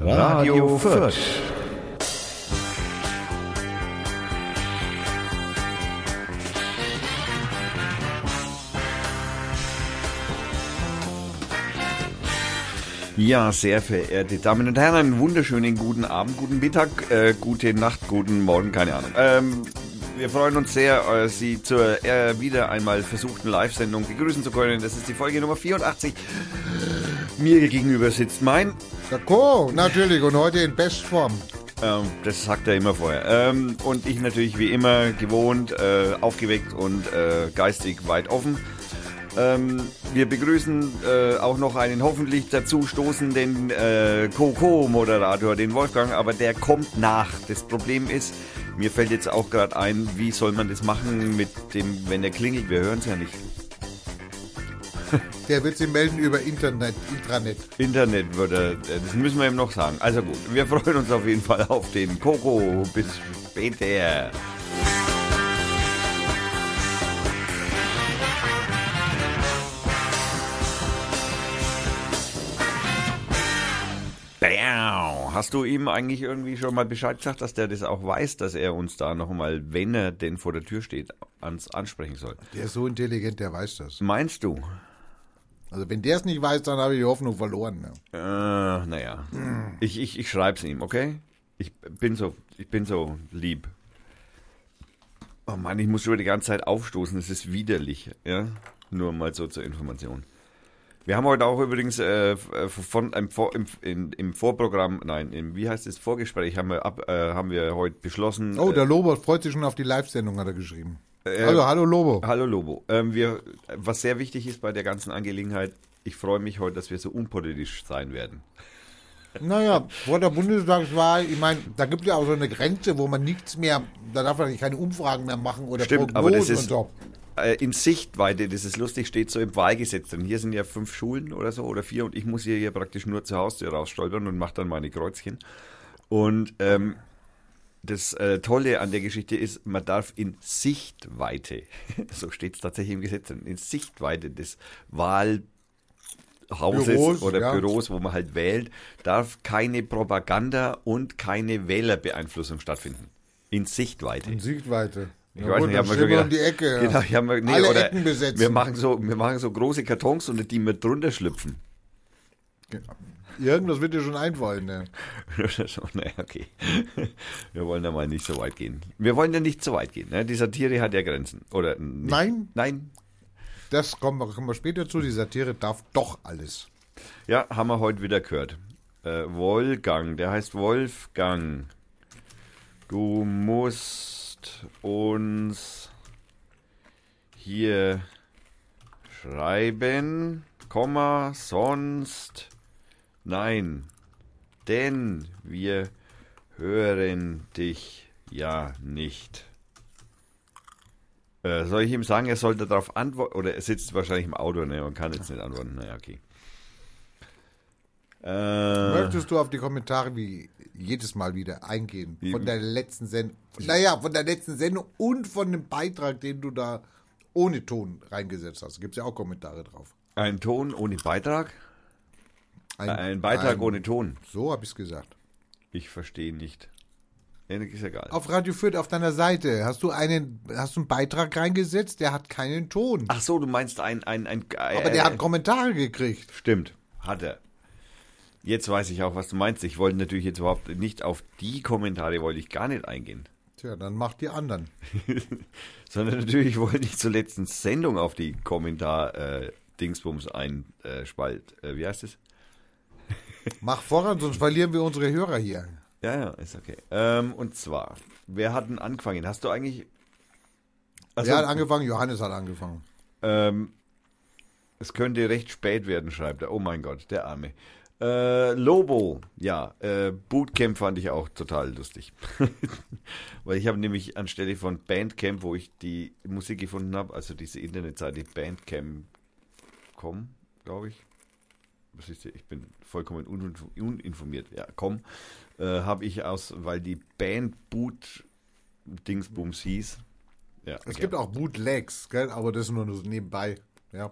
Radio Fürth. Ja, sehr verehrte Damen und Herren, einen wunderschönen guten Abend, guten Mittag, äh, gute Nacht, guten Morgen, keine Ahnung. Ähm, wir freuen uns sehr, äh, Sie zur äh, wieder einmal versuchten Live-Sendung begrüßen zu können. Das ist die Folge Nummer 84. Mir gegenüber sitzt mein. Sako, natürlich, und heute in Bestform. Ähm, das sagt er immer vorher. Ähm, und ich natürlich wie immer gewohnt, äh, aufgeweckt und äh, geistig weit offen. Ähm, wir begrüßen äh, auch noch einen hoffentlich dazu stoßenden äh, Coco-Moderator, den Wolfgang, aber der kommt nach. Das Problem ist, mir fällt jetzt auch gerade ein, wie soll man das machen mit dem, wenn er klingelt, wir hören es ja nicht. Der wird sich melden über Internet, Intranet. Internet würde, das müssen wir ihm noch sagen. Also gut, wir freuen uns auf jeden Fall auf den Coco. Bis später. Hast du ihm eigentlich irgendwie schon mal Bescheid gesagt, dass der das auch weiß, dass er uns da nochmal, wenn er denn vor der Tür steht, ans ansprechen soll? Der ist so intelligent, der weiß das. Meinst du? Also wenn der es nicht weiß, dann habe ich die Hoffnung verloren. Ne? Äh, naja. Mm. Ich, ich, ich schreibe es ihm, okay? Ich bin so, ich bin so lieb. Oh Mann, ich muss schon die ganze Zeit aufstoßen, es ist widerlich, ja? Nur mal so zur Information. Wir haben heute auch übrigens äh, von einem Vor, im, in, im Vorprogramm, nein, im, wie heißt es, Vorgespräch haben wir, ab, äh, haben wir heute beschlossen. Oh, der äh, Lobo freut sich schon auf die Live-Sendung, hat er geschrieben. Äh, hallo, hallo Lobo. Hallo Lobo. Ähm, wir, was sehr wichtig ist bei der ganzen Angelegenheit, ich freue mich heute, dass wir so unpolitisch sein werden. Naja, vor der Bundestagswahl, ich meine, da gibt es ja auch so eine Grenze, wo man nichts mehr, da darf man keine Umfragen mehr machen oder Stimmt, Prognosen aber das ist, so äh, in Sichtweite, das ist lustig, steht so im Wahlgesetz drin. Hier sind ja fünf Schulen oder so oder vier und ich muss hier, hier praktisch nur zur Haustür rausstolpern und mache dann meine Kreuzchen. Und ähm, das äh, Tolle an der Geschichte ist, man darf in Sichtweite, so steht es tatsächlich im Gesetz, in Sichtweite des Wahlhauses Büros, oder ja. Büros, wo man halt wählt, darf keine Propaganda und keine Wählerbeeinflussung stattfinden. In Sichtweite. In Sichtweite. Ich ja, weiß gut, nicht, haben wir schon gedacht, um die Ecke. Genau, ich hab, nee, Alle oder Ecken besetzen. Wir machen, so, wir machen so große Kartons und die mit drunter schlüpfen. Genau. Irgendwas wird dir schon einfallen, ne? naja, okay. Wir wollen da mal nicht so weit gehen. Wir wollen ja nicht so weit gehen, ne? Die Satire hat ja Grenzen. Oder nicht? Nein. Nein. Das kommen wir, kommen wir später zu. Die Satire darf doch alles. Ja, haben wir heute wieder gehört. Äh, Wolfgang, der heißt Wolfgang. Du musst uns hier schreiben, Komma, sonst nein, denn wir hören dich ja nicht. Äh, soll ich ihm sagen, er sollte darauf antworten? Oder er sitzt wahrscheinlich im Auto ne, und kann jetzt nicht antworten. Naja, okay. Äh, Möchtest du auf die Kommentare wie jedes Mal wieder eingehen? Von der letzten Sendung. Naja, von der letzten Sendung und von dem Beitrag, den du da ohne Ton reingesetzt hast. Gibt es ja auch Kommentare drauf. Ein Ton ohne Beitrag? Ein, ein Beitrag ein, ohne Ton. So habe ich es gesagt. Ich verstehe nicht. Ist egal. Auf Radio Fürth auf deiner Seite hast du einen, hast du einen Beitrag reingesetzt, der hat keinen Ton. Ach so, du meinst ein, ein, ein, ein Aber der hat Kommentare gekriegt. Stimmt, hat er. Jetzt weiß ich auch, was du meinst. Ich wollte natürlich jetzt überhaupt nicht auf die Kommentare wollte ich gar nicht eingehen. Tja, dann mach die anderen. Sondern natürlich wollte ich zur letzten Sendung auf die Kommentar-Dingsbums äh, einspalt. Äh, wie heißt es? Mach voran, sonst verlieren wir unsere Hörer hier. Ja, ja, ist okay. Ähm, und zwar, wer hat denn angefangen? Hast du eigentlich. Also, wer hat angefangen? Johannes hat angefangen. Ähm, es könnte recht spät werden, schreibt er. Oh mein Gott, der Arme. Äh, Lobo, ja, äh, Bootcamp fand ich auch total lustig. Weil ich habe nämlich anstelle von Bandcamp, wo ich die Musik gefunden habe, also diese Internetseite Bandcamp.com, glaube ich. Ich bin vollkommen uninformiert. Ja, komm, äh, habe ich aus, weil die Band Boot Dingsbums hieß. Ja, es okay. gibt auch Bootlegs, gell? aber das nur so nebenbei. Ja.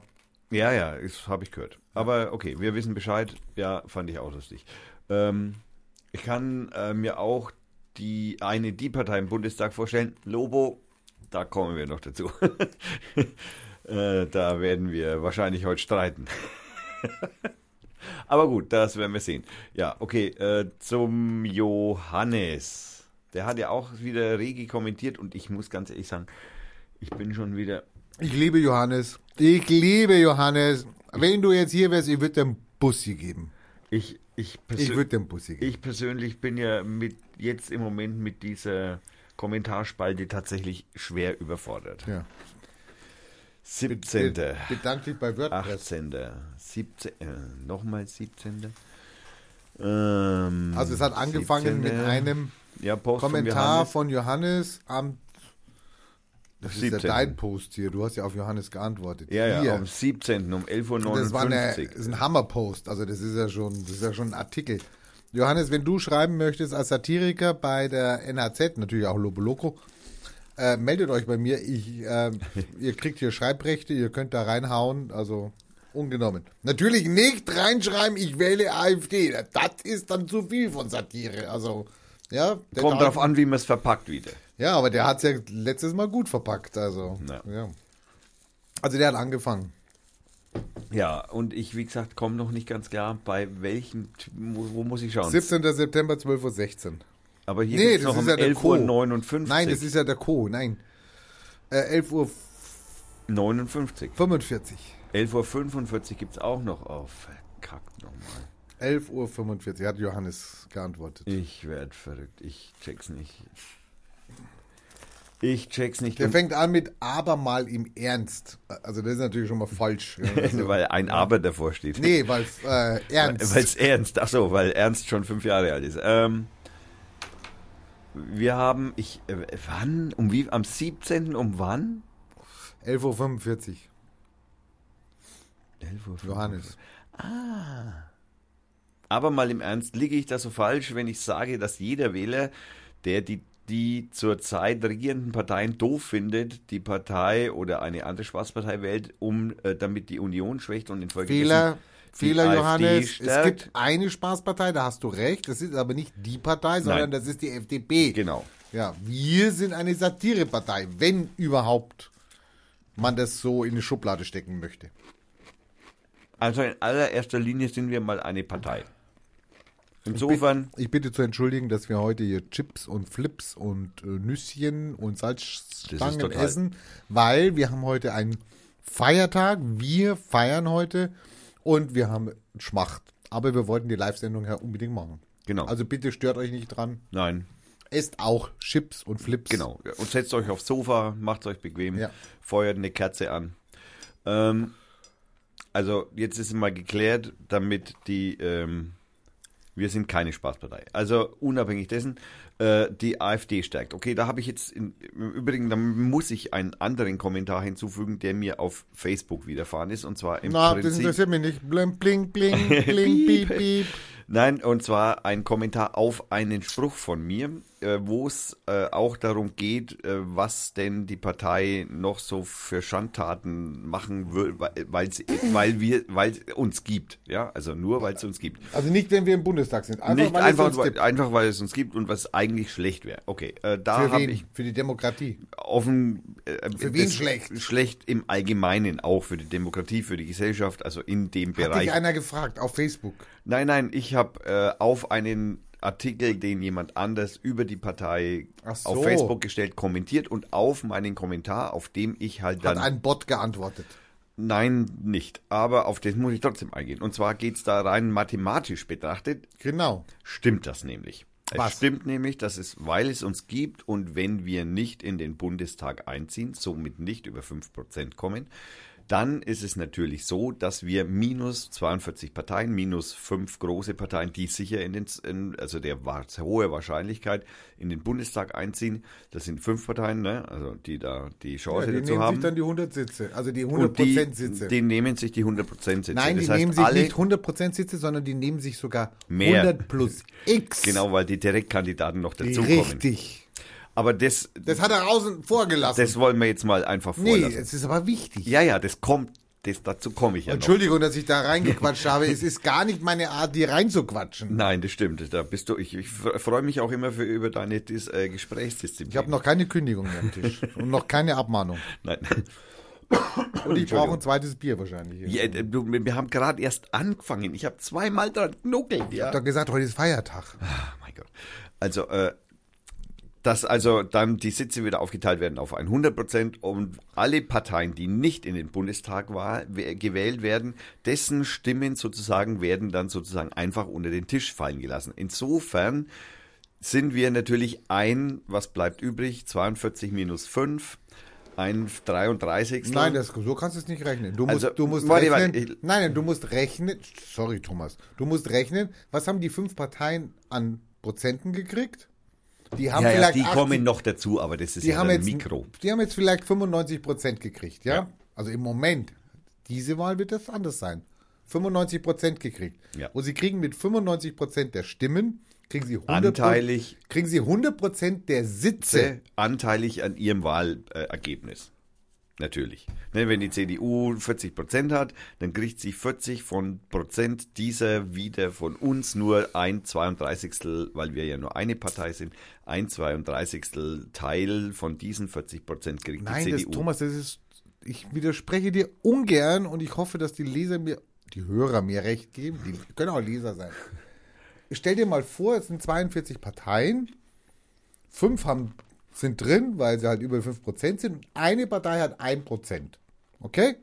Ja, ja, das habe ich gehört. Aber okay, wir wissen Bescheid. Ja, fand ich auch lustig. Ähm, Ich kann äh, mir auch die eine die Partei im Bundestag vorstellen. Lobo, da kommen wir noch dazu. äh, da werden wir wahrscheinlich heute streiten. Aber gut, das werden wir sehen. Ja, okay, äh, zum Johannes. Der hat ja auch wieder regi kommentiert und ich muss ganz ehrlich sagen, ich bin schon wieder. Ich liebe Johannes. Ich liebe Johannes. Wenn du jetzt hier wärst, ich würde dir einen Bussi geben. Ich, ich, Ich würde dir einen Bussi geben. ich persönlich bin ja mit jetzt im Moment mit dieser Kommentarspalte tatsächlich schwer überfordert. Ja. 17. Be- Bedank dich bei WordPress. 18. 17. Äh, Nochmal 17. Ähm, Also es hat angefangen 17.. mit einem ja, Kommentar Johannes. von Johannes am das ist ja 17.. dein Post hier. Du hast ja auf Johannes geantwortet. Ja, ja, Hier. am 17. um 11.59 Uhr. Das war eine, das ist ein Hammerpost. Also das ist ja schon, das ist ja schon ein Artikel. Johannes, wenn du schreiben möchtest als Satiriker bei der NHZ, natürlich auch Lobo Loco, äh, meldet euch bei mir. Ich, äh, ihr kriegt hier Schreibrechte, ihr könnt da reinhauen. Also ungenommen. Natürlich nicht reinschreiben, ich wähle AfD. Das ist dann zu viel von Satire. Also ja, der Kommt darauf an, wie man es verpackt wieder. Ja, aber der hat es ja letztes Mal gut verpackt. Also Ja. ja. Also der hat angefangen. Ja, und ich, wie gesagt, komme noch nicht ganz klar, bei welchem, wo, wo muss ich schauen? 17. September 12.16 Uhr. Aber hier Nee, das noch ist um ja der Co. 11.59 Uhr. Nein, das ist ja der Co. Nein. Äh, 11.45 Uhr. 59. 45. 11.45 Uhr gibt es auch noch auf. Verkackt nochmal. 11.45 Uhr hat Johannes geantwortet. Ich werde verrückt. Ich check's nicht. Ich check's nicht. Der Und- fängt an mit aber mal im Ernst. Also das ist natürlich schon mal falsch. Ja, also, weil ein Aber davor steht. nee, weil äh, Ernst. Weil es ernst, ach so, weil Ernst schon fünf Jahre alt ist. Ähm, wir haben, ich, äh, wann, um wie, am 17. um wann? 11.45 Uhr. 11 Uhr. Johannes. Aber mal im Ernst, liege ich da so falsch, wenn ich sage, dass jeder Wähler, der die, die zurzeit regierenden Parteien doof findet, die Partei oder eine andere Spaßpartei wählt, um äh, damit die Union schwächt und infolgedessen Fehler, die Fehler, AfD Johannes. Es gibt eine Spaßpartei, da hast du recht. Das ist aber nicht die Partei, sondern Nein. das ist die FDP. Genau. Ja, wir sind eine Satirepartei, wenn überhaupt man das so in eine Schublade stecken möchte. Also in allererster Linie sind wir mal eine Partei. Insofern, Ich bitte zu entschuldigen, dass wir heute hier Chips und Flips und äh, Nüsschen und Salzstangen essen, weil wir haben heute einen Feiertag. Wir feiern heute und wir haben Schmacht. Aber wir wollten die Live-Sendung ja unbedingt machen. genau. Also bitte stört euch nicht dran. Nein, Esst auch Chips und Flips. genau. Und setzt euch aufs Sofa, macht euch bequem, Ja. feuert eine Kerze an. Ähm, also jetzt ist mal geklärt, damit die, ähm, wir sind keine Spaßpartei. Also unabhängig dessen, äh, die AfD stärkt. Okay, da habe ich jetzt in, im Übrigen, da muss ich einen anderen Kommentar hinzufügen, der mir auf Facebook widerfahren ist. Und zwar im Na, das Prinzip. interessiert mich nicht. Bling, bling, bling, bling, piep, piep. Nein, und zwar ein Kommentar auf einen Spruch von mir, äh, wo es äh, auch darum geht, äh, was denn die Partei noch so für Schandtaten machen will, weil, weil, wir, weil es uns gibt. Ja, also nur weil es uns gibt. Also nicht, wenn wir im Bundestag sind. Einfach, Nicht weil einfach, es uns weil, gibt. einfach, weil es uns gibt und was eigentlich schlecht wäre. Okay, äh, da Für habe wen? ich Für die Demokratie. offen. Äh, Für wen schlecht? Schlecht im Allgemeinen, auch für die Demokratie, für die Gesellschaft, also in dem Hat Bereich. dich einer gefragt auf Facebook. Nein, nein, ich habe äh, auf einen Artikel, den jemand anders über die Partei so. auf Facebook gestellt, kommentiert und auf meinen Kommentar, auf dem ich halt Hat dann. ein Bot geantwortet. nein, nicht. Aber auf den muss ich trotzdem eingehen. Und zwar geht's da rein mathematisch betrachtet, Genau. stimmt das nämlich. Es Was? stimmt nämlich, dass es, weil es uns gibt und wenn wir nicht in den Bundestag einziehen, somit nicht über 5% kommen, dann ist es natürlich so, dass wir minus 42 Parteien, minus fünf große Parteien, die sicher in den, in, also der war hohe Wahrscheinlichkeit in den Bundestag einziehen. Das sind fünf Parteien, ne? also die da die Ja, Chance die dazu nehmen haben. sich dann die 100 Sitze, also die und die, 100% Sitze. die nehmen sich die 100% Sitze. Nein, das die heißt, nehmen sich nicht 100% Sitze, sondern die nehmen sich sogar Mehr. 100 plus X. Genau, weil die Direktkandidaten noch dazukommen. Richtig. Aber das, Das hat er außen vorgelassen. das wollen wir jetzt mal einfach nee, vorlassen. es ist aber wichtig. Ja, ja, das kommt das, dazu komme ich ja noch. Entschuldigung, dass ich da reingequatscht habe. Es ist gar nicht meine Art, die reinzuquatschen. Nein, das stimmt. Da bist du. Ich, ich freue mich auch immer für, über deine Dis, äh, Gesprächsdisziplin. Ich habe noch keine Kündigung am Tisch und noch keine Abmahnung. Nein. Und ich brauche ein zweites Bier wahrscheinlich. Ja, du, wir haben gerade erst angefangen. Ich habe zweimal dran knuckelt. Ich Ja. habe doch gesagt, heute ist Feiertag. Ah, mein Gott. Also, äh, dass also dann die Sitze wieder aufgeteilt werden auf 100 Prozent und alle Parteien, die nicht in den Bundestag war, gewählt werden, dessen Stimmen sozusagen werden dann sozusagen einfach unter den Tisch fallen gelassen. Insofern sind wir natürlich ein, was bleibt übrig? 42 minus 5, ein 33. Nein, das, so kannst du es nicht rechnen. Du musst, Also, du musst warte, rechnen. warte, ich- nein, nein, du musst rechnen. Sorry, Thomas. Du musst rechnen. Was haben die fünf Parteien an Prozenten gekriegt? Die haben ja, ja, vielleicht die 80 kommen noch dazu, aber das ist ja jetzt, Mikro. Die haben jetzt vielleicht 95 Prozent gekriegt, ja? Ja. Also im Moment. Diese Wahl wird das anders sein. 95 Prozent gekriegt. Ja. Und sie kriegen mit 95 Prozent der Stimmen, kriegen sie 100 Anteilig. kriegen sie 100 Prozent der Sitze. anteilig an ihrem Wahlergebnis. Natürlich. Ne, wenn die CDU 40 Prozent hat, dann kriegt sie 40 von Prozent dieser wieder von uns nur ein 32. weil wir ja nur eine Partei sind, ein 32. Teil von diesen 40 Prozent kriegt Nein, die CDU. Thomas, das ist, ich widerspreche dir ungern und ich hoffe, dass die Leser mir, die Hörer mir recht geben. Die können auch Leser sein. Stell dir mal vor, es sind 42 Parteien, fünf haben, sind drin, weil sie halt über 5% sind und eine Partei hat 1%. Okay?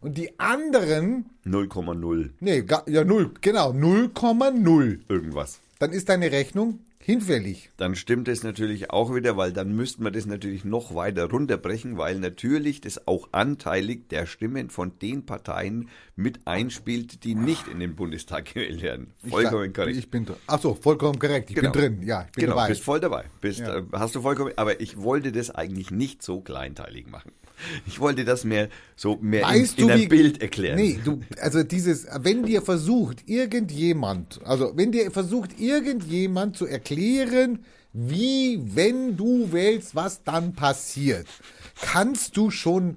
Und die anderen, 0,0 nee, ja, null, genau, 0,0. irgendwas. Dann ist deine Rechnung hinfällig. dann stimmt es natürlich auch wieder, weil dann müssten wir das natürlich noch weiter runterbrechen, weil natürlich das auch anteilig der Stimmen von den Parteien mit einspielt, die nicht in den Bundestag gewählt werden. Vollkommen ich, korrekt. Ich bin drin. Ach so, vollkommen korrekt. Ich Genau. bin drin. Ja, ich bin genau, dabei. bist voll dabei. Bist, Ja. äh, hast du vollkommen, aber ich wollte das eigentlich nicht so kleinteilig machen. Ich wollte das mehr so mehr Weißt in, in du, einem wie, Bild erklären. Nee, du, also dieses, wenn dir versucht, irgendjemand, also wenn dir versucht, irgendjemand zu erklären, wie, wenn du wählst, was dann passiert, kannst du schon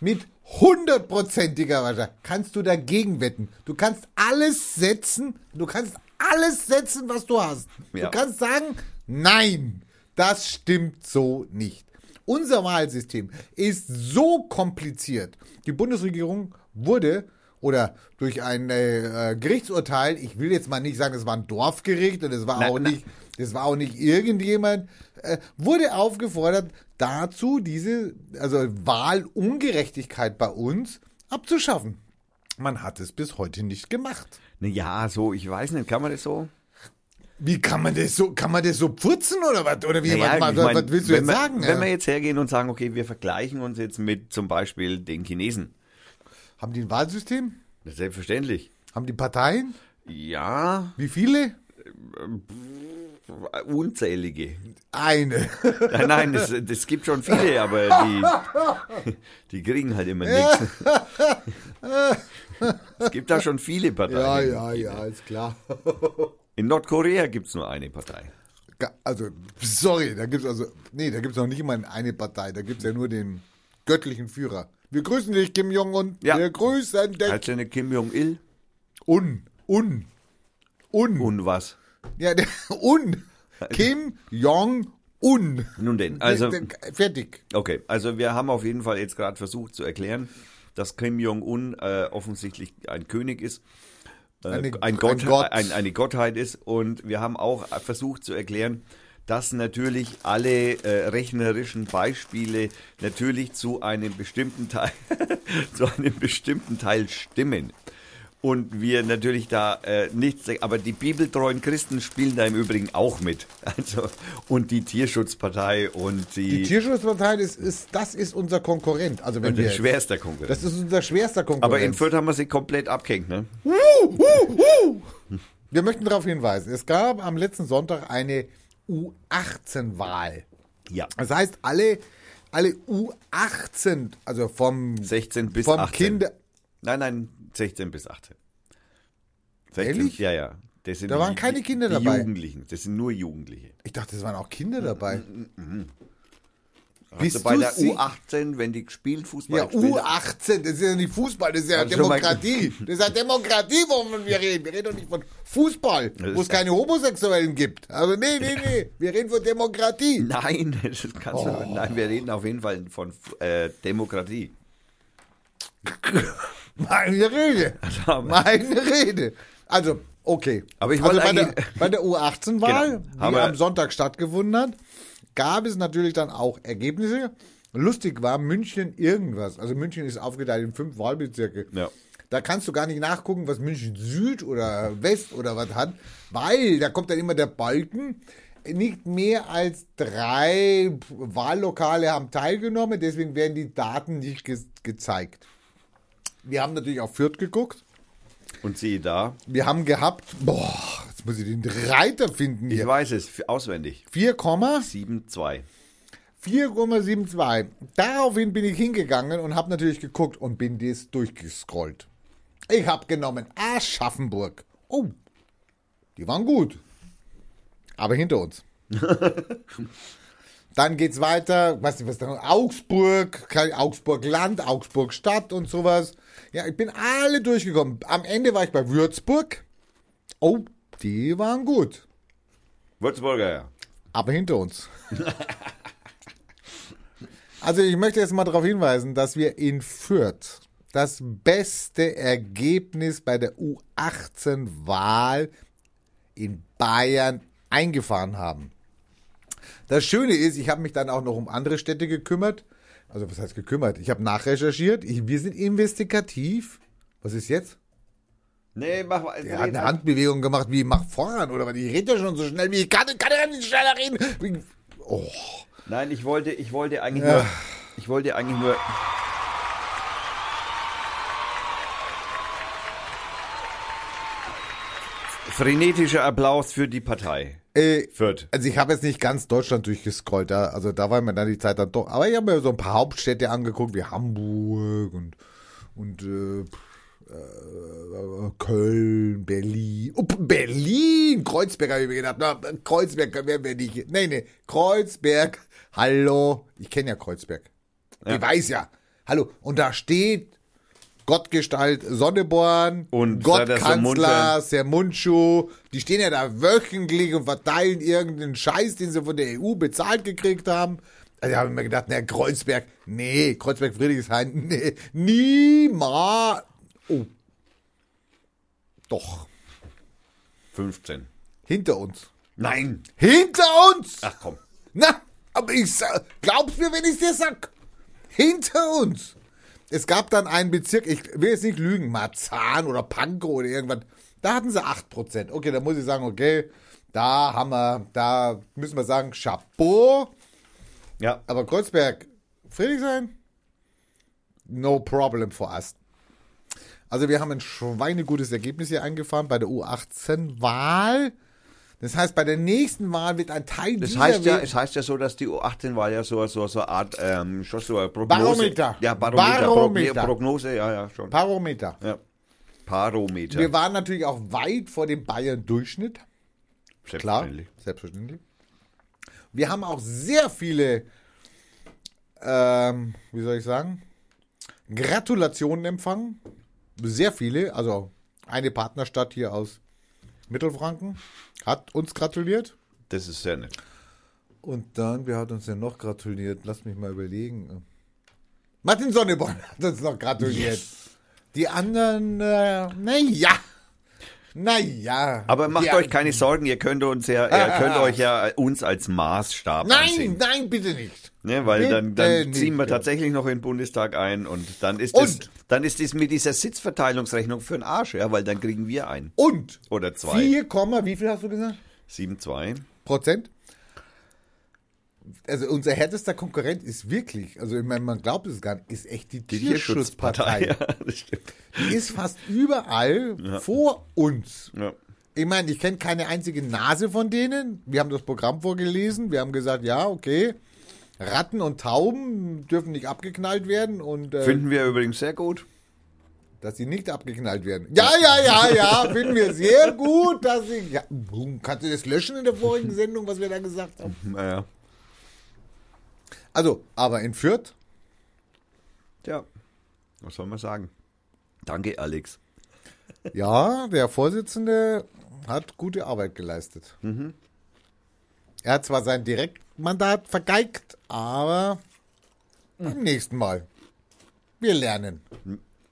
mit hundertprozentiger Wahrscheinlichkeit, kannst du dagegen wetten. Du kannst alles setzen, du kannst alles setzen, was du hast. Ja. Du kannst sagen, nein, das stimmt so nicht. Unser Wahlsystem ist so kompliziert. Die Bundesregierung wurde oder durch ein äh, äh, Gerichtsurteil, ich will jetzt mal nicht sagen, es war ein Dorfgericht und es war Nein, auch nein. nicht, das war auch nicht irgendjemand, äh, wurde aufgefordert, dazu diese, also Wahlungerechtigkeit bei uns abzuschaffen. Man hat es bis heute nicht gemacht. Ja, so, ich weiß nicht, kann man das so? Wie kann man das so, kann man das so putzen oder was? Oder wie, Naja, was, was, mein, was willst du jetzt wir, sagen? Wenn ja? wir jetzt hergehen und sagen, okay, wir vergleichen uns jetzt mit zum Beispiel den Chinesen. Haben die ein Wahlsystem? Selbstverständlich. Haben die Parteien? Ja, Wie viele? unzählige. Eine. Nein, nein, es, es gibt schon viele, aber die, die kriegen halt immer nichts. Es gibt da schon viele Ja, Parteien. ja, ja, ist klar. In Nordkorea gibt es nur eine Partei. Also, sorry, da gibt's also, nee, da gibt's noch nicht mal eine Partei, da gibt's ja nur den göttlichen Führer. Wir grüßen dich, Kim Jong-un. Ja. Wir grüßen dich. Heißt der nicht Kim Jong-il? Un, un, un. Und was? Ja, der, un. Kim Jong-un. Nun denn, also, Fertig. okay, also wir haben auf jeden Fall jetzt gerade versucht zu erklären, dass Kim Jong-un äh, offensichtlich ein König ist. Äh, Eine- ein ein Gott, Gott. Ein, eine Gottheit ist. Und wir haben auch versucht zu erklären, dass natürlich alle äh, rechnerischen Beispiele natürlich zu einem bestimmten Teil, zu einem bestimmten Teil stimmen. Und wir natürlich da äh, nichts, aber die bibeltreuen Christen spielen da im Übrigen auch mit. Also, und die Tierschutzpartei und die, Die Tierschutzpartei, das ist, das ist unser Konkurrent. Also wenn und der schwerste Konkurrent. das ist unser schwerster Konkurrent. Aber in Fürth haben wir sie komplett abgehängt, ne? Wir möchten darauf hinweisen, es gab am letzten Sonntag eine U18-Wahl. Ja. Das heißt, alle, alle U18, also vom, 16 bis vom 18. Kinder, Nein, nein, 16 bis 18. 16, Ehrlich? Ja, ja. Das sind Da waren die- keine Kinder dabei. Jugendlichen. Das sind nur Jugendliche. ich dachte, es waren auch Kinder dabei. Bist also bei du der sie- U18, wenn die spielen Fußball Ja, spielen, U18, das ist ja nicht Fußball, das ist ja Demokratie. Das ist ja Demokratie, wovon wir reden. Wir reden doch nicht von Fußball, wo es keine Homosexuellen gibt. Also nee, nee, nee, wir reden von Demokratie. Nein, das kannst du, Oh. nein, wir reden auf jeden Fall von äh, Demokratie. Meine Rede. aber- Meine Rede. Also, okay. Aber ich also wollte bei der, bei der U18-Wahl, Genau. die am Sonntag stattgefunden hat, gab es natürlich dann auch Ergebnisse. Lustig war München irgendwas. Also München ist aufgeteilt in fünf Wahlbezirke. Ja. Da kannst du gar nicht nachgucken, was München Süd oder West oder was hat, weil da kommt dann immer der Balken. Nicht mehr als drei Wahllokale haben teilgenommen, deswegen werden die Daten nicht ge gezeigt. Wir haben natürlich auf Fürth geguckt. Und siehe da, Wir haben gehabt, boah, jetzt muss ich den Reiter finden ich hier. weiß es, auswendig. 4, 7-2. 4,72. Daraufhin bin ich hingegangen und habe natürlich geguckt und bin das durchgescrollt. Ich habe genommen Aschaffenburg. Oh, die waren gut. Aber hinter uns. Dann geht's weiter, weißt du, was da Augsburg, Augsburg Land, Augsburg Stadt und sowas. Ja, ich bin alle durchgekommen. Am Ende war ich bei Würzburg. Oh, die waren gut. Würzburger, ja. aber hinter uns. Also ich möchte jetzt mal darauf hinweisen, dass wir in Fürth das beste Ergebnis bei der U18-Wahl in Bayern eingefahren haben. Das Schöne ist, ich habe mich dann auch noch um andere Städte gekümmert. Also was heißt gekümmert? Ich habe nachrecherchiert. Ich, wir sind investigativ. Was ist jetzt? Nee, mach mal. Er hat eine Handbewegung gemacht wie mach voran oder was? Ich rede ja schon so schnell wie ich kann. Kann ja nicht schneller reden. Oh. Nein, ich wollte, ich wollte eigentlich nur, ich wollte eigentlich nur, frenetischer Applaus für die Partei. Äh, Fürth. also ich habe jetzt nicht ganz Deutschland durchgescrollt, da, also da war mir dann die Zeit dann doch. Aber ich habe mir so ein paar Hauptstädte angeguckt, wie Hamburg und, und äh, äh, Köln, Berlin. Oh, Berlin! Kreuzberg habe ich mir gedacht. Na, Kreuzberg werden wir nicht. Nee, nee. Kreuzberg. Hallo. Ich kenne ja Kreuzberg. Ich weiß ja. Hallo. Und da steht Gottgestalt Sonneborn Und Gottkanzler Sermundschuh. Die stehen ja da wöchentlich und verteilen irgendeinen Scheiß, den sie von der EU bezahlt gekriegt haben. Also ich habe mir gedacht, na, Kreuzberg, nee, Kreuzberg Friedrichshain, nee, niemals. Oh. Doch. 15. Hinter uns. Nein. Hinter uns! Ach komm. Na, aber ich sag, glaub's mir, wenn ich dir sag. Hinter uns. Es gab dann einen Bezirk, ich will jetzt nicht lügen, Marzahn oder Pankow oder irgendwas. Da hatten sie 8%. Okay, da muss ich sagen, okay, da haben wir, da müssen wir sagen, Chapeau. Ja. Aber Kreuzberg, Friedrichshain, no problem for us. Also wir haben ein schweinegutes Ergebnis hier eingefahren bei der U18-Wahl. Das heißt, bei der nächsten Wahl wird ein Teil Das dieser heißt ja, es heißt ja so, dass die U18 war ja so, so, so eine Art, ähm, schon so eine Prognose. Barometer. Ja, Barometer. Barometer. Progn- Prognose, ja, ja, schon. Parometer. ja. Parometer. Wir waren natürlich auch weit vor dem Bayern-Durchschnitt. Klar, Selbstverständlich. selbstverständlich. Wir haben auch sehr viele, ähm, wie soll ich sagen, Gratulationen empfangen. Sehr viele. Also eine Partnerstadt hier aus Mittelfranken hat uns gratuliert. Das ist sehr nett. Und dann, wer hat uns denn noch gratuliert? Lass mich mal überlegen. Martin Sonneborn hat uns noch gratuliert. Die anderen, äh, naja. Naja. Aber macht ja. euch keine Sorgen, ihr könnt uns ja, ihr könnt euch ja uns als Maßstab Nein, ansehen. nein, bitte nicht. Ne, weil dann, Bitte dann ziehen wir tatsächlich noch in den Bundestag ein und dann ist es dann ist es mit dieser Sitzverteilungsrechnung für den Arsch, ja, weil dann kriegen wir ein. Und Oder zwei. 4, Komma, wie viel hast du gesagt? 7-2. Prozent. Also unser härtester Konkurrent ist wirklich, also meine, man glaubt es gar nicht, ist echt die, Die Tierschutzpartei. Ja, das stimmt. Die ist fast überall vor uns. Ja. Ich meine, ich kenne keine einzige Nase von denen. Wir haben das Programm vorgelesen. Wir haben gesagt, ja, okay. Ratten und Tauben dürfen nicht abgeknallt werden und äh, Finden wir übrigens sehr gut. dass sie nicht abgeknallt werden. Ja, ja, ja, ja, finden wir sehr gut, dass sie. Ja, kannst du das löschen in der vorigen Sendung, was wir da gesagt haben? Naja. Also, aber in Fürth, Tja, was soll man sagen? Danke, Alex. ja, der Vorsitzende hat gute Arbeit geleistet. Er hat zwar sein Direktmandat vergeigt, aber beim nächsten Mal. Wir lernen.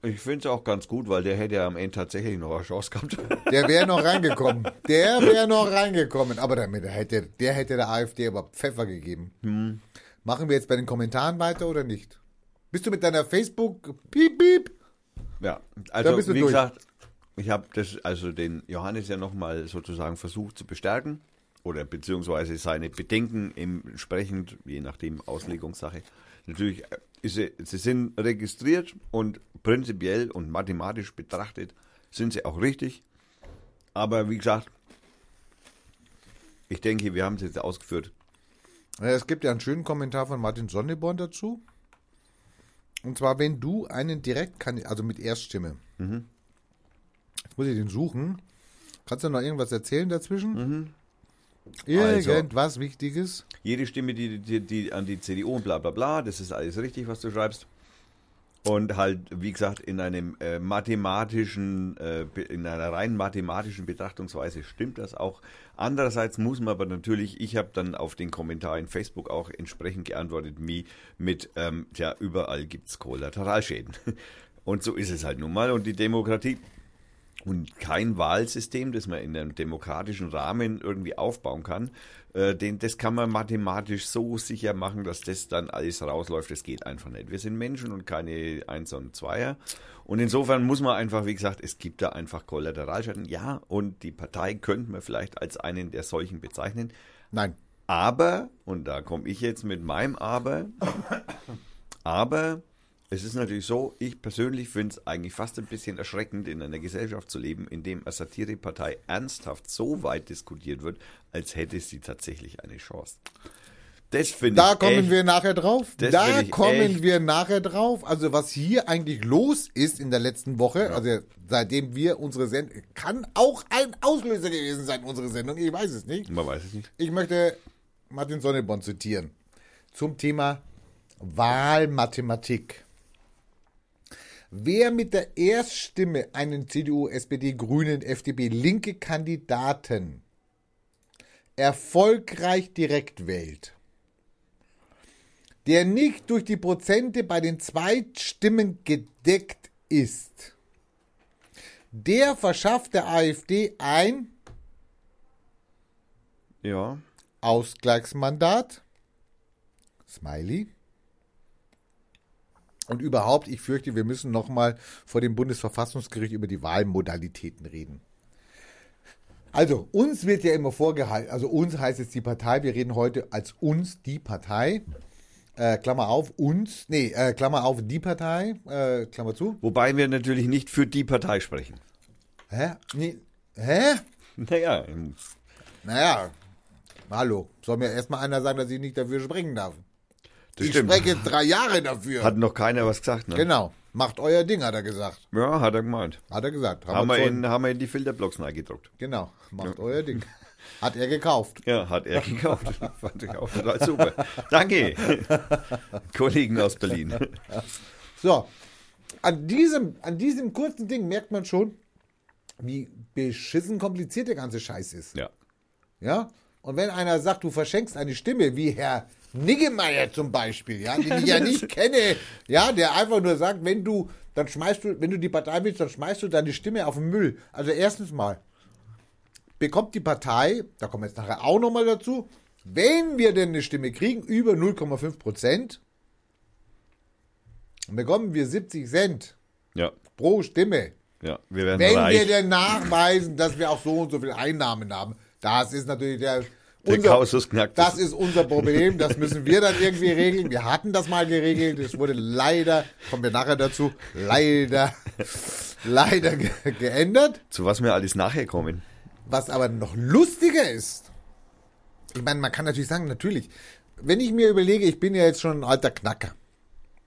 Ich finde es auch ganz gut, weil der hätte ja am Ende tatsächlich noch eine Chance gehabt. Der wäre noch reingekommen. Der wäre noch reingekommen. Aber damit hätte, der hätte der AfD aber Pfeffer gegeben. Machen wir jetzt bei den Kommentaren weiter oder nicht? Bist du mit deiner Facebook piep piep? Ja, also wie durch. gesagt, ich habe das also den Johannes ja nochmal sozusagen versucht zu bestärken oder beziehungsweise seine Bedenken entsprechend, je nachdem Auslegungssache. Natürlich, äh, sie, sie sind registriert und prinzipiell und mathematisch betrachtet sind sie auch richtig. Aber wie gesagt, ich denke, wir haben es jetzt ausgeführt. Es gibt ja einen schönen Kommentar von Martin Sonneborn dazu. Und zwar, wenn du einen Direktkandidat, also mit Erststimme. Jetzt muss ich den suchen. Kannst du noch irgendwas erzählen dazwischen? Also- Irgendwas Wichtiges? Jede Stimme, die, die, die an die CDU und bla bla bla, das ist alles richtig, was du schreibst. Und halt, wie gesagt, in einem äh, mathematischen, äh, in einer rein mathematischen Betrachtungsweise stimmt das auch. Andererseits muss man aber natürlich, ich habe dann auf den Kommentar in Facebook auch entsprechend geantwortet, wie mit, ähm, ja, überall gibt's Kollateralschäden. Und so ist es halt nun mal. Und die Demokratie und kein Wahlsystem, das man in einem demokratischen Rahmen irgendwie aufbauen kann, äh, den, das kann man mathematisch so sicher machen, dass das dann alles rausläuft. Das geht einfach nicht. Wir sind Menschen und keine Eins und Zweier. Und insofern muss man einfach, wie gesagt, es gibt da einfach Kollateralschäden. Ja, und die Partei könnte man vielleicht als einen der solchen bezeichnen. Nein. Aber, und da komme ich jetzt mit meinem Aber, aber es ist natürlich so, ich persönlich finde es eigentlich fast ein bisschen erschreckend, in einer Gesellschaft zu leben, in dem eine Satirepartei ernsthaft so weit diskutiert wird, als hätte sie tatsächlich eine Chance. Das finde Da ich kommen echt, wir nachher drauf. Da kommen echt- wir nachher drauf. Also was hier eigentlich los ist in der letzten Woche, also seitdem wir unsere Sendung, kann auch ein Auslöser gewesen sein, unsere Sendung, ich weiß es nicht. Man weiß es nicht. Ich möchte Martin Sonneborn zitieren zum Thema Wahlmathematik. Wer mit der Erststimme einen CDU, SPD, Grünen, FDP, linke Kandidaten erfolgreich direkt wählt, der nicht durch die Prozente bei den Zweitstimmen gedeckt ist, der verschafft der AfD ein Ja, Ausgleichsmandat. Smiley. Und überhaupt, ich fürchte, wir müssen nochmal vor dem Bundesverfassungsgericht über die Wahlmodalitäten reden. Also, uns wird ja immer vorgehalten, also uns heißt jetzt die Partei, wir reden heute als uns die Partei. Äh, Klammer auf, uns, nee, äh, Klammer auf, die Partei, äh, Klammer zu. wobei wir natürlich nicht für die Partei sprechen. Hä? Nee, hä? Naja, Naja, hallo, soll mir erstmal einer sagen, dass ich nicht dafür sprechen darf. Das ich stimmt. spreche jetzt drei Jahre dafür. Hat noch keiner was gesagt, ne? Genau. Macht euer Ding, hat er gesagt. Ja, hat er gemeint. Hat er gesagt. Haben wir, Zeugen. in, haben wir in die Filterblocks gedruckt. Genau. Macht euer Ding. Hat er gekauft. Ja, hat er gekauft. Fand ich auch total super. Danke, Kollegen aus Berlin. So. An diesem, an diesem kurzen Ding merkt man schon, wie beschissen kompliziert der ganze Scheiß ist. Ja. Ja? Und wenn einer sagt, du verschenkst eine Stimme, wie Herr Niggemeier zum Beispiel, ja, den ich ja nicht kenne, ja, der einfach nur sagt, wenn du, dann schmeißt du, wenn du die Partei willst, dann schmeißt du deine Stimme auf den Müll. Also erstens mal, bekommt die Partei, da kommen wir jetzt nachher auch nochmal dazu, wenn wir denn eine Stimme kriegen, über 0,5 Prozent, dann bekommen wir 70 Cent Ja, pro Stimme. ja. Wir werden Wenn reich. wir denn nachweisen, dass wir auch so und so viel Einnahmen haben, das ist natürlich der, Der Kausus Knacktus. Das ist unser Problem, das müssen wir dann irgendwie regeln. Wir hatten das mal geregelt, es wurde leider, kommen wir nachher dazu, leider, leider ge geändert. Zu was wir alles nachher kommen. Was aber noch lustiger ist, ich meine, man kann natürlich sagen, natürlich, wenn ich mir überlege, ich bin ja jetzt schon ein alter Knacker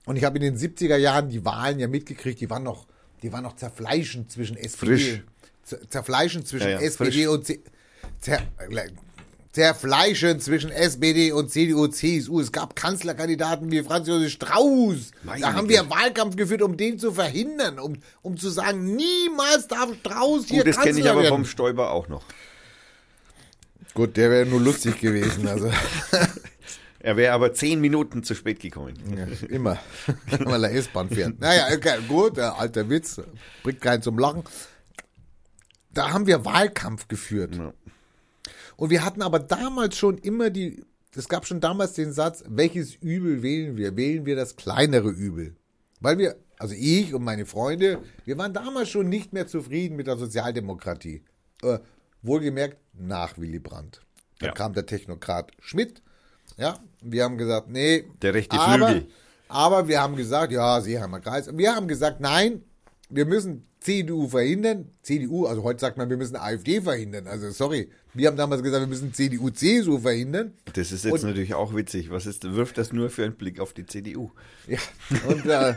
und ich habe in den 70er Jahren die Wahlen ja mitgekriegt, die waren noch, die waren noch zerfleischend zwischen SPD, Frisch. Zerfleischend zwischen Ja, ja, SPD frisch. und C, zer, Zerfleischen zwischen SPD und CDU, CSU. Es gab Kanzlerkandidaten wie Franz Josef Strauß. Meine da haben wir Wahlkampf geführt, um den zu verhindern, um, um zu sagen, niemals darf Strauß hier Gut, das kenne ich aber werden. vom Stoiber auch noch. Gut, der wäre nur lustig gewesen, also Er wäre aber zehn Minuten zu spät gekommen. ja, immer, weil er S-Bahn fährt. Naja, okay, gut, der alter Witz, bringt keinen zum Lachen. Da haben wir Wahlkampf geführt. Ja. Und wir hatten aber damals schon immer die, es gab schon damals den Satz, welches Übel wählen wir? Wählen wir das kleinere Übel? Weil wir, also ich und meine Freunde, wir waren damals schon nicht mehr zufrieden mit der Sozialdemokratie. Äh, wohlgemerkt nach Willy Brandt. Dann Ja. kam der Technokrat Schmidt. Ja, wir haben gesagt, nee. Der rechte aber, Flügel. Aber wir haben gesagt, ja, Seeheimer Kreis. Wir haben gesagt, nein, wir müssen CDU verhindern. CDU, also heute sagt man, wir müssen AfD verhindern. Also sorry, wir haben damals gesagt, wir müssen CDU, CSU verhindern. Das ist jetzt Und- natürlich auch witzig. Was ist, wirft das nur für einen Blick auf die CDU? Ja, und äh,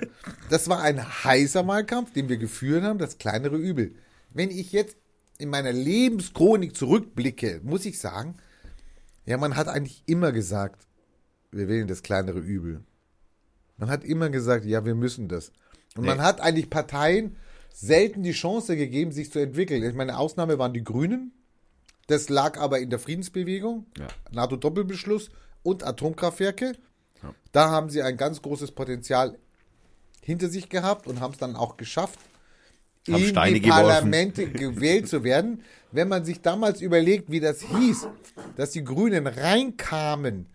das war ein heißer Wahlkampf, den wir geführt haben, das kleinere Übel. Wenn ich jetzt in meiner Lebenschronik zurückblicke, muss ich sagen, ja, man hat eigentlich immer gesagt, wir wählen das kleinere Übel. Man hat immer gesagt, ja, wir müssen das. Und man Nee. hat eigentlich Parteien selten die Chance gegeben, sich zu entwickeln. Ich meine, Ausnahme waren die Grünen. Das lag aber in der Friedensbewegung, Ja. NATO-Doppelbeschluss und Atomkraftwerke. Da haben sie ein ganz großes Potenzial hinter sich gehabt und haben es dann auch geschafft, Haben in Steine die geworfen. Parlamente gewählt zu werden. Wenn man sich damals überlegt, wie das hieß, dass die Grünen reinkamen,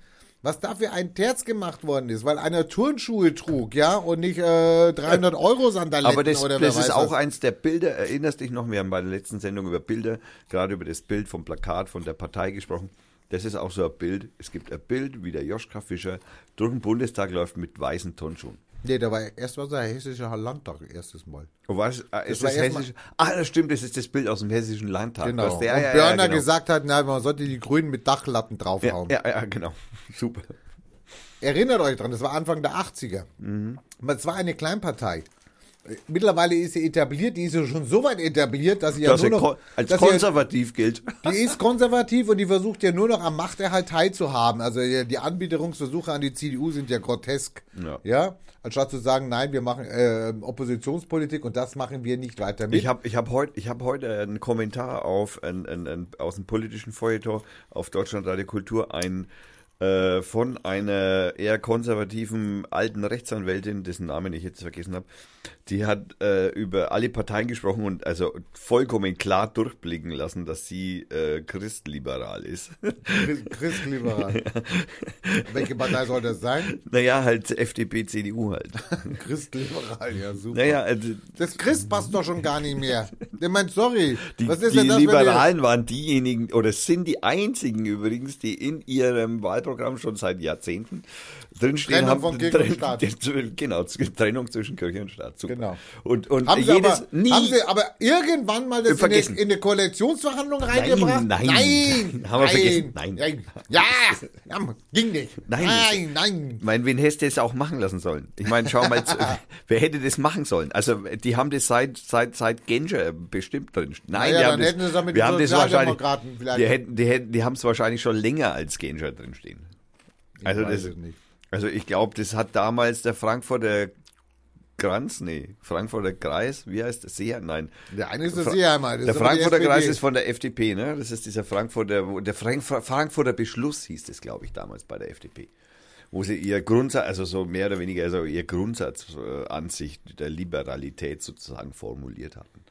was dafür ein Terz gemacht worden ist, weil einer Turnschuhe trug, ja, und nicht äh, 300 Euro Sandaletten Aber das, oder das ist auch was. eins der Bilder. Erinnerst dich noch, wir haben bei der letzten Sendung über Bilder, gerade über das Bild vom Plakat von der Partei gesprochen. Das ist auch so ein Bild. Es gibt ein Bild, wie der Joschka Fischer durch den Bundestag läuft mit weißen Turnschuhen. Nee, da war erst war der hessische Landtag erstes Mal. Und was? Ah, ist das erst hessisch? Ah, das stimmt, das ist das Bild aus dem hessischen Landtag. Genau. Was der, und ja, ja, Börner genau. gesagt hat, na, man sollte die Grünen mit Dachlatten Ja, draufhauen. ja, ja, genau. Super. Erinnert euch dran, das war Anfang der 80er. Es war eine Kleinpartei. Mittlerweile ist sie etabliert, die ist ja schon so weit etabliert, dass sie ja Dass nur er noch, als sie ja, konservativ gilt. die ist konservativ und die versucht ja nur noch am Machterhalt teilzuhaben. Also ja, die Anbiederungsversuche an die CDU sind ja grotesk. Ja. Ja, anstatt zu sagen, nein, wir machen äh, Oppositionspolitik und das machen wir nicht weiter mit. Ich habe ich hab heute hab heut einen Kommentar auf ein, ein, ein, aus dem politischen Feuilleton auf Deutschlandradio Kultur ein äh, von einer eher konservativen alten Rechtsanwältin, dessen Namen ich jetzt vergessen habe. Die hat äh, über alle Parteien gesprochen und also vollkommen klar durchblicken lassen, dass sie äh, christliberal ist. Christ- Christliberal. Welche Partei soll das sein? naja, halt FDP, CDU halt. Christliberal, ja super. naja, also Das Christ passt doch schon gar nicht mehr. Der meint, sorry, Die, was ist die denn das, wir- Liberalen waren diejenigen, oder sind die einzigen übrigens, die in ihrem Wahlprogramm schon seit Jahrzehnten drinstehen Trennung haben. von Kirche und Staat. Genau, Trennung zwischen Kirche und Staat. Super. Genau. Und, und Haben sie, jedes, aber, nie, haben sie aber irgendwann mal das in eine, Vergessen. in eine Koalitionsverhandlung reingebracht? nein. nein, Haben wir vergessen. Nein. Ja, ja, ging nicht. Nein. nein, nein. Ich meine, wen hätte es auch machen lassen sollen? Ich meine, schau mal, wer hätte das machen sollen? Also, die haben das seit, seit, seit Genscher bestimmt drin. Nein, Naja, die dann haben das, hätten sie es doch mit wir haben das wahrscheinlich, Sozialdemokraten vielleicht- die hätten, die hätten, die haben es wahrscheinlich schon länger als Genscher drin stehen. Also, das, nicht. Also ich glaube, das hat damals der Frankfurter Kranz, nee, Frankfurter Kreis, wie heißt das? Seher? Nein. Der eine ist der. Das Der ist Frankfurter. Kreis ist von der FDP, ne? Das ist dieser Frankfurter, wo- der Frank, Frankfurter Beschluss hieß das, glaube ich, damals bei der FDP. Wo sie ihr Grundsatz, also so mehr oder weniger, also ihr Grundsatzansicht der Liberalität sozusagen formuliert hatten.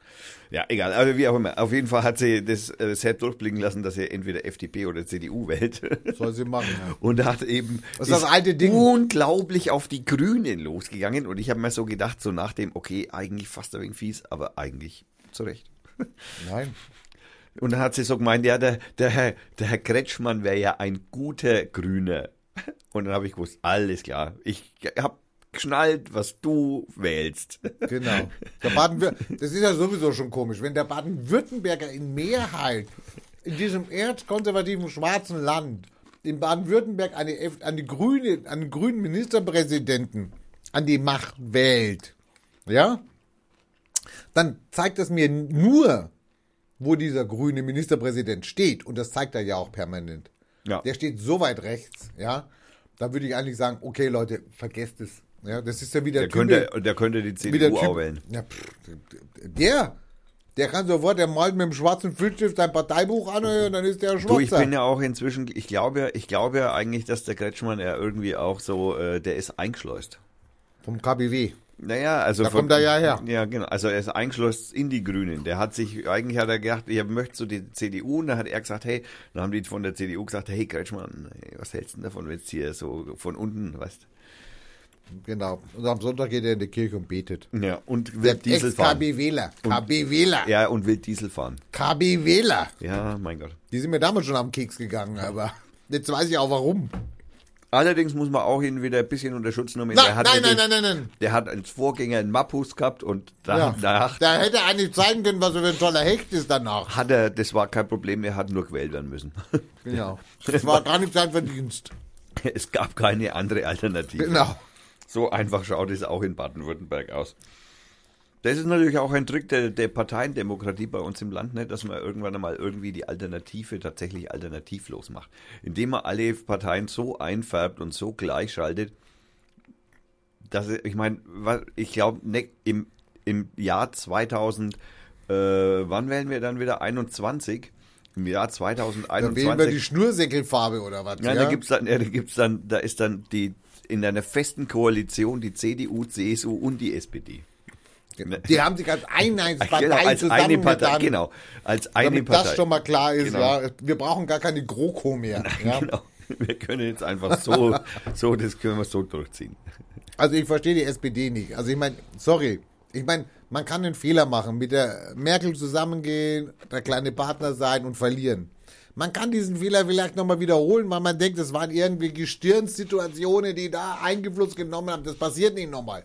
Ja, egal, aber wie auch immer. Auf jeden Fall hat sie das äh, sehr durchblicken lassen, dass sie entweder FDP oder CDU wählt. Soll sie machen, ja. Und hat eben Das ist das alte Ding. unglaublich auf die Grünen losgegangen. Und ich habe mir so gedacht, so nach dem, okay, eigentlich fast ein wenig fies, aber eigentlich zurecht. Nein. Und dann hat sie so gemeint, ja, der, der, Herr, der Herr Kretschmann wäre ja ein guter Grüner. Und dann habe ich gewusst, alles klar, ich habe geschnallt, was du wählst. Genau. Der Baden das ist ja sowieso schon komisch, wenn der Baden-Württemberger in Mehrheit in diesem erzkonservativen schwarzen Land in Baden-Württemberg eine, F- eine grüne, einen grünen Ministerpräsidenten an die Macht wählt, ja, dann zeigt das mir nur, wo dieser grüne Ministerpräsident steht. Und das zeigt er ja auch permanent. Ja. der steht so weit rechts, ja, da würde ich eigentlich sagen, okay, Leute, vergesst es. Ja, das ist ja wieder Der könnte, der könnte die CDU Typ, auch wählen. ja, pff, der, der kann sofort, der malt mit dem schwarzen Filzstift sein Parteibuch an und dann ist der Du, ich bin ja auch inzwischen, ich glaube, ich glaube ja eigentlich, dass der Kretschmann ja irgendwie auch so, äh, der ist eingeschleust. Vom KBW. Naja, also Da kommt er ja her. Ja, genau. Also er ist eingeschlossen in die Grünen. Der hat sich, eigentlich hat er gedacht, ich möchte so die CDU und dann hat er gesagt, hey, dann haben die von der CDU gesagt, hey Kretschmann, was hältst du denn davon, wenn jetzt hier so von unten, weißt Genau. Und am Sonntag geht er in die Kirche und betet. Ja, und will Diesel fahren. Ex-KB-Wähler. KB-Wähler. Ja, und will Diesel fahren. KB-Wähler. Ja, mein Gott. Die sind mir damals schon am Keks gegangen, aber jetzt weiß ich auch warum. Allerdings muss man auch ihn wieder ein bisschen unter Schutz nehmen. Nein, nein, nein, nein, nein, nein. Der hat als Vorgänger einen Mappus gehabt und danach Da hätte er eigentlich zeigen können, was er für ein toller Hecht ist danach. hat er, das war kein Problem, er hat nur gewählt werden müssen. Genau. Das war gar nicht sein Verdienst. Es gab keine andere Alternative. Genau. So einfach schaut es auch in Baden-Württemberg aus. Das ist natürlich auch ein Trick der, der Parteiendemokratie bei uns im Land, ne, dass man irgendwann einmal irgendwie die Alternative tatsächlich alternativlos macht. Indem man alle Parteien so einfärbt und so gleichschaltet, dass ich meine, ich glaube, ne, im, im Jahr 2000, äh, wann wählen wir dann wieder? 21? Im Jahr Da 2021. wählen wir die Schnursäckelfarbe oder was? Ja, da gibt's dann, ja, da gibt's dann, da ist dann die in einer festen Koalition die CDU, CSU und die SPD. Die haben sich als Einheitspartei Genau, als eine Partei, genau, als eine damit Partei. das schon mal klar ist. Genau. Ja, wir brauchen gar keine GroKo mehr. Ja. Genau. Wir können jetzt einfach so, so, das können wir so durchziehen. Also ich verstehe die SPD nicht. Also ich meine, sorry. Ich meine, man kann einen Fehler machen, mit der Merkel zusammengehen, der kleine Partner sein und verlieren. Man kann diesen Fehler vielleicht nochmal wiederholen, weil man denkt, es waren irgendwie Gestirnssituationen, die da Einfluss genommen haben. Das passiert nicht nochmal.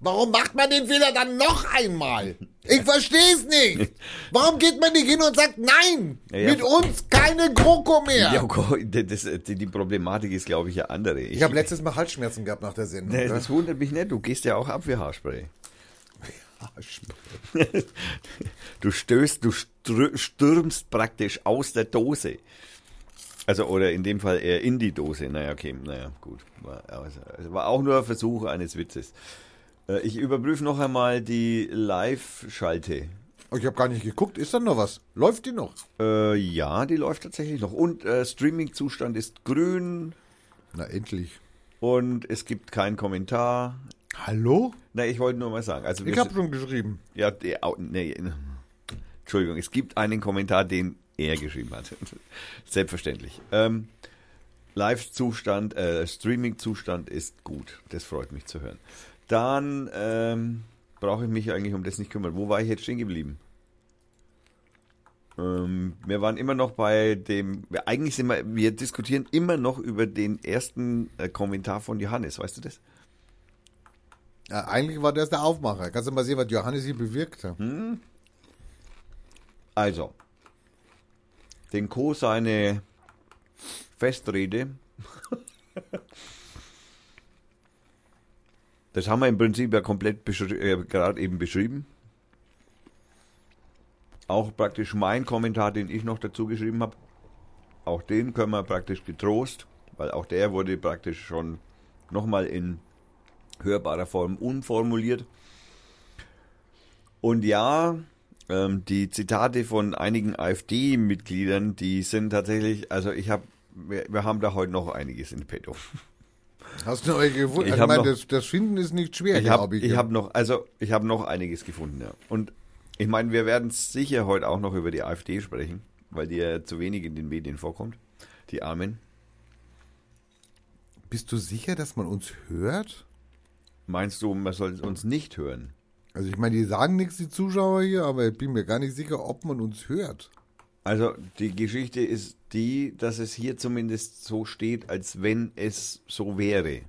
Warum macht man den Fehler dann noch einmal? Ich verstehe es nicht. Warum geht man nicht hin und sagt, nein, Ja, mit uns keine GroKo mehr? Ja, das, die, Problematik ist, glaube ich, ja andere. Ich habe letztes Mal Halsschmerzen gehabt nach der Sendung. Nee, ne? das wundert mich nicht, du gehst ja auch ab für Haarspray. Du stößt, du stürmst praktisch aus der Dose. Also, oder in dem Fall eher in die Dose. Naja, okay, naja, gut. War, also, also war auch nur ein Versuch eines Witzes. Äh, Ich überprüfe noch einmal die Live-Schalte. Oh, ich habe gar nicht geguckt. Ist da noch was? Läuft die noch? Äh, ja, die läuft tatsächlich noch. Und äh, Streaming-Zustand ist grün Na, endlich. und es gibt keinen Kommentar. Hallo? Na, ich wollte nur mal sagen. Also Ich habe schon geschrieben. Ja, der, nee, Entschuldigung, es gibt einen Kommentar, den er geschrieben hat. Selbstverständlich. Ähm, Live-Zustand, äh, Streaming-Zustand ist gut. Das freut mich zu hören. Dann ähm, brauche ich mich eigentlich um das nicht kümmern. Wo war ich jetzt stehen geblieben? Ähm, wir waren immer noch bei dem, wir- eigentlich sind wir, wir diskutieren immer noch über den ersten äh, Kommentar von Johannes, weißt du das? Ja, eigentlich war das der Aufmacher. Kannst du mal sehen, was Johannes hier bewirkt hat? Also, den Co. seine Festrede. Das haben wir im Prinzip ja komplett äh, gerade eben beschrieben. Auch praktisch mein Kommentar, den ich noch dazu geschrieben habe. Auch den können wir praktisch getrost, weil auch der wurde praktisch schon nochmal in hörbarer Form umformuliert. Und ja, ähm, die Zitate von einigen AfD-Mitgliedern, die sind tatsächlich, also ich habe, wir, wir haben da heute noch einiges in petto. Hast du euch gefunden? Ich Ich, hab meine, noch- das, das Finden ist nicht schwer, Ich habe glaube ich. ich hab noch, also ich habe noch einiges gefunden, ja. Und ich meine, wir werden sicher heute auch noch über die AfD sprechen, weil die ja zu wenig in den Medien vorkommt. Die Armen. Bist du sicher, dass man uns hört? Meinst du, man soll uns nicht hören? Also ich meine, die sagen nichts, die Zuschauer hier, aber ich bin mir gar nicht sicher, ob man uns hört. Also die Geschichte ist die, dass es hier zumindest so steht, als wenn es so wäre.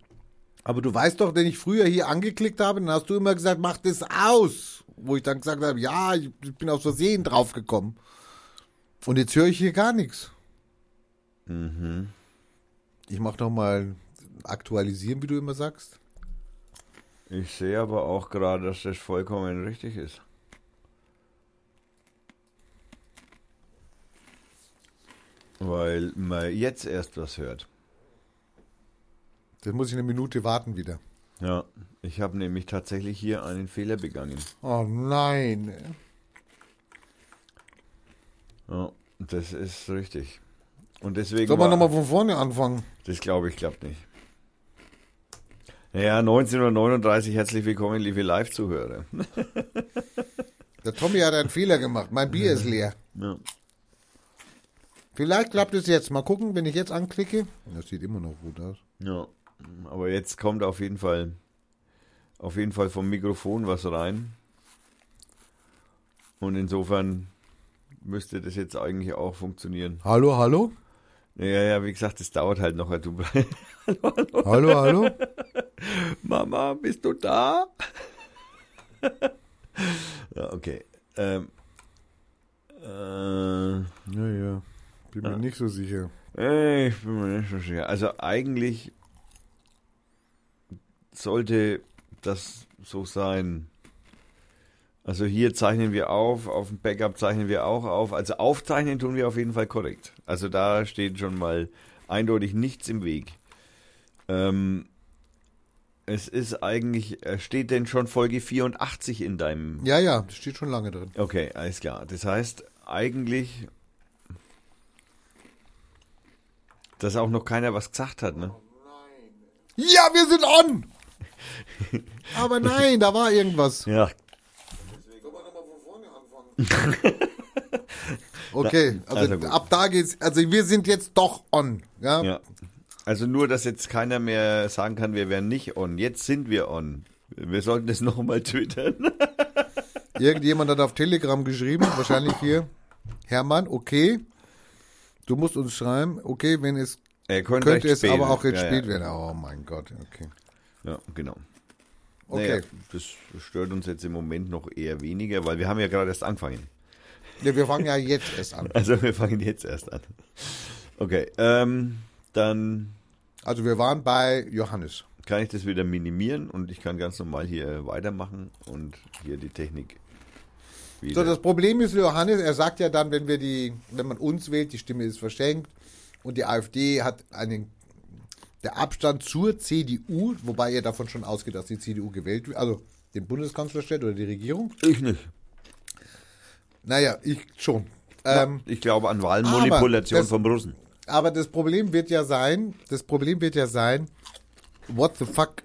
Aber du weißt doch, wenn ich früher hier angeklickt habe, dann hast du immer gesagt, mach das aus. Wo ich dann gesagt habe, ja, ich bin aus Versehen draufgekommen. Und jetzt höre ich hier gar nichts. Mhm. Ich mach noch mal aktualisieren, wie du immer sagst. Ich sehe aber auch gerade, dass das vollkommen richtig ist. weil man jetzt erst was hört. Dann muss ich eine Minute warten wieder. Ja, ich habe nämlich tatsächlich hier einen Fehler begangen. Oh nein. Ja, das ist richtig. Und deswegen. Sollen wir nochmal von vorne anfangen? Das glaube ich, klappt nicht. Naja, 1939, herzlich willkommen, liebe Live-Zuhörer. Der Tommy hat einen Fehler gemacht. Mein Bier ist leer. Ja. Vielleicht klappt es jetzt. Mal gucken, wenn ich jetzt anklicke. Das sieht immer noch gut aus. ja, aber jetzt kommt auf jeden Fall, auf jeden Fall vom Mikrofon was rein. Und insofern müsste das jetzt eigentlich auch funktionieren. Hallo, hallo? Ja, ja, wie gesagt, das dauert halt noch. Du, Hallo, hallo? Mama, bist du da? ja, okay. Ähm, äh, Ja, ja. Bin mir nicht so sicher. Äh, Ich bin mir nicht so sicher. Also eigentlich sollte das so sein. Also hier zeichnen wir auf, auf dem Backup zeichnen wir auch auf. Also aufzeichnen tun wir auf jeden Fall korrekt. Also da steht schon mal eindeutig nichts im Weg. Ähm, es ist eigentlich, äh, steht denn schon Folge 84 in deinem Ja, ja, das steht schon lange drin. Okay, alles klar. Das heißt eigentlich, dass auch noch keiner was gesagt hat, ne? Ja, wir sind on! Aber nein, da war irgendwas. Ja. Okay, also, also ab da geht's. Also wir sind jetzt doch on. Ja? ja. Also nur, dass jetzt keiner mehr sagen kann, wir wären nicht on. Jetzt sind wir on. Wir sollten das nochmal twittern. Irgendjemand hat auf Telegram geschrieben, wahrscheinlich hier. Hermann, okay. Du musst uns schreiben, okay, wenn es Er könnte, könnte es aber auch jetzt ja, spät ja. werden. Oh mein Gott, okay. Ja, genau. Okay. Naja, das stört uns jetzt im Moment noch eher weniger, weil wir haben ja gerade erst angefangen. Ja, wir fangen ja jetzt erst an. Also wir fangen jetzt erst an. Okay, ähm, dann Also wir waren bei Johannes. kann ich das wieder minimieren und ich kann ganz normal hier weitermachen und hier die Technik wieder. So, das Problem ist, Johannes, er sagt ja dann, wenn wir die, wenn man uns wählt, die Stimme ist verschenkt und die AfD hat einen, der Abstand zur CDU, wobei er davon schon ausgeht, dass die CDU gewählt wird, also den Bundeskanzler stellt oder die Regierung. ich nicht. Naja, ich schon. Ähm, ich glaube an Wahlmanipulation vom Russen. aber das Problem wird ja sein, das Problem wird ja sein, what the fuck,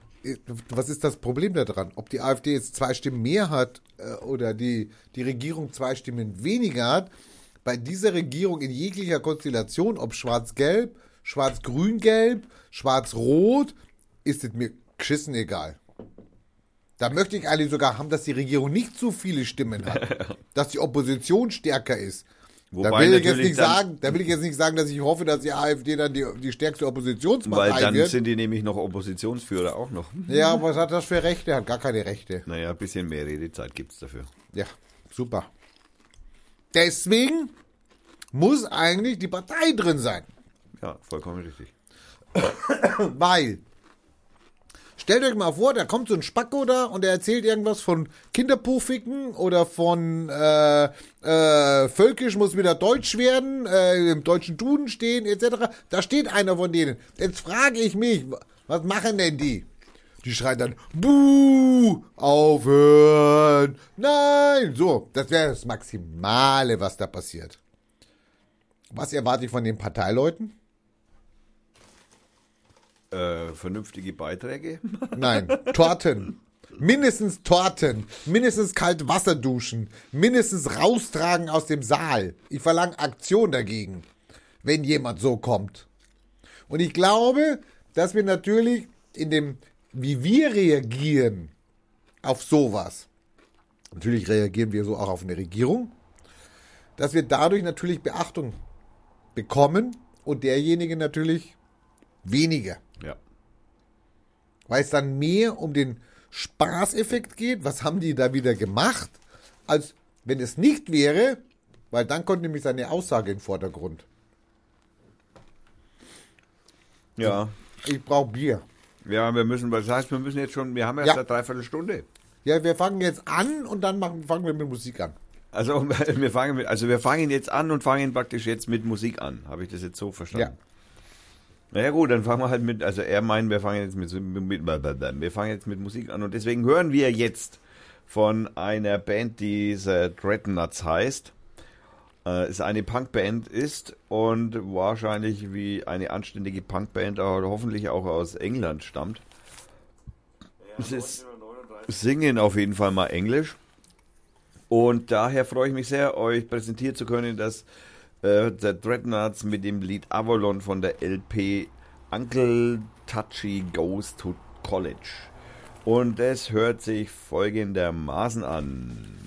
was ist das Problem daran? Ob die AfD jetzt zwei Stimmen mehr hat äh, oder die, die Regierung zwei Stimmen weniger hat, bei dieser Regierung in jeglicher Konstellation, ob schwarz-gelb, schwarz-grün-gelb, schwarz-rot, ist es mir geschissen egal. Da möchte ich eigentlich sogar haben, dass die Regierung nicht so viele Stimmen hat, dass die Opposition stärker ist. Da Wobei will, ich jetzt nicht sagen, da will ich jetzt nicht sagen, dass ich hoffe, dass die AfD dann die, die stärkste Weil Oppositionspartei dann wird. sind die nämlich noch Oppositionsführer auch noch. Ja, aber was hat das für Rechte? Hat gar keine Rechte. Naja, ein bisschen mehr Redezeit gibt es dafür. Ja, super. Deswegen muss eigentlich die Partei drin sein. Ja, vollkommen richtig. Weil, stellt euch mal vor, da kommt so ein Spacko da und der erzählt irgendwas von Kinderpufiken oder von äh, äh, Völkisch muss wieder Deutsch werden, äh, im deutschen Duden stehen, etc. Da steht einer von denen. Jetzt frage ich mich, was machen denn die? Die schreien dann, Buh, aufhören, nein. So, das wäre das Maximale, was da passiert. Was erwarte ich von den Parteileuten? Äh, vernünftige Beiträge? Nein, Torten. Mindestens Torten. Mindestens kalt Wasser duschen. Mindestens raustragen aus dem Saal. Ich verlange Aktion dagegen, wenn jemand so kommt. Und ich glaube, dass wir natürlich in dem, wie wir reagieren auf sowas, natürlich reagieren wir so auch auf eine Regierung, dass wir dadurch natürlich Beachtung bekommen und derjenige natürlich weniger. Weil es dann mehr um den Spaßeffekt geht, was haben die da wieder gemacht, als wenn es nicht wäre, weil dann kommt nämlich seine Aussage in den Vordergrund. Ja. Ich brauche Bier. Ja, wir müssen, das heißt, wir müssen jetzt schon, wir haben erst Ja. eine Dreiviertelstunde. Ja, wir fangen jetzt an und dann machen, fangen wir mit Musik an. Also wir fangen mit, also wir fangen jetzt an und fangen praktisch jetzt mit Musik an. Habe ich das jetzt so verstanden? Ja. Naja gut, dann fangen wir halt mit, also er meint, wir fangen jetzt mit, mit, wir fangen jetzt mit Musik an und deswegen hören wir jetzt von einer Band, die The Dreadnoughts heißt. Äh, ist eine Punkband ist und wahrscheinlich wie eine anständige Punkband, aber hoffentlich auch aus England stammt. Ja, es ist, singen auf jeden Fall mal Englisch. Und daher freue ich mich sehr, euch präsentieren zu können, dass äh, The Dreadnoughts mit dem Lied Avalon von der LP Uncle Touchy Goes to College. Und es hört sich folgendermaßen an.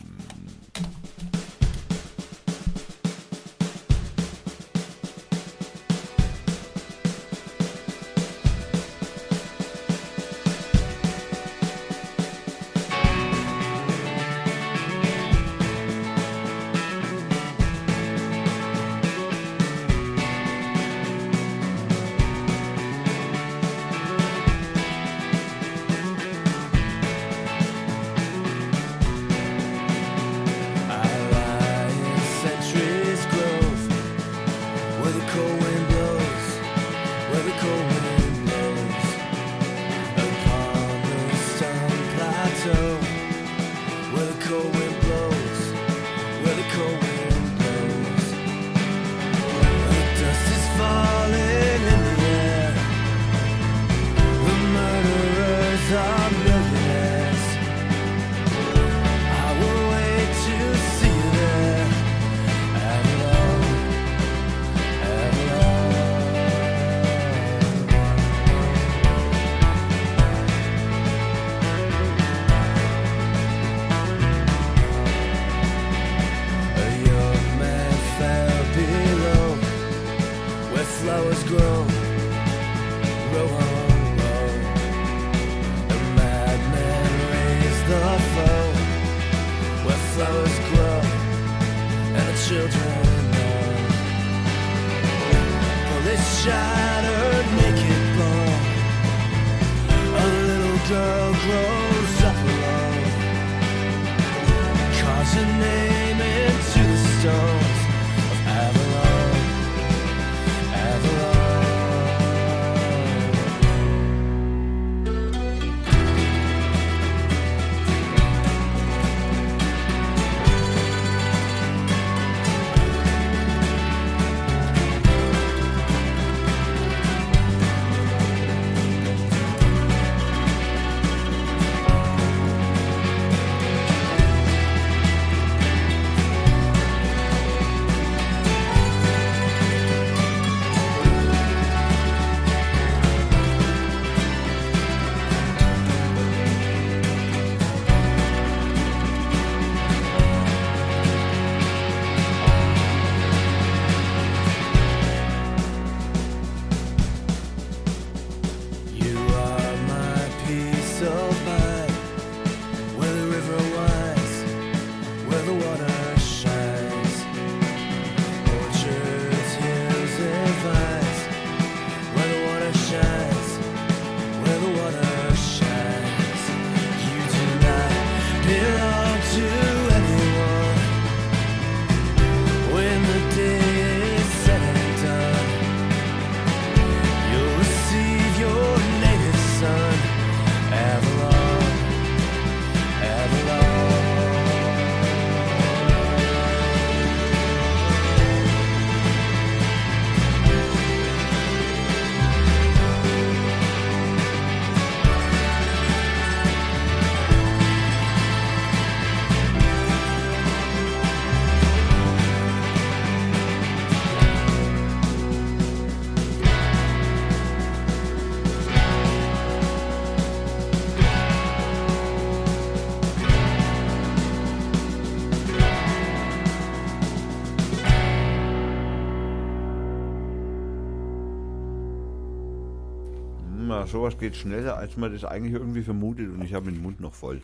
Sowas geht schneller, als man das eigentlich irgendwie vermutet und ich habe den Mund noch voll.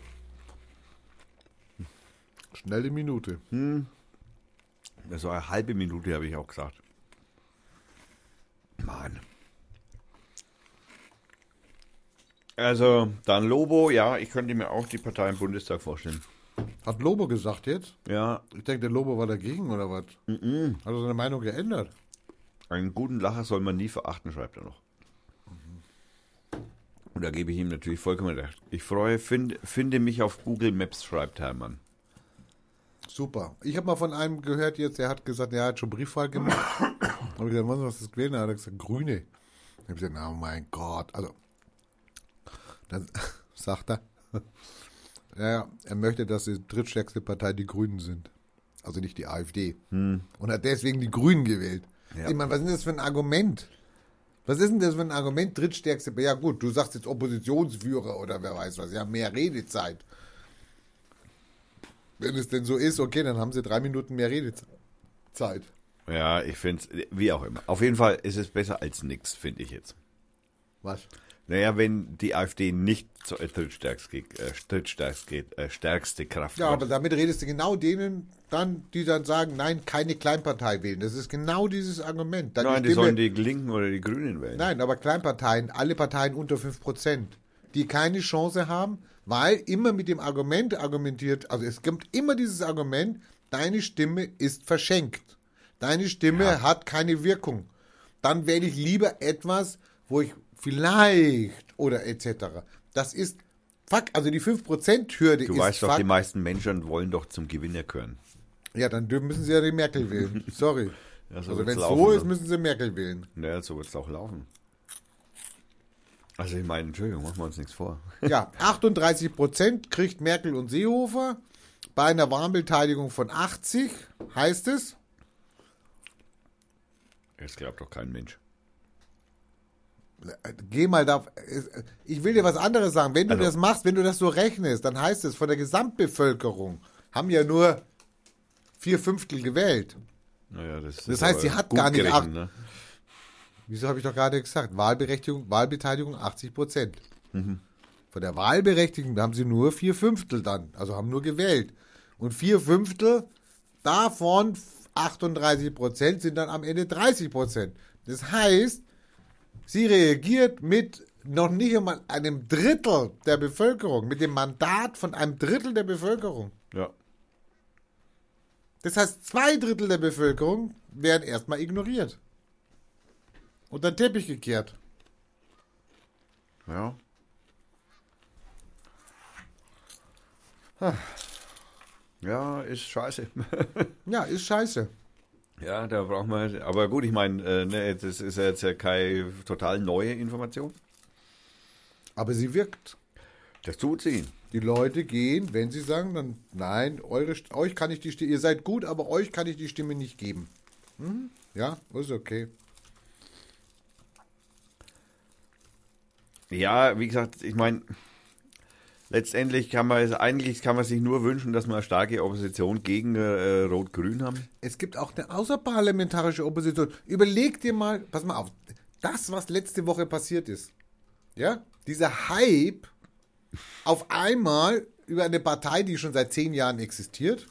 Schnelle Minute. Hm. Das war eine halbe Minute, habe ich auch gesagt. Mann. Also, dann Lobo, ja, ich könnte mir auch die Partei im Bundestag vorstellen. Hat Lobo gesagt jetzt? Ja, Ich denke, der Lobo war dagegen oder was? Hat er seine Meinung geändert? einen guten Lacher soll man nie verachten, schreibt er noch. Und da gebe ich ihm natürlich vollkommen recht. Ich freue, find, finde mich auf Google Maps, schreibt Hermann. Super. Ich habe mal von einem gehört jetzt, der hat gesagt, er hat schon Briefwahl gemacht. habe ich gesagt, was ist das gewesen? Da hat er gesagt, Grüne. Ich habe gesagt, oh mein Gott. Also, dann sagt er, ja, er möchte, dass die drittstärkste Partei die Grünen sind. Also nicht die AfD. Und hat deswegen die Grünen gewählt. Ja. Ich meine, was ist das für ein Argument? Was ist denn das für ein Argument? Drittstärkste. Ja gut, du sagst jetzt Oppositionsführer oder wer weiß was. Ja, mehr Redezeit. Wenn es denn so ist, okay, dann haben sie drei Minuten mehr Redezeit. Ja, ich finde es, wie auch immer. Auf jeden Fall ist es besser als nichts, finde ich jetzt. Was? Naja, wenn die AfD nicht zur drittstärkste, äh, drittstärkste äh, stärkste Kraft Ja, wird. aber damit redest du genau denen dann, die dann sagen, nein, keine Kleinpartei wählen. Das ist genau dieses Argument. Dann Nein, die sollen die Linken oder die Grünen wählen. Nein, aber Kleinparteien, alle Parteien unter 5%, die keine Chance haben, weil immer mit dem Argument argumentiert, also es gibt immer dieses Argument, deine Stimme ist verschenkt. Deine Stimme hat keine Wirkung. Dann wähle ich lieber etwas, wo ich vielleicht oder etc. Das ist, fuck, also die 5%-Hürde Du ist weißt doch, fuck. die meisten Menschen wollen doch zum Gewinner gehören. Ja, dann müssen sie ja die Merkel wählen. Sorry. Ja, so also wenn es so ist, müssen sie Merkel wählen. Naja, so wird es auch laufen. Also ich meine, Entschuldigung, machen wir uns nichts vor. Ja, 38 Prozent kriegt Merkel und Seehofer. Bei einer Wahlbeteiligung von 80 heißt es, Das glaubt doch kein Mensch. Geh mal da, ich will dir was anderes sagen. Wenn du Also- das machst, wenn du das so rechnest, dann heißt es, von der Gesamtbevölkerung haben ja nur vier Fünftel gewählt. Naja, das, Das ist heißt, sie hat gar nicht gerechnet, ne? Wieso habe ich doch gerade gesagt? Wahlberechtigung, Wahlbeteiligung 80 Prozent. Mhm. Von der Wahlberechtigung haben sie nur vier Fünftel dann, also haben nur gewählt. Und vier Fünftel, davon 38 Prozent sind dann am Ende 30 Prozent. Das heißt, sie reagiert mit noch nicht einmal einem Drittel der Bevölkerung, mit dem Mandat von einem Drittel der Bevölkerung. Ja. Das heißt, zwei Drittel der Bevölkerung werden erstmal ignoriert. Unter den Teppich gekehrt. Ja. Ja, ist scheiße. Ja, ist scheiße. Ja, da braucht man. Aber gut, ich meine, äh, ne, das ist ja jetzt ja keine total neue Information. Aber sie wirkt. Das tut sie. Die Leute gehen, wenn sie sagen, dann nein, eure, euch kann ich die Stimme, ihr seid gut, aber euch kann ich die Stimme nicht geben. Hm? Ja, ist okay. Ja, wie gesagt, ich meine, letztendlich kann man es, eigentlich kann man sich nur wünschen, dass wir eine starke Opposition gegen äh, Rot-Grün haben. Es gibt auch eine außerparlamentarische Opposition. Überleg dir mal, pass mal auf, das, was letzte Woche passiert ist, ja, dieser Hype auf einmal über eine Partei, die schon seit zehn Jahren existiert,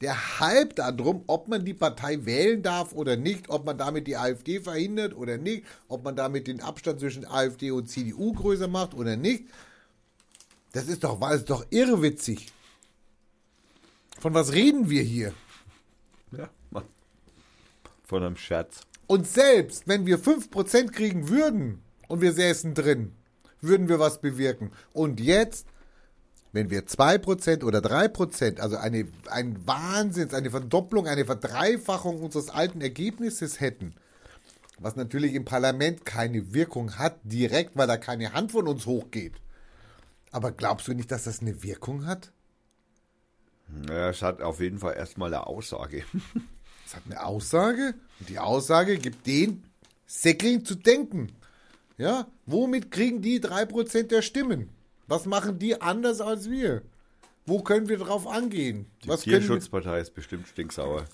der Hype darum, ob man die Partei wählen darf oder nicht, ob man damit die AfD verhindert oder nicht, ob man damit den Abstand zwischen AfD und CDU größer macht oder nicht, das ist doch, war es doch irrwitzig. Von was reden wir hier? Ja. Von einem Scherz. Und selbst wenn wir 5% kriegen würden und wir säßen drin, würden wir was bewirken. Und jetzt, wenn wir 2% oder 3%, also eine, ein Wahnsinns, eine Verdopplung, eine Verdreifachung unseres alten Ergebnisses hätten, was natürlich im Parlament keine Wirkung hat, direkt, weil da keine Hand von uns hochgeht. Aber glaubst du nicht, dass das eine Wirkung hat? Ja, es hat auf jeden Fall erstmal eine Aussage. Es hat eine Aussage und die Aussage gibt den Säckling zu denken. Ja, womit kriegen die 3% der Stimmen? Was machen die anders als wir? Wo können wir drauf angehen? Die Was Tierschutzpartei ist bestimmt stinksauer.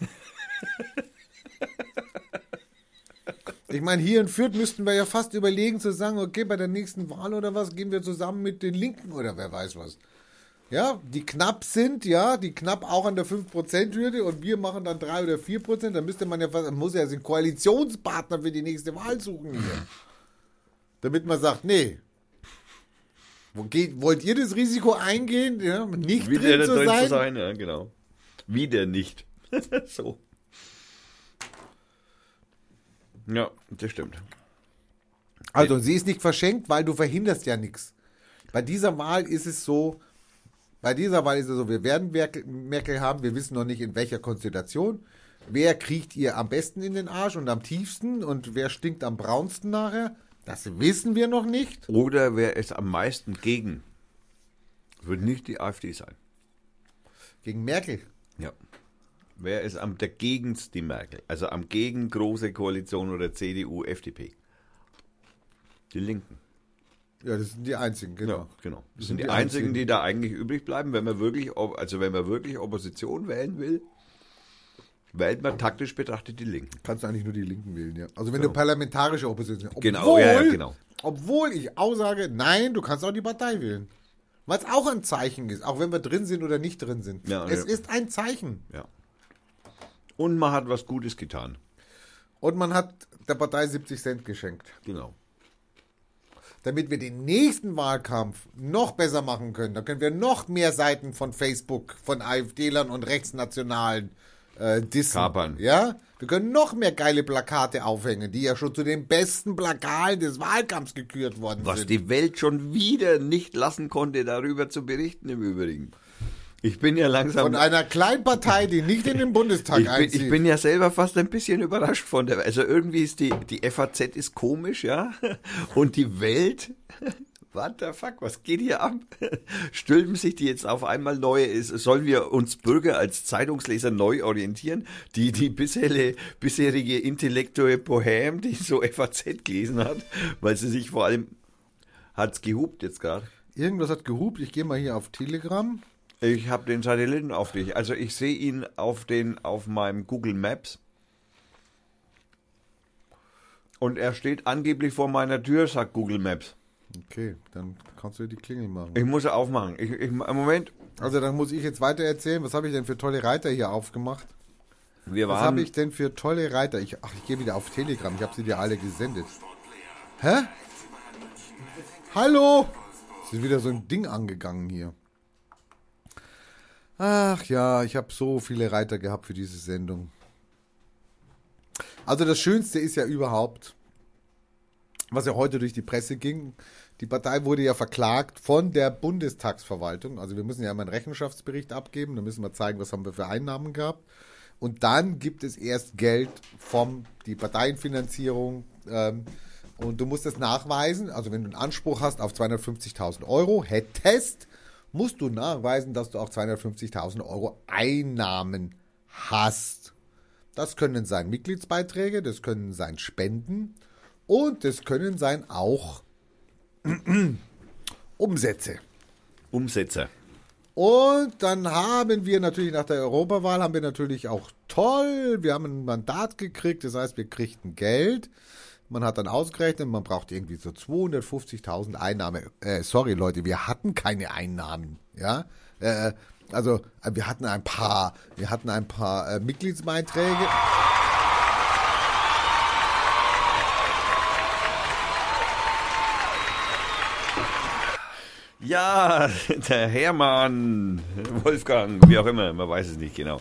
ich meine, hier in Fürth müssten wir ja fast überlegen zu sagen, okay, bei der nächsten Wahl oder was gehen wir zusammen mit den Linken oder wer weiß was. Ja, die knapp sind, ja, die knapp auch an der 5%-Hürde und wir machen dann 3 oder 4%, dann müsste man ja fast, muss ja einen Koalitionspartner für die nächste Wahl suchen hier. Damit man sagt, nee, Wo geht, wollt ihr das Risiko eingehen, ja, nicht Wieder drin zu sein? zu sein, ja, genau. Wieder nicht. so. Ja, das stimmt. Also, sie ist nicht verschenkt, weil du verhinderst ja nichts. Bei dieser Wahl ist es so, bei dieser Wahl ist es so, wir werden Merkel, haben, wir wissen noch nicht in welcher Konstellation. Wer kriegt ihr am besten in den Arsch und am tiefsten und wer stinkt am braunsten nachher? Das wissen wir noch nicht. Oder wer ist am meisten gegen? Wird nicht die AfD sein. Gegen Merkel. Ja. Wer ist am dagegenst die Merkel? Also am gegen große Koalition oder CDU, FDP? Die Linken. Ja, das sind die einzigen, genau. Ja, genau. Das sind die, einzigen, die da eigentlich übrig bleiben, wenn man wirklich, also wenn man wirklich Opposition wählen will, wählt man taktisch betrachtet die Linken. Kannst du eigentlich nur die Linken wählen, ja. Also wenn du parlamentarische Opposition. Genau, ja, ja, genau. Obwohl ich auch sage, nein, du kannst auch die Partei wählen. Es auch ein Zeichen ist, auch wenn wir drin sind oder nicht drin sind. Ja, es ja. ist ein Zeichen. Ja. Und man hat was Gutes getan. Und man hat der Partei 70 Cent geschenkt. Genau. Damit wir den nächsten Wahlkampf noch besser machen können. Da können wir noch mehr Seiten von Facebook, von AfD-Lern und Rechtsnationalen äh, dissen. Kapern. Ja? Wir können noch mehr geile Plakate aufhängen, die ja schon zu den besten Plakaten des Wahlkampfs gekürt worden Was sind. die Welt schon wieder nicht lassen konnte, darüber zu berichten im Übrigen. Ich bin ja langsam. Von einer kleinen Partei, die nicht in den Bundestag ich, bin, einzieht. ich bin ja selber fast ein bisschen überrascht von der. Also irgendwie ist die, die FAZ ist komisch, ja. Und die Welt. What the fuck, was geht hier ab? Stülpen sich die jetzt auf einmal neu? Ist, sollen wir uns Bürger als Zeitungsleser neu orientieren? Die, die bisherige, bisherige intellektuelle Bohem, die so FAZ gelesen hat, weil sie sich vor allem, hat's gehupt jetzt gerade. Irgendwas hat gehupt. Ich gehe mal hier auf Telegram. Ich habe den Satelliten auf dich. Also ich sehe ihn auf den auf meinem Google Maps. Und er steht angeblich vor meiner Tür, sagt Google Maps. Okay, dann kannst du die Klingel machen. Ich muss aufmachen. Ich, ich, Im Moment, Also dann muss ich jetzt weiter erzählen. Was habe ich denn für tolle Reiter hier aufgemacht? wir Was habe waren. ich denn für tolle Reiter? Ich, ach, ich gehe wieder auf Telegram. Ich habe sie dir alle gesendet. Hä? Hallo? Es ist wieder so ein Ding angegangen hier. Ach ja, ich habe so viele Reiter gehabt für diese Sendung. Also das Schönste ist ja überhaupt, was ja heute durch die Presse ging. Die Partei wurde ja verklagt von der Bundestagsverwaltung. Also wir müssen ja immer einen Rechenschaftsbericht abgeben. Da müssen wir zeigen, was haben wir für Einnahmen gehabt. Und dann gibt es erst Geld vom die Parteienfinanzierung. Ähm, und du musst das nachweisen. Also wenn du einen Anspruch hast auf 250.000 Euro, hättest, musst du nachweisen, dass du auch 250.000 Euro Einnahmen hast. Das können sein Mitgliedsbeiträge, das können sein Spenden und das können sein auch Umsätze. Umsetzer. Und dann haben wir natürlich nach der Europawahl haben wir natürlich auch toll, wir haben ein Mandat gekriegt, das heißt, wir kriegten Geld. Man hat dann ausgerechnet, man braucht irgendwie so 250.000 Einnahmen. Äh, sorry Leute, wir hatten keine Einnahmen, ja? Äh, also äh, wir hatten ein paar, wir hatten ein paar äh, Mitgliedsbeiträge. Ja, der Hermann, Wolfgang, wie auch immer, man weiß es nicht genau.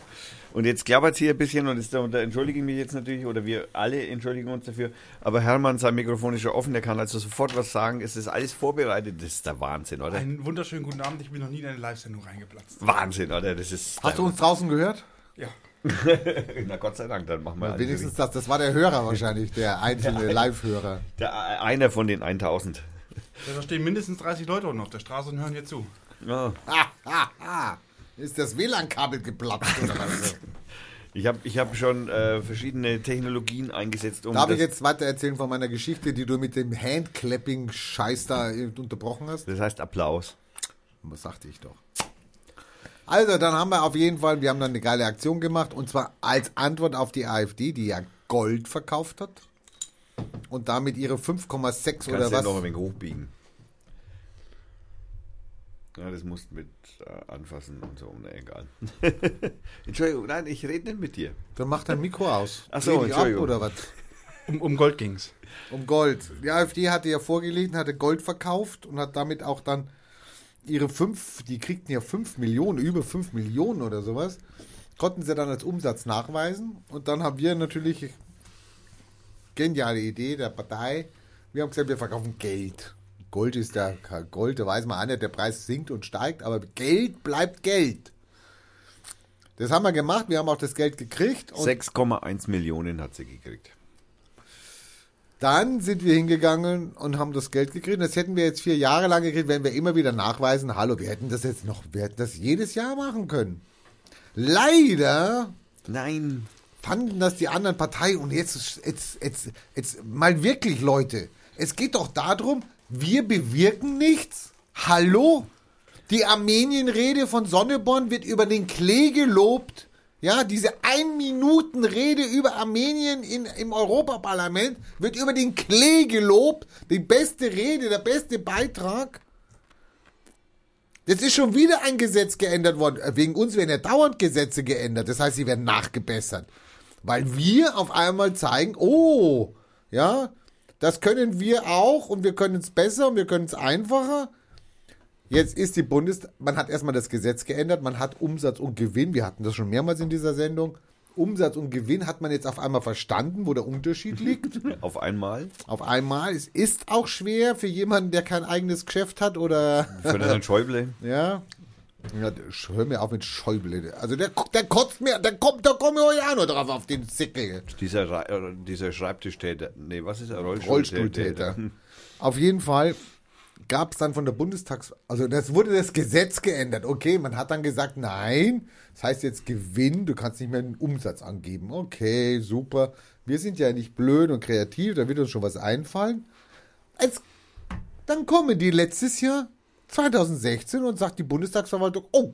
Und jetzt klappert es hier ein bisschen und ist da, und da entschuldige ich mich jetzt natürlich, oder wir alle entschuldigen uns dafür. Aber Hermann, sein Mikrofon ist schon offen, der kann also sofort was sagen. Es ist alles vorbereitet. Das ist der Wahnsinn, oder? Einen wunderschönen guten Abend. Ich bin noch nie in eine Live-Sendung reingeplatzt. Wahnsinn, oder? Das ist. Hast du uns draußen gehört? Ja. Na Gott sei Dank, dann machen wir alles Wenigstens das, das war der Hörer wahrscheinlich, der einzelne Live-Hörer. einer von den 1000. Da stehen mindestens 30 Leute unten auf der Straße und hören hier zu. Ja. Ah, ah, ah. Ist das WLAN-Kabel geplatzt oder was? Ich habe ich hab schon äh, verschiedene Technologien eingesetzt, um Darf ich jetzt weiter erzählen von meiner Geschichte, die du mit dem Handclapping-Scheiß da äh, unterbrochen hast? das heißt Applaus. Was sagte ich doch? Also, dann haben wir auf jeden Fall, wir haben dann eine geile Aktion gemacht und zwar als Antwort auf die AfD, die ja Gold verkauft hat und damit ihre 5,6 oder Kannst du was. noch ein wenig hochbiegen. Ja, das musst du mit äh, anfassen und so, ne, egal. Entschuldigung, nein, ich rede nicht mit dir. Dann macht dein Mikro aus. Ach so, Dreh dich ab Entschuldigung. oder was? Um, um Gold ging's. Um Gold. Die AfD hatte ja vorgelegt, hatte Gold verkauft und hat damit auch dann ihre fünf, die kriegten ja fünf Millionen, über fünf Millionen oder sowas, konnten sie dann als Umsatz nachweisen. Und dann haben wir natürlich, geniale Idee der Partei, wir haben gesagt, wir verkaufen Geld. Gold ist da, Gold, da weiß man auch nicht, der Preis sinkt und steigt, aber Geld bleibt Geld. Das haben wir gemacht, wir haben auch das Geld gekriegt. Und 6,1 Millionen hat sie gekriegt. Dann sind wir hingegangen und haben das Geld gekriegt. Das hätten wir jetzt vier Jahre lang gekriegt, wenn wir immer wieder nachweisen, hallo, wir hätten das jetzt noch, wir hätten das jedes Jahr machen können. Leider Nein. fanden das die anderen Parteien und jetzt, jetzt, jetzt, jetzt mal wirklich, Leute. Es geht doch darum, wir bewirken nichts. Hallo? Die Armenien-Rede von Sonneborn wird über den Klee gelobt. Ja, diese Ein-Minuten-Rede über Armenien in, im Europaparlament wird über den Klee gelobt. Die beste Rede, der beste Beitrag. Jetzt ist schon wieder ein Gesetz geändert worden. Äh, Wegen uns werden ja dauernd Gesetze geändert. Das heißt, sie werden nachgebessert. Weil wir auf einmal zeigen, oh, ja, das können wir auch und wir können es besser und wir können es einfacher. Jetzt ist die Bundes... Man hat erstmal das Gesetz geändert, man hat Umsatz und Gewinn, wir hatten das schon mehrmals in dieser Sendung. Umsatz und Gewinn hat man jetzt auf einmal verstanden, wo der Unterschied liegt. Auf einmal. auf einmal. Es ist auch schwer für jemanden, der kein eigenes Geschäft hat oder... Für den Herrn Schäuble. Ja. Ja, hör mir auf mit Schäuble. Also der, der kotzt mir, der kommt, da komme ich auch noch drauf auf den Sickel. Dieser, äh, dieser Schreibtischtäter. Nee, was ist er? Rollstuhltäter. Auf jeden Fall gab es dann von der Bundestags... Also das wurde das Gesetz geändert. Okay, man hat dann gesagt, nein, das heißt jetzt Gewinn, du kannst nicht mehr den Umsatz angeben. Okay, super. Wir sind ja nicht blöd und kreativ, da wird uns schon was einfallen. Jetzt, dann kommen die letztes Jahr, 2016, und sagt die Bundestagsverwaltung, oh,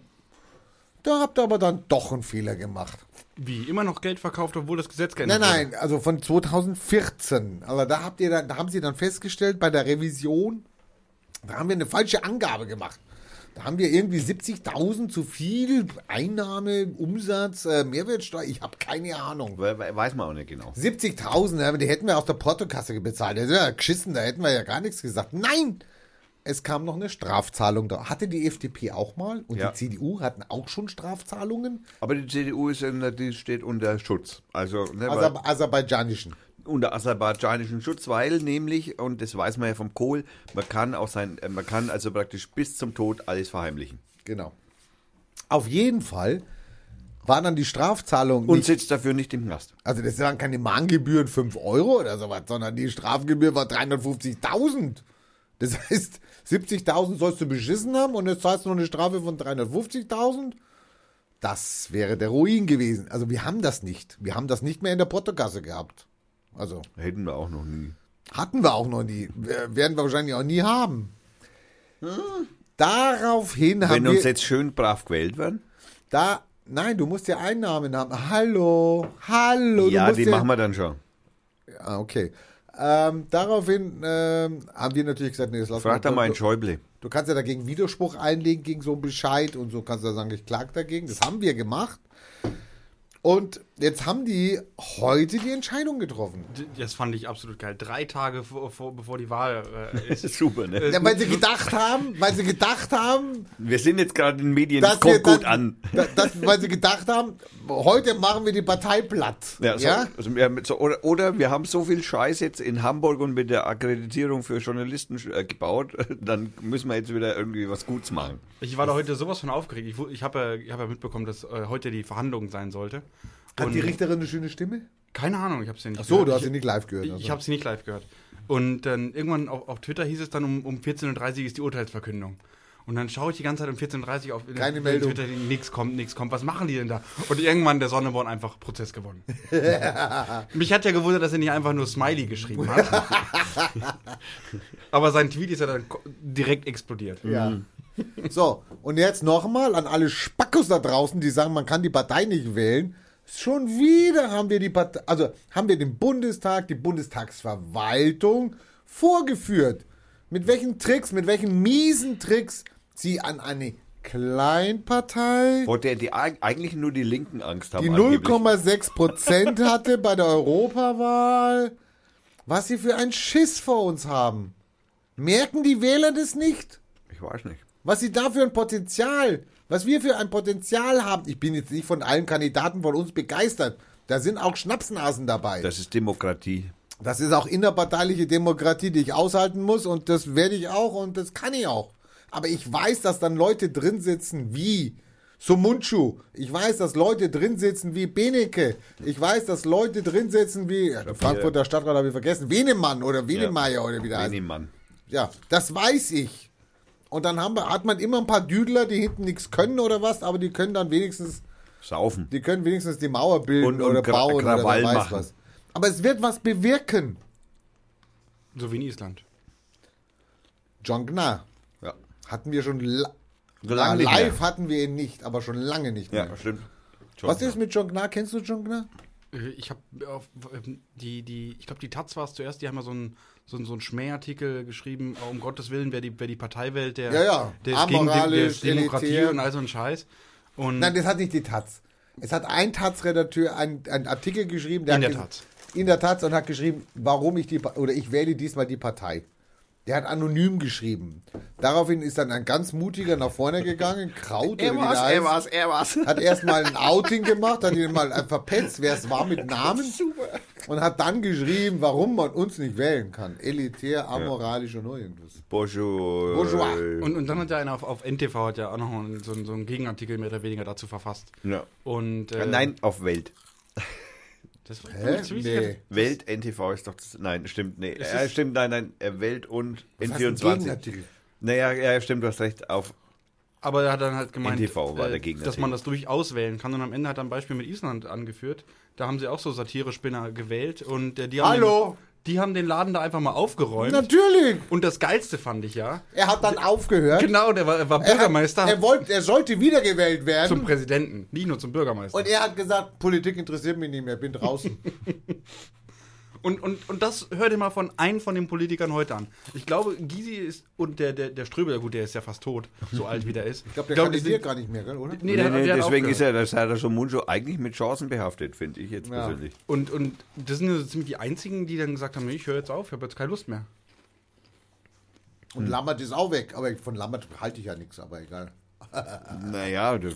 da habt ihr aber dann doch einen Fehler gemacht. Wie? Immer noch Geld verkauft, obwohl das Gesetz Nein, geändert nein, also von 2014. Aber da habt ihr dann, da haben sie dann festgestellt bei der Revision, da haben wir eine falsche Angabe gemacht. Da haben wir irgendwie 70.000 zu viel Einnahme, Umsatz, äh, Mehrwertsteuer. Ich habe keine Ahnung. We- we- Weiß man auch nicht genau. 70.000, ja, die hätten wir aus der Portokasse bezahlt. Das wäre ja geschissen, da hätten wir ja gar nichts gesagt. Nein! Es kam noch eine Strafzahlung da. Hatte die FDP auch mal und Ja. die CDU hatten auch schon Strafzahlungen? Aber die CDU ist in, die steht unter Schutz. Also, ne, weil- Aser aserbaidschanischen. unter aserbaidschanischen Schutz, weil nämlich, und das weiß man ja vom Kohl, man kann auch sein, äh, man kann also praktisch bis zum Tod alles verheimlichen. Genau. Auf jeden Fall war dann die Strafzahlung Und nicht, sitzt dafür nicht im Knast. also das waren keine Mahngebühren 5 Euro oder sowas, sondern die Strafgebühr war 350.000. Das heißt, 70.000 sollst du beschissen haben und jetzt zahlst du noch eine Strafe von 350.000. Das wäre der Ruin gewesen. Also wir haben das nicht. Wir haben das nicht mehr in der Portokasse gehabt. Also Hätten wir auch noch nie. hatten wir auch noch nie. Werden wir wahrscheinlich auch nie haben. Daraufhin haben Wenn wir... uns jetzt schön brav gewählt werden, Da, nein, du musst ja Einnahmen haben. Hallo, hallo. ja, die machen wir dann schon. Ah, okay. Ähm, daraufhin ähm, haben wir natürlich gesagt, nee, das lassen Frag da wir. mal einen Schäuble. du kannst ja dagegen Widerspruch einlegen gegen so einen Bescheid und so kannst du ja sagen, ich klag dagegen. Das haben wir gemacht. Und jetzt haben die heute die Entscheidung getroffen. Das fand ich absolut geil. Drei Tage vor, vor, bevor die Wahl äh, ist. Super, ne? Ja, weil sie gedacht haben, weil sie gedacht haben, Wir sind jetzt gerade in den Medien, das kommt gut dann, an. da- Das, weil sie gedacht haben, heute machen wir die Partei platt. Ja, so, Also wir haben so, oder, oder wir haben so viel Scheiß jetzt in Hamburg und mit der Akkreditierung für Journalisten äh, gebaut, dann müssen wir jetzt wieder irgendwie was Gutes machen. Ich war da heute sowas von aufgeregt. Ich, ich habe ja, hab ja mitbekommen, dass äh, heute die Verhandlung sein sollte. Hat die Richterin eine schöne Stimme? Keine Ahnung, ich habe sie nicht Ach so, du hast sie nicht live gehört. Ich, also. ich habe sie nicht live gehört. Und dann irgendwann auf, auf Twitter hieß es dann um, um 14.30 Uhr ist die Urteilsverkündung. Und dann schaue ich die ganze Zeit um 14.30 Uhr auf Keine Meldung. Twitter, nichts kommt, nichts kommt. Was machen die denn da? Und irgendwann der Sonneborn einfach Prozess gewonnen. Mich hat ja gewundert, dass er nicht einfach nur Smiley geschrieben hat. Aber sein Tweet ist ja dann direkt explodiert. Ja. So, und jetzt nochmal an alle Spackos da draußen, die sagen, man kann die Partei nicht wählen. Schon wieder haben wir die Partei, also haben wir den Bundestag, die Bundestagsverwaltung vorgeführt. Mit welchen Tricks, mit welchen miesen Tricks sie an eine Kleinpartei, Vor der die eig- eigentlich nur die Linken Angst haben. die angeblich. 0,6 Prozent hatte bei der Europawahl, was sie für einen Schiss vor uns haben. Merken die Wähler das nicht? Ich weiß nicht. Was sie da für ein Potenzial, was wir für ein Potenzial haben. Ich bin jetzt nicht von allen Kandidaten von uns begeistert. Da sind auch Schnapsnasen dabei. Das ist Demokratie. Das ist auch innerparteiliche Demokratie, die ich aushalten muss und das werde ich auch und das kann ich auch. Aber ich weiß, dass dann Leute drin sitzen wie Sumunchu. Ich weiß, dass Leute drin sitzen wie Benecke. Ich weiß, dass Leute drin sitzen wie ja, Frankfurter Stadtrat habe ich vergessen, Wenemann oder Wenemeyer ja. oder wie der heißt. Wenemann. Ja, das weiß ich. Und dann haben wir, hat man immer ein paar Düdler, die hinten nichts können oder was, aber die können dann wenigstens saufen. Die können wenigstens die Mauer bilden und, und oder bauen oder wer weiß machen. was. Aber es wird was bewirken. So wie in Island. John Gnar. Ja. Hatten wir schon la nicht live mehr. hatten wir ihn nicht, aber schon lange nicht mehr. Ja, stimmt. Was ist mit John Gnar? Kennst du John Gnar? Äh, Ich habe auf ähm, die, die, ich glaube, die Taz war es zuerst, die haben ja so einen so so einen Schmähartikel geschrieben, oh, um Gottes Willen, wer die, wer die Partei wählt, der, Ja, ja. der ist gegen der ist Demokratie elitär. und all so ein Scheiß. Und Nein, das hat nicht die Taz. Es hat ein Taz-Redakteur einen, einen Artikel geschrieben, der In der Taz. In der Taz und hat geschrieben, warum ich die oder ich wähle diesmal die Partei. Der hat anonym geschrieben. Daraufhin ist dann ein ganz mutiger nach vorne gegangen, Kraut wie der heißt. war's, er war's. hat erstmal ein Outing gemacht, hat ihn mal verpetzt, wer es war mit Namen. Und hat dann geschrieben, warum man uns nicht wählen kann. Elitär, amoralisch und nur irgendwas. Bonjour. Bourgeois. Und, und dann hat ja einer auf, auf NTV hat ja auch noch so, einen- so einen Gegenartikel mehr oder weniger dazu verfasst. Ja. Und äh, Nein, auf Welt. Das war Hä? ziemlich Nee. Welt, NTV ist doch das. Nein, stimmt, nee. Ist- stimmt, nein, nein. äh, Welt und Was heißt ein N24. Gegenartikel? Naja, ja, stimmt, du hast recht. Auf Aber er hat dann halt gemeint, NTV war äh, der Gegner. dass man das durchaus wählen kann. Und am Ende hat er ein Beispiel mit Island angeführt. Da haben sie auch so Satire-Spinner gewählt. Und äh, die haben Hallo? Die haben den Laden da einfach mal aufgeräumt. Natürlich. Und das Geilste fand ich ja. Er hat dann aufgehört. Genau, der war, er war Er, Bürgermeister er, wollte, er sollte wiedergewählt zum werden. Präsidenten, nicht nur zum Bürgermeister. Und er hat gesagt, Politik interessiert mich nicht mehr, bin draußen. Und, und, und das hört ihr mal von einem von den Politikern heute an. Ich glaube, Gysi ist und der, der, der Ströbel, gut, der ist ja fast tot, so alt wie der ist. Ich glaube, der die kandidiert sind- gar nicht mehr, gell, oder? Nee, Nee, der, nee, der hat deswegen ist ja der Serdar Muncho eigentlich mit Chancen behaftet, finde ich jetzt Ja. persönlich. Und, und das sind ja so ziemlich die einzigen, die dann gesagt haben, nee, ich höre jetzt auf, ich habe jetzt keine Lust mehr. Und Hm. Lammert ist auch weg. Aber von Lammert halte ich ja nichts, aber egal. Naja, der,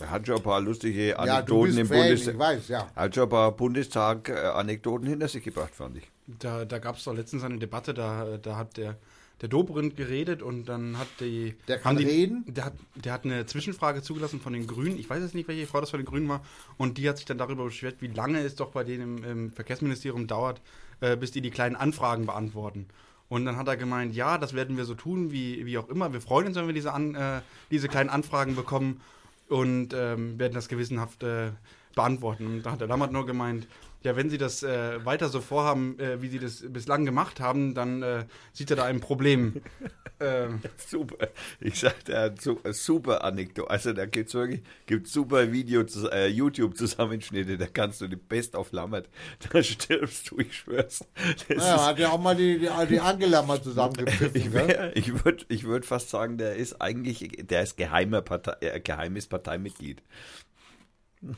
der hat schon ein paar lustige Ja, Anekdoten bist im Bundestag. weiß, ja. Hat schon ein paar Bundestag-Anekdoten hinter sich gebracht, fand ich. Da, da gab es doch letztens eine Debatte, da, da hat der, der Dobrindt geredet und dann hat die. Der kann haben die, reden? Der hat, der hat eine Zwischenfrage zugelassen von den Grünen. Ich weiß jetzt nicht, welche Frau das von den Grünen war. Und die hat sich dann darüber beschwert, wie lange es doch bei denen im, im Verkehrsministerium dauert, äh, bis die die kleinen Anfragen beantworten. Und dann hat er gemeint, ja, das werden wir so tun, wie, wie auch immer. Wir freuen uns, wenn wir diese, an, äh, diese kleinen Anfragen bekommen und ähm, werden das gewissenhaft äh, beantworten. Und da hat der Lammert nur gemeint, ja, wenn Sie das äh, weiter so vorhaben, äh, wie Sie das bislang gemacht haben, dann äh, sieht er da ein Problem. ähm, Super. Ich sag, der hat so, eine super Anekdote. Also da gibt's wirklich, gibt super Video, äh, YouTube-Zusammenschnitte, da kannst du die Best auf Lammert. Da stirbst du, ich schwör's. Das Naja, hat ja auch mal die, die, die Angela mal zusammengepfiffen, Ich, wär- ich würde ich würd fast sagen, der ist eigentlich, der ist geheimer Partei, äh, geheimes Parteimitglied.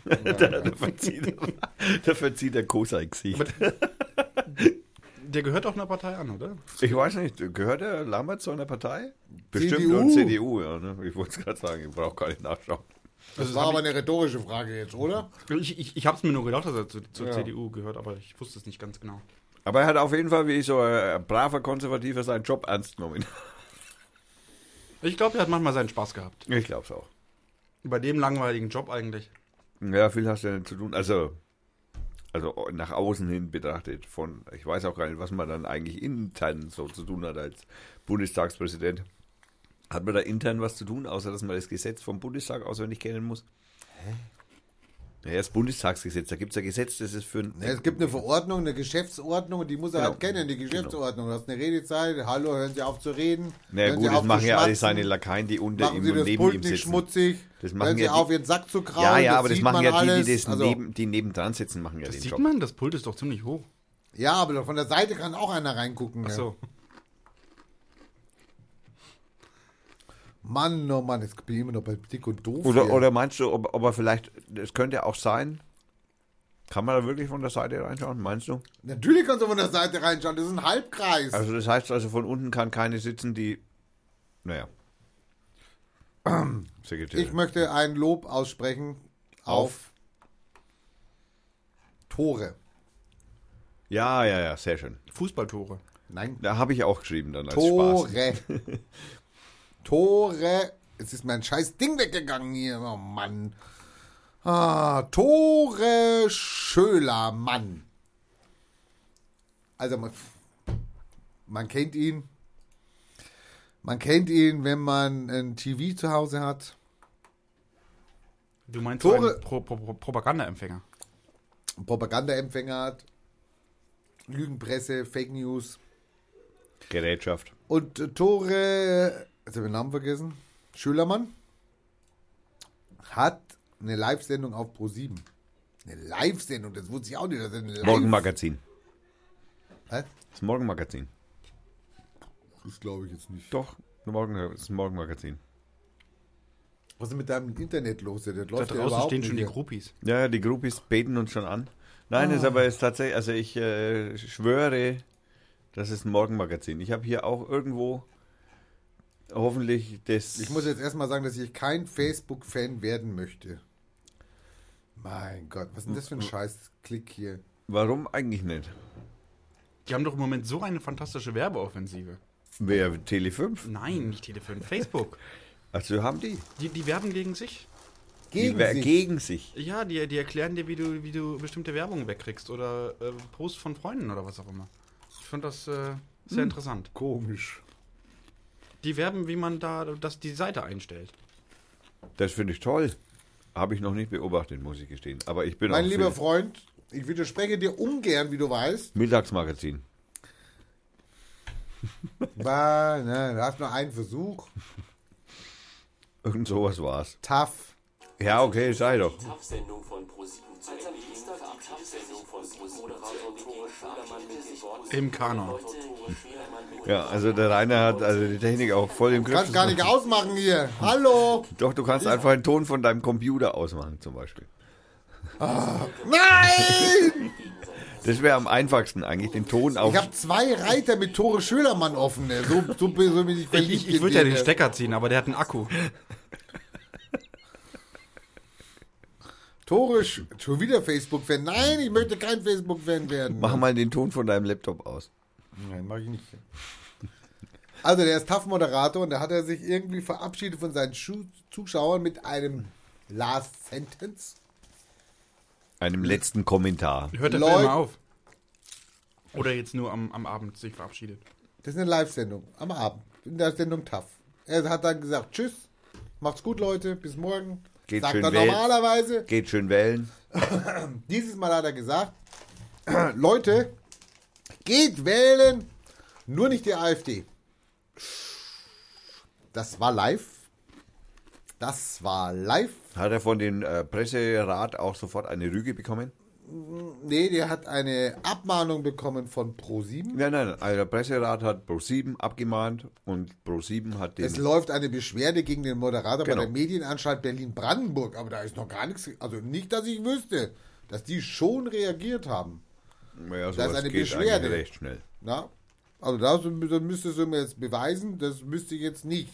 Da, da, verzieht er, da verzieht er Kosei Gesicht. der gehört auch einer Partei an, oder? Ich weiß nicht, gehört der Lambert zu einer Partei? Bestimmt CDU. und CDU, ja. Ne? Ich wollte es gerade sagen, ich brauche gar nicht nachschauen. Das war aber eine rhetorische Frage jetzt, oder? Ich, ich, ich habe es mir nur gedacht, dass er zu, zur Ja. CDU gehört, aber ich wusste es nicht ganz genau. Aber er hat auf jeden Fall, wie so ein braver Konservativer, seinen Job ernst genommen. Ich glaube, er hat manchmal seinen Spaß gehabt. Ich glaube es auch. Bei dem langweiligen Job eigentlich. Ja, viel hast du ja nicht zu tun. Also, also nach außen hin betrachtet, von, ich weiß auch gar nicht, was man dann eigentlich intern so zu tun hat als Bundestagspräsident. Hat man da intern was zu tun, außer dass man das Gesetz vom Bundestag auswendig kennen muss? Hä? Ja, das Bundestagsgesetz, da gibt es ein Gesetz, das ist für ein. Ja, es gibt eine Verordnung, eine Geschäftsordnung und die muss er Genau. halt kennen, die Geschäftsordnung. Du hast eine Redezeit, hallo, hören Sie auf zu reden. Na hören gut, Sie das machen ja alle seine Lakaien, die unter Machen ihm Sie und das neben Pult ihm nicht sitzen. schmutzig. Das machen hören Sie ja die- auf, Ihren Sack zu kraulen. Ja, ja, aber das sieht machen ja die, alles. die, das also, neben, die nebendran sitzen, machen ja Das den sieht Job. man, das Pult ist doch ziemlich hoch. Ja, aber von der Seite kann auch einer reingucken. Ach ja. Mann, oh Mann, jetzt bin ich immer noch bei dick und doof. Oder, hier. oder meinst du, ob, ob er vielleicht, es könnte auch sein, kann man da wirklich von der Seite reinschauen, meinst du? Natürlich kannst du von der Seite reinschauen, das ist ein Halbkreis. Also das heißt also, von unten kann keine sitzen, die, naja, Sekretär. Ich möchte ein Lob aussprechen auf Tore. ja, ja, ja, sehr schön. Fußballtore. Nein, Da habe ich auch geschrieben dann als Spaß. Tore. Es ist mein scheiß Ding weggegangen hier. Oh Mann. Ah, Tore Schöler Mann. Also man, man kennt ihn. Man kennt ihn, wenn man ein TV zu Hause hat. Du meinst Tore- Pro Pro Pro Propagandaempfänger. Propagandaempfänger hat. Lügenpresse, Fake News. Gerätschaft. Und äh, Tore, jetzt habe ich den Namen vergessen, Schülermann hat eine Live-Sendung auf Pro7. Eine Live-Sendung, das wusste ich auch nicht. Das ist eine Live Morgenmagazin. Hä? Das Morgenmagazin. Das glaube ich jetzt nicht. Doch, Morgen, das ist ein Morgenmagazin. Was ist mit deinem Internet los? Das Da draußen überhaupt stehen schon die. Groupies. Ja, ja, die Groupies beten uns schon an. Nein, ist aber jetzt tatsächlich, also ich äh, schwöre, das ist ein Morgenmagazin. Ich habe hier auch irgendwo hoffentlich das. Ich muss jetzt erstmal sagen, dass ich kein Facebook-Fan werden möchte. Mein Gott, was ist denn das für ein Scheiß-Klick hier? Warum eigentlich nicht? Die haben doch im Moment so eine fantastische Werbeoffensive. Wer Tele5? Nein, nicht Telefon, Facebook. Also haben die. Die, die werben gegen sich. Gegen die wer- sich. gegen sich. Ja, die, die erklären dir, wie du, wie du bestimmte Werbung wegkriegst oder äh, Post von Freunden oder was auch immer. Ich finde das äh, sehr interessant. Komisch. Die werben, wie man da das, die Seite einstellt. Das finde ich toll. Habe ich noch nicht beobachtet, muss ich gestehen. Aber ich bin Mein auch lieber Freund, ich widerspreche dir ungern, wie du weißt. Mittagsmagazin. War, ne, du hast nur einen Versuch. Irgend sowas war's. Tough. Ja, okay, sei doch. Die TAF-Sendung von ProSieben Im Kanon. Ja, also der Rainer hat also die Technik auch voll im Griff. Kannst gar nicht ausmachen hier. Hallo. Doch, du kannst einfach den Ton von deinem Computer ausmachen, zum Beispiel. Nein! Das wäre am einfachsten eigentlich, den Ton auf. Ich habe zwei Reiter mit Tore Schölermann offen. ne. So, so, so bin ich verliebt. Ich, ich würde ja den. Stecker ziehen, aber der hat einen Akku. Tore, Sch- schon wieder Facebook-Fan. Nein, ich möchte kein Facebook-Fan werden. Mach mal den Ton von deinem Laptop aus. Nein, mach ich nicht. Also, der ist Tough-Moderator und da hat er sich irgendwie verabschiedet von seinen Zuschauern mit einem Last Sentence. Einem letzten Kommentar. Hört der Leut- Film mal auf. Oder jetzt nur am, am Abend sich verabschiedet. Das ist eine Live-Sendung am Abend. In der Sendung Tough. Er hat dann gesagt, tschüss, macht's gut, Leute, bis morgen. Geht Sagt schön er wählen. normalerweise. Geht schön wählen. Dieses Mal hat er gesagt, Leute, geht wählen, nur nicht die AfD. Das war live. Das war live. Hat er von dem äh, Presserat auch sofort eine Rüge bekommen? Nee, der hat eine Abmahnung bekommen von Pro7. Nein, nein, also der Presserat hat Pro7 abgemahnt und Pro7 hat den. Es läuft eine Beschwerde gegen den Moderator Genau. bei der Medienanstalt Berlin-Brandenburg, aber da ist noch gar nichts, also nicht, dass ich wüsste, dass die schon reagiert haben. ja, ist sowas eine geht Beschwerde. recht schnell. Na? Also das, das müsstest du mir jetzt beweisen, das müsste ich jetzt nicht.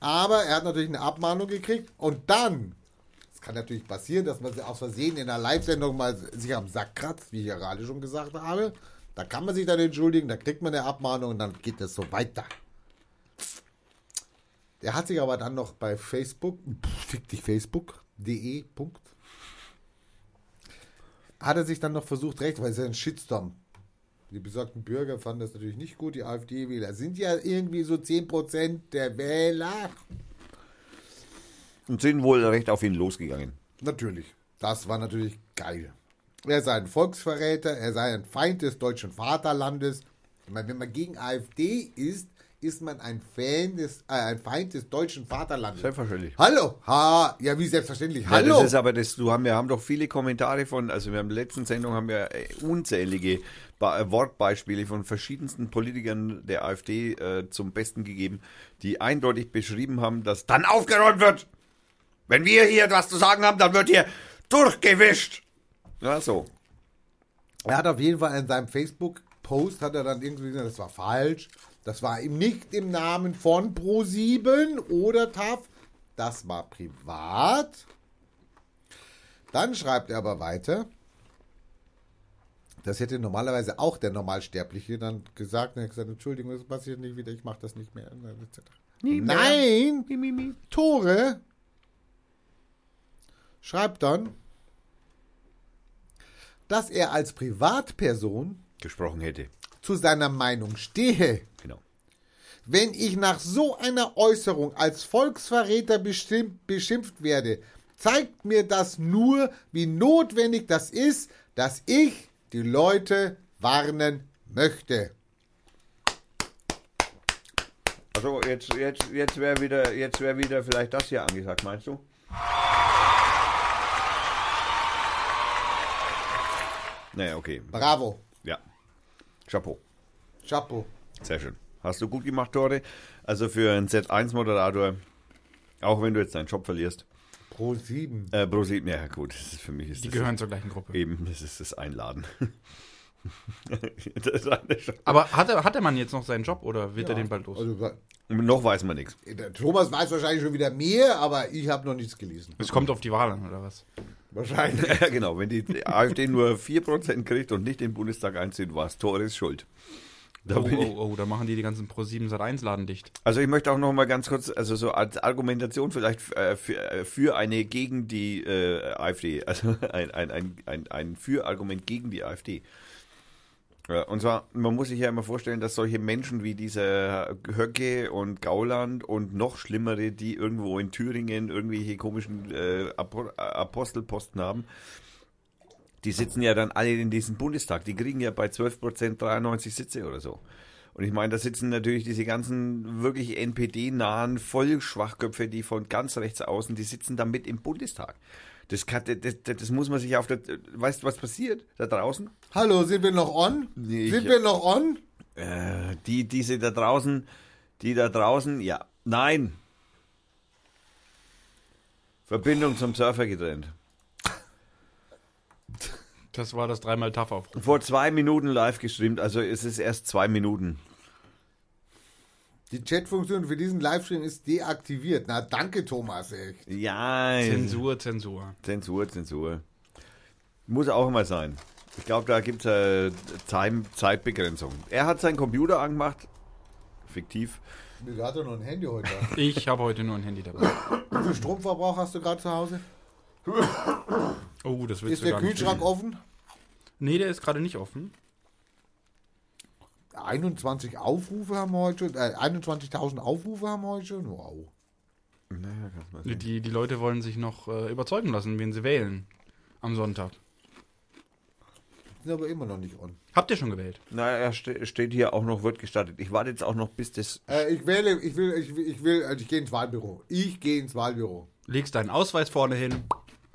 Aber er hat natürlich eine Abmahnung gekriegt und dann, es kann natürlich passieren, dass man aus Versehen in einer Live-Sendung mal sich am Sack kratzt, wie ich ja gerade schon gesagt habe. Da kann man sich dann entschuldigen, da kriegt man eine Abmahnung und dann geht es so weiter. Der hat sich aber dann noch bei Facebook, fick dich Facebook.de, Punkt, hat er sich dann noch versucht, recht, weil es ja ein Shitstorm. Die besorgten Bürger fanden das natürlich nicht gut. Die AfD-Wähler sind ja irgendwie so 10% der Wähler. Und sind wohl recht auf ihn losgegangen. Natürlich. Das war natürlich geil. Er sei ein Volksverräter, er sei ein Feind des deutschen Vaterlandes. Ich meine, wenn man gegen AfD ist, ist man ein Fan des, äh, ein Feind des deutschen Vaterlandes. Selbstverständlich. Hallo! Ha, ja, wie selbstverständlich. Ja, Hallo! das ist aber das, du haben, wir haben doch viele Kommentare von, also wir haben in der letzten Sendung haben wir äh, unzählige äh, Wortbeispiele von verschiedensten Politikern der AfD äh, zum Besten gegeben, die eindeutig beschrieben haben, dass dann aufgeräumt wird. Wenn wir hier etwas zu sagen haben, dann wird hier durchgewischt. Ja, so. Er hat auf jeden Fall in seinem Facebook-Post hat er dann irgendwie gesagt, das war falsch. Das war ihm nicht im Namen von Pro7 oder TAF. das war privat. Dann schreibt er aber weiter. Das hätte normalerweise auch der Normalsterbliche dann gesagt. Er hat gesagt, Entschuldigung, das passiert nicht wieder, ich mache das nicht mehr. Nein, Tore schreibt dann, dass er als Privatperson Gesprochen hätte. zu seiner Meinung stehe. Genau. Wenn ich nach so einer Äußerung als Volksverräter bestimmt, beschimpft werde, zeigt mir das nur, wie notwendig das ist, dass ich die Leute warnen möchte. Also jetzt, jetzt, jetzt wäre wieder, jetzt wäre wieder vielleicht das hier angesagt, meinst du? Naja, okay. Bravo. Ja. Chapeau. Chapeau. Sehr schön. Hast du gut gemacht, Tore. Also für einen Z1-Moderator, auch wenn du jetzt deinen Job verlierst. Pro 7. Äh, Pro 7, ja gut, das ist für mich ist Die das gehören zur gleichen Gruppe. eben, das ist das Einladen. das ist eine Sch- Aber hat, er, hat der Mann jetzt noch seinen Job oder wird er den bald los? Also, Noch weiß man nichts. Thomas weiß wahrscheinlich schon wieder mehr, aber ich habe noch nichts gelesen. Es kommt auf die Wahl an, oder was? Wahrscheinlich. Ja, genau. Wenn die AfD nur 4% kriegt und nicht den Bundestag einzieht, war es Tores Schuld. Da Oh, oh, oh, da machen die die ganzen Pro7 Sat 1 Laden dicht. also ich möchte auch noch mal ganz kurz, also so als Argumentation vielleicht äh, für, äh, für eine gegen die äh, AfD, also ein, ein, ein, ein, ein Für-Argument gegen die AfD. Ja, und zwar, man muss sich ja immer vorstellen, dass solche Menschen wie dieser Höcke und Gauland und noch schlimmere, die irgendwo in Thüringen irgendwelche komischen äh, Apo Apostelposten haben, die sitzen ja dann alle in diesem Bundestag. Die kriegen ja bei 12 Prozent 93 Sitze oder so. Und ich meine, da sitzen natürlich diese ganzen wirklich NPD-nahen Vollschwachköpfe, die von ganz rechts außen, die sitzen da mit im Bundestag. Das, kann, das, das, das muss man sich auf der. Weißt du, was passiert da draußen? Hallo, sind wir noch on? Nee, sind ich- wir noch on? Äh, die, diese da draußen, die da draußen, ja, nein. Verbindung zum Surfer getrennt. Das war das dreimal tough auf. Vor zwei Minuten live gestreamt, also es ist erst zwei Minuten. Die Chatfunktion für diesen Livestream ist deaktiviert. Na, danke, Thomas, echt. Ja, Zensur, Zensur. Zensur, Zensur. Muss auch mal sein. Ich glaube, da gibt es äh, Time, Zeitbegrenzung. Er hat seinen Computer angemacht. Fiktiv. Du hast doch noch ein Handy heute. Ich habe heute nur ein Handy dabei. Wie viel Stromverbrauch hast du gerade zu Hause? Oh, das willst Ist du der Kühlschrank offen? Nee, der ist gerade nicht offen. 21 Aufrufe haben wir heute schon. Äh, 21.000 Aufrufe haben wir heute schon. Wow. Naja, kannst mal sehen. Die, die Leute wollen sich noch äh, überzeugen lassen, wen sie wählen. Am Sonntag. Sind aber immer noch nicht on. Habt ihr schon gewählt? Na, er ste steht hier auch noch, wird gestattet. Ich warte jetzt auch noch, bis das. Äh, ich wähle, ich will, ich will, ich will, also ich gehe ins Wahlbüro. Ich gehe ins Wahlbüro. Legst deinen Ausweis vorne hin.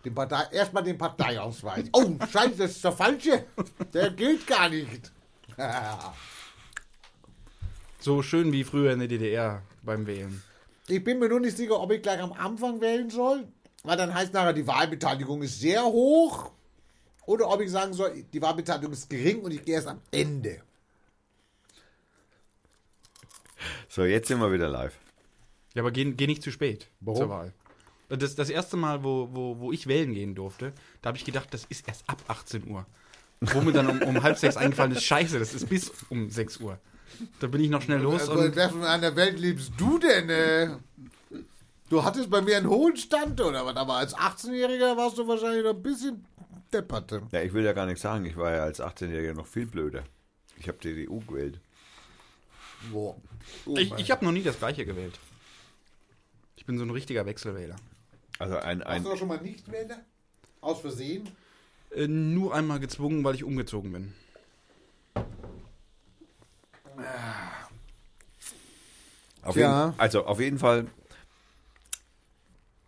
Den Partei, erstmal den Parteiausweis. Oh, scheiße, das ist der falsche. Der gilt gar nicht. So schön wie früher in der DDR beim Wählen. Ich bin mir nur nicht sicher, ob ich gleich am Anfang wählen soll, weil dann heißt nachher, die Wahlbeteiligung ist sehr hoch. Oder ob ich sagen soll, die Wahlbeteiligung ist gering und ich gehe erst am Ende. So, jetzt sind wir wieder live. Ja, aber geh, geh nicht zu spät Warum? zur Wahl. Das, das erste Mal, wo, wo, wo ich wählen gehen durfte, da habe ich gedacht, das ist erst ab 18 Uhr. Wo mir dann um, um halb sechs eingefallen ist, scheiße, das ist bis um 6 Uhr. Da bin ich noch schnell los Also, in und wer von einer Welt lebst du denn? Äh? Du hattest bei mir einen hohen Stand, oder was? Aber als 18-Jähriger warst du wahrscheinlich noch ein bisschen depperte. Ja, ich will ja gar nichts sagen. Ich war ja als 18-Jähriger noch viel blöder. Ich habe CDU gewählt. Boah. Oh ich, ich habe noch nie das gleiche gewählt. Ich bin so ein richtiger Wechselwähler. Also ein, Hast ein du auch schon mal nicht wählen? Aus Versehen? Äh, nur einmal gezwungen, weil ich umgezogen bin. Auf Tja. jeden, also auf jeden Fall.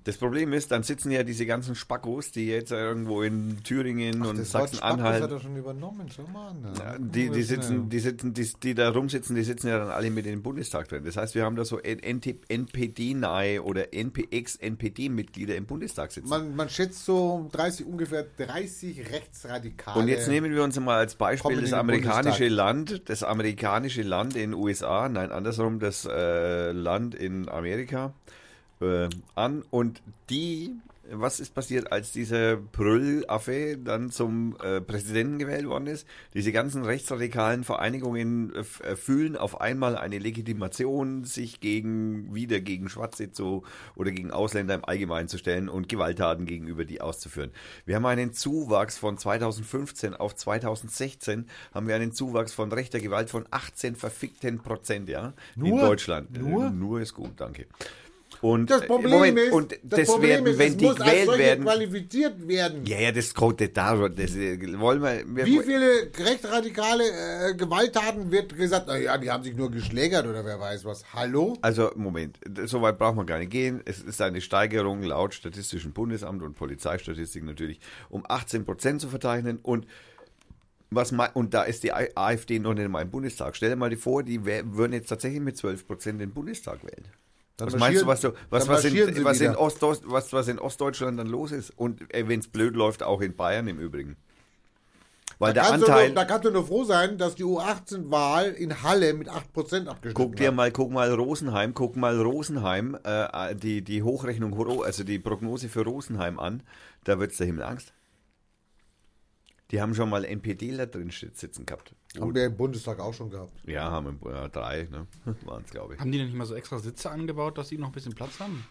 Das Problem ist, dann sitzen ja diese ganzen Spackos, die jetzt irgendwo in Thüringen und Das Wort Spackos hat Sachsen-Anhalt, er schon übernommen. Schau mal an. ja, die, die sitzen, die sitzen, die, die da rumsitzen, die sitzen ja dann alle mit in den Bundestag drin. Das heißt, wir haben da so NPD-nahe oder NPX-NPD-Mitglieder im Bundestag sitzen. Man, man schätzt so 30, ungefähr 30 Rechtsradikale. Und jetzt nehmen wir uns mal als Beispiel das amerikanische Bundestag. Land, das amerikanische Land in den USA, nein, andersrum, das äh, Land in Amerika. Äh, an und die, was ist passiert, als dieser Brüll-Affe dann zum äh, Präsidenten gewählt worden ist? Diese ganzen rechtsradikalen Vereinigungen äh, äh, fühlen auf einmal eine Legitimation, sich gegen, wieder gegen Schwarze zu oder gegen Ausländer im Allgemeinen zu stellen und Gewalttaten gegenüber die auszuführen. Wir haben einen Zuwachs von 2015 auf 2016 haben wir einen Zuwachs von rechter Gewalt von 18 verfickten Prozent, ja, in Nur? Deutschland. Nur? Äh, nur ist gut, danke. Und Das äh, Problem Moment, ist, und das Problem werden, ist, wenn die gewählt werden. qualifiziert werden. Ja, ja, das kommt da. Das äh, wollen wir. wir Wie viele rechtsradikale äh, Gewalttaten wird gesagt, naja, die haben sich nur geschlägert oder wer weiß was. Hallo? Also, Moment, so weit braucht man gar nicht gehen. Es ist eine Steigerung laut Statistischen Bundesamt und Polizeistatistik natürlich um 18 Prozent zu verzeichnen. Und, was mei- und da ist die AfD noch nicht mal im Bundestag. Stell dir mal die vor, die wär, würden jetzt tatsächlich mit 12 Prozent den Bundestag wählen. Dann was meinst du, was, du, was, was, in, was, in. Ost, was, was in Ostdeutschland dann los ist? Und wenn es blöd läuft, auch in Bayern im Übrigen. Weil Da der kannst, du Anteil. nur, da kannst du nur froh sein, dass die U18-Wahl in Halle mit 8% abgeschnitten Guck dir mal, guck mal Rosenheim, guck mal Rosenheim, äh, die, die Hochrechnung, also die Prognose für Rosenheim an, da wird's der Himmel Angst. Die haben schon mal NPDler drin sitzen gehabt. Haben wir im Bundestag auch schon gehabt. Ja, haben wir ja, drei, ne? Waren es, glaube ich. Haben die denn nicht mal so extra Sitze angebaut, dass die noch ein bisschen Platz haben?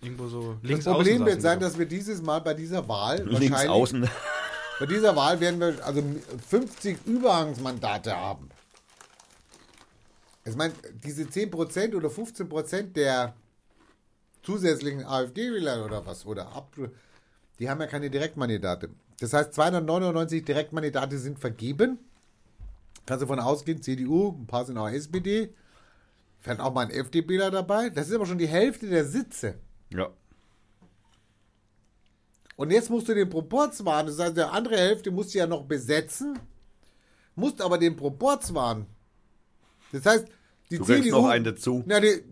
Irgendwo so Das links Problem außen wird sein, dass wir dieses Mal bei dieser Wahl Links wahrscheinlich, außen. bei dieser Wahl werden wir also 50 Überhangsmandate haben. Ich meine, diese 10% oder 15% der zusätzlichen AfD-Wähler oder was, oder ab, die haben ja keine Direktmandate. Das heißt, 299 Direktmandate sind vergeben. Kannst du davon ausgehen, CDU, ein paar sind auch SPD, fährt auch mal ein FDPler dabei. Das ist aber schon die Hälfte der Sitze. Ja. Und jetzt musst du den Proporz wahren. Das heißt, der andere Hälfte musst du ja noch besetzen, musst aber den Proporz wahren. Das heißt, die Du CDU. noch einen dazu. Na, die,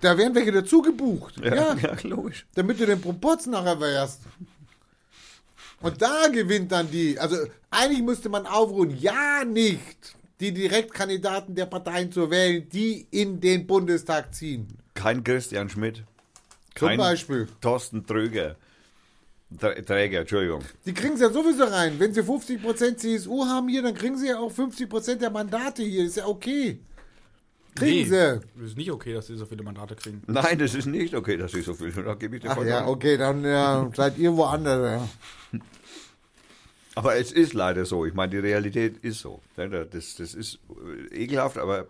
da werden welche dazu gebucht. Ja, Ja, ja, logisch. damit du den Proporz nachher wärst. Und da gewinnt dann die. Also eigentlich müsste man aufrufen, ja nicht, die Direktkandidaten der Parteien zu wählen, die in den Bundestag ziehen. Kein Christian Schmidt. Zum Kein Beispiel. Thorsten Tröger. Trä- Träger, Entschuldigung. Die kriegen es ja sowieso rein. Wenn sie 50% CSU haben hier, dann kriegen sie ja auch 50% der Mandate hier. Ist ja okay. Kriegen nee, sie. ist nicht okay, dass sie so viele Mandate kriegen. Nein, das ist nicht okay, dass ich so viel. Da gebe ich dir Ach ja, okay, dann ja, seid ihr woanders. Ja. Aber es ist leider so. Ich meine, die Realität ist so. Das, das ist äh, ekelhaft, aber,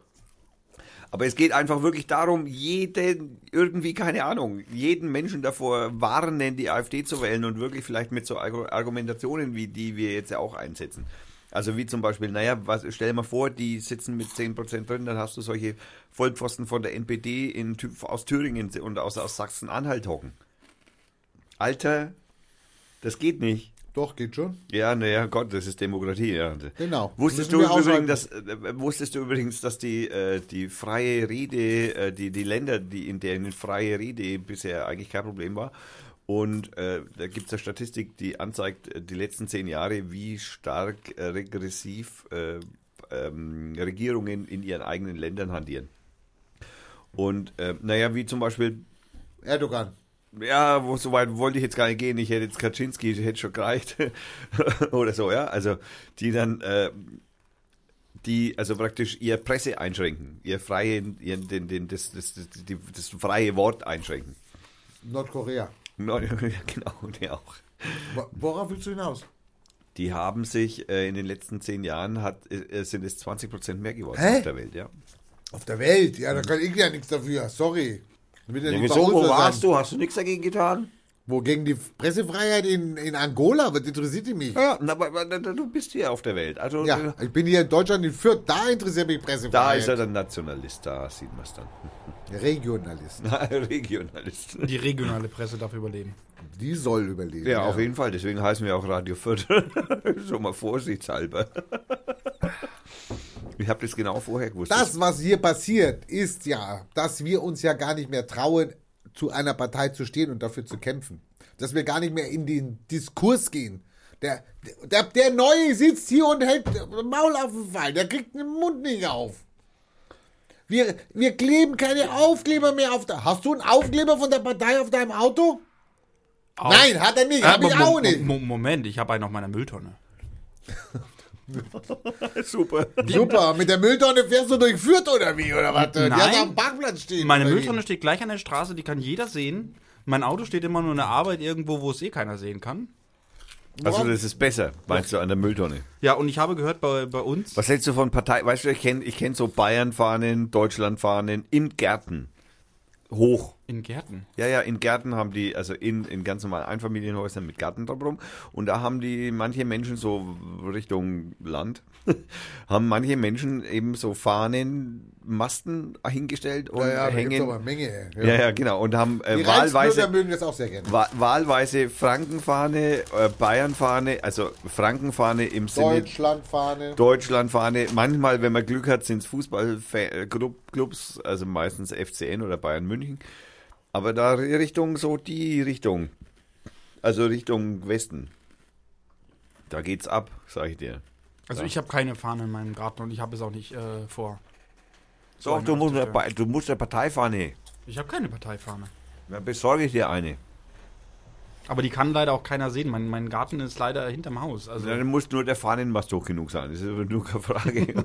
aber es geht einfach wirklich darum, jeden, irgendwie, keine Ahnung, jeden Menschen davor warnen, die AfD zu wählen und wirklich vielleicht mit so Argu- Argumentationen, wie die wir jetzt ja auch einsetzen. Also wie zum Beispiel, naja, was, stell dir mal vor, die sitzen mit 10% drin, dann hast du solche Vollpfosten von der NPD in, aus Thüringen und aus, aus Sachsen-Anhalt hocken. Alter, das geht nicht. Doch, geht schon. Ja, naja, Gott, das ist Demokratie, ja. Genau. Wusstest du, übrigens, dass, äh, wusstest du übrigens, dass die, äh, die freie Rede, äh, die, die Länder, die, in denen freie Rede bisher eigentlich kein Problem war, und äh, da gibt es eine Statistik, die anzeigt, äh, die letzten zehn Jahre, wie stark äh, regressiv äh, ähm, Regierungen in ihren eigenen Ländern hantieren. Und äh, naja, wie zum Beispiel Erdogan. ja, wo, so weit wollte ich jetzt gar nicht gehen. Ich hätte jetzt Kaczynski, hätte schon gereicht. Oder so, ja. Also, die dann, äh, die, also praktisch ihr Presse einschränken, ihr freie, ihr, den, den, das, das, das, die, das freie Wort einschränken. Nordkorea. Ja, genau, die auch. Wo- Worauf willst du hinaus? Die haben sich äh, in den letzten zehn Jahren, hat, äh, sind es 20 Prozent mehr geworden Hä? auf der Welt, ja. Auf der Welt. Ja, da kann ich ja nichts dafür. Sorry. Ja bei wo warst sein. du? Hast du nichts dagegen getan? Wo gegen die Pressefreiheit in, in Angola? Was interessiert die mich? Ja, na, aber, aber du bist hier auf der Welt. Also, Ja, ich bin hier in Deutschland in Fürth. Da interessiert mich da Pressefreiheit. ist er der Nationalist, da sieht man es dann. Regionalist. Regionalist. Die regionale Presse darf überleben. Die soll überleben. Ja, auf jeden Fall. Deswegen heißen wir auch Radio Fürth. Schon mal vorsichtshalber. Ich habe das genau vorher gewusst. Das, was hier passiert, ist ja, dass wir uns ja gar nicht mehr trauen, zu einer Partei zu stehen und dafür zu kämpfen. Dass wir gar nicht mehr in den Diskurs gehen. Der, der, der Neue sitzt hier und hält Maul auf den Fall. Der kriegt den Mund nicht auf. Wir, wir kleben keine Aufkleber mehr auf der. Hast du einen Aufkleber von der Partei auf deinem Auto? Au- Nein, hat er nicht. Ah, Hab ich auch nicht. Mo- Moment, ich habe einen auf meiner Mülltonne. Super. Super, mit der Mülltonne fährst du durch Fürth oder wie? Oder was? Die Nein. hast du am Parkplatz stehen. Meine? Mülltonne steht gleich an der Straße, die kann jeder sehen. Mein Auto steht immer nur in der Arbeit irgendwo, wo es eh keiner sehen kann. Also das ist besser, meinst du, an der Mülltonne. Ja, und ich habe gehört, bei, bei uns. Was hältst du von Partei? Weißt du, ich kenne ich kenn so Bayern-Fahnen, Deutschland-Fahnen in Gärten. Hoch. In Gärten. Ja, ja, in Gärten haben die, also in, in ganz normalen Einfamilienhäusern mit Garten drumherum. Und da haben die manche Menschen so Richtung Land, haben manche Menschen eben so Fahnenmasten hingestellt und Ja, ja, hängen. aber eine Menge. ja, ja, genau. Und haben äh, wahlweise, mögen das auch sehr gerne. wa wahlweise Frankenfahne, äh, Bayernfahne, also Frankenfahne im Sinne Deutschlandfahne. Deutschlandfahne. Manchmal, wenn man Glück hat, sind es Fußballclubs, also meistens FCN oder Bayern München. Aber da Richtung, so die Richtung. Also Richtung Westen. Da geht's ab, sag ich dir. Also Ja. ich habe keine Fahne in meinem Garten und ich habe es auch nicht äh, vor. So Doch, du musst, eine, du musst eine Parteifahne. Ich habe keine Parteifahne. Dann besorge ich dir eine. Aber die kann leider auch keiner sehen. Mein, mein Garten ist leider hinterm Haus. Also Dann muss nur der Fahnenmast hoch genug sein. Das ist aber nur keine Frage.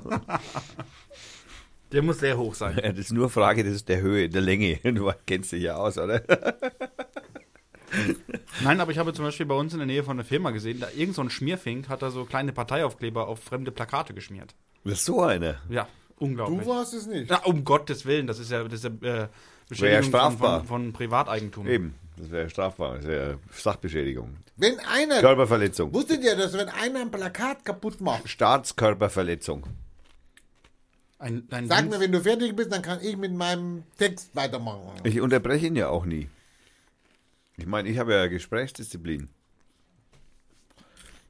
der muss sehr hoch sein. Ja, das ist nur Frage das ist der Höhe, der Länge. Du kennst dich ja aus, oder? Nein, aber ich habe zum Beispiel bei uns in der Nähe von der Firma gesehen, da irgend so ein Schmierfink hat da so kleine Parteiaufkleber auf fremde Plakate geschmiert. Das ist so einer. Ja, unglaublich. Du warst es nicht. Na, um Gottes Willen, das ist ja, das ist ja äh, Wäre ja Beschädigung von, strafbar. von, von Privateigentum. Eben. Das wäre strafbar. Das wäre Sachbeschädigung. Wenn einer. Körperverletzung. Wusstet ihr, dass wenn einer ein Plakat kaputt macht, Staatskörperverletzung. Ein, ein sag Dienst- mir, wenn du fertig bist, dann kann ich mit meinem Text weitermachen. Ich unterbreche ihn ja auch nie. Ich meine, ich habe ja Gesprächsdisziplin.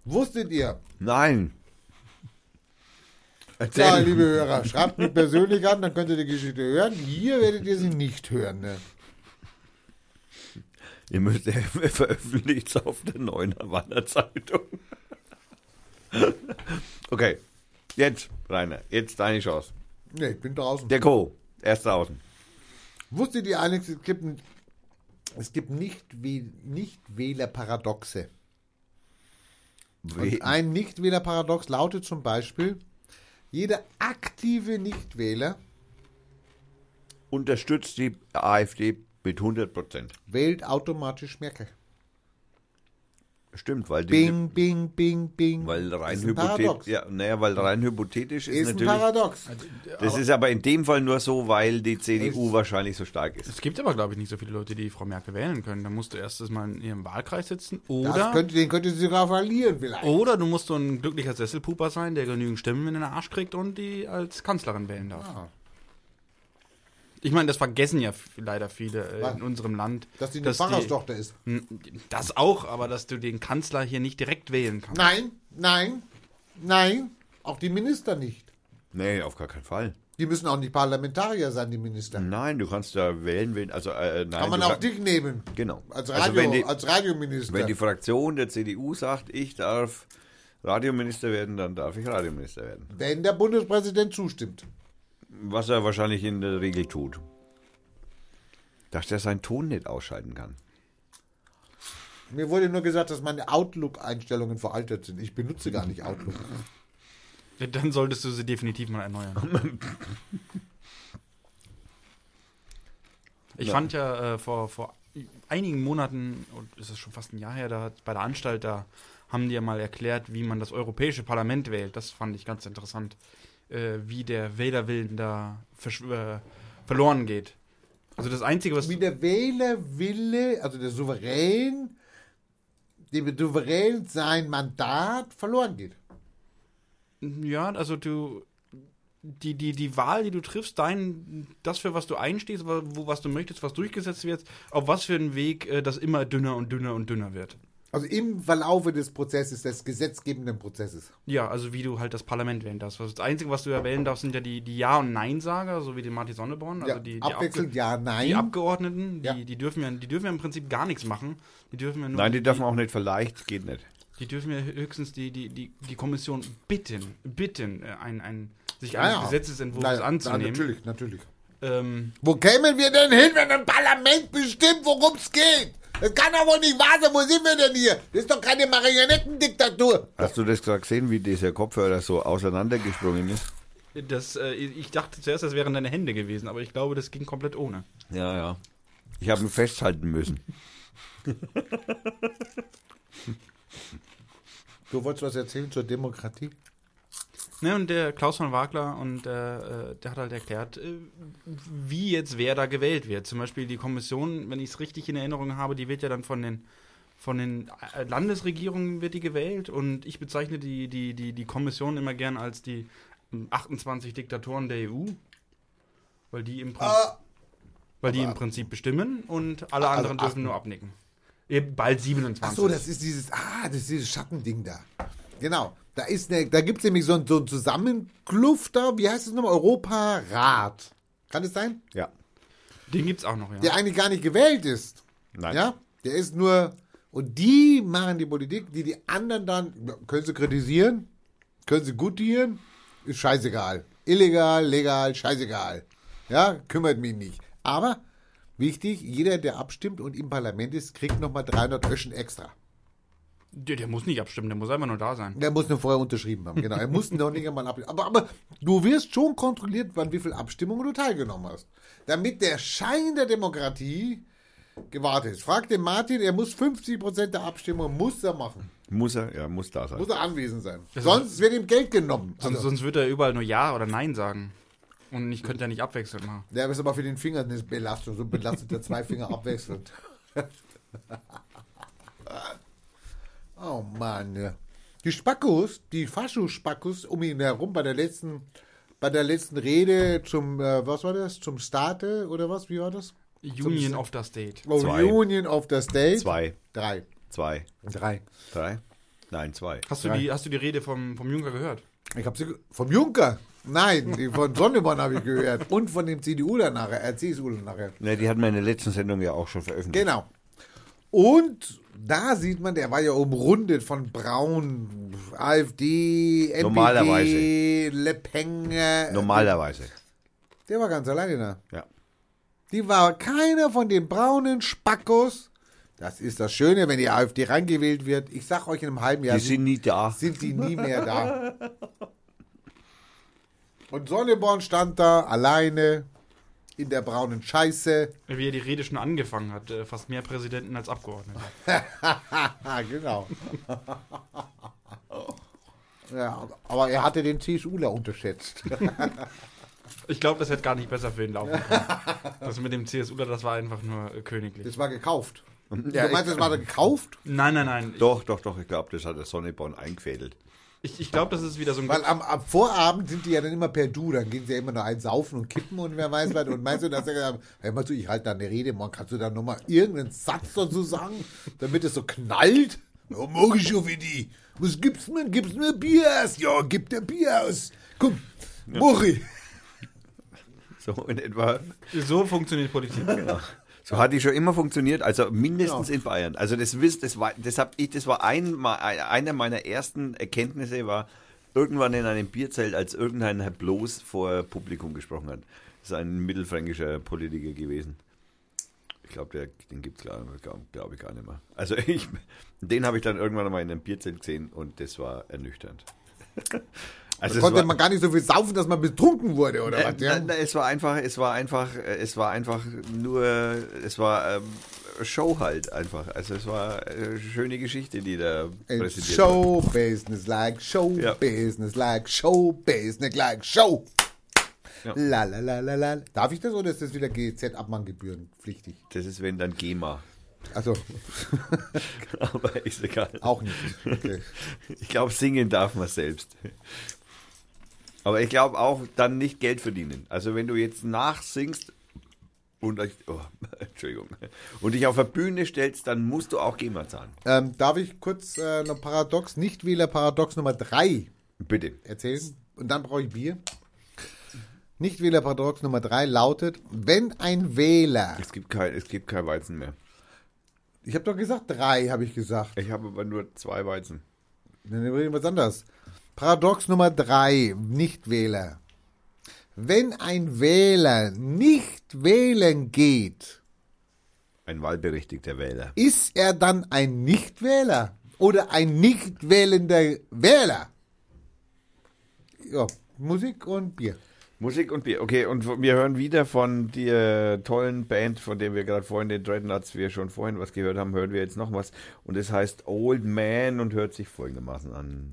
Wusstet ihr? Nein. Ja, liebe Hörer, schreibt mich persönlich an, dann könnt ihr die Geschichte hören. Hier werdet ihr sie nicht hören. Ne? Ihr müsst veröffentlicht auf der neuen Havanna Zeitung. okay. Jetzt, Rainer, jetzt deine Chance. Ne, ich bin draußen. Der Co. Erst draußen. Wusstet ihr eigentlich, es gibt, es gibt nicht, Nichtwählerparadoxe. Und ein Nichtwählerparadox lautet zum Beispiel, jeder aktive Nichtwähler Unterstützt die AfD mit 100 Prozent. wählt automatisch Merkel. Stimmt, weil die, Bing, bing, bing, bing. weil rein ein hypothetisch, Paradox. ja, naja, weil rein hypothetisch ist, ist ein natürlich, Paradox. das ist aber in dem Fall nur so, weil die CDU wahrscheinlich so stark ist. Es gibt aber, glaube ich, nicht so viele Leute, die Frau Merkel wählen können. Da musst du erst mal in ihrem Wahlkreis sitzen. Das Oder, könnte, den könnte sie sogar verlieren vielleicht. oder du musst so ein glücklicher Sesselpuper sein, der genügend Stimmen in den Arsch kriegt und die als Kanzlerin wählen darf. Ah. Ich meine, das vergessen ja leider viele äh, in unserem Land. Dass sie eine Pfarrerstochter ist. N- Das auch, aber dass du den Kanzler hier nicht direkt wählen kannst. Nein, nein, nein. Auch die Minister nicht. Nee, auf gar keinen Fall. Die müssen auch nicht Parlamentarier sein, die Minister. Nein, du kannst da wählen, wenn, also, äh, nein. Kann man auch kann- dich nehmen. Genau. Als, Also Radio, wenn die- als Radiominister. Wenn die Fraktion der CDU sagt, ich darf Radiominister werden, dann darf ich Radiominister werden. wenn der Bundespräsident zustimmt. Was er wahrscheinlich in der Regel tut. Dass der seinen Ton nicht ausschalten kann. Mir wurde nur gesagt, dass meine Outlook-Einstellungen veraltet sind. Ich benutze gar nicht Outlook. Dann solltest du sie definitiv mal erneuern. Ich Ja. fand ja äh, vor, vor einigen Monaten, und ist es schon fast ein Jahr her, da hat, bei der Anstalt, da haben die ja mal erklärt, wie man das Europäische Parlament wählt. Das fand ich ganz interessant, äh, wie der Wählerwillen da äh, verloren geht. Also das Einzige, was... Wie der Wählerwille, also der Souverän, dem Souverän sein Mandat verloren geht. Ja, also du. Die, die, die Wahl, die du triffst, dein, das für was du einstehst, wo, wo was du möchtest, was durchgesetzt wird, auf was für einen Weg äh, das immer dünner und dünner und dünner wird. Also im Verlaufe des Prozesses, des gesetzgebenden Prozesses. Ja, also wie du halt das Parlament wählen darfst. Das Einzige, was du ja wählen darfst, sind ja die, die Ja- und Nein-Sager, so wie den Martin Sonneborn. Also ja, die, die, abwechselnd Abge ja, nein. die Abgeordneten, die, Ja. die, dürfen ja, die dürfen ja im Prinzip gar nichts machen. Die dürfen ja nur Nein, die dürfen auch nicht verleicht, geht nicht. Die dürfen ja höchstens die, die, die, die Kommission bitten, bitten, äh, ein, ein, sich eines ja. Gesetzesentwurfs Na ja, anzunehmen. natürlich, natürlich. Ähm, Wo kämen wir denn hin, wenn ein Parlament bestimmt, worum es geht? Das kann doch wohl nicht wahr sein. Wo sind wir denn hier? Das ist doch keine Marionettendiktatur. Hast du das gerade gesehen, wie dieser Kopfhörer so auseinandergesprungen ist? das, äh, ich dachte zuerst, das wären deine Hände gewesen, aber ich glaube, das ging komplett ohne. Ja, ja. Ich habe ihn festhalten müssen. Du wolltest was erzählen zur Demokratie? Ne, und der Klaus von Wagler und äh, äh, der hat halt erklärt, äh, wie jetzt wer da gewählt wird. Zum Beispiel die Kommission, wenn ich es richtig in Erinnerung habe, die wird ja dann von den von den Landesregierungen wird die gewählt und ich bezeichne die, die, die, die Kommission immer gern als die ähm, 28 Diktatoren der EU, weil die im Prinzip, Ah, weil die im Prinzip bestimmen und alle Also anderen dürfen achten. nur abnicken. Eben bald 27. ach so, das ist dieses, ah, das ist dieses Schattending da. Genau. Da ist da gibt es nämlich so, so einen Zusammenklufter, wie heißt es nochmal? Europarat. Kann es sein? Ja. Den gibt's auch noch, ja. Der eigentlich gar nicht gewählt ist. Nein. Ja? Der ist nur, und die machen die Politik, die die anderen dann, können sie kritisieren, können sie gutieren, ist scheißegal. Illegal, legal, scheißegal. Ja, kümmert mich nicht. Aber, wichtig, jeder, der abstimmt und im Parlament ist, kriegt nochmal 300 Öschen extra. Der, der muss nicht abstimmen, der muss einfach nur da sein. Der muss nur vorher unterschrieben haben, genau. Er muss noch nicht einmal abstimmen. Aber, aber du wirst schon kontrolliert, wann wie viel Abstimmungen du teilgenommen hast. Damit der Schein der Demokratie gewahrt ist. Frag den Martin, er muss 50% der Abstimmung muss er machen. Muss er, ja, muss da sein. Muss er anwesend sein. Das Sonst wird ihm Geld genommen. Sonst, Also, sonst wird er überall nur Ja oder Nein sagen. Und ich könnte ja nicht abwechselnd machen. der ist aber für den Finger eine Belastung. So belastet er zwei Finger abwechselnd. oh Mann. ja. Die Spackos, die Fascho-Spackos um ihn herum bei der letzten, bei der letzten Rede zum, äh, was war das? Zum Starte oder was? Wie war das? Union of the State. Oh, Zwei. Union of the State. Zwei. Drei. Zwei. Drei. Drei? Nein, zwei. Hast du, die, hast du die Rede vom, vom Juncker gehört? Ich habe sie vom Juncker. Nein, die von Sonneborn habe ich gehört. Und von dem CDU nachher, äh, CSU nachher. Ne, die hatten wir in der letzten Sendung ja auch schon veröffentlicht. Genau. Und da sieht man, der war ja umrundet von Braun, AfD, NPD, Normalerweise. Le Pen. äh, Normalerweise. Der war ganz alleine da. Ja. Die war keiner von den braunen Spackos. Das ist das Schöne, wenn die AfD reingewählt wird. Ich sag euch in einem halben Jahr Die sind nie da. sind die nie mehr da. Und Sonneborn stand da alleine in der braunen Scheiße. Wie er die Rede schon angefangen hat. äh, Fast mehr Präsidenten als Abgeordnete. Genau. ja, aber er hatte den CSUler unterschätzt. Ich glaube, das hätte gar nicht besser für ihn laufen können. Das mit dem CSU, das war einfach nur äh, königlich. Das war gekauft. Ja, du meinst, ich- das war gekauft? Nein, nein, nein. Doch, doch, doch. Ich glaube, das hat der Sonneborn eingefädelt. Ich, ich glaube, das ist wieder so ein. Weil am, am Vorabend sind die ja dann immer per Du, dann gehen sie ja immer noch ein saufen und kippen und wer weiß was. Und meinst du, dass er gesagt hat, hör mal zu, ich halte da eine Rede, morgen kannst du da nochmal irgendeinen Satz dazu sagen, damit es so knallt? Ja, morgen schon für die. Was gibt's mir? Gibt's mir Bier aus? Ja, gib dir Bier aus. Komm, Mori. So in etwa. so funktioniert Politik. So hat die schon immer funktioniert, also mindestens Genau. in Bayern. Also das wisst, das war, das hab ich, das war ein, einer meiner ersten Erkenntnisse war irgendwann in einem Bierzelt, als irgendein Herr Bloß vor Publikum gesprochen hat. Das ist ein mittelfränkischer Politiker gewesen. Ich glaube, den gibt es glaube glaub ich gar nicht mehr. Also ich, den habe ich dann irgendwann mal in einem Bierzelt gesehen und das war ernüchternd. Also Da konnte war- man gar nicht so viel saufen, dass man betrunken wurde, oder äh, was? Ja? na, na, es war einfach, es war einfach, äh, es war einfach nur, es war ähm, Show halt einfach. Also es war eine schöne Geschichte, die da It's präsentiert show business like show Ja. business like show business like show. Ja. La la la la la. Darf ich das oder ist das wieder GZ-Abmanngebühren pflichtig? Das ist wenn dann GEMA. Also Aber ist egal. auch nicht. Okay. Ich glaube, singen darf man selbst. Aber ich glaube auch dann nicht Geld verdienen. Also wenn du jetzt nachsingst und euch- oh, Entschuldigung und dich auf der Bühne stellst, dann musst du auch GEMA zahlen. Ähm, darf ich kurz äh, noch Paradox, Nichtwähler-Paradox Nummer 3 Bitte. erzählen? Und dann brauche ich Bier. Nichtwähler-Paradox Nummer 3 lautet, wenn ein Wähler Es gibt kein, es gibt kein Weizen mehr. Ich habe doch gesagt, drei, habe ich gesagt. Ich habe aber nur zwei Weizen. Dann reden wir was anderes. Paradox Nummer drei, Nichtwähler. Wenn ein Wähler nicht wählen geht, Ein wahlberechtigter Wähler. ist er dann ein Nichtwähler oder ein nicht wählender Wähler? Ja, Musik und Bier. Musik und Bier. Okay, und wir hören wieder von der tollen Band, von der wir gerade vorhin, den Dreadnoughts, wir schon vorhin was gehört haben, hören wir jetzt noch was. Und es heißt Old Man und hört sich folgendermaßen an.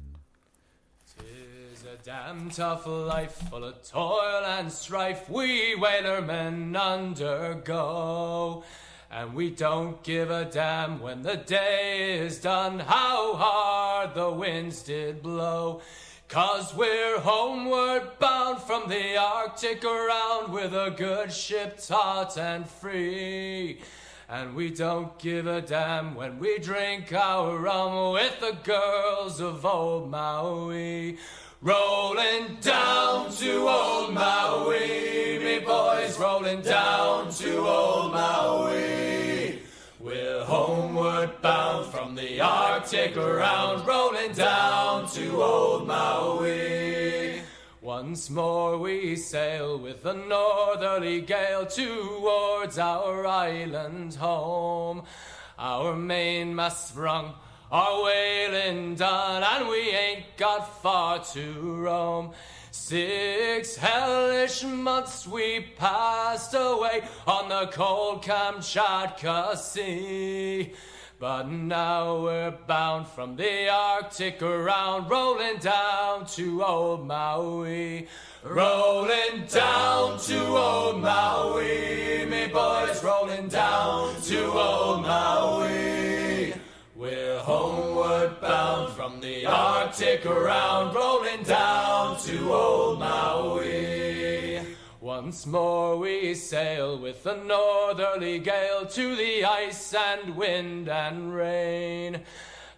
Damn tough life full of toil and strife we whalermen undergo. And we don't give a damn when the day is done how hard the winds did blow. Cause we're homeward bound from the Arctic around with a good ship taut and free. And we don't give a damn when we drink our rum with the girls of old Maui. Rolling down to old Maui, me boys, rolling down to old Maui. We're homeward bound from the Arctic around, rolling down to old Maui. Once more we sail with a northerly gale towards our island home. Our mainmast sprung, our whaling done, and we ain't got far to roam. Six hellish months we passed away on the cold Kamchatka Sea. But now we're bound from the Arctic around, rolling down to old Maui. Rolling down to old Maui, me boys, rolling down to old Maui. We're homeward bound from the Arctic around, rolling down to old Maui. Once more we sail with a northerly gale to the ice and wind and rain.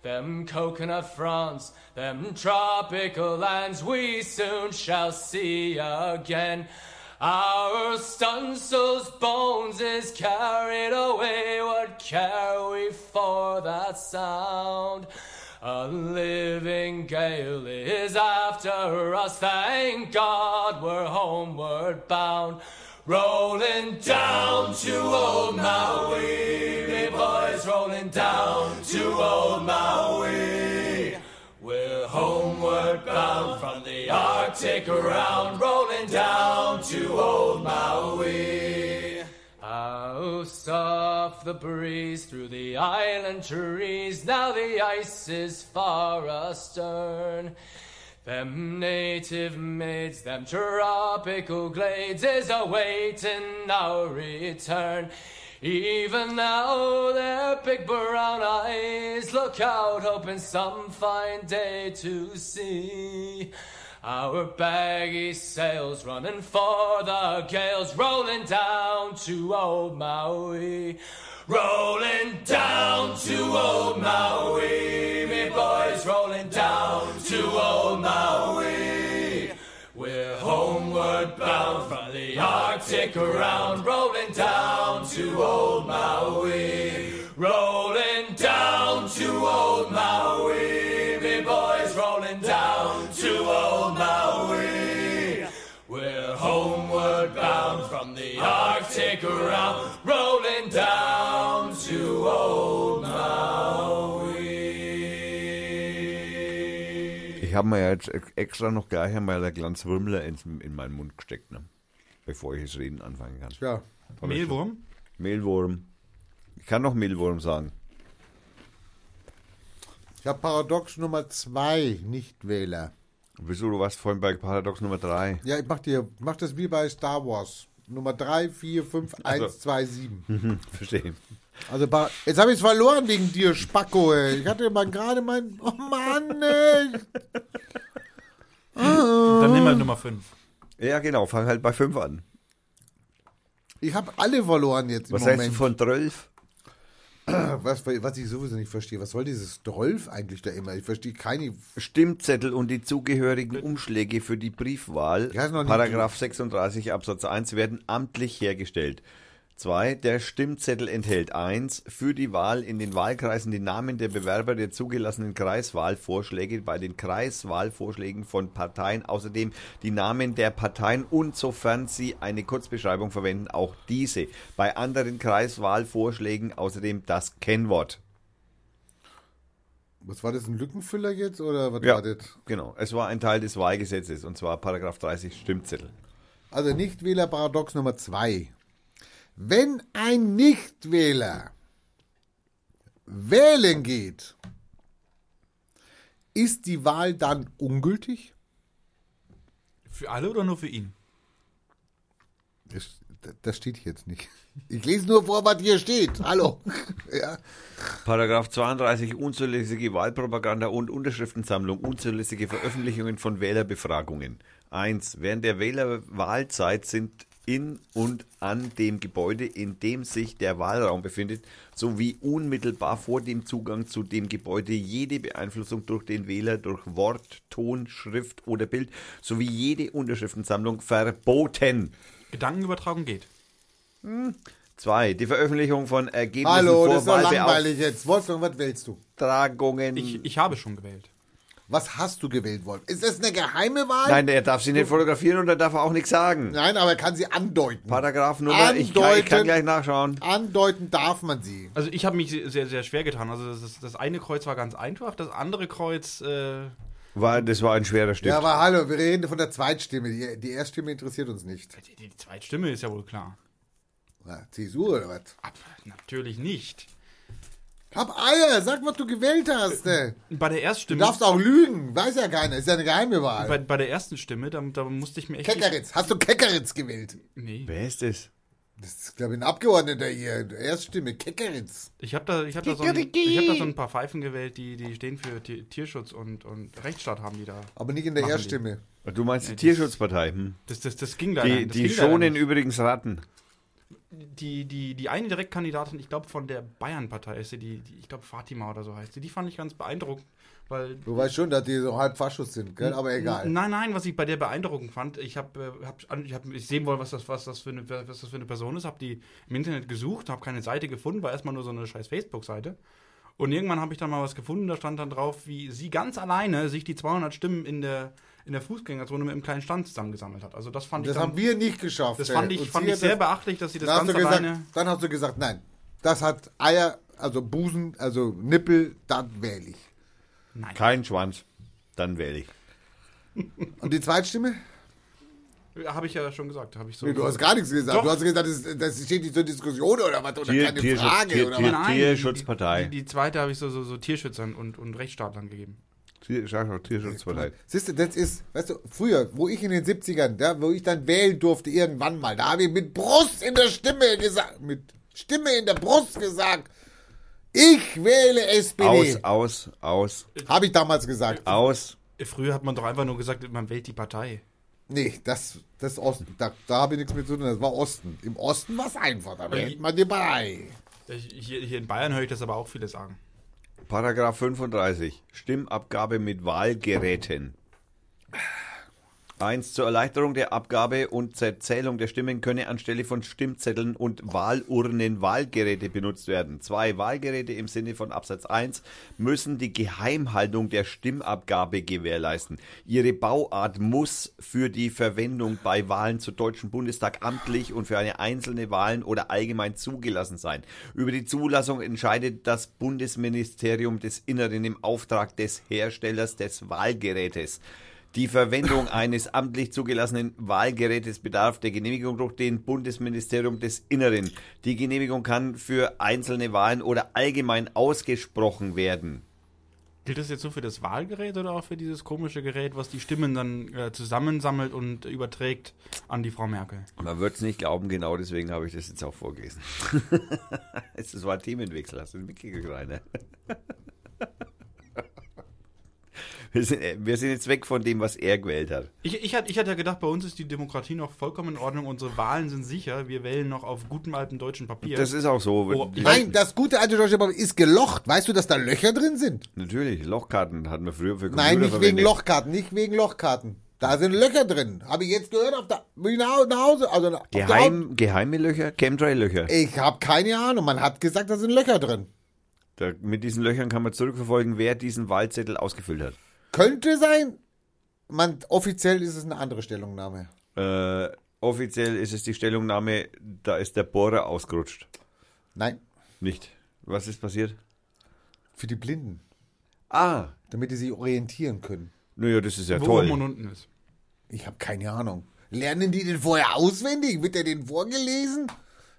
Them coconut fronds, them tropical lands we soon shall see again. Our stunsail's bones is carried away. What care we for that sound? A living gale is after us. Thank God we're homeward bound. Rolling down to old Maui, me boys, rolling down to old Maui. We're homeward bound from the Arctic around, rolling down to old Maui. How soft the breeze through the island trees, now the ice is far astern. Them native maids, them tropical glades is awaiting our return. Even now, their big brown eyes look out, hoping some fine day to see. Our baggy sails running for the gales, rolling down to old Maui. Rolling down to old Maui, me boys, rolling down to old Maui. We're homeward bound from the Arctic around, rolling down to old Maui. Rolling down to old Maui, me boys, rolling down to old Maui. We're homeward bound from the Arctic around, rolling down to old Ich habe mir ja jetzt extra noch gleich einmal der Glanz Würmler ins, in meinen Mund gesteckt, ne? bevor ich das Reden anfangen kann. Ja, Mehlwurm? Mehlwurm. Ich kann noch Mehlwurm sagen. ich habe Paradox Nummer zwei, Nichtwähler. Wieso, du warst vorhin bei Paradox Nummer 3. Ja, ich mach dir, mach das wie bei Star Wars. Nummer 3, 4, 5, 1, 2, 7. Verstehe. Also, jetzt habe ich es verloren wegen dir, Spacko, ey. Ich hatte mal gerade mein. Oh Mann, ey. Dann nimm mal Nummer 5. Ja, genau, fang halt bei 5 an. Ich habe alle verloren jetzt im Was hältst du Moment. von 12? Was, was ich sowieso nicht verstehe, was soll dieses Drolf eigentlich da immer? Ich verstehe keine. Stimmzettel und die zugehörigen Umschläge für die Briefwahl, Paragraph 36 Absatz 1, werden amtlich hergestellt. 2. Der Stimmzettel enthält 1. Für die Wahl in den Wahlkreisen die Namen der Bewerber der zugelassenen Kreiswahlvorschläge bei den Kreiswahlvorschlägen von Parteien, außerdem die Namen der Parteien und sofern sie eine Kurzbeschreibung verwenden, auch diese. Bei anderen Kreiswahlvorschlägen außerdem das Kennwort. Was war das, ein Lückenfüller jetzt oder was Ja, war das? genau. Es war ein Teil des Wahlgesetzes und zwar Paragraph 30 Stimmzettel. Also Nichtwählerparadox Nummer zwei. Wenn ein Nichtwähler wählen geht, ist die Wahl dann ungültig? Für alle oder nur für ihn? Das, das steht hier jetzt nicht. Ich lese nur vor, was hier steht. Hallo. Ja. Paragraph 32 unzulässige Wahlpropaganda und Unterschriftensammlung, unzulässige Veröffentlichungen von Wählerbefragungen. 1. Während der Wählerwahlzeit sind in und an dem Gebäude, in dem sich der Wahlraum befindet, sowie unmittelbar vor dem Zugang zu dem Gebäude jede Beeinflussung durch den Wähler durch Wort, Ton, Schrift oder Bild sowie jede Unterschriftensammlung verboten. Gedankenübertragung geht. 2. Die Veröffentlichung von Ergebnissen Hallo, vor das ist doch langweilig jetzt. Wolfgang, was wählst du? Wahlbeauftragungen. Ich, ich habe schon gewählt. Was hast du gewählt, Wolf? Ist das eine geheime Wahl? Nein, er darf sie nicht fotografieren und er darf auch nichts sagen. Nein, aber er kann sie andeuten. Paragraph Nummer, ich kann, ich kann Andeuten. gleich nachschauen. Andeuten darf man sie. Also ich habe mich sehr, sehr schwer getan. Also das, ist, das eine Kreuz war ganz einfach, das andere Kreuz, äh, War, das war ein schwerer Stift. Ja, aber hallo, wir reden von der Zweitstimme. Die, die Erststimme interessiert uns nicht. die, die Zweitstimme ist ja wohl klar. Na, CSU oder was? Ab, natürlich nicht. Hab Eier, sag, was du gewählt hast. Ne? Bei der Du Erststimme, darfst auch lügen, weiß ja keiner, ist ja eine geheime Wahl. bei, bei der ersten Stimme, da, da musste ich mir echt... Keckeritz, hast du Keckeritz gewählt? Nee. Wer ist das? Das ist, glaube ich, ein Abgeordneter hier. Erststimme, Keckeritz. Ich habe da, ich hab da, so ein, ich hab da so ein paar Pfeifen gewählt, die, die stehen für Ti- Tierschutz und, und Rechtsstaat haben die da. Aber nicht in der die. Erststimme. Du meinst die Ja, das- Tierschutzpartei? Hm. Das, das, das ging leider Die, die schonen übrigens Ratten. Die, die, die eine Direktkandidatin, ich glaube von der Bayern-Partei ist sie, die, die ich glaube Fatima oder so heißt sie, die fand ich ganz beeindruckend, weil Du weißt schon, dass die so halb Faschus sind, gell? aber egal. Nein, nein, was ich bei der beeindruckend fand, ich habe äh, hab, ich, hab, ich sehen wollen, was das, was, das für eine, was das für eine Person ist, habe die im Internet gesucht, habe keine Seite gefunden, war erstmal nur so eine scheiß Facebook-Seite. Und irgendwann habe ich dann mal was gefunden, da stand dann drauf, wie sie ganz alleine sich die 200 Stimmen in der, in der Fußgängerzone mit einem kleinen Stand zusammengesammelt hat. Also das fand Das ich dann, haben wir nicht geschafft. das ey. fand ich, fand ich sehr das- beachtlich, dass sie das dann hast, ganz du gesagt, alleine... dann hast du gesagt, nein, das hat Eier, also Busen, also Nippel, dann wähle ich. Nein. Kein Schwanz. Dann wähle ich. Und die Zweitstimme? Habe ich ja schon gesagt. Habe ich so Nee, du hast gar nichts gesagt. Doch. Du hast gesagt, das, das steht nicht zur Diskussion oder was, oder Tier- keine Tierschutz- Frage Tier- oder Tier- was. Nein, Tierschutzpartei. Die, die, die zweite habe ich so, so, so Tierschützern und, und Rechtsstaatlern gegeben. Tierschutzpartei. Siehst du, das ist, weißt du, früher, wo ich in den 70ern, da, wo ich dann wählen durfte, irgendwann mal, da habe ich mit Brust in der Stimme gesagt, mit Stimme in der Brust gesagt, ich wähle SPD. Aus, aus, aus, Habe ich damals gesagt. aus. Früher hat man doch einfach nur gesagt, man wählt die Partei. Nee, das, das ist Osten. Da, da habe ich nichts mit zu tun, das war Osten. Im Osten war es einfach, da wählt man die Partei. Hier, hier in Bayern höre ich das aber auch viele sagen. Paragraph 35. Stimmabgabe mit Wahlgeräten. 1. Zur Erleichterung der Abgabe und Zerzählung der Stimmen könne anstelle von Stimmzetteln und Wahlurnen Wahlgeräte benutzt werden. 2. Wahlgeräte im Sinne von Absatz 1 müssen die Geheimhaltung der Stimmabgabe gewährleisten. Ihre Bauart muss für die Verwendung bei Wahlen zu Deutschen Bundestag amtlich und für eine einzelne Wahlen oder allgemein zugelassen sein. Über die Zulassung entscheidet das Bundesministerium des Inneren im Auftrag des Herstellers des Wahlgerätes. Die Verwendung eines amtlich zugelassenen Wahlgerätes bedarf der Genehmigung durch den Bundesministerium des Inneren. Die Genehmigung kann für einzelne Wahlen oder allgemein ausgesprochen werden. Gilt das jetzt nur für das Wahlgerät oder auch für dieses komische Gerät, was die Stimmen dann äh, zusammensammelt und überträgt an die Frau Merkel? Man wird es nicht glauben, genau deswegen habe ich das jetzt auch vorgelesen. Es war Themenwechsel, hast du mitgekriegt, Rainer? Wir sind, äh, wir sind jetzt weg von dem, was er gewählt hat. Ich, ich, hatte, ich hatte ja gedacht, bei uns ist die Demokratie noch vollkommen in Ordnung, unsere Wahlen sind sicher, wir wählen noch auf gutem alten deutschen Papier. Das ist auch so. Oh, Nein, das gute alte deutsche Papier ist gelocht. Weißt du, dass da Löcher drin sind? Natürlich, Lochkarten hatten wir früher für Computer Nein, nicht wegen verwendet. Lochkarten, nicht wegen Lochkarten. Da sind Löcher drin. Habe ich jetzt gehört auf der, nach, Hause. Also Geheim, geheime Löcher, Chemtrail-Löcher. Ich habe keine Ahnung. Man hat gesagt, da sind Löcher drin. Da, mit diesen Löchern kann man zurückverfolgen, wer diesen Wahlzettel ausgefüllt hat. Könnte sein. Man, offiziell ist es eine andere Stellungnahme. Äh, offiziell ist es die Stellungnahme, da ist der Bohrer ausgerutscht. Nein, Nicht. Was ist passiert? für die Blinden. Ah, Damit die sich orientieren können. naja, das ist ja Wo toll. oben und unten ist. Ich habe keine Ahnung. Lernen die den vorher auswendig? Wird der den vorgelesen?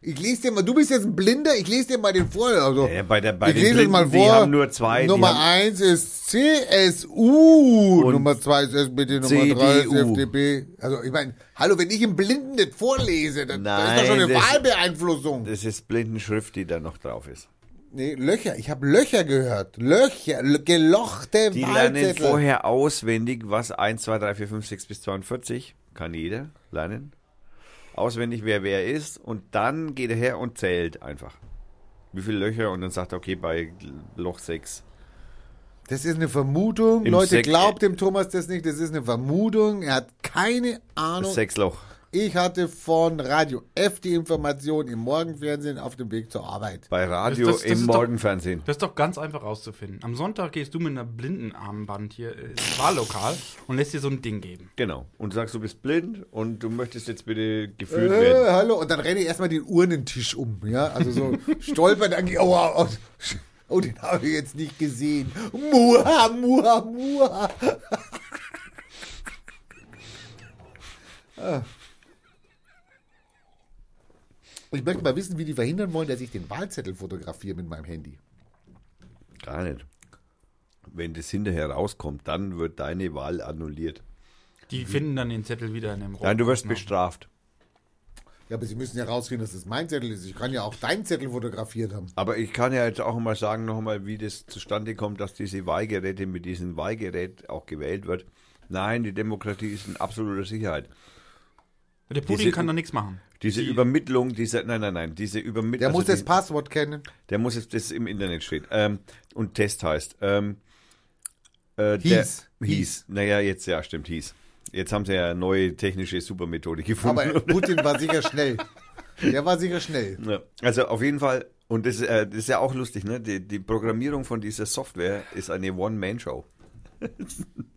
Ich lese dir mal, du bist jetzt ein Blinder, ich lese dir mal den vor. Also, Ja, bei der- bei ich lese es Blinden, mal die vor. haben nur zwei, die Nummer eins ist CSU, Nummer zwei ist SPD, Nummer drei ist. FDP. Also ich meine, hallo, wenn ich im Blinden das vorlese, dann da ist Nein, das schon eine das- Wahlbeeinflussung. Das ist Blindenschrift, die da noch drauf ist. Nee, Löcher, ich habe Löcher gehört. Löcher, gelochte Die lernen vorher auswendig, was 1, 2, 3, 4, 5, 6 bis 42, kann jeder lernen. Auswendig, wer wer ist. Und dann geht er her und zählt einfach. Wie viele Löcher und dann sagt er, okay, bei Loch 6. Das ist eine Vermutung. Im Leute, Sek- glaubt dem Thomas das nicht. Das ist eine Vermutung. Er hat keine Ahnung. Sechs Loch. Ich hatte von Radio F die Information im Morgenfernsehen auf dem Weg zur Arbeit. Bei Radio Das- das- das im ist doch- Morgenfernsehen. Das ist doch ganz einfach rauszufinden. Am Sonntag gehst du mit einer Blindenarmband hier äh, ins Wahllokal und lässt dir so ein Ding geben. Genau. Und du sagst, du bist blind und du möchtest jetzt bitte gefühlt Äh, werden. hallo. Und dann renne ich erstmal den Urnentisch um. Ja, also so stolpern, dann gehe oh, oh, oh, den habe ich jetzt nicht gesehen. Muha, muha, muha. Ah. Ich möchte mal wissen, wie die verhindern wollen, dass ich den Wahlzettel fotografiere mit meinem Handy. Gar nicht. Wenn das hinterher rauskommt, dann wird deine Wahl annulliert. Die finden dann den Zettel wieder in dem Rohr. Nein, du wirst bestraft. Ja, aber sie müssen ja rausfinden, dass das mein Zettel ist. Ich kann ja auch deinen Zettel fotografiert haben. Aber ich kann ja jetzt auch mal sagen, noch mal, wie das zustande kommt, dass diese Wahlgeräte mit diesem Wahlgerät auch gewählt wird. Nein, die Demokratie ist in absoluter Sicherheit. Der Putin Diese- kann da nichts machen. Diese Die- Übermittlung, diese, nein, nein, nein, diese Übermittlung. Der muss das Passwort kennen. Der muss jetzt, das im Internet steht. Ähm, und Test heißt. Ähm, äh, Hieß. Der, hieß. Naja, jetzt, ja, stimmt, hieß. Jetzt haben sie ja eine neue technische Supermethode gefunden. Aber Putin war sicher schnell. Der war sicher schnell. Ja, also auf jeden Fall, und das, äh, das ist ja auch lustig, ne? Die, die Programmierung von dieser Software ist eine One-Man-Show.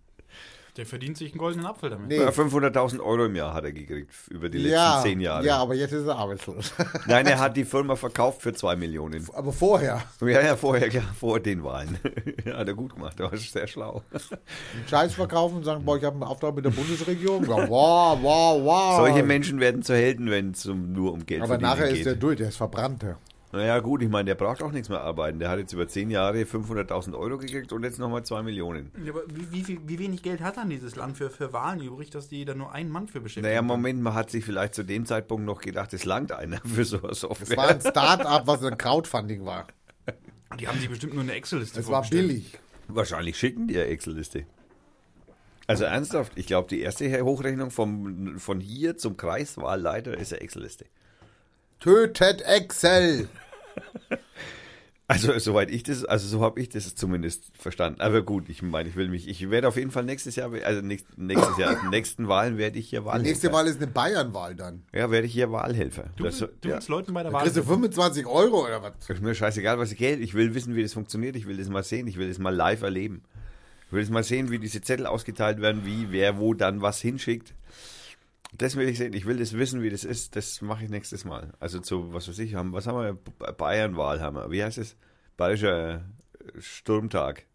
Der verdient sich einen goldenen Apfel damit. Nee. Ja, 500.000 Euro im Jahr hat er gekriegt über die letzten Ja, zehn Jahre. ja, aber jetzt ist er arbeitslos. Nein, er hat die Firma verkauft für zwei Millionen. aber vorher. Ja, ja, vorher, klar, vor den Wahlen. hat er gut gemacht, er war sehr schlau. einen Scheiß verkaufen und sagen, boah, ich habe einen Auftrag mit der Bundesregierung. Ja, wow, wow, wow. Solche Menschen werden zu Helden, wenn es um, nur um Geld Aber verdienen nachher geht. ist der durch, der ist verbrannt. Naja, gut, ich meine, der braucht auch nichts mehr arbeiten. Der hat jetzt über zehn Jahre 500.000 Euro gekriegt und jetzt nochmal zwei Millionen. Ja, aber wie, wie, wie wenig Geld hat dann dieses Land für, für Wahlen übrig, dass die da nur einen Mann für beschäftigen? Naja? Moment, man hat sich vielleicht zu dem Zeitpunkt noch gedacht, es langt einer für so eine Software. Das war ein Start-up, was ein Crowdfunding war. Die haben sich bestimmt nur eine Excel-Liste Es war billig. Wahrscheinlich schicken die eine Excel-Liste. Also ernsthaft, ich glaube, die erste Hochrechnung vom, von hier zum Kreiswahlleiter ist eine Excel-Liste. Tötet Excel. Also soweit ich das, also so habe ich das zumindest verstanden. Aber gut, ich meine, ich will mich, ich werde auf jeden Fall nächstes Jahr, also nächst, nächstes Jahr, die nächsten Wahlen werde ich hier Die Wahlhelfer. nächste Wahl ist eine Bayernwahl dann. Ja, werde ich hier Wahlhelfer. Du, Das- du ja. willst Leuten bei der Wahl. Kriegst du 25 Euro oder was? Ist mir scheißegal, was ich Geld. Ich will wissen, wie das funktioniert. Ich will das mal sehen. Ich will das mal live erleben. Ich will das mal sehen, wie diese Zettel ausgeteilt werden, wie, wer, wo dann was hinschickt. Das will ich sehen. Ich will das wissen, wie das ist. Das mache ich nächstes Mal. Also zu, was weiß ich, haben, was haben wir? Bayernwahl haben wir. Wie heißt es? Bayerischer äh, Sturmtag.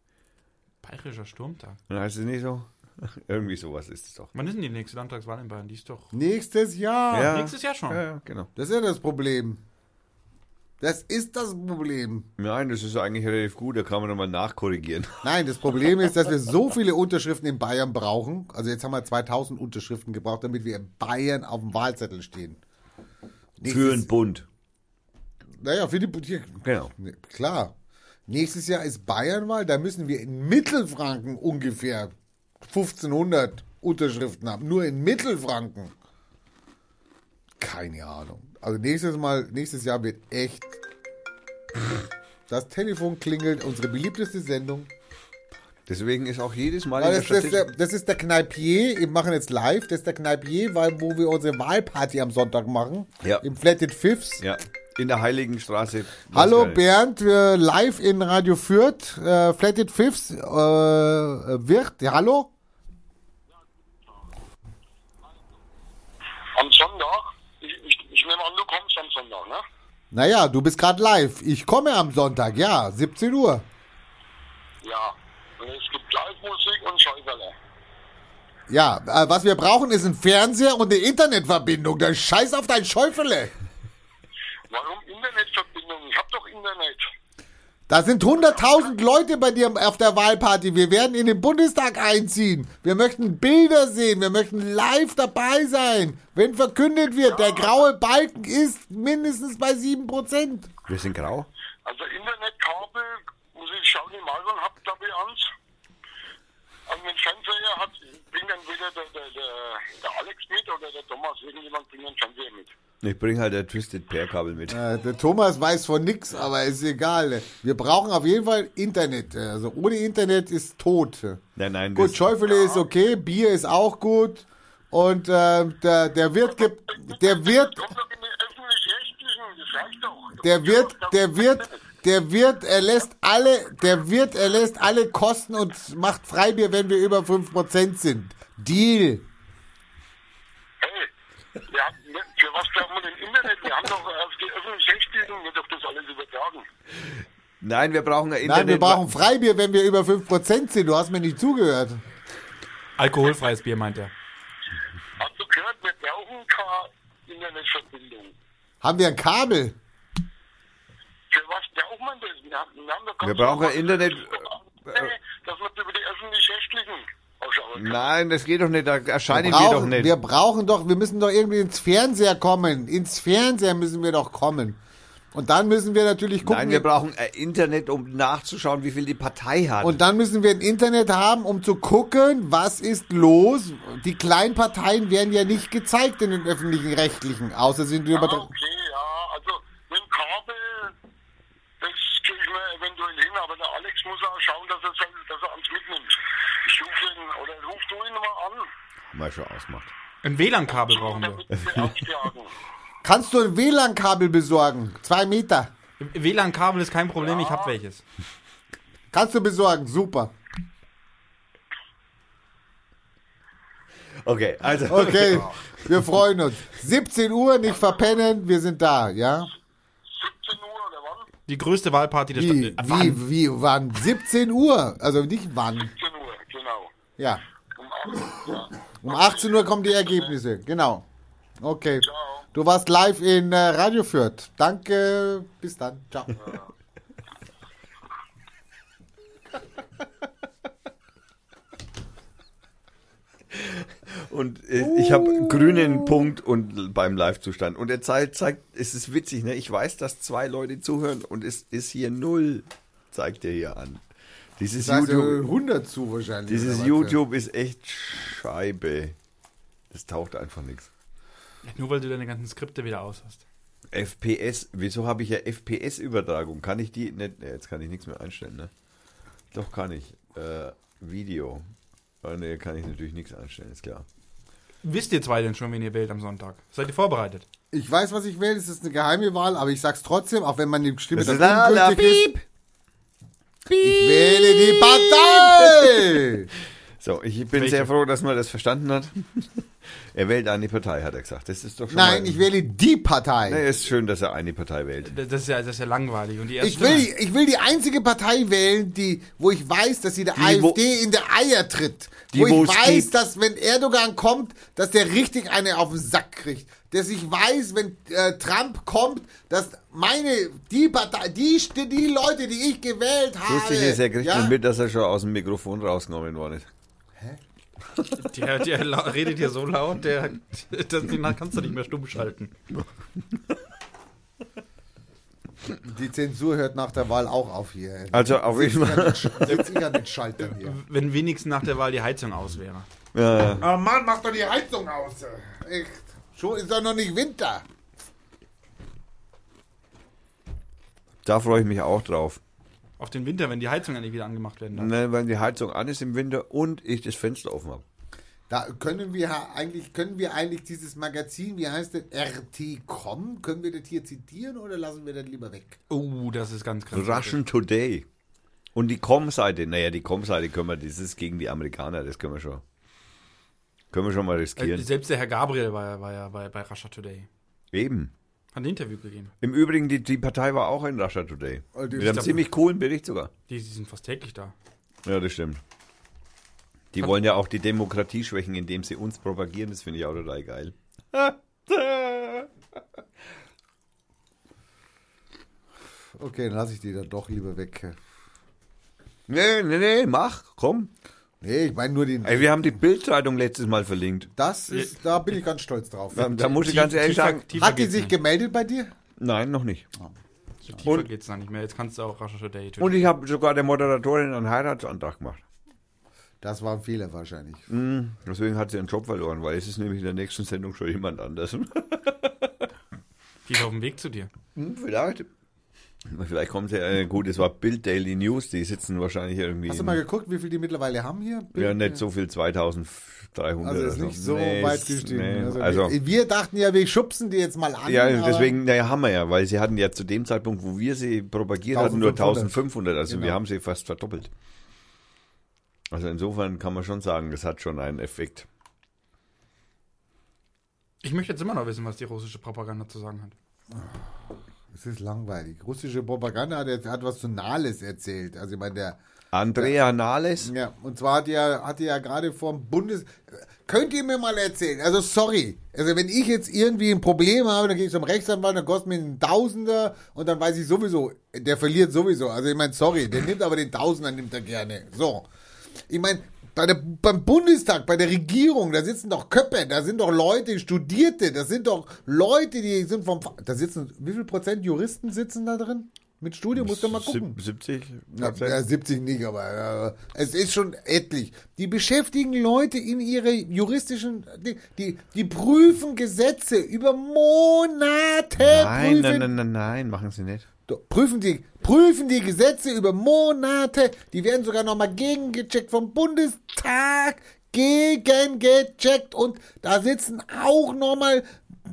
Bayerischer Sturmtag. Heißt es nicht so? Irgendwie sowas ist es doch. Wann ist denn die nächste Landtagswahl in Bayern? Die ist doch Nächstes Jahr. Ja. nächstes Jahr schon. Ja, ja, genau. Das ist ja das Problem. Das ist das Problem. Nein, das ist eigentlich relativ gut. Da kann man nochmal nachkorrigigieren. Nein, das Problem ist, dass wir so viele Unterschriften in Bayern brauchen. Also jetzt haben wir 2000 Unterschriften gebraucht, damit wir in Bayern auf dem Wahlzettel stehen. Für Nächstes- einen Bund. Naja, für die hier, Genau. ne, Klar. Nächstes Jahr ist Bayernwahl, da müssen wir in Mittelfranken ungefähr 1500 Unterschriften haben. Nur in Mittelfranken. Keine Ahnung. Also nächstes Mal, nächstes Jahr wird echt. Das Telefon klingelt, unsere beliebteste Sendung. Deswegen ist auch jedes Mal das, der das, ist der, das ist der Kneipier, wir machen jetzt live, das ist der Kneipier, weil, wo wir unsere Wahlparty am Sonntag machen. Ja. Im Flatted Fifths. Ja, in der Heiligenstraße. Hallo Geil. Bernd, wir live in Radio Fürth, äh, Flatted Fifths, äh, wird, ja, hallo? Am Sonntag? Ich, ich, ich nehme an, du kommst am Sonntag, ne? Naja, du bist gerade live. Ich komme am Sonntag, ja, 17 Uhr. Ja. Und es gibt Live-Musik und Schäuferle. Ja, äh, was wir brauchen ist ein Fernseher und eine Internetverbindung. Der Scheiß auf dein Schäufele. Warum Internetverbindung? Ich hab doch Internet. Da sind 100.000 Leute bei dir auf der Wahlparty. Wir werden in den Bundestag einziehen. Wir möchten Bilder sehen. Wir möchten live dabei sein. Wenn verkündet wird, der graue Balken ist mindestens bei 7%. Wir sind grau. Also Internetkabel, muss ich schauen, die Malern habt glaube ich eins. Also den Fernseher hat, bringt entweder der, der, der, der Alex mit oder der Thomas. Irgendjemand bringt den Fernseher mit. Ich bringe halt ein Twisted Pair Kabel mit. Äh, der Thomas weiß von nix, aber ist egal. Wir brauchen auf jeden Fall Internet. Also ohne Internet ist tot. Nein, nein. Gut, Schäufele ist okay, Bier ist auch gut. Und äh, der, der Wirt gibt, der Wirt, der Wirt, der Wirt, der Wirt erlässt alle, der Wirt erlässt alle Kosten und macht Freibier, wenn wir über 5% sind. Deal. Hey, wir haben, für was brauchen wir denn Internet? Wir haben doch auf die öffentlich-rechtlichen, wird doch das alles übertragen. Nein, wir brauchen ein Internet. Nein, wir brauchen Freibier, wenn wir über 5% sind. Du hast mir nicht zugehört. Alkoholfreies Bier, meint er. Hast du gehört, wir brauchen keine Internetverbindung. Haben wir ein Kabel? Für was braucht man das? Wir haben, wir haben Wir brauchen Internet- Dass man über die öffentlich-rechtlichen. Nein, das geht doch nicht. Da erscheinen wir, wir doch brauchen, nicht. wir brauchen doch, wir müssen doch irgendwie ins Fernseher kommen. Ins Fernseher müssen wir doch kommen. Und dann müssen wir natürlich gucken. Nein, wir brauchen ein Internet, um nachzuschauen, wie viel die Partei hat. und dann müssen wir ein Internet haben, um zu gucken, was ist los. Die kleinen Parteien werden ja nicht gezeigt in den öffentlichen Rechtlichen, außer sind wir Ah, über. okay, ja, also mit dem Kabel, das kriege ich mir eventuell hin, aber der Alex muss auch schauen, dass er, dass er uns mitnimmt. Ich rufe ihn, oder ruf du ihn mal an. Mal schon ausmacht. Ein WLAN-Kabel brauchen wir. Kannst du ein WLAN-Kabel besorgen? Zwei Meter. WLAN-Kabel ist kein Problem, ich habe welches. Kannst du besorgen, super. Okay, also. Okay, wir freuen uns. 17 Uhr, nicht verpennen, wir sind da, ja? 17 Uhr oder wann? Die größte Wahlparty der Wie, Stadt. Äh, wann? wie, wie, wann? 17 Uhr, also nicht wann. 17 Uhr, genau. Ja, Um 8 Uhr. Ja. um 18 Uhr kommen die Ergebnisse, genau. Okay, du warst live in äh, Radio Fürth. Danke, bis dann, ciao. Und äh, ich habe grünen Punkt und beim Live-Zustand. Und er zeigt, zeigt, es ist witzig, ne? Ich weiß, dass zwei Leute zuhören und es ist hier null, zeigt er hier an. Dieses Da ist ja YouTube, 100 zu wahrscheinlich. dieses? YouTube ist echt Scheibe. Das taucht einfach nichts. Nur weil du deine ganzen Skripte wieder aus hast. FPS, wieso habe ich ja FPS-Übertragung? Kann ich die nicht? Ne, jetzt kann ich nichts mehr einstellen, ne? Doch kann ich. Äh, Video. Oh, ne, kann ich natürlich nichts einstellen, ist klar. Wisst ihr zwei denn schon, wen ihr wählt am Sonntag? Seid ihr vorbereitet? Ich weiß, was ich wähle, es ist eine geheime Wahl, aber ich sag's trotzdem, auch wenn man die Stimme Das dann ist ungültig ist. Ich wähle die Partei! So, ich bin Welche? sehr froh, dass man das verstanden hat. er wählt eine Partei, hat er gesagt. Das ist doch schon Nein, mal, ich wähle die Partei. Nee, ist schön, dass er eine Partei wählt. Das ist ja, das ist ja langweilig. Und die erste Ich will, ich will die einzige Partei wählen, die, wo ich weiß, dass sie der Die, wo- AfD in der Eier tritt. Die, wo wo ich weiß, gibt. dass wenn Erdogan kommt, dass der richtig eine auf den Sack kriegt. Dass ich weiß, wenn äh, Trump kommt, dass meine, die Partei, die, die Leute, die ich gewählt habe. Lustig ist, er kriegt ja, mit, dass er schon aus dem Mikrofon rausgenommen worden ist. Der, der redet hier so laut, der, das, den kannst du nicht mehr stumm schalten. Die Zensur hört nach der Wahl auch auf hier. Also auf jeden Fall. Sitz ich an den Schaltern hier. Wenn wenigstens nach der Wahl die Heizung aus wäre. Ja, ja. Oh Mann, mach doch die Heizung aus. Echt. Schon ist doch noch nicht Winter. Da freue ich mich auch drauf. Auf den Winter, wenn die Heizung endlich wieder angemacht werden darf. Ne, weil die Heizung an ist im Winter und ich das Fenster offen habe. Da können wir eigentlich, können wir eigentlich dieses Magazin, wie heißt das, RT.com, können wir das hier zitieren oder lassen wir das lieber weg? Oh, das ist ganz krass. Russian Today. Und die Com-Seite, naja, die Com-Seite können wir, das ist gegen die Amerikaner, das können wir schon. Können wir schon mal Äh, riskieren. selbst der Herr Gabriel war ja, war ja bei, bei Russia Today. Eben. Hat ein Interview gegeben. Im Übrigen, die, die Partei war auch in Russia Today. Oh, die- Mit einem ziemlich coolen Bericht sogar. Die, die sind fast täglich da. Ja, das stimmt. Die wollen ja auch die Demokratie schwächen, indem sie uns propagieren. Das finde ich auch total geil. Okay, dann lasse ich die dann doch lieber weg. Nee, nee, nee, mach, komm. Nee, ich meine nur den. Ey, wir haben die Bildzeitung letztes Mal verlinkt. Das ist, da bin ich ganz stolz drauf. Da, da muss ich ganz ehrlich tiefer- sagen, tiefer Hat die sich nicht. gemeldet bei dir? nein, noch nicht. So tiefer geht's da nicht mehr. Jetzt kannst du auch Today tun. Und ich habe sogar der Moderatorin einen Heiratsantrag gemacht. Das war ein Fehler wahrscheinlich. Hm, Deswegen hat sie ihren Job verloren, weil es ist nämlich in der nächsten Sendung schon jemand anders. Die ist auf dem Weg zu dir. Hm, Vielleicht. Vielleicht kommt sie, äh, gut, es war Bild Daily News, die sitzen wahrscheinlich irgendwie. Hast du mal geguckt, wie viel die mittlerweile haben hier? ja, nicht so viel, 2300 Also ist nicht so Nee, weit gestiegen. nee, also, also, wir, wir dachten ja, wir schubsen die jetzt mal an. ja, deswegen, naja, haben wir ja, weil sie hatten ja zu dem Zeitpunkt, wo wir sie propagiert hatten, nur 1500. 1500, also Genau. wir haben sie fast verdoppelt. Also insofern kann man schon sagen, das hat schon einen Effekt. Ich möchte jetzt immer noch wissen, was die russische Propaganda zu sagen hat. Es ist langweilig. Russische Propaganda hat, jetzt- hat was zu Nahles erzählt. Also ich meine, der. Andrea Nahles, Ja, und zwar hat ja, hat ja gerade vom Bundes. Könnt ihr mir mal erzählen? Also sorry. Also wenn ich jetzt irgendwie ein Problem habe, dann gehe ich zum Rechtsanwalt, dann kostet mir ein Tausender und dann weiß ich sowieso, der verliert sowieso. Also ich meine, sorry, der nimmt aber den Tausender, nimmt er gerne. So. Ich meine, bei der, beim Bundestag, bei der Regierung, da sitzen doch Köpfe, da sind doch Leute, Studierte, das sind doch Leute, die sind vom, da sitzen, wie viel Prozent Juristen sitzen da drin? Mit Studium, musst du mal gucken. sieb- 70 Ja, ja, 70 nicht, aber äh, es ist schon etlich. Die beschäftigen Leute in ihre juristischen, die, die, die prüfen Gesetze über Monate. Nein, prüfen, nein, nein, nein, nein, machen sie nicht. Prüfen die, prüfen die Gesetze über Monate. Die werden sogar nochmal gegengecheckt vom Bundestag. Gegengecheckt. Und da sitzen auch nochmal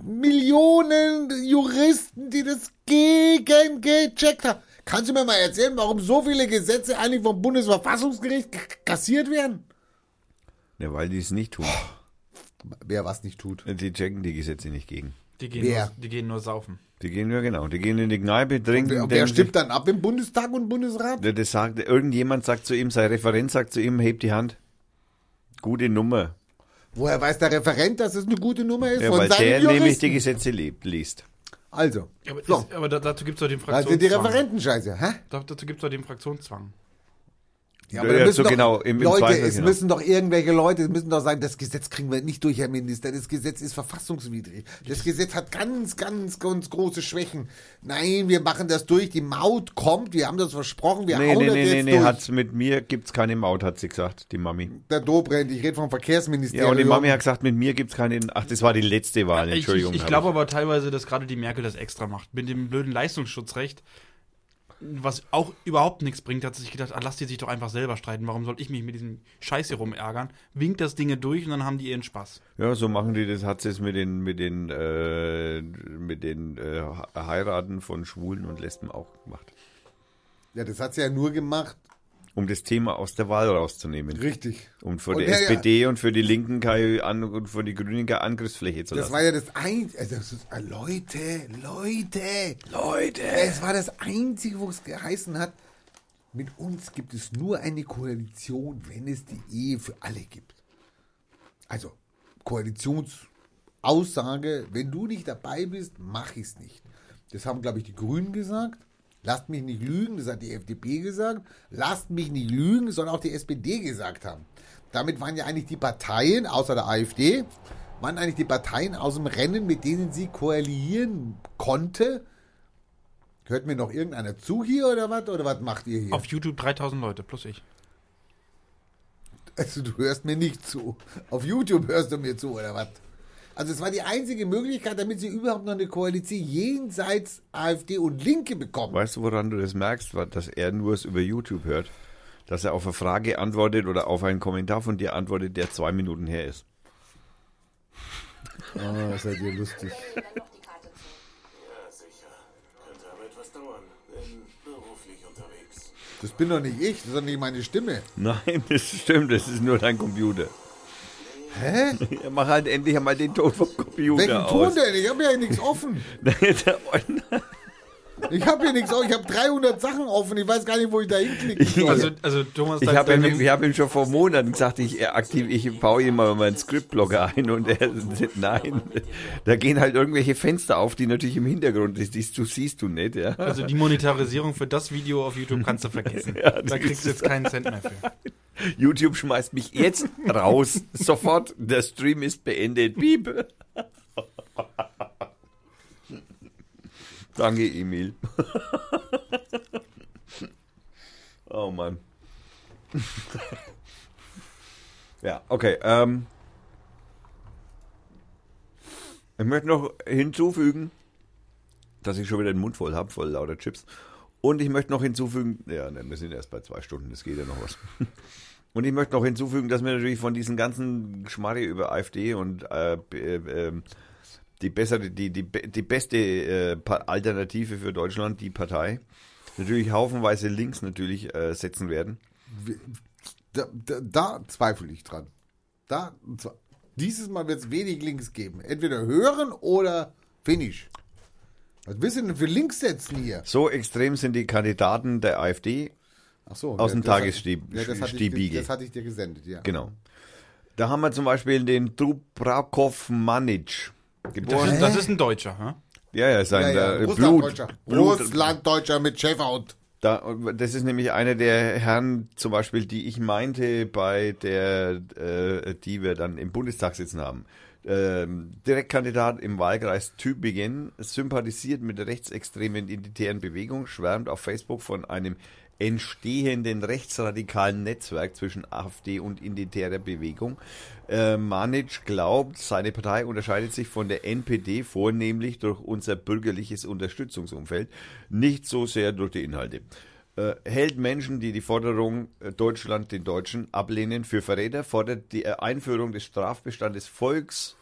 Millionen Juristen, die das gegengecheckt haben. Kannst du mir mal erzählen, warum so viele Gesetze eigentlich vom Bundesverfassungsgericht kassiert werden? Ja, weil die es nicht tun. Wer was nicht tut. Die checken die Gesetze nicht gegen. Die gehen, Wer? nur, die gehen nur saufen. Die gehen ja genau, die gehen in die Kneipe, trinken. Wer, wer stimmt dann ab im Bundestag und Bundesrat? sich- Das sagt, irgendjemand sagt zu ihm, sein Referent sagt zu ihm, hebt die Hand. Gute Nummer. Woher weiß der Referent, dass es eine gute Nummer ist? Ja, Von weil seinen der Juristen. nämlich die Gesetze lebt, liest. Also, Aber, so, ist, aber da, dazu gibt es doch den also die Fraktionszwang. Referentenscheiße, hä? Da, dazu gibt es doch den Fraktionszwang. Ja, da ja, müssen so doch, genau, im- im Leute, Zweifel es genau. müssen doch irgendwelche Leute, es müssen doch sagen, das Gesetz kriegen wir nicht durch, Herr Minister. Das Gesetz ist verfassungswidrig. Das Gesetz hat ganz, ganz, ganz große Schwächen. Nein, wir machen das durch. Die Maut kommt. Wir haben das versprochen. Wir Nee, hauen nee, das nee, jetzt nee, nee, durch. hat's mit mir gibt's keine Maut, hat sie gesagt, die Mami. Der Dobrindt, ich rede vom Verkehrsministerium. Ja, und die Mami hat gesagt, mit mir gibt's keine, ach, das war die letzte Wahl, Ich, ich, Entschuldigung. ich hab glaube aber teilweise, dass gerade die Merkel das extra macht. Mit dem blöden Leistungsschutzrecht, was auch überhaupt nichts bringt, hat sie sich gedacht, ah, lass die sich doch einfach selber streiten. Warum soll ich mich mit diesem Scheiß hier rumärgern? Winkt das Dinge durch und dann haben die ihren Spaß. Ja, so machen die das, hat sie es mit den, mit den, äh, mit den äh, Heiraten von Schwulen und Lesben auch gemacht. Ja, das hat sie ja nur gemacht. Um das Thema aus der Wahl rauszunehmen. Richtig. Um für Und die ja, ja. SPD und für die Linken keine an, und für die Grünen keine Angriffsfläche zu Das lassen. war ja das Einzige. Also das ist, äh, Leute, Leute. Leute! Es war das Einzige, wo es geheißen hat, mit uns gibt es nur eine Koalition, wenn es die Ehe für alle gibt. Also, Koalitionsaussage, wenn du nicht dabei bist, mach ich es nicht. Das haben, glaube ich, die Grünen gesagt. Lasst mich nicht lügen, das hat die FDP gesagt. Lasst mich nicht lügen, das soll auch die SPD gesagt haben. Damit waren ja eigentlich die Parteien, außer der AfD, waren eigentlich die Parteien aus dem Rennen, mit denen sie koalieren konnte. Hört mir noch irgendeiner zu hier oder was? Oder was macht ihr hier? Auf YouTube 3000 Leute, plus ich. Also du hörst mir nicht zu. Auf YouTube hörst du mir zu oder was? Also es war die einzige Möglichkeit, damit sie überhaupt noch eine Koalition jenseits AfD und Linke bekommen. Weißt du, woran du das merkst, dass er nur es über YouTube hört? Dass er auf eine Frage antwortet oder auf einen Kommentar von dir antwortet, der zwei Minuten her ist. Oh, seid ihr lustig. Ja, sicher. Könnte aber etwas dauern. Bin beruflich unterwegs. Das bin doch nicht ich, das ist doch nicht meine Stimme. Nein, das stimmt, das ist nur dein Computer. Hä? Ja, mach halt endlich einmal den Ton vom Computer Welchen aus. Ton denn? Ich habe ja nichts offen. Ich habe hier nichts offen. Ich habe 300 Sachen offen. Ich weiß gar nicht, wo ich da hinklicken soll. Also, also Thomas, Ich habe ihm, hab ihm schon vor Monaten gesagt, ich äh, aktiv, ich baue ihm mal meinen Scriptblogger ein und er, nein, da gehen halt irgendwelche Fenster auf, die natürlich im Hintergrund ist, die du siehst du nicht, ja. also die Monetarisierung für das Video auf YouTube kannst du vergessen. da kriegst du jetzt keinen Cent mehr für. YouTube schmeißt mich jetzt raus, sofort, der Stream ist beendet, piep. Danke, Emil. oh Mann. ja, okay. Ähm, ich möchte noch hinzufügen, dass ich schon wieder den Mund voll habe, voll lauter Chips. Und ich möchte noch hinzufügen, ja, ne, wir sind erst bei zwei Stunden, das geht ja noch was. Und ich möchte noch hinzufügen, dass wir natürlich von diesen ganzen Geschmarre über AfD und äh, äh, ähm, die bessere, die, die, die beste äh, Alternative für Deutschland, die Partei, natürlich haufenweise links natürlich äh, setzen werden. Da, da, da zweifle ich dran. Da, dieses Mal wird es wenig Links geben. Entweder hören oder finish. Was willst du denn für Links setzen hier? So extrem sind die Kandidaten der AfD. Ach so, Aus dem das hat- Tagesstieb- ja, das, hatte ich, das hatte ich dir gesendet, ja. Genau. Da haben wir zum Beispiel den Dubrakov Manic. Das Geboren. ist, das ist ein Deutscher, hä? Ja, ja, sein Ja, ja, äh. Blut, Russlanddeutscher mit Schäferhund. Da, das ist nämlich einer der Herren, zum Beispiel, die ich meinte, bei der, äh, die wir dann im Bundestag sitzen haben. Ähm, Direktkandidat im Wahlkreis Tübingen, sympathisiert mit der rechtsextremen identitären Bewegung, schwärmt auf Facebook von einem entstehenden rechtsradikalen Netzwerk zwischen AfD und identitärer Bewegung. Äh, Manic glaubt, seine Partei unterscheidet sich von der NPD vornehmlich durch unser bürgerliches Unterstützungsumfeld, nicht so sehr durch die Inhalte. Äh, hält Menschen, die die Forderung äh, Deutschland den Deutschen ablehnen, für Verräter, fordert die äh, Einführung des Strafbestandes Volks,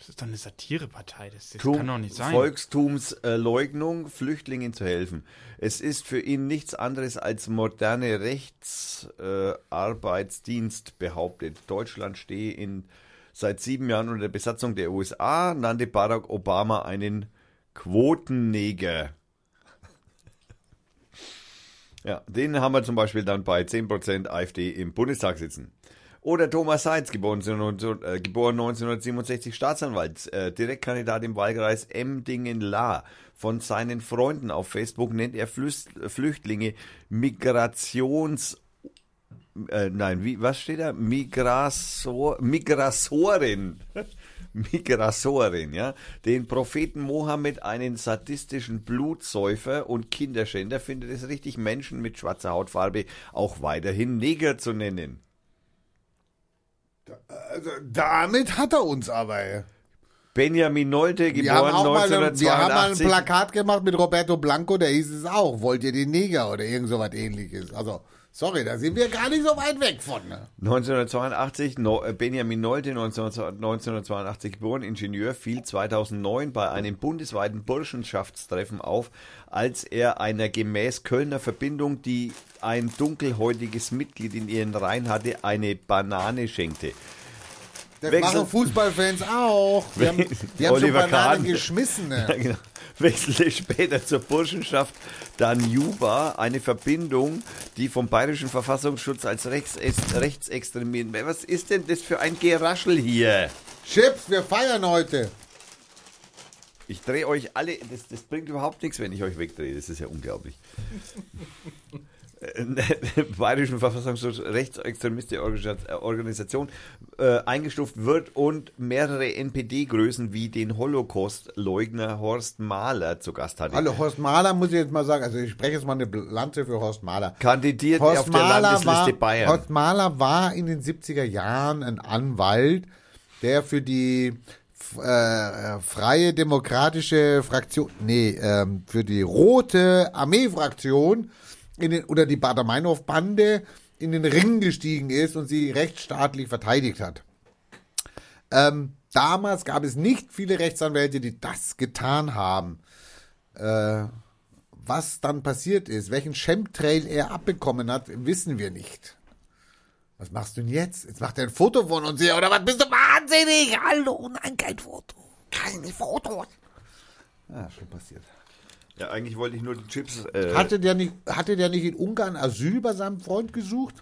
Das ist doch eine Satirepartei. Das, das Tum- kann doch nicht sein. Volkstumsleugnung, Flüchtlingen zu helfen. Es ist für ihn nichts anderes als moderne Rechtsarbeitsdienst äh, behauptet. Deutschland stehe in, seit sieben Jahren unter der Besatzung der USA, nannte Barack Obama einen Quotenneger. Ja, den haben wir zum Beispiel dann bei 10% AfD im Bundestag sitzen. Oder Thomas Seitz, geboren, 1900 äh, geboren 1967, Staatsanwalt, äh, Direktkandidat im Wahlkreis Emdingen-Lahr. Von seinen Freunden auf Facebook nennt er Flüs Flüchtlinge Migrations... Äh, nein, wie, was steht da? Migrasor, Migrasorin. Migrasorin, ja. Den Propheten Mohammed, einen sadistischen Blutsäufer und Kinderschänder, findet es richtig, Menschen mit schwarzer Hautfarbe auch weiterhin Neger zu nennen. Also, damit hat er uns aber. Benjamin Nolte, Wir haben, geboren auch mal, ein- wir haben mal ein 1982. Plakat gemacht mit Roberto Blanco, da hieß es auch, wollt ihr den Neger oder irgend so was ähnliches. Also, sorry, da sind wir gar nicht so weit weg von. Ne? 1982, no, äh, Benjamin Nolte, 19, 1982 geboren, Ingenieur, fiel 2009 bei einem bundesweiten Burschenschaftstreffen auf, als er einer gemäß Kölner Verbindung, die ein dunkelhäutiges Mitglied in ihren Reihen hatte, eine Banane schenkte. Das Wechsel- machen Fußballfans auch. Die haben, die haben schon Oliver Bananen Kahn. geschmissen. Ne? Ja, genau. Wechselte später zur Burschenschaft Danuba, eine Verbindung, die vom Bayerischen Verfassungsschutz als Rechtsex Rechtsextremien. Was ist denn das für ein Geraschel hier? Chips, wir feiern heute. Ich drehe euch alle, das, das bringt überhaupt nichts, wenn ich euch wegdrehe. Das ist ja unglaublich. Äh, Bayerischen Verfassungsschutz rechtsextremistische äh, Organisation äh, eingestuft wird und mehrere NPD-Größen wie den Holocaust-Leugner Horst Mahler zu Gast hatte. Hallo, Horst Mahler muss ich jetzt mal sagen, also ich spreche jetzt mal eine Lanze für Horst Mahler. Kandidiert Horst auf der Mahler, Landesliste war, Bayern. Horst Mahler war in den 70er Jahren ein Anwalt, der für die äh, freie demokratische Fraktion, nee, ähm, für die rote Armeefraktion in den, oder die Bader-Meinhof-Bande in den Ring gestiegen ist und sie rechtsstaatlich verteidigt hat. Ähm, damals gab es nicht viele Rechtsanwälte, die das getan haben. Äh, was dann passiert ist, welchen Chemtrail er abbekommen hat, wissen wir nicht. Was machst du denn jetzt? Jetzt macht er ein Foto von uns hier, oder was? Bist du wahnsinnig? Hallo, nein, kein Foto. Keine Fotos. Ah, schon passiert. Ja, eigentlich wollte ich nur die Chips. Äh, Hatte der nicht, hatte der nicht in Ungarn Asyl bei seinem Freund gesucht?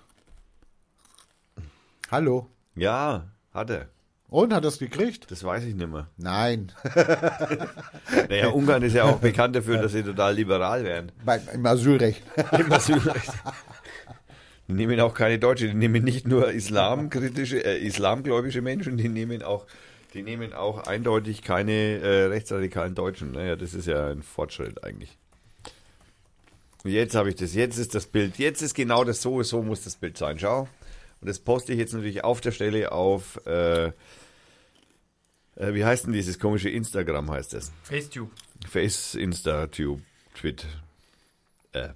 Hallo. ja, hat er. Und hat er es gekriegt? Das weiß ich nicht mehr. Nein. Naja, Ungarn ist ja auch bekannt dafür, dass sie total liberal wären. Bei, Im Asylrecht. Im Asylrecht. Die nehmen auch keine Deutsche, die nehmen nicht nur islamkritische, äh, islamgläubische Menschen, die nehmen auch, die nehmen auch eindeutig keine äh, rechtsradikalen Deutschen. Naja, das ist ja ein Fortschritt eigentlich. Und jetzt habe ich das, jetzt ist das Bild, jetzt ist genau das so, so muss das Bild sein. Schau. Und das poste ich jetzt natürlich auf der Stelle auf, äh, äh, wie heißt denn dieses komische Instagram heißt das? Facetube. Face, Insta, Tube, Twit. Äh,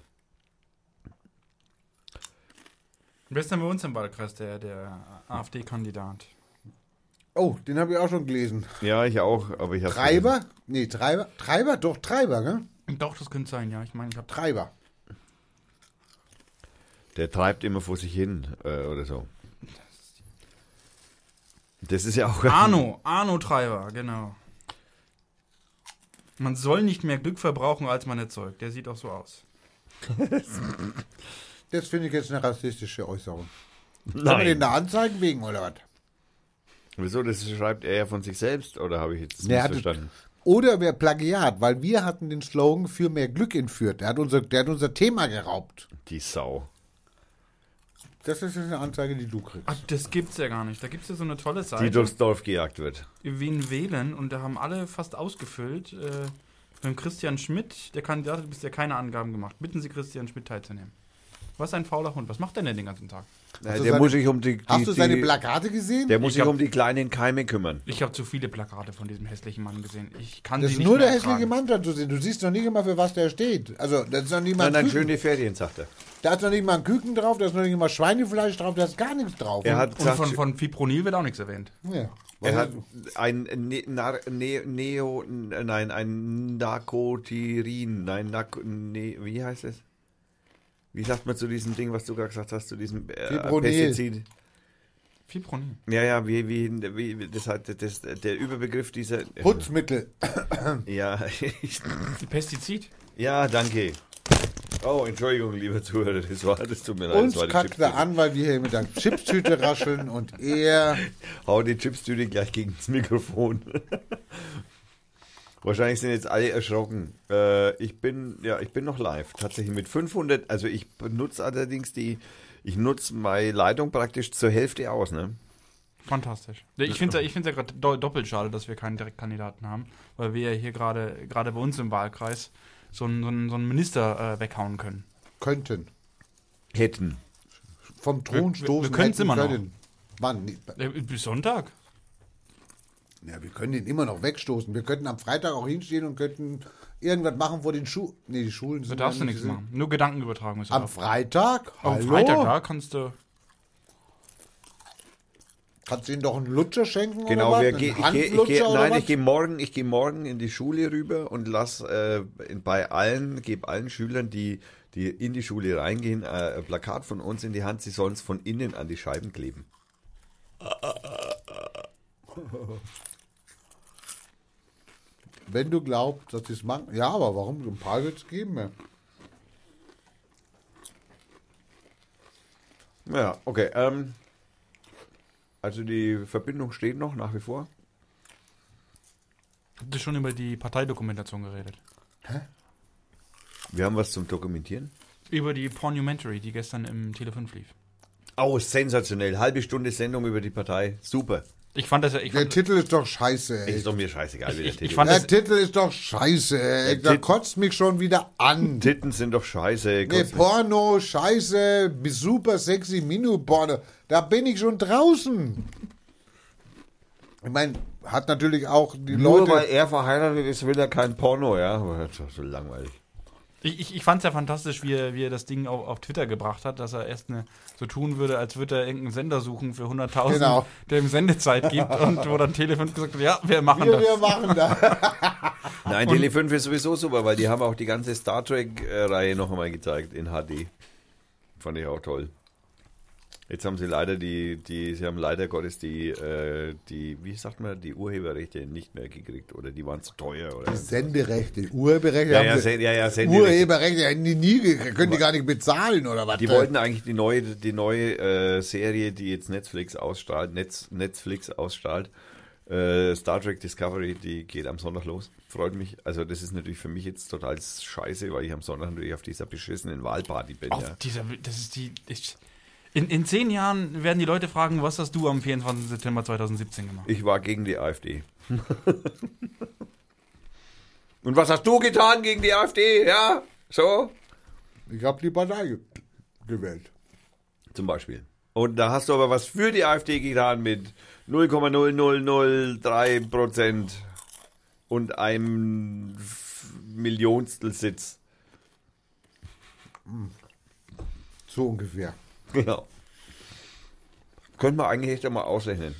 Wer ist denn bei uns im Wahlkreis der, der AfD-Kandidat? Oh, den habe ich auch schon gelesen. ja, ich auch, aber ich habe Treiber? Nee, Treiber. Treiber? Doch, Treiber, ne? Doch, das könnte sein, ja. Ich meine, ich habe Treiber. Der treibt immer vor sich hin äh, oder so. Das ist ja auch. Arno, Arno Treiber, genau. Man soll nicht mehr Glück verbrauchen, als man erzeugt. Der sieht auch so aus. Das finde ich jetzt eine rassistische Äußerung. Kann man den Nein. da anzeigen wegen oder was? Wieso? Das schreibt er ja von sich selbst oder habe ich jetzt Nee, er missverstanden? Oder wer Plagiat, weil wir hatten den Slogan für mehr Glück entführt. Der hat unser, der hat unser Thema geraubt. Die Sau. Das ist jetzt eine Anzeige, die du kriegst. Ach, das gibt's ja gar nicht. Da gibt's ja so eine tolle Die Seite. durchs Dorf gejagt wird. Wen wählen und da haben alle fast ausgefüllt. Äh, mit Christian Schmidt, der Kandidat hat bisher keine Angaben gemacht. Bitten Sie Christian Schmidt teilzunehmen. Was ein fauler Hund. Was macht der denn den ganzen Tag? Äh, du der seine- muss sich um die, die Hast du seine Plakate gesehen? Der muss Ich sich hab- um die kleinen Keime kümmern. Ich habe zu viele Plakate von diesem hässlichen Mann gesehen. Ich kann das sie ist nicht nur mehr der hässliche. Mann dran zu sehen. Du siehst noch nicht immer, für was der steht. Also, da ist noch nicht mal Nein, ein nein, schöne Ferien, sagt er. Da ist noch nicht mal ein Küken drauf, da ist noch nicht mal Schweinefleisch drauf, da ist gar nichts drauf. Er hat Und gesagt, von, von Fipronil wird auch nichts erwähnt. ja. er hat ein ne, Nar, ne, Neo, nein, ein Narkotirin, nein, Narko, ne, wie heißt es? Wie sagt man zu diesem Ding, was du gerade gesagt hast, zu diesem äh. Pestizid? Fipronil. Ja, ja, wie, wie, wie das hat das, der Überbegriff dieser. Putzmittel. Ja, Pestizid. ja, danke. Oh, Entschuldigung, lieber Zuhörer, das war, das tut mir leid. Uns das war die kackt er an, weil wir hier mit der Chipstüte rascheln und er. Hau die Chipstüte gleich gegen das Mikrofon. Wahrscheinlich sind jetzt alle erschrocken. Äh, ich bin, ja, ich bin noch live. Tatsächlich mit 500, also ich benutze allerdings die, ich nutze meine Leitung praktisch zur Hälfte aus, ne? Fantastisch. Ich finde es ja, ja gerade do doppelt schade, dass wir keinen Direktkandidaten haben, weil wir ja hier gerade gerade bei uns im Wahlkreis so einen, so einen, so einen Minister äh, weghauen können. Könnten. Hätten. Vom Thron Wir- wir- stoßen. wir können's hätten immer noch. können. Wann? Sonntag? Ja, wir können den immer noch wegstoßen. Wir könnten am Freitag auch hinstehen und könnten irgendwas machen vor den Schulen. Nee, die Schulen Da sind darfst du ja nichts nicht- machen. Nur Gedanken übertragen müssen. Am Freitag? Am? Freitag, da kannst du. Kannst du ihnen doch einen Lutscher schenken Genau, oder wir was? geh, Einen ich gehe, ich oder nein, was? ich gehe morgen, ich gehe morgen in die Schule rüber und lass äh, in- bei allen, gebe allen Schülern, die, die in die Schule reingehen, äh, ein Plakat von uns in die Hand. Sie sollen es von innen an die Scheiben kleben. Wenn du glaubst, dass sie es machen. Ja, aber warum? Ein paar wird es geben. Ja. Ja, okay. Ähm, also die Verbindung steht noch nach wie vor. Habt ihr schon über die Parteidokumentation geredet? Wir haben was zum Dokumentieren. Über die Pornumentary, die gestern im Tele 5 lief. Oh, sensationell. Halbe Stunde Sendung über die Partei. Super. Ich fand das ja. Ich Der fand, Titel ist doch scheiße, ey. Ist doch mir scheißegal, wie der ich- ich Titel fand- Der das- Titel ist doch scheiße, ey. Der Da kotzt mich schon wieder an. Titten sind doch scheiße. Nee, Porno, scheiße, super sexy Minu-Porno. Da bin ich schon draußen. Ich meine, hat natürlich auch die Nur Leute. weil er verheiratet ist, will er kein Porno, ja. Das ist doch so langweilig. Ich, ich, ich fand es ja fantastisch, wie er, wie er das Ding auf, auf Twitter gebracht hat, dass er erst eine, so tun würde, als würde er irgendeinen Sender suchen für 100.000, Genau. der ihm Sendezeit gibt und wo dann Tele5 gesagt hat, ja, wir machen wir, das. wir machen das. Nein, Tele 5 ist sowieso super, weil die haben auch die ganze Star Trek-Reihe noch einmal gezeigt in HD. Fand ich auch toll. Jetzt haben sie leider die, die, sie haben leider Gottes die, äh, die, wie sagt man, die Urheberrechte nicht mehr gekriegt oder die waren zu teuer oder. Senderechte, Urheberrechte. Ja, haben ja, sie- se- ja, ja, Senderechte. Urheberrechte hätten die nie, können die gar nicht bezahlen oder was? Die wollten eigentlich die neue, die neue äh, Serie, die jetzt Netflix ausstrahlt, Netz, Netflix ausstrahlt, äh, Star Trek Discovery, die geht am Sonntag los. Freut mich. Also das ist natürlich für mich jetzt total scheiße, weil ich am Sonntag natürlich auf dieser beschissenen Wahlparty bin. Auch Ja. dieser, das ist die. Ich, in, in zehn Jahren werden die Leute fragen, was hast du am 24. September 2017 gemacht? Ich war gegen die AfD. Und was hast du getan gegen die AfD? Ja, so Ich habe die Partei ge gewählt. zum Beispiel. Und da hast du aber was für die AfD getan mit 0,0003 Prozent und einem Millionstel Sitz. So ungefähr. Genau. Könnte man eigentlich echt einmal ausrechnen.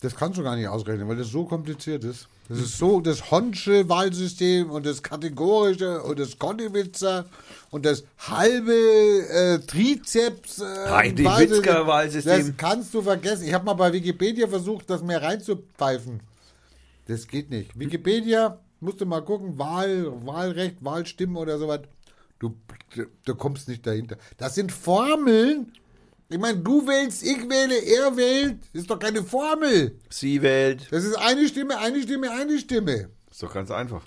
Das kannst du gar nicht ausrechnen, weil das so kompliziert ist. Das ist so das Honsche Wahlsystem und das kategorische und das Konnewitzer und das halbe äh, Trizeps. Äh, Heidi-Witzka Wahlsystem. Das kannst du vergessen. Ich habe mal bei Wikipedia versucht, das mehr reinzupfeifen. Das geht nicht. Wikipedia, musst du mal gucken, Wahl, Wahlrecht, Wahlstimmen oder sowas. Du, du kommst nicht dahinter. Das sind Formeln. Ich meine, du wählst, ich wähle, er wählt. Das ist doch keine Formel. Sie wählt. Das ist eine Stimme, eine Stimme, eine Stimme. Ist doch ganz einfach.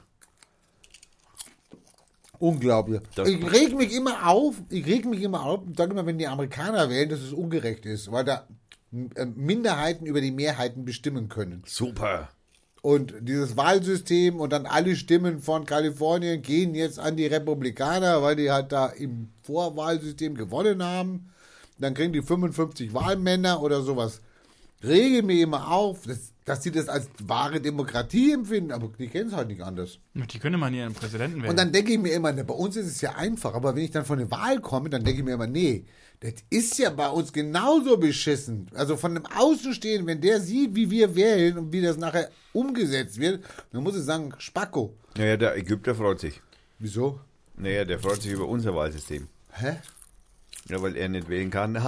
Unglaublich. Das- ich reg mich immer auf, ich reg mich immer auf und sage immer, wenn die Amerikaner wählen, dass es ungerecht ist, weil da äh, Minderheiten über die Mehrheiten bestimmen können. Super. Und dieses Wahlsystem und dann alle Stimmen von Kalifornien gehen jetzt an die Republikaner, weil die halt da im Vorwahlsystem gewonnen haben. Dann kriegen die 55 Wahlmänner oder sowas. Rege mir immer auf, dass, dass sie das als wahre Demokratie empfinden, aber die kennen es halt nicht anders. Die können mal hier einen Präsidenten wählen. Und dann denke ich mir immer, ne, bei uns ist es ja einfach, aber wenn ich dann von der Wahl komme, dann denke ich mir immer, nee, das ist ja bei uns genauso beschissen. Also von dem Außenstehenden, wenn der sieht, wie wir wählen und wie das nachher umgesetzt wird, dann muss ich sagen, Spacko. Naja, der Ägypter freut sich. Wieso? Naja, der freut sich über unser Wahlsystem. Hä? Ja, weil er nicht wählen kann.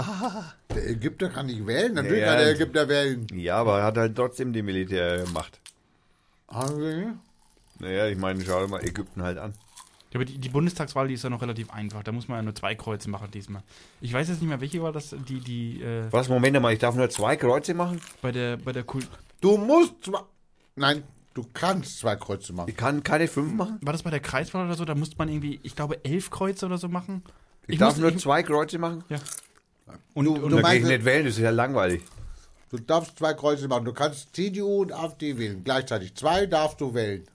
Der Ägypter kann nicht wählen? Natürlich Ja, kann der. Ägypter wählen. ja, aber er hat halt trotzdem die Militärmacht. Also, Naja, ich meine, schau dir mal Ägypten halt an. Ja, aber die, die Bundestagswahl, die ist ja noch relativ einfach. Da muss man ja nur zwei Kreuze machen diesmal. Ich weiß jetzt nicht mehr, welche war das, die, die, äh, Was, Moment mal, ich darf nur zwei Kreuze machen? bei der, bei der Kult. Du musst zwar. Nein, du kannst zwei Kreuze machen. Ich kann keine fünf machen? War das bei der Kreiswahl oder so? Da musste man irgendwie, ich glaube, elf Kreuze oder so machen. Ich, darf muss- nur ich- zwei Kreuze machen? Ja. Und, Du- und du meinst- ich nicht wählen, das ist ja langweilig. Du darfst zwei Kreuze machen. Du kannst CDU und AfD wählen. Gleichzeitig. Zwei darfst du wählen.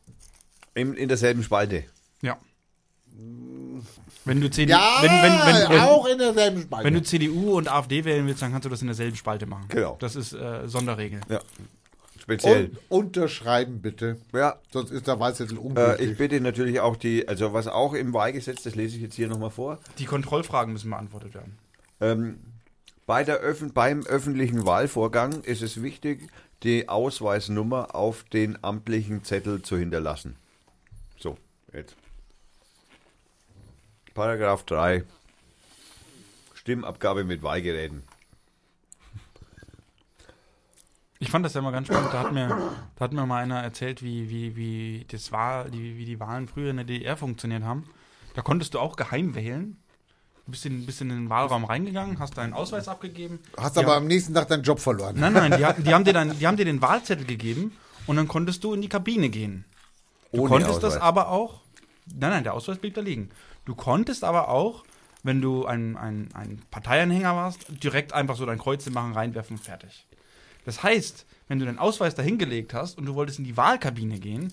In, in derselben Spalte. ja. Wenn du CDU, Ja, wenn, wenn, wenn, wenn, auch in derselben Spalte. wenn du CDU und AfD wählen willst, dann kannst du das in derselben Spalte machen. Genau. Das ist äh, Sonderregel. Ja. Speziell. Und unterschreiben bitte. ja. Sonst ist der Wahlzettel Äh, ungültig. ich bitte natürlich auch die, also was auch im Wahlgesetz, das lese ich jetzt hier nochmal vor. Die Kontrollfragen müssen beantwortet werden. Ähm, bei der Öffn beim öffentlichen Wahlvorgang ist es wichtig, die Ausweisnummer auf den amtlichen Zettel zu hinterlassen. So, jetzt. Paragraph 3. Stimmabgabe mit Wahlgeräten. Ich fand das ja mal ganz spannend. Da hat mir, da hat mir mal einer erzählt, wie, wie, wie, das war, die, wie die Wahlen früher in der DDR funktioniert haben. Da konntest du auch geheim wählen. Du bist in, bist in den Wahlraum reingegangen, hast deinen Ausweis abgegeben. Hast Die aber haben- am nächsten Tag deinen Job verloren. Nein, nein, die, hatten- die, haben dir dann, die haben dir den Wahlzettel gegeben und dann konntest du in die Kabine gehen. Du Ohne konntest das Ausweis. aber auch. Nein, nein, der Ausweis blieb da liegen. Du konntest aber auch, wenn du ein, ein, ein Parteianhänger warst, direkt einfach so dein Kreuz machen, reinwerfen, fertig. Das heißt, wenn du den Ausweis dahingelegt hast und du wolltest in die Wahlkabine gehen,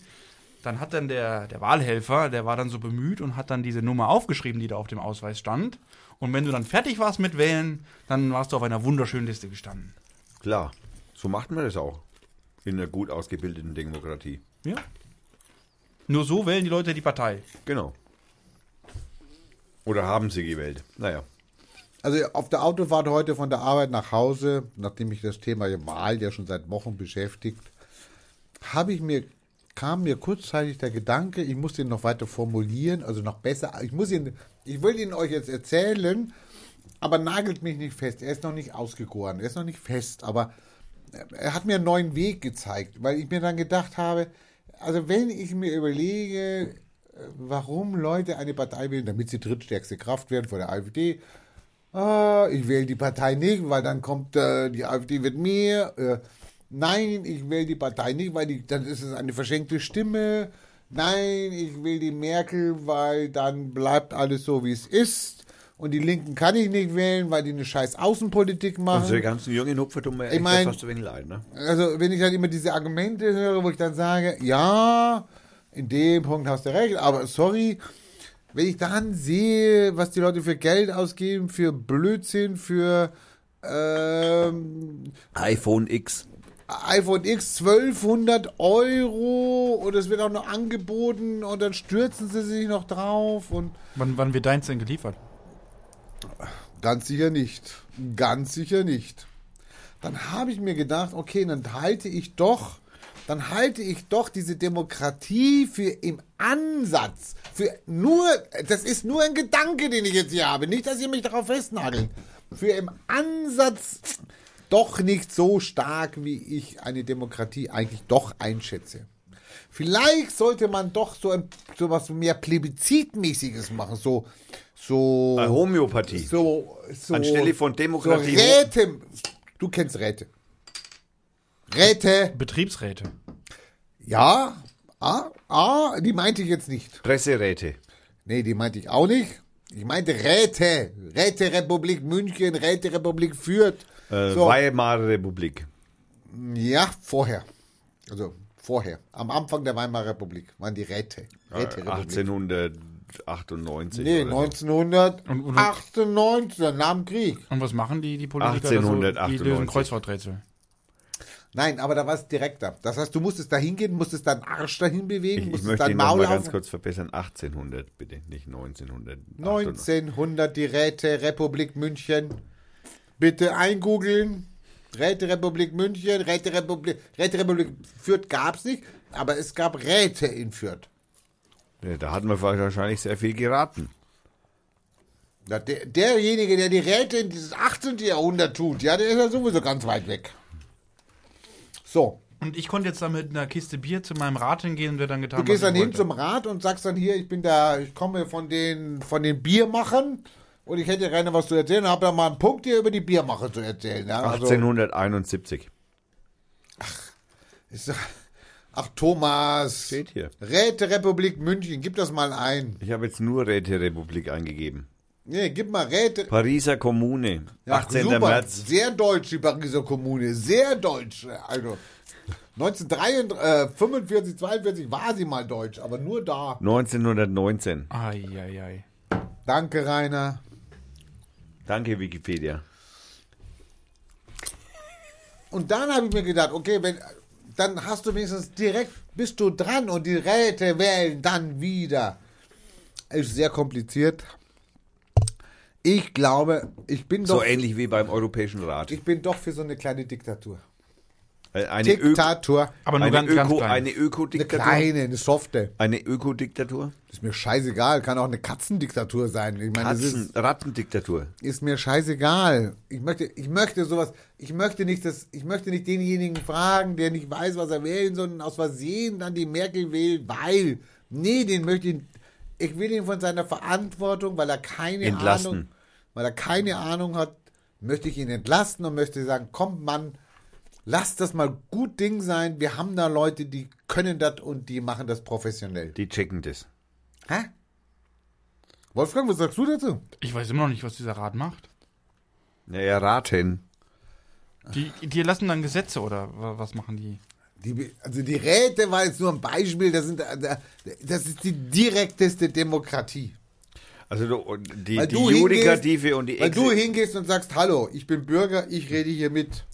dann hat dann der, der Wahlhelfer, der war dann so bemüht und hat dann diese Nummer aufgeschrieben, die da auf dem Ausweis stand. Und wenn du dann fertig warst mit Wählen, dann warst du auf einer wunderschönen Liste gestanden. Klar, so macht man das auch. in einer gut ausgebildeten Demokratie. Ja. Nur so wählen die Leute die Partei. Genau. Oder haben sie gewählt. Naja. Also auf der Autofahrt heute von der Arbeit nach Hause, nachdem mich das Thema Wahl ja schon seit Wochen beschäftigt, habe ich mir kam mir kurzzeitig der Gedanke, ich muss den noch weiter formulieren, also noch besser. Ich muss ihn, ich will ihn euch jetzt erzählen, aber nagelt mich nicht fest. Er ist noch nicht ausgegoren, er ist noch nicht fest, aber er hat mir einen neuen Weg gezeigt, weil ich mir dann gedacht habe, also wenn ich mir überlege, warum Leute eine Partei wählen, damit sie drittstärkste Kraft werden vor der AfD, ah, ich wähle die Partei nicht, weil dann kommt äh, die AfD wird mehr. Äh, nein, ich wähle die Partei nicht, weil die, dann ist es eine verschenkte Stimme. Nein, ich will die Merkel, weil dann bleibt alles so, wie es ist. Und die Linken kann ich nicht wählen, weil die eine scheiß Außenpolitik machen. Unsere ganzen jungen Hupfer tun mir Ich mein- fast ein wenig leid, ne? Also, wenn ich dann immer diese Argumente höre, wo ich dann sage, ja, in dem Punkt hast du recht, aber sorry, wenn ich dann sehe, was die Leute für Geld ausgeben, für Blödsinn, für ähm, iPhone X. iPhone X 1200 Euro und es wird auch noch angeboten und dann stürzen sie sich noch drauf und Wann, wann wird deins denn geliefert? Ganz sicher nicht. Ganz sicher nicht. Dann habe ich mir gedacht, okay, dann halte ich doch, dann halte ich doch diese Demokratie für im Ansatz, für nur, das ist nur ein Gedanke, den ich jetzt hier habe, nicht, dass ihr mich darauf festnagelt, für im Ansatz doch nicht so stark, wie ich eine Demokratie eigentlich doch einschätze. Vielleicht sollte man doch so, ein, so was mehr Plebiszitmäßiges machen, so, so, Äh, Homöopathie. so, so, Anstelle von Demokratie. So Räte. Du kennst Räte. Räte. Betriebsräte. Ja. Ah, ah, die meinte ich jetzt nicht. Presseräte. Nee, die meinte ich auch nicht. Ich meinte Räte. Räterepublik München, Räterepublik Fürth. Äh, So. Weimarer Republik. Ja, vorher. Also vorher. Am Anfang der Weimarer Republik waren die Räte. Äh, Räterepublik. 1898. Nee, oder so. 1998, nach dem Krieg. Und was machen die, die Politiker? da 1898. So? Die lösen Kreuzworträtsel. Nein, aber da war es direkter. Das heißt, du musstest da hingehen, musstest deinen Arsch dahin bewegen, Ich, ich musstest möchte dein Maul mal ganz kurz verbessern. 1800, bitte, nicht 1900. 1900 die Räterepublik München. Bitte eingoogeln. Räterepublik München, Räterepublik, Räterepublik Fürth gab es nicht, aber es gab Räte in Fürth. Ja, Da hatten wir wahrscheinlich sehr viel geraten. Na, der, derjenige, der die Räte in dieses 18. Jahrhundert tut, ja, der ist ja sowieso ganz weit weg. So, Und ich konnte jetzt da mit einer Kiste Bier zu meinem Rat hingehen und wir dann getan, du gehst was dann ich hin zum Rat und sagst dann hier, ich bin da, ich komme von den, von den Biermachern und ich hätte gerne was zu erzählen, habe da mal einen Punkt hier über die Biermacher zu erzählen. Ja, also- 1871. Ist, ach, Thomas. Steht hier. Räterepublik München, gib das mal ein. Ich habe jetzt nur Räterepublik eingegeben. Nee, gib mal Räte. Pariser Kommune. Ja, 18. super. März. Sehr deutsch, die Pariser Kommune. Sehr deutsch. Also, 1945, 42 war sie mal deutsch, aber nur da. 1919. Eieiei. Danke, Rainer. Danke, Wikipedia. Und dann habe ich mir gedacht, okay, wenn, dann hast du wenigstens direkt, bist du dran und die Räte wählen dann wieder. Ist sehr kompliziert. Ich glaube, ich bin So doch, ähnlich wie beim Europäischen Rat. ich bin doch für so eine kleine Diktatur. Eine, Ö Diktatur. Aber nur eine, ganz, ganz Öko klein. eine Eine Ökodiktatur. kleine, eine softe. Eine Ökodiktatur. Ist mir scheißegal. Kann auch eine Katzendiktatur sein. Ich meine, Katzen, ist, Rattendiktatur. ist mir scheißegal. Ich möchte, ich möchte sowas, ich möchte nicht das, ich möchte nicht denjenigen fragen, der nicht weiß, was er wählen soll, und aus Versehen dann die Merkel wählt, weil, nee, den möchte ich, ich will ihn von seiner Verantwortung, weil er keine Entlasten. Ahnung, weil er keine Ahnung hat, möchte ich ihn entlasten und möchte sagen, komm Mann, lass das mal gut Ding sein. Wir haben da Leute, die können das und die machen das professionell. Die checken das. Hä? Wolfgang, was sagst du dazu? Ich weiß immer noch nicht, was dieser Rat macht. Naja, raten. Die, die erlassen dann Gesetze oder wa- was machen die? Die, also die Räte war jetzt nur ein Beispiel, das, sind, das ist die direkteste Demokratie. Also die, Weil die Judikative hingehst- und die Weil du hingehst und sagst, hallo, ich bin Bürger, ich rede hier mit.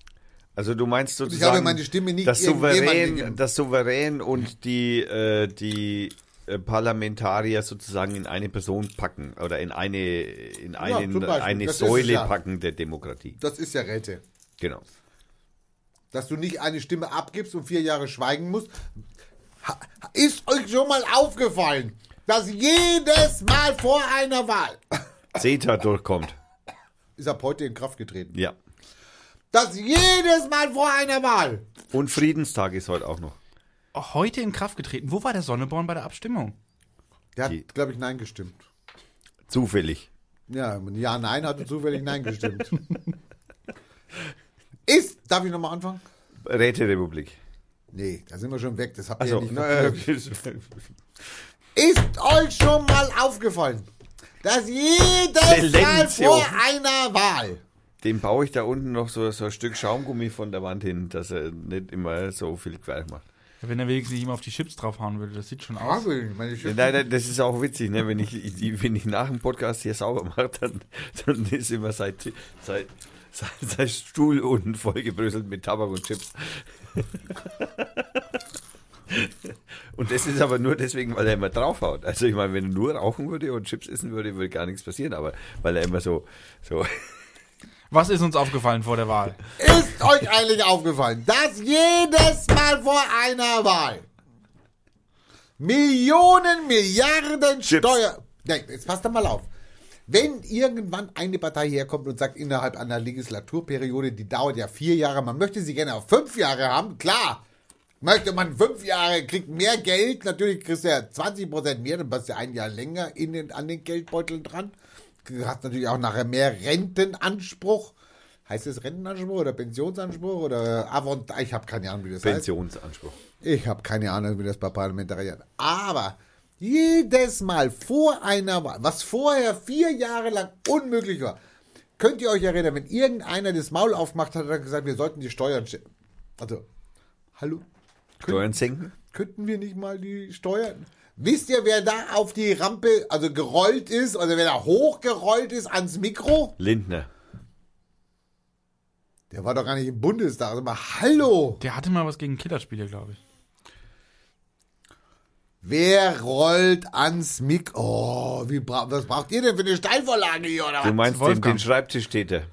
Also du meinst Ich habe sozusagen, meine Stimme nicht das Souverän, das Souverän und die, äh, die äh, Parlamentarier sozusagen in eine Person packen oder in eine, in einen, Beispiel. eine Das Säule ja. packen der Demokratie. Das ist ja Rette. Genau. Dass du nicht eine Stimme abgibst und vier Jahre schweigen musst. Ist euch schon mal aufgefallen, dass jedes Mal vor einer Wahl, CETA durchkommt. ist ab heute in Kraft getreten, Ja. dass jedes Mal vor einer Wahl Und Friedenstag ist heute auch noch. Heute in Kraft getreten. Wo war der Sonneborn bei der Abstimmung? Der Die- hat, glaube ich, Nein gestimmt. Zufällig. Ja, ja, Nein hatte zufällig Nein gestimmt. Ist, darf ich nochmal anfangen? Räterepublik. Nee, da sind wir schon weg. Das habt ihr Also, ja nicht naja, verknüpft. Ist euch schon mal aufgefallen, dass jedes Mal vor einer Wahl dem baue ich da unten noch so, so ein Stück Schaumgummi von der Wand hin, dass er nicht immer so viel Quer macht. Wenn er wenigstens nicht immer auf die Chips draufhauen würde. Das sieht schon aus. Meine Schrift- Nein, nein, das ist auch witzig, ne? wenn, ich, die, wenn ich nach dem Podcast hier sauber mache, dann, dann ist immer sein, sein, sein, sein Stuhl unten vollgebröselt mit Tabak und Chips. Und das ist aber nur deswegen, weil er immer draufhaut. Also ich meine, wenn er nur rauchen würde und Chips essen würde, würde gar nichts passieren. Aber weil er immer so, so Was ist uns aufgefallen vor der Wahl? Ist euch eigentlich aufgefallen, dass jedes Mal vor einer Wahl Millionen, Milliarden Chips. Steuer... Nein, jetzt passt doch mal auf. Wenn irgendwann eine Partei herkommt und sagt, innerhalb einer Legislaturperiode, die dauert ja vier Jahre, man möchte sie gerne auf fünf Jahre haben, klar. Möchte man fünf Jahre, kriegt mehr Geld, natürlich kriegst du ja 20% mehr, dann bist du ein Jahr länger in den, an den Geldbeuteln dran. Du hast natürlich auch nachher mehr Rentenanspruch. Heißt es Rentenanspruch oder Pensionsanspruch oder Avant? Ich habe keine Ahnung, wie das heißt. Pensionsanspruch. Ich habe keine Ahnung, wie das bei Parlamentariern. Aber jedes Mal vor einer Wahl, was vorher vier Jahre lang unmöglich war, könnt ihr euch erinnern, wenn irgendeiner das Maul aufgemacht hat, er gesagt, wir sollten die Steuern. sch- Also, hallo? Steuern senken? Könnten wir nicht mal die Steuern? Wisst ihr, wer da auf die Rampe, also gerollt ist, oder wer da hochgerollt ist ans Mikro? Lindner. Der war doch gar nicht im Bundestag. Also mal, hallo! Der hatte mal was gegen Killerspiele, glaube ich. Wer rollt ans Mikro? Oh, wie bra was braucht ihr denn für eine Steilvorlage hier, oder Du was? meinst den, Wolfgang. den Schreibtischtäter.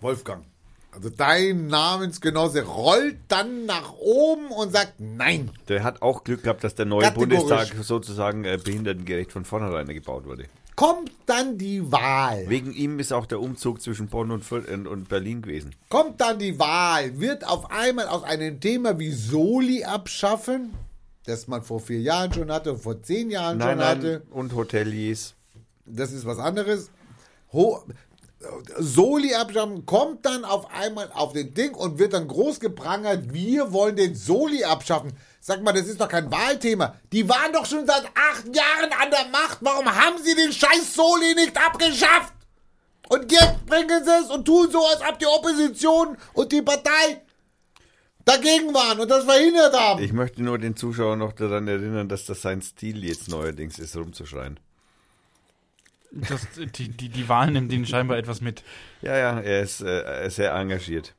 Wolfgang. Also dein Namensgenosse rollt dann nach oben und sagt Nein. Der hat auch Glück gehabt, dass der neue. Bundestag sozusagen äh, behindertengerecht von vornherein gebaut wurde. Kommt dann die Wahl. Wegen ihm ist auch der Umzug zwischen Bonn und, und- und Berlin gewesen. Kommt dann die Wahl. Wird auf einmal aus einem Thema wie Soli abschaffen, das man vor vier Jahren schon hatte, vor zehn Jahren Nein, schon nein, hatte. und Hoteliers. das ist was anderes. Ho Soli abschaffen, kommt dann auf einmal auf den Ding und wird dann groß geprangert, wir wollen den Soli abschaffen. Sag mal, das ist doch kein Wahlthema. Die waren doch schon seit acht Jahren an der Macht. Warum haben sie den scheiß Soli nicht abgeschafft? Und jetzt bringen sie es und tun so, als ob die Opposition und die Partei dagegen waren und das verhindert haben. Ich möchte nur den Zuschauer noch daran erinnern, dass das sein Stil jetzt neuerdings ist, rumzuschreien. Das, die, die, die Wahl nimmt ihnen scheinbar etwas mit. Ja, ja, er ist äh, sehr engagiert.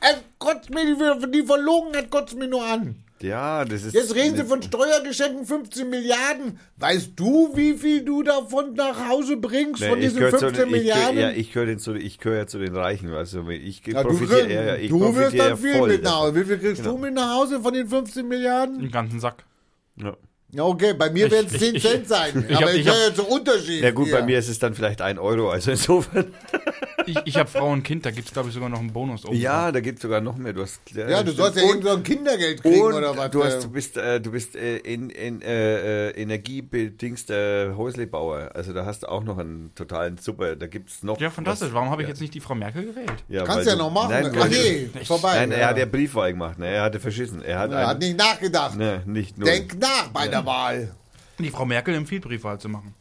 Es kotzt mir die, die Verlogenheit kotzt mir nur an. Ja, das ist. Jetzt reden sie von Steuergeschenken 15 Milliarden. Weißt du, wie viel du davon nach Hause bringst Nee, von diesen gehöre 15 zu, den- ich gehör, Milliarden? ja, ich gehöre zu, ich gehöre ja zu den Reichen, also ich Ja, du profitiere ja, ich du wirst profitiere dann ja viel voll. mit nach Hause. Wie viel kriegst Genau. du mit nach Hause von den 15 Milliarden? Den ganzen Sack. Ja. Ja, okay, bei mir werden es ich- 10 ich- Cent sein. ich aber ich ich hab- höre ja zum Unterschied. ja gut, hier. bei mir ist es dann vielleicht ein Euro, also insofern. Ich, ich habe Frau und Kind, da gibt es, glaube ich, sogar noch einen Bonus oben. Ja, da gibt es sogar noch mehr. Du hast, Ja, du stimmt. sollst ja Und- irgend so ein Kindergeld kriegen Und oder was. du, hast, äh, du bist, äh, du bist äh, in, in, äh, äh, energiebedingster Häuslebauer. Also da hast du auch noch einen totalen Super. Da gibt es noch. Ja, fantastisch. was- Warum habe ich ja. jetzt nicht die Frau Merkel gewählt? Ja, Kannst ja du- noch machen. Nein, Ach nee, vorbei. Nein, er ja. hat ja Briefwahl gemacht. Ne? Er hatte verschissen. Er hat, er ein, hat nicht nachgedacht. ne, nicht nur. Denk nach bei der Wahl. Die Frau Merkel empfiehlt Briefwahl zu machen.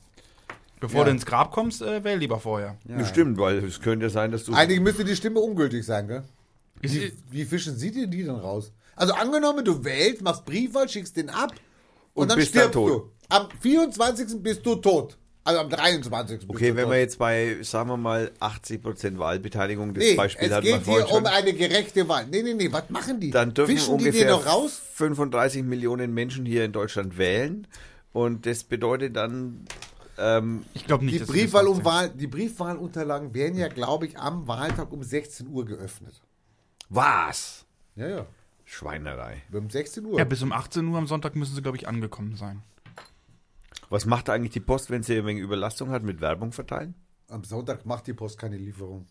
Bevor Ja. du ins Grab kommst, äh, wähl lieber vorher. Ja. Stimmt, weil es könnte sein, dass du. Eigentlich müsste die Stimme ungültig sein, gell? Wie, wie fischen Sie denn die dann raus? Also angenommen, du wählst, machst Briefwahl, schickst den ab und, Und dann bist dann stirbst tot. du. Am 24. bist du tot. Also am 23. Okay, wenn wir jetzt bei, sagen wir mal, 80% Wahlbeteiligung des Nee, Beispiel es hatten wir geht hier schon, um eine gerechte Wahl. Nee, nee, nee, was machen die? dann dürfen Fischen die ungefähr den noch raus? 35 Millionen Menschen hier in Deutschland wählen. Und das bedeutet dann, ähm, Ich glaube nicht, Die, Briefwahl das um Wahl, die Briefwahlunterlagen werden ja, glaube ich, am Wahltag um 16 Uhr geöffnet. was? Ja, ja. Schweinerei. Um 16 Uhr. Ja, bis um 18 Uhr am Sonntag müssen sie, glaube ich, angekommen sein. Was macht eigentlich die Post, wenn sie eine Menge Überlastung hat, mit Werbung verteilen? Am Sonntag macht die Post keine Lieferung.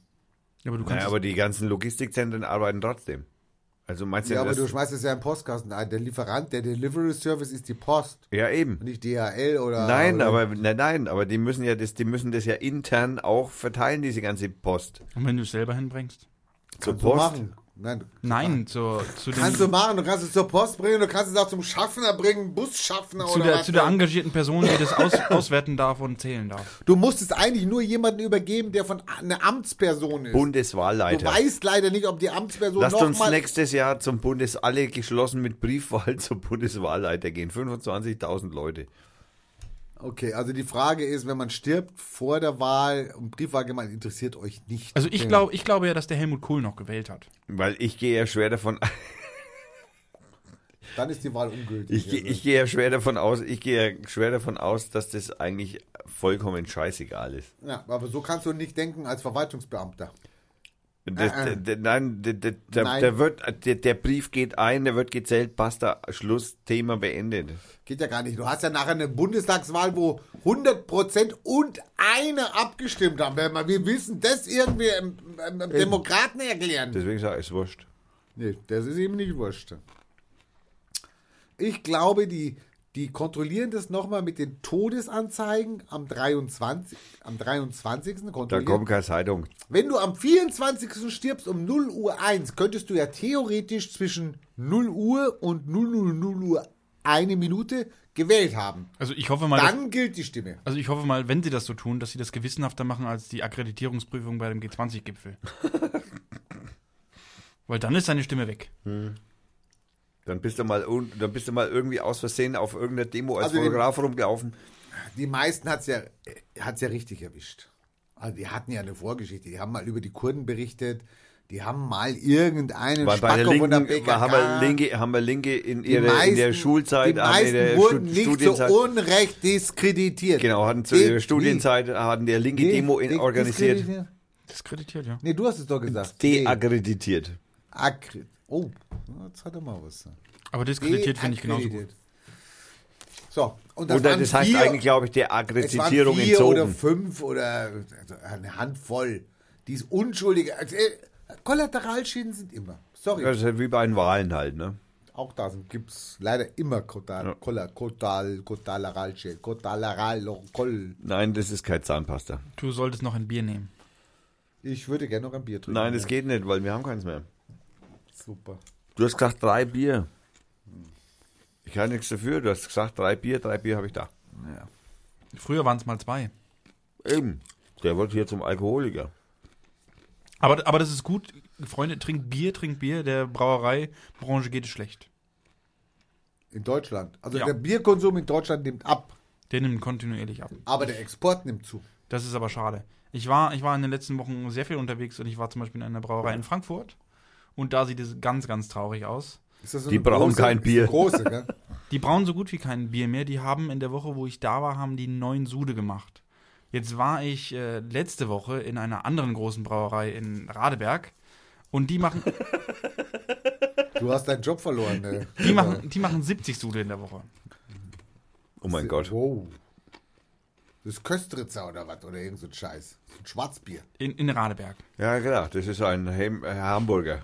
Ja, aber du kannst. Naja, aber die ganzen Logistikzentren arbeiten trotzdem. Also meinst du, Ja, aber das, du schmeißt es ja im Postkasten ein. Der Lieferant, der Delivery Service ist die Post. ja eben. Nicht DHL oder. Nein, oder aber nein, nein, aber die müssen ja das, die müssen das ja intern auch verteilen, diese ganze Post. Und wenn du es selber hinbringst? Zur Kannst du Post. machen. Nein, Nein, zur, zu, Kannst du machen, du kannst es zur Post bringen, du kannst es auch zum Schaffner bringen, Busschaffner zu, oder der, was. zu der engagierten Person, die das aus, auswerten darf und zählen darf. Du musst es eigentlich nur jemandem übergeben, der von einer Amtsperson ist. Du Bundeswahlleiter. weißt leider nicht, ob die Amtsperson Lasst noch uns mal nächstes Jahr zum Bundes alle geschlossen mit Briefwahl zum Bundeswahlleiter gehen. 25.000 Leute. Okay, also die Frage ist, wenn man stirbt vor der Wahl und Briefwahl gemacht, interessiert euch nicht. Also ich, Okay. glaub, ich glaube ja, dass der Helmut Kohl noch gewählt hat. Weil ich gehe ja schwer davon, Dann ist die Wahl ungültig. ich, gehe- Also. ich gehe ja schwer davon aus, ich gehe ja schwer davon aus, dass das eigentlich vollkommen scheißegal ist. ja, aber so kannst du nicht denken als Verwaltungsbeamter. Das, Äh, äh. der, der, nein, der, der, Nein. der wird, der, der Brief geht ein, der wird gezählt, basta, Schluss, Thema beendet. Geht ja gar nicht. Du hast ja nachher eine Bundestagswahl, wo 100% und eine abgestimmt haben. Wir- wissen das irgendwie im, im, im Demokraten erklären. Deswegen sage ich, ist wurscht. Nee, das ist eben nicht wurscht. Ich glaube, die, die kontrollieren das nochmal mit den Todesanzeigen am 23. Am 23. Da kommt keine Zeitung. Wenn du am 24. stirbst um 0 Uhr 1, könntest du ja theoretisch zwischen 0 Uhr und 0, 0, 0 Uhr eine Minute gewählt haben. Also ich hoffe mal, dass, Dann gilt die Stimme. also ich hoffe mal, wenn sie das so tun, dass sie das gewissenhafter machen als die Akkreditierungsprüfung bei dem G20-Gipfel. Weil dann ist seine Stimme weg. Dann bist du mal, dann bist du mal irgendwie aus Versehen auf irgendeiner Demo als Also Fotograf rumgelaufen. Die meisten hat es ja, hat's ja richtig erwischt. Also die hatten ja eine Vorgeschichte. Die haben mal über die Kurden berichtet. Die haben mal irgendeinen Weil bei der Spacko von der Linken, PKK. haben wir Linke, haben wir Linke in, die ihre, meisten, in der Schulzeit, die meisten in der wurden Stu- nicht Studienzeit, zu Unrecht diskreditiert. genau, hatten zu Die- ihrer Studienzeit, hatten der Linke die- Demo in, die- organisiert. diskreditiert? Ja. Nee, du hast es doch gesagt. Deakkreditiert. Akkre- Oh, jetzt hat er mal was. Aber diskreditiert finde ich genauso gut. So, und das, Oder waren das heißt vier, eigentlich, glaube ich, der es waren Akkreditierung vier oder entzogen. fünf oder also eine Handvoll. Die ist unschuldige. Also, äh, Kollateralschäden sind immer. Sorry. Das ist wie bei den Wahlen halt, ne? Auch da gibt es leider immer Kotal, Ja. Kotal, Kotalaralschäden. Kotalaral. Nein, das ist kein Zahnpasta. Du solltest noch ein Bier nehmen. Ich würde gerne noch ein Bier trinken. Nein, das geht nicht, weil wir haben keins mehr. Super. Du hast gesagt drei Bier. Ich kann nichts dafür. Du hast gesagt drei Bier, drei Bier habe ich da. Ja. Früher waren es mal zwei. Eben. Der wird hier zum Alkoholiker. Aber, aber das ist gut. Freunde, trinkt Bier, trinkt Bier. Der Brauereibranche geht es schlecht. In Deutschland. Also Ja. der Bierkonsum in Deutschland nimmt ab, Der nimmt kontinuierlich ab. aber der Export nimmt zu. Das ist aber schade. Ich war, ich war in den letzten Wochen sehr viel unterwegs und ich war zum Beispiel in einer Brauerei in Frankfurt. Und da sieht es ganz, ganz traurig aus. Ist das so Die eine brauchen kein Bier. Große, gell? Die brauen so gut wie kein Bier mehr. Die haben in der Woche, wo ich da war, haben die neun Sude gemacht. Jetzt war ich äh, letzte Woche in einer anderen großen Brauerei in Radeberg. Und die machen, Du hast deinen Job verloren. Ne? die machen, die machen 70 Sude in der Woche. Oh mein Gott. Wow. Das ist Köstritzer oder was? Oder irgend so ein Scheiß. Ein Schwarzbier. In, in Radeberg. Ja, genau. Das ist ein Hem äh, Hamburger.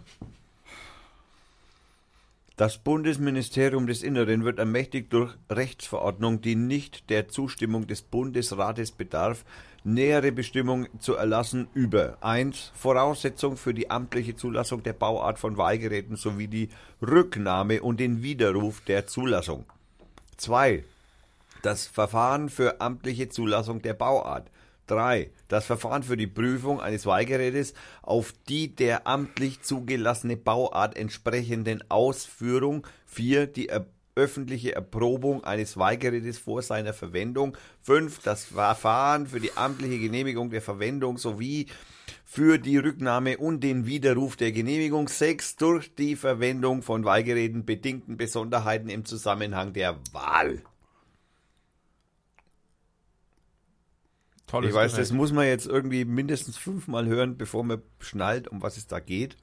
Das Bundesministerium des Inneren wird ermächtigt durch Rechtsverordnung, die nicht der Zustimmung des Bundesrates bedarf, nähere Bestimmungen zu erlassen über 1. Voraussetzung für die amtliche Zulassung der Bauart von Wahlgeräten sowie die Rücknahme und den Widerruf der Zulassung. 2. Das Verfahren für amtliche Zulassung der Bauart. 3. Das Verfahren für die Prüfung eines Wahlgerätes auf die der amtlich zugelassene Bauart entsprechenden Ausführung. 4. Die, Er- öffentliche Erprobung eines Weihgerätes vor seiner Verwendung. Fünf, das Verfahren für die amtliche Genehmigung der Verwendung sowie für die Rücknahme und den Widerruf der Genehmigung. Sechs, durch die Verwendung von Weihgeräten bedingten Besonderheiten im Zusammenhang der Wahl. Tolles Ich weiß, Gerät. das muss man jetzt irgendwie mindestens fünfmal hören, bevor man schnallt, um was es da geht.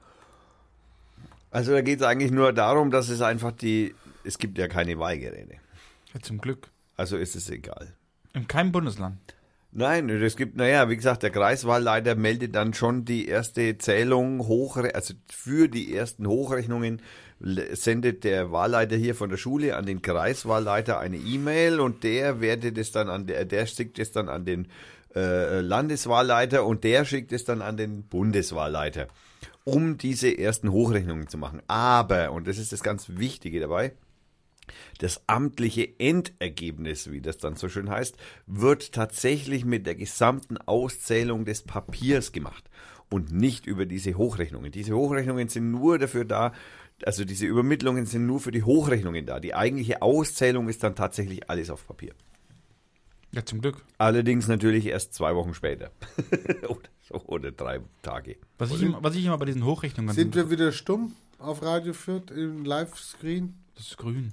Also da geht es eigentlich nur darum, dass es einfach die, es gibt ja keine Wahlgeräte. Ja, zum Glück. Also ist es egal. In keinem Bundesland. Nein, es gibt, naja, wie gesagt, der Kreiswahlleiter meldet dann schon die erste Zählung hoch, also für die ersten Hochrechnungen sendet der Wahlleiter hier von der Schule an den Kreiswahlleiter eine E-Mail und der wertet es dann an der, der schickt es dann an den äh, Landeswahlleiter und der schickt es dann an den Bundeswahlleiter, um diese ersten Hochrechnungen zu machen. Aber, und das ist das ganz Wichtige dabei, das amtliche Endergebnis, wie das dann so schön heißt, wird tatsächlich mit der gesamten Auszählung des Papiers gemacht und nicht über diese Hochrechnungen. Diese Hochrechnungen sind nur dafür da, also diese Übermittlungen sind nur für die Hochrechnungen da. Die eigentliche Auszählung ist dann tatsächlich alles auf Papier. Ja, zum Glück. Allerdings natürlich erst zwei Wochen später. oder, so, oder drei Tage. Was ich, immer, was ich immer bei diesen Hochrechnungen Sind wir wieder stumm auf Radio Fürth im Livescreen? Das ist grün.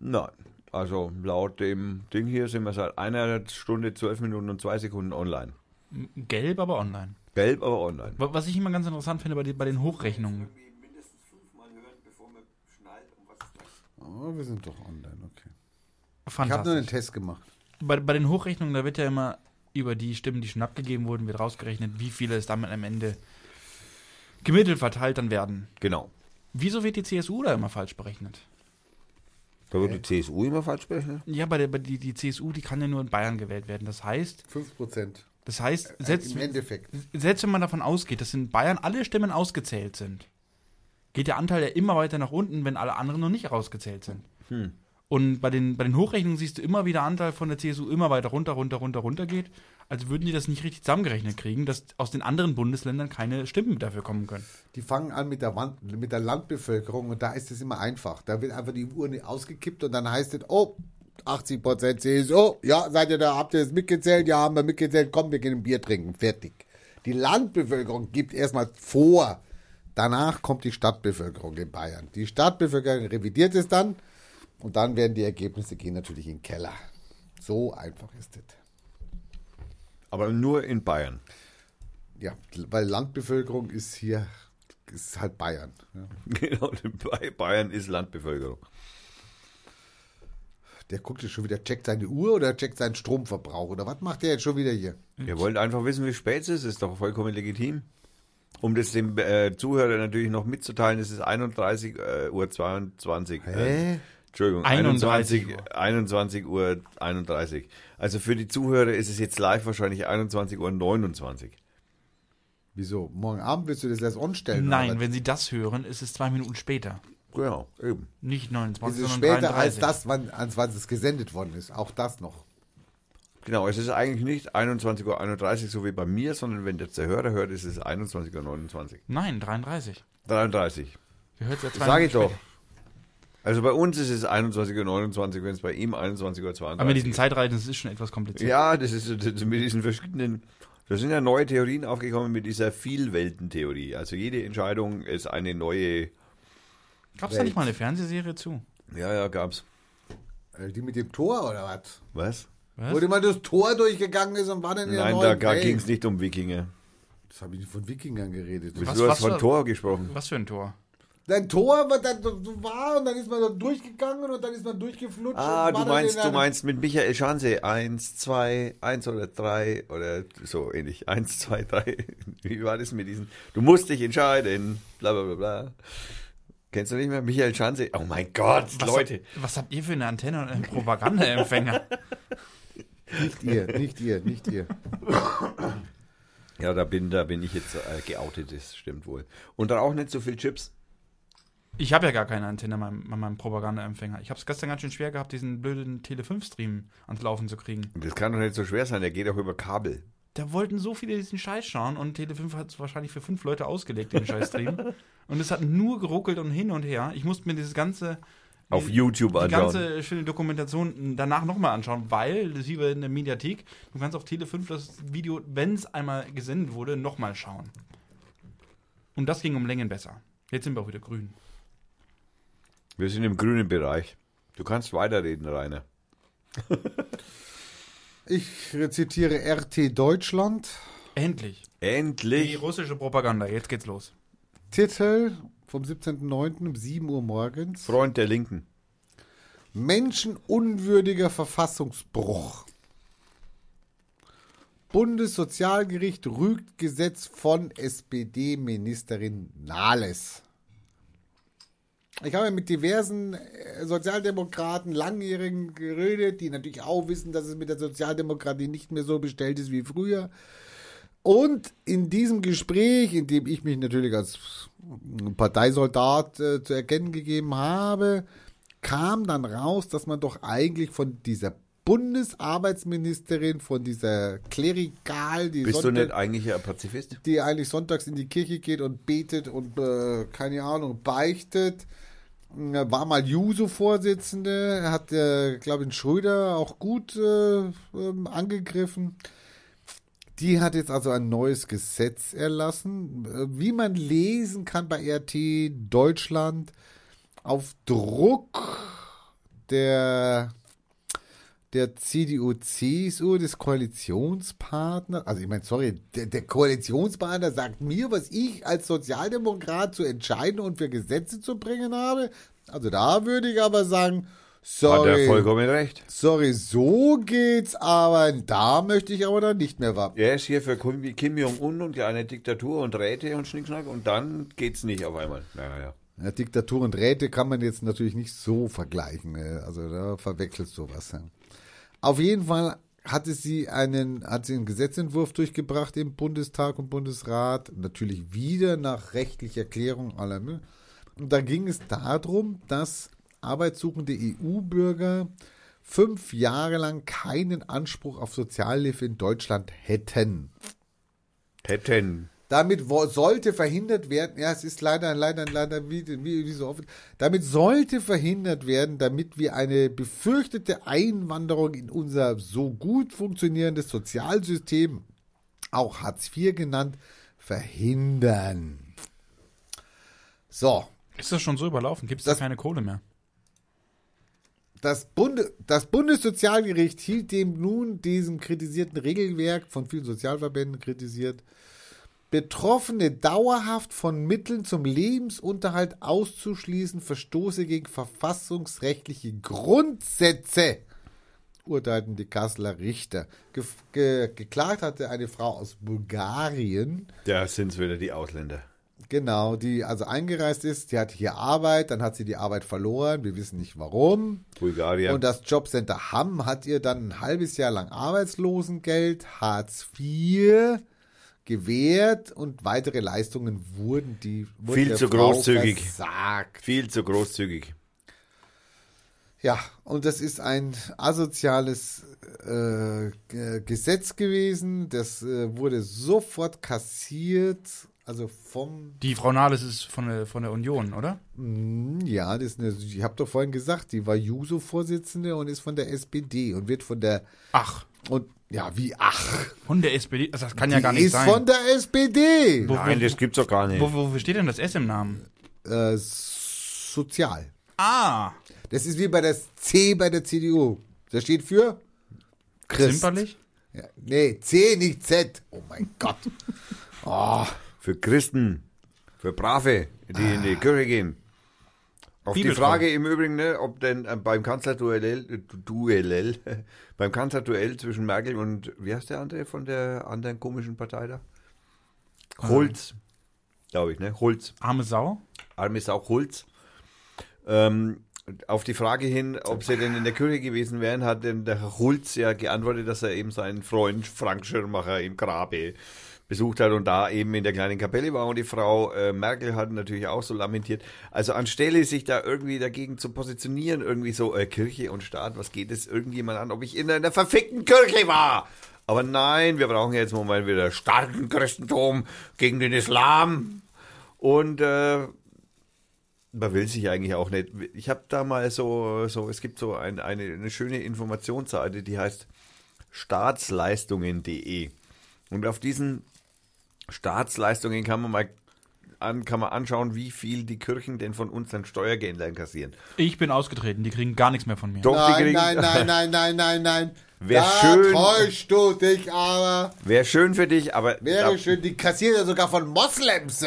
Nein. Also laut dem Ding hier sind wir seit einer Stunde, zwölf Minuten und zwei Sekunden online. Gelb, aber online. Gelb, aber online. Wa- Was ich immer ganz interessant finde bei, die, bei den Hochrechnungen. Oh, wir sind doch online, okay. Ich Fantastisch. habe nur einen Test gemacht. bei, bei den Hochrechnungen, da wird ja immer über die Stimmen, die schon abgegeben wurden, wird rausgerechnet, wie viele es damit am Ende gemittelt verteilt dann werden. Genau. Wieso wird die CSU da immer falsch berechnet? Da wird die CSU immer falsch berechnet? Ja, bei der bei die, die CSU, die kann ja nur in Bayern gewählt werden. Das heißt, 5%. das heißt, selbst, Im Endeffekt. selbst wenn man davon ausgeht, dass in Bayern alle Stimmen ausgezählt sind, geht der Anteil ja immer weiter nach unten, wenn alle anderen noch nicht ausgezählt sind. Und bei den, bei den Hochrechnungen siehst du immer, wie der Anteil von der CSU immer weiter runter, runter, runter, runter geht. Also würden die das nicht richtig zusammengerechnet kriegen, dass aus den anderen Bundesländern keine Stimmen dafür kommen können. Die fangen an mit der, Wand, mit der Landbevölkerung und da ist es immer einfach. Da wird einfach die Urne ausgekippt und dann heißt es, oh, 80% CSU, ja, seid ihr da, habt ihr das mitgezählt? Ja, haben wir mitgezählt, komm, wir gehen ein Bier trinken, fertig. Die Landbevölkerung gibt erstmal vor, danach kommt die Stadtbevölkerung in Bayern. Die Stadtbevölkerung revidiert es dann und dann werden die Ergebnisse gehen natürlich in den Keller. So einfach ist es. Aber nur in Bayern. Ja, weil Landbevölkerung ist hier, ist halt Bayern. Ja. Genau, Bayern ist Landbevölkerung. Der guckt jetzt schon wieder, checkt seine Uhr oder checkt seinen Stromverbrauch oder was macht der jetzt schon wieder hier? Ihr wollt einfach wissen, wie spät es ist, ist doch vollkommen legitim. Um das dem äh, Zuhörer natürlich noch mitzuteilen, es ist 31 äh, Uhr 22. Äh, Hä? Entschuldigung, 31 21, 21 Uhr 31. Also für die Zuhörer ist es jetzt live wahrscheinlich 21 Uhr 29. Wieso? Morgen Abend willst du das erst umstellen? Nein, oder wenn sie das hören, ist es zwei Minuten später. Genau, eben. Nicht was? 29, es ist sondern später 33. als das, wann, als wann es gesendet worden ist. Auch das noch. Genau, es ist eigentlich nicht 21 Uhr 31, so wie bei mir, sondern wenn jetzt der Hörer hört, ist es 21 Uhr 29. Nein, 33. 33. Wir hört ja zwei Sag ich doch. Also bei uns ist es 21 Uhr 29, wenn es bei ihm 21 Uhr 32 Aber mit diesen Zeitreisen, das ist schon etwas kompliziert. Ja, das ist das ist mit diesen verschiedenen. Da sind ja neue Theorien aufgekommen mit dieser Vielweltentheorie. Also jede Entscheidung ist eine neue. Gab es da nicht mal eine Fernsehserie zu? Ja, ja, gab's. Äh, Die mit dem Tor oder was? Was? Was? Wo immer das Tor durchgegangen ist und war dann in der Nein, neuen da ging es nicht um Wikinger. Das habe ich nicht von Wikingern geredet. Was- du hast was von Tor gesprochen. Was für ein Tor? Dein Tor war, dann so war und dann ist man da durchgegangen und dann ist man durchgeflutscht. Ah, du meinst, in du meinst mit Michael Schanze. Eins, zwei, eins oder drei oder so ähnlich. Eins, zwei, drei. Wie war das mit diesen? Du musst dich entscheiden. Bla bla bla bla. Kennst du nicht mehr? Michael Schanze? Oh mein Gott, Was, Leute. Habt, was habt ihr für eine Antenne und einen Propagandaempfänger? Nicht ihr, nicht ihr, nicht ihr. Ja, da bin, da bin ich jetzt äh, geoutet, das stimmt wohl. Und dann auch nicht so viel Chips. Ich habe ja gar keine Antenne an meinem, an meinem Propagandaempfänger. Ich habe es gestern ganz schön schwer gehabt, diesen blöden Tele5-Stream ans Laufen zu kriegen. Das kann doch nicht so schwer sein, der geht auch über Kabel. Da wollten so viele diesen Scheiß schauen und Tele5 hat es wahrscheinlich für fünf Leute ausgelegt, den Scheiß-Stream. Und es hat nur geruckelt und hin und her. Ich musste mir dieses ganze, Auf YouTube die anschauen. ganze schöne Dokumentation danach nochmal anschauen, weil, das hier in der Mediathek, du kannst auf Tele 5 das Video, wenn es einmal gesendet wurde, nochmal schauen. Und das ging um Längen besser. Jetzt sind wir auch wieder grün. Wir sind im grünen Bereich. Du kannst weiterreden, Rainer. Ich rezitiere RT Deutschland. Endlich. Die Endlich. russische Propaganda, jetzt geht's los. Titel vom 17.09. um 7 Uhr morgens. Freund der Linken. Menschenunwürdiger Verfassungsbruch. Bundessozialgericht rügt Gesetz von SPD-Ministerin Nahles. Ich habe mit diversen äh, Sozialdemokraten, Langjährigen geredet, die natürlich auch wissen, dass es mit der Sozialdemokratie nicht mehr so bestellt ist wie früher. Und in diesem Gespräch, in dem ich mich natürlich als Parteisoldat äh, zu erkennen gegeben habe, kam dann raus, dass man doch eigentlich von dieser Bundesarbeitsministerin, von dieser Klerikal, die, Bist du Sonntag- nicht eigentlich ein Pazifist? die eigentlich sonntags in die Kirche geht und betet und äh, keine Ahnung, beichtet. Äh, War mal Juso-Vorsitzende, hat, äh, glaube ich, Schröder auch gut äh, ähm, angegriffen. Die hat jetzt also ein neues Gesetz erlassen, äh, wie man lesen kann bei RT Deutschland auf Druck der der CDU, CSU, des Koalitionspartners, also ich meine, sorry, der, der Koalitionspartner sagt mir, was ich als Sozialdemokrat zu entscheiden und für Gesetze zu bringen habe. Also da würde ich aber sagen, Hat sorry, er vollkommen recht. sorry, so geht's, aber da möchte ich aber dann nicht mehr warten. Er ist hier für Kim Jong-un und eine Diktatur und Räte und Schnickschnack und dann geht's nicht auf einmal. Naja, ja. Ja, Diktatur und Räte kann man jetzt natürlich nicht so vergleichen. ne? Also da verwechselst du was. Ja. Auf jeden Fall hatte sie einen, hat sie einen Gesetzentwurf durchgebracht im Bundestag und Bundesrat, natürlich wieder nach rechtlicher Klärung aller. Ne? Und da ging es darum, dass arbeitssuchende EU-Bürger fünf Jahre lang keinen Anspruch auf Sozialhilfe in Deutschland hätten. Hätten. Damit sollte verhindert werden, ja, es ist leider, leider, leider, wie, wie, wie so oft, damit sollte verhindert werden, damit wir eine befürchtete Einwanderung in unser so gut funktionierendes Sozialsystem, auch Hartz IV genannt, verhindern. So, Ist das schon so überlaufen? Gibt es da keine Kohle mehr? das, Bunde, das Bundessozialgericht hielt dem nun diesem kritisierten Regelwerk von vielen Sozialverbänden kritisiert, Betroffene dauerhaft von Mitteln zum Lebensunterhalt auszuschließen, verstoße gegen verfassungsrechtliche Grundsätze, urteilten die Kasseler Richter. Ge ge geklagt hatte eine Frau aus Bulgarien, Da sind's wieder die Ausländer. genau, die also eingereist ist, die hatte hier Arbeit, dann hat sie die Arbeit verloren, wir wissen nicht warum. Bulgarien. Und das Jobcenter Hamm hat ihr dann ein halbes Jahr lang Arbeitslosengeld, Hartz IV gewährt und weitere Leistungen wurden die wurden Viel der zu Frau großzügig. Versagt. Viel zu großzügig. Ja, und das ist ein asoziales äh, Gesetz gewesen. Das äh, wurde sofort kassiert. Also vom Die Frau Nahles ist von der, von der Union, oder? Ja, das ist eine, ich habe doch vorhin gesagt, die war Juso-Vorsitzende und ist von der SPD und wird von der Ach, und ja, wie ach, von der SPD. Also das kann ja die gar nicht ist sein. von der SPD. Wo- Nein, das gibt's doch gar nicht. Wo, wofür steht denn das S im Namen? Äh, sozial. Ah, Das ist wie bei der C bei der CDU. Das steht für Christ. zimperlich? Ja, nee, C, nicht Z. Oh mein Gott. Oh, Für Christen, für Brave, die in die Kirche gehen. Auf die. Frage im Übrigen, ne, ob denn äh, beim Kanzlerduell, äh, Duell, beim Kanzlerduell zwischen Merkel und, wie heißt der andere von der anderen komischen Partei da? Holz, glaube ich, ne? Holz. Arme Sau? Arm ist auch Holz. Ähm, auf die Frage hin, ob sie denn in der Kirche gewesen wären, hat denn der Herr Holz ja geantwortet, dass er eben seinen Freund Frank Schirmacher im Grabe besucht hat und da eben in der kleinen Kapelle war und die Frau äh, Merkel hat natürlich auch so lamentiert. Also anstelle sich da irgendwie dagegen zu positionieren, irgendwie so äh, Kirche und Staat, was geht es irgendjemand an, ob ich in einer verfickten Kirche war? Aber nein, wir brauchen jetzt im wieder starken Christentum gegen den Islam. Und äh, man will sich eigentlich auch nicht. Ich habe da mal so, so es gibt so ein, eine, eine schöne Informationsseite, die heißt staatsleistungen.de. Und auf diesen Staatsleistungen kann man mal an, kann man anschauen, wie viel die Kirchen denn von unseren Steuergeldern kassieren. Ich bin ausgetreten, die kriegen gar nichts mehr von mir. Doch, die Nein, kriegen, nein, nein, nein, nein, nein, nein. Wär da schön. täuschst du dich aber. Wäre schön für dich, aber Wäre schön, die kassieren ja sogar von Moslems.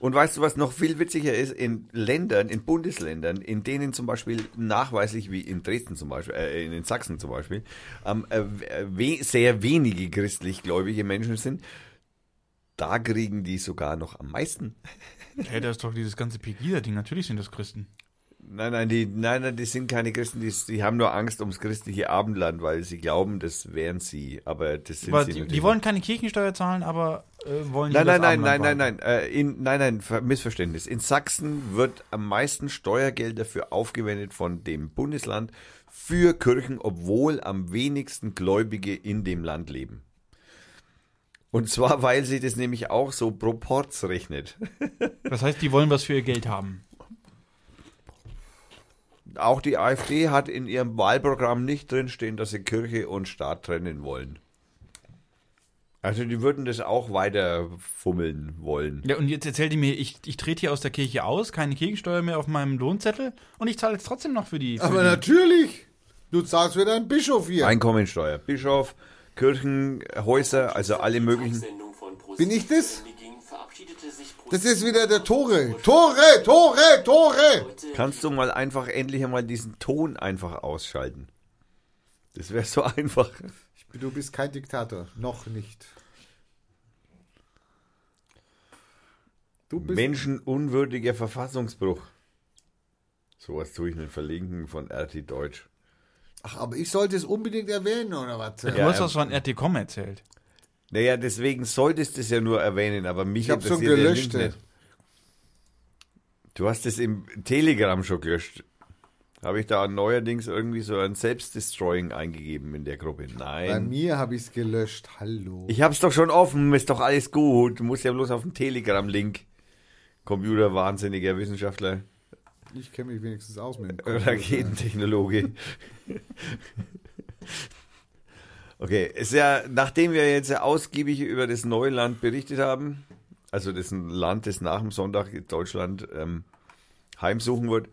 Und weißt du, was noch viel witziger ist? In Ländern, in Bundesländern, in denen zum Beispiel nachweislich, wie in Dresden zum Beispiel, äh, in Sachsen zum Beispiel, ähm, äh, we sehr wenige christlich gläubige Menschen sind, da kriegen die sogar noch am meisten. Hey, da ist doch dieses ganze Pegida-Ding. Natürlich sind das Christen. Nein, nein, die, nein, nein, die sind keine Christen, die, die haben nur Angst ums christliche Abendland, weil sie glauben, das wären sie. Aber das sind Aber sie die, die wollen keine Kirchensteuer zahlen, aber äh, wollen Nein, nein, nein, nein, nein, nein, äh, in, nein, nein, Ver- Missverständnis. In Sachsen wird am meisten Steuergeld dafür aufgewendet von dem Bundesland für Kirchen, obwohl am wenigsten Gläubige in dem Land leben. Und zwar, weil sie das nämlich auch so proports rechnet. Das heißt, die wollen was für ihr Geld haben. Auch die AfD hat in ihrem Wahlprogramm nicht drinstehen, dass sie Kirche und Staat trennen wollen. Also die würden das auch weiter fummeln wollen. Ja, und jetzt erzählt ihr mir, ich, ich trete hier aus der Kirche aus, keine Kirchensteuer mehr auf meinem Lohnzettel und ich zahle jetzt trotzdem noch für die. Für Aber die. natürlich. Du zahlst wieder einen Bischof hier. Einkommensteuer, Bischof, Kirchen, Häuser, also alle möglichen. Bin ich das? Das ist wieder der Tore. Tore, Tore, Tore. Kannst du mal einfach endlich einmal diesen Ton einfach ausschalten? Das wäre so einfach. Du bist kein Diktator. Noch nicht. Du bist Menschenunwürdiger Verfassungsbruch. Sowas tue ich nicht verlinken von RT Deutsch. Ach, aber ich sollte es unbedingt erwähnen, oder was? Du Ja, hast ähm, was von RT.com erzählt. Naja, deswegen solltest du es ja nur erwähnen, aber mich Ich hab's schon interessiert der gelöscht. Link nicht. Du hast es im Telegram schon gelöscht. Habe ich da neuerdings irgendwie so ein Selbstdestroying eingegeben in der Gruppe? Bei Nein. mir habe ich es gelöscht. Hallo. Ich hab's doch schon offen, ist doch alles gut. Du musst ja bloß auf den Telegram-Link. Computer, wahnsinniger Wissenschaftler, Ich kenne mich wenigstens aus mit dem Raketentechnologe. Okay, ist ja, nachdem wir jetzt ja ausgiebig über das neue Land berichtet haben, also das Land, das nach dem Sonntag in Deutschland ähm, heimsuchen wird,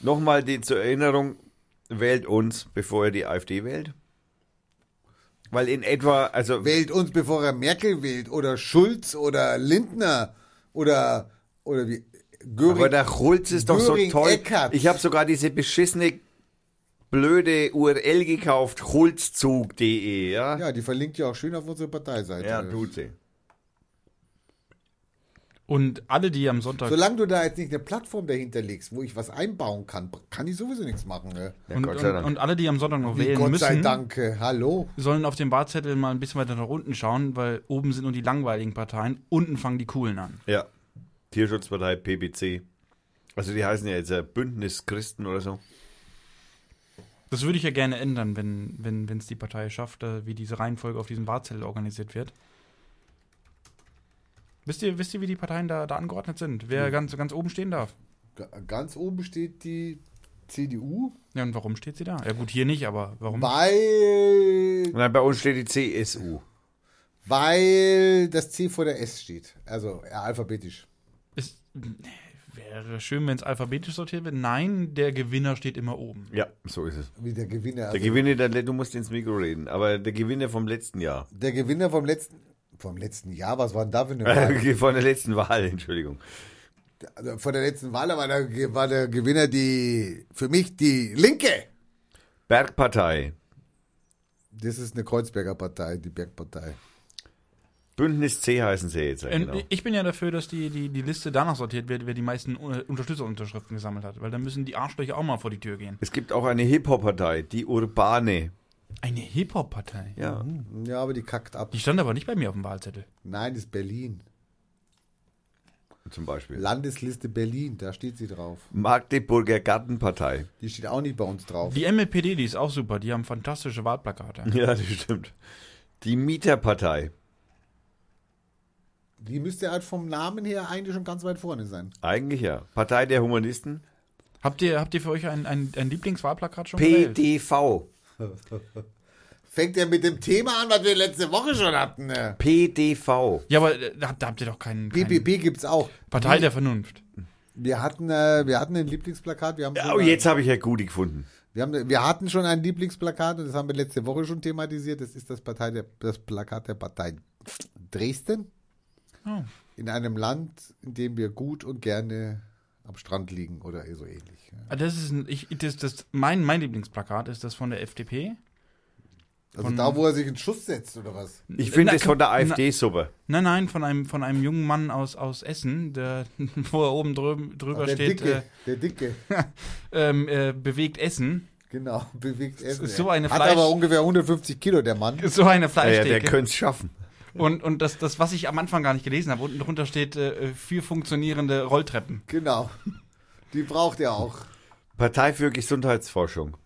nochmal die zur Erinnerung, wählt uns, bevor ihr die AfD wählt. Weil in etwa, also Wählt uns, bevor er Merkel wählt. Oder Schulz oder Lindner. Oder, oder wie. Göring. Aber der Schulz ist doch so toll. Eckert. Ich habe sogar diese beschissene blöde URL gekauft, schulzzug.de, ja? ja, die verlinkt ja auch schön auf unsere Parteiseite. Ja, tut sie. Und alle, die am Sonntag. Solange du da jetzt nicht eine Plattform dahinter legst, wo ich was einbauen kann, kann ich sowieso nichts machen. Ne? Ja, und, Gott sei und, Dank. und alle, die am Sonntag noch Wie wählen Gott sei müssen, Dank. äh, Hallo. sollen auf dem Wahlzettel mal ein bisschen weiter nach unten schauen, weil oben sind nur die langweiligen Parteien, unten fangen die coolen an. Ja. Tierschutzpartei PBC. Also die heißen ja jetzt äh, Bündnis Christen oder so. Das würde ich ja gerne ändern, wenn wenn wenn, es die Partei schafft, äh, wie diese Reihenfolge auf diesem Wahlzettel organisiert wird. Wisst ihr, wisst ihr, wie die Parteien da, da angeordnet sind? Wer ganz, ganz oben stehen darf? Ganz oben steht die CDU, Ja, und warum steht sie da? Ja, gut, hier nicht, aber warum? weil, Nein, bei uns steht die CSU. weil das C vor der S steht. Also ja, alphabetisch. Wäre schön, wenn es alphabetisch sortiert wird. Nein, der Gewinner steht immer oben. Ja, so ist es. Wie der Gewinner. Der Also Gewinner, der, du musst ins Mikro reden, aber der Gewinner vom letzten Jahr. der Gewinner vom letzten, vom letzten Jahr, was war denn da für eine Wahl? Von der letzten Wahl, Entschuldigung. Also von der letzten Wahl war der, war der Gewinner die, für mich die Linke. Bergpartei. Das ist eine Kreuzberger Partei, die Bergpartei. Bündnis C heißen sie jetzt. Ja, Ähm, genau. Ich bin ja dafür, dass die, die, die Liste danach sortiert wird, wer die meisten Un- Unterstützerunterschriften gesammelt hat. Weil dann müssen die Arschlöcher auch mal vor die Tür gehen. Es gibt auch eine Hip-Hop-Partei, die Urbane. Eine Hip-Hop-Partei. Ja. Ja, aber die kackt ab. Die stand aber nicht bei mir auf dem Wahlzettel. Nein, das ist Berlin. Zum Beispiel. Landesliste Berlin, da steht sie drauf. Magdeburger Gartenpartei. Die steht auch nicht bei uns drauf. Die MLPD, die ist auch super. Die haben fantastische Wahlplakate. Ja, das stimmt. Die Mieterpartei. Die müsste halt vom Namen her eigentlich schon ganz weit vorne sein. Eigentlich ja. Partei der Humanisten. Habt ihr, habt ihr für euch ein, ein, ein Lieblingswahlplakat schon? PDV. Fängt ja mit dem Thema an, was wir letzte Woche schon hatten. Ne? PDV. Ja, aber äh, da, da habt ihr doch keinen. keinen PPP gibt's auch. Partei der Vernunft. Wir hatten, äh, wir hatten ein Lieblingsplakat. Wir haben Oh, jetzt habe ich ja Gudi gefunden. Wir, haben, wir hatten schon ein Lieblingsplakat und das haben wir letzte Woche schon thematisiert. Das ist das, Partei der, das Plakat der Partei Dresden. Oh. In einem Land, in dem wir gut und gerne am Strand liegen oder so ähnlich. Ah, Das ist ein, ich, das, das, mein, mein Lieblingsplakat ist das von der FDP. Also Von- da, wo er sich in Schuss setzt oder was? Ich finde es von der na- AfD super. Nein, nein, von einem, von einem jungen Mann aus, aus Essen, der, wo er oben drüber, drüber der steht, Dicke, äh, der Dicke, ähm, äh, bewegt Essen. genau, bewegt Essen. ist so eine Hat Fleisch- aber ungefähr 150 Kilo, der Mann. So eine Ja, ja, Fleischtheke. der könnte es schaffen. Und und das, das, was ich am Anfang gar nicht gelesen habe, unten drunter steht äh, vier funktionierende Rolltreppen. Genau. Die braucht er auch. Partei für Gesundheitsforschung.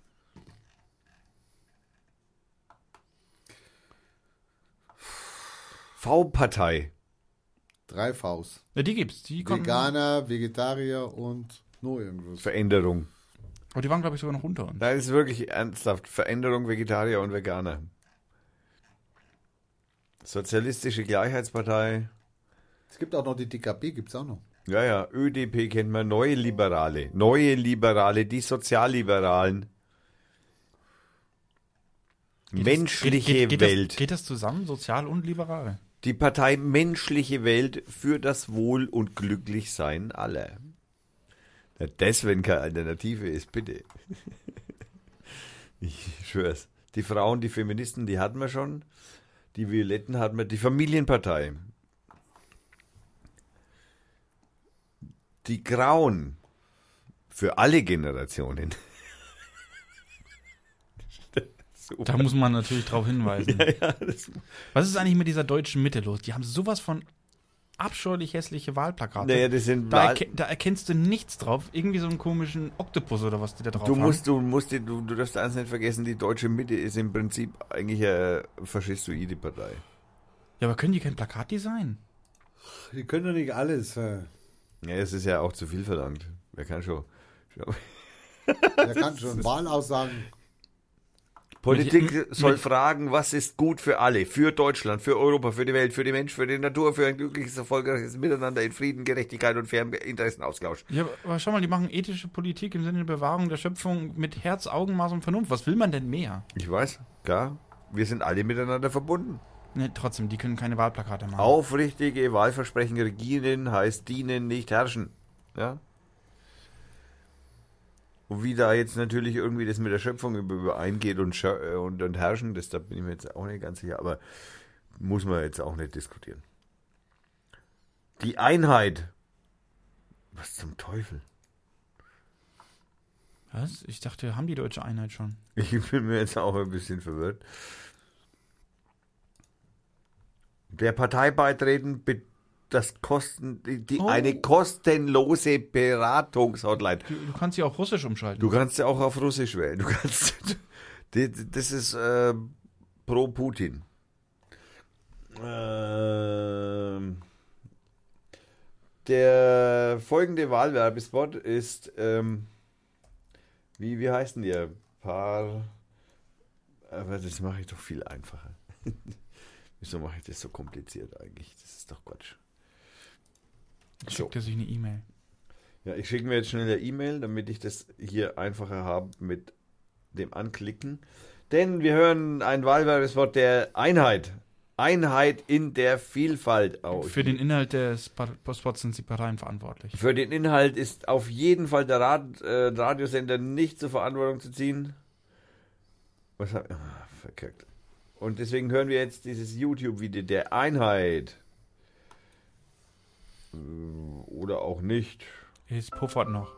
V-Partei. Drei Vs. Ja, die gibt's. Die Veganer, Vegetarier und nur irgendwas. Veränderung. aber die waren, glaube ich, sogar noch unter uns. Das ist wirklich ernsthaft. Veränderung Vegetarier und Veganer. Sozialistische Gleichheitspartei. Es gibt auch noch die DKP, gibt's auch noch. Ja, ja, ÖDP kennt man. Neue Liberale. Neue Liberale, die Sozialliberalen. Menschliche geht, geht, geht Welt. Das, geht das zusammen, sozial und liberal? Die Partei Menschliche Welt für das Wohl und Glücklichsein aller. Na, das, wenn keine Alternative ist, bitte. Ich schwör's. Die Frauen, die Feministen, die hatten wir schon. Die Violetten hatten wir. Die Familienpartei. Die Grauen. Für alle Generationen. Da muss man natürlich drauf hinweisen. ja, das, Was ist eigentlich mit dieser deutschen Mitte los? Die haben sowas von abscheulich hässliche Wahlplakate. naja, das sind da, Wahl- erke da erkennst du nichts drauf. Irgendwie so einen komischen Oktopus oder was die da drauf Du haben. musst, du musst, dir- du, du darfst eins nicht vergessen, die deutsche Mitte ist im Prinzip eigentlich eine faschistoide Partei. Ja, aber können die kein Plakatdesign? Die können doch nicht alles. äh. Ja, es ist ja auch zu viel verlangt. Wer kann schon. Der kann schon Wahlaussagen. Politik soll fragen, was ist gut für alle, für Deutschland, für Europa, für die Welt, für die Menschen, für die Natur, für ein glückliches, erfolgreiches Miteinander in Frieden, Gerechtigkeit und fairem Interessenausgleich. Ja, aber schau mal, die machen ethische Politik im Sinne der Bewahrung der Schöpfung mit Herz, Augenmaß und Vernunft. Was will man denn mehr? Ich weiß, klar, wir sind alle miteinander verbunden. Ne, trotzdem, die können keine Wahlplakate machen. Aufrichtige Wahlversprechen regieren heißt dienen, nicht herrschen. Ja? Und wie da jetzt natürlich irgendwie das mit der Schöpfung über- übereingeht und, äh, und, und herrschen, das da bin ich mir jetzt auch nicht ganz sicher, aber muss man jetzt auch nicht diskutieren. Die Einheit. Was zum Teufel? Was? Ich dachte, wir haben die deutsche Einheit schon. Ich bin mir jetzt auch ein bisschen verwirrt. Der Partei beitreten, be- das kosten, die, die, Oh. eine kostenlose Beratungshotline. Du, du kannst sie auch russisch umschalten. Du kannst ja auch auf Russisch wählen. Du kannst, die- das ist äh, pro Putin. Ähm, der folgende Wahlwerbespot ist, ähm, wie, wie heißt denn der? Paar. Aber das mache ich doch viel einfacher. Wieso mache ich das so kompliziert eigentlich? Das ist doch Quatsch. Schickt er sich eine E-Mail. Ja, ich schicke mir jetzt schnell eine E-Mail, damit ich das hier einfacher habe mit dem Anklicken. Denn wir hören ein Wahlwerbespot der Einheit. Einheit in der Vielfalt. Oh, Für den Inhalt des Spots sind die Parteien verantwortlich. Für den Inhalt ist auf jeden Fall der Rad, äh, Radiosender nicht zur Verantwortung zu ziehen. Was hab, ah, verkackt. Und deswegen hören wir jetzt dieses YouTube-Video der Einheit. Äh, Oder auch nicht. Es puffert noch.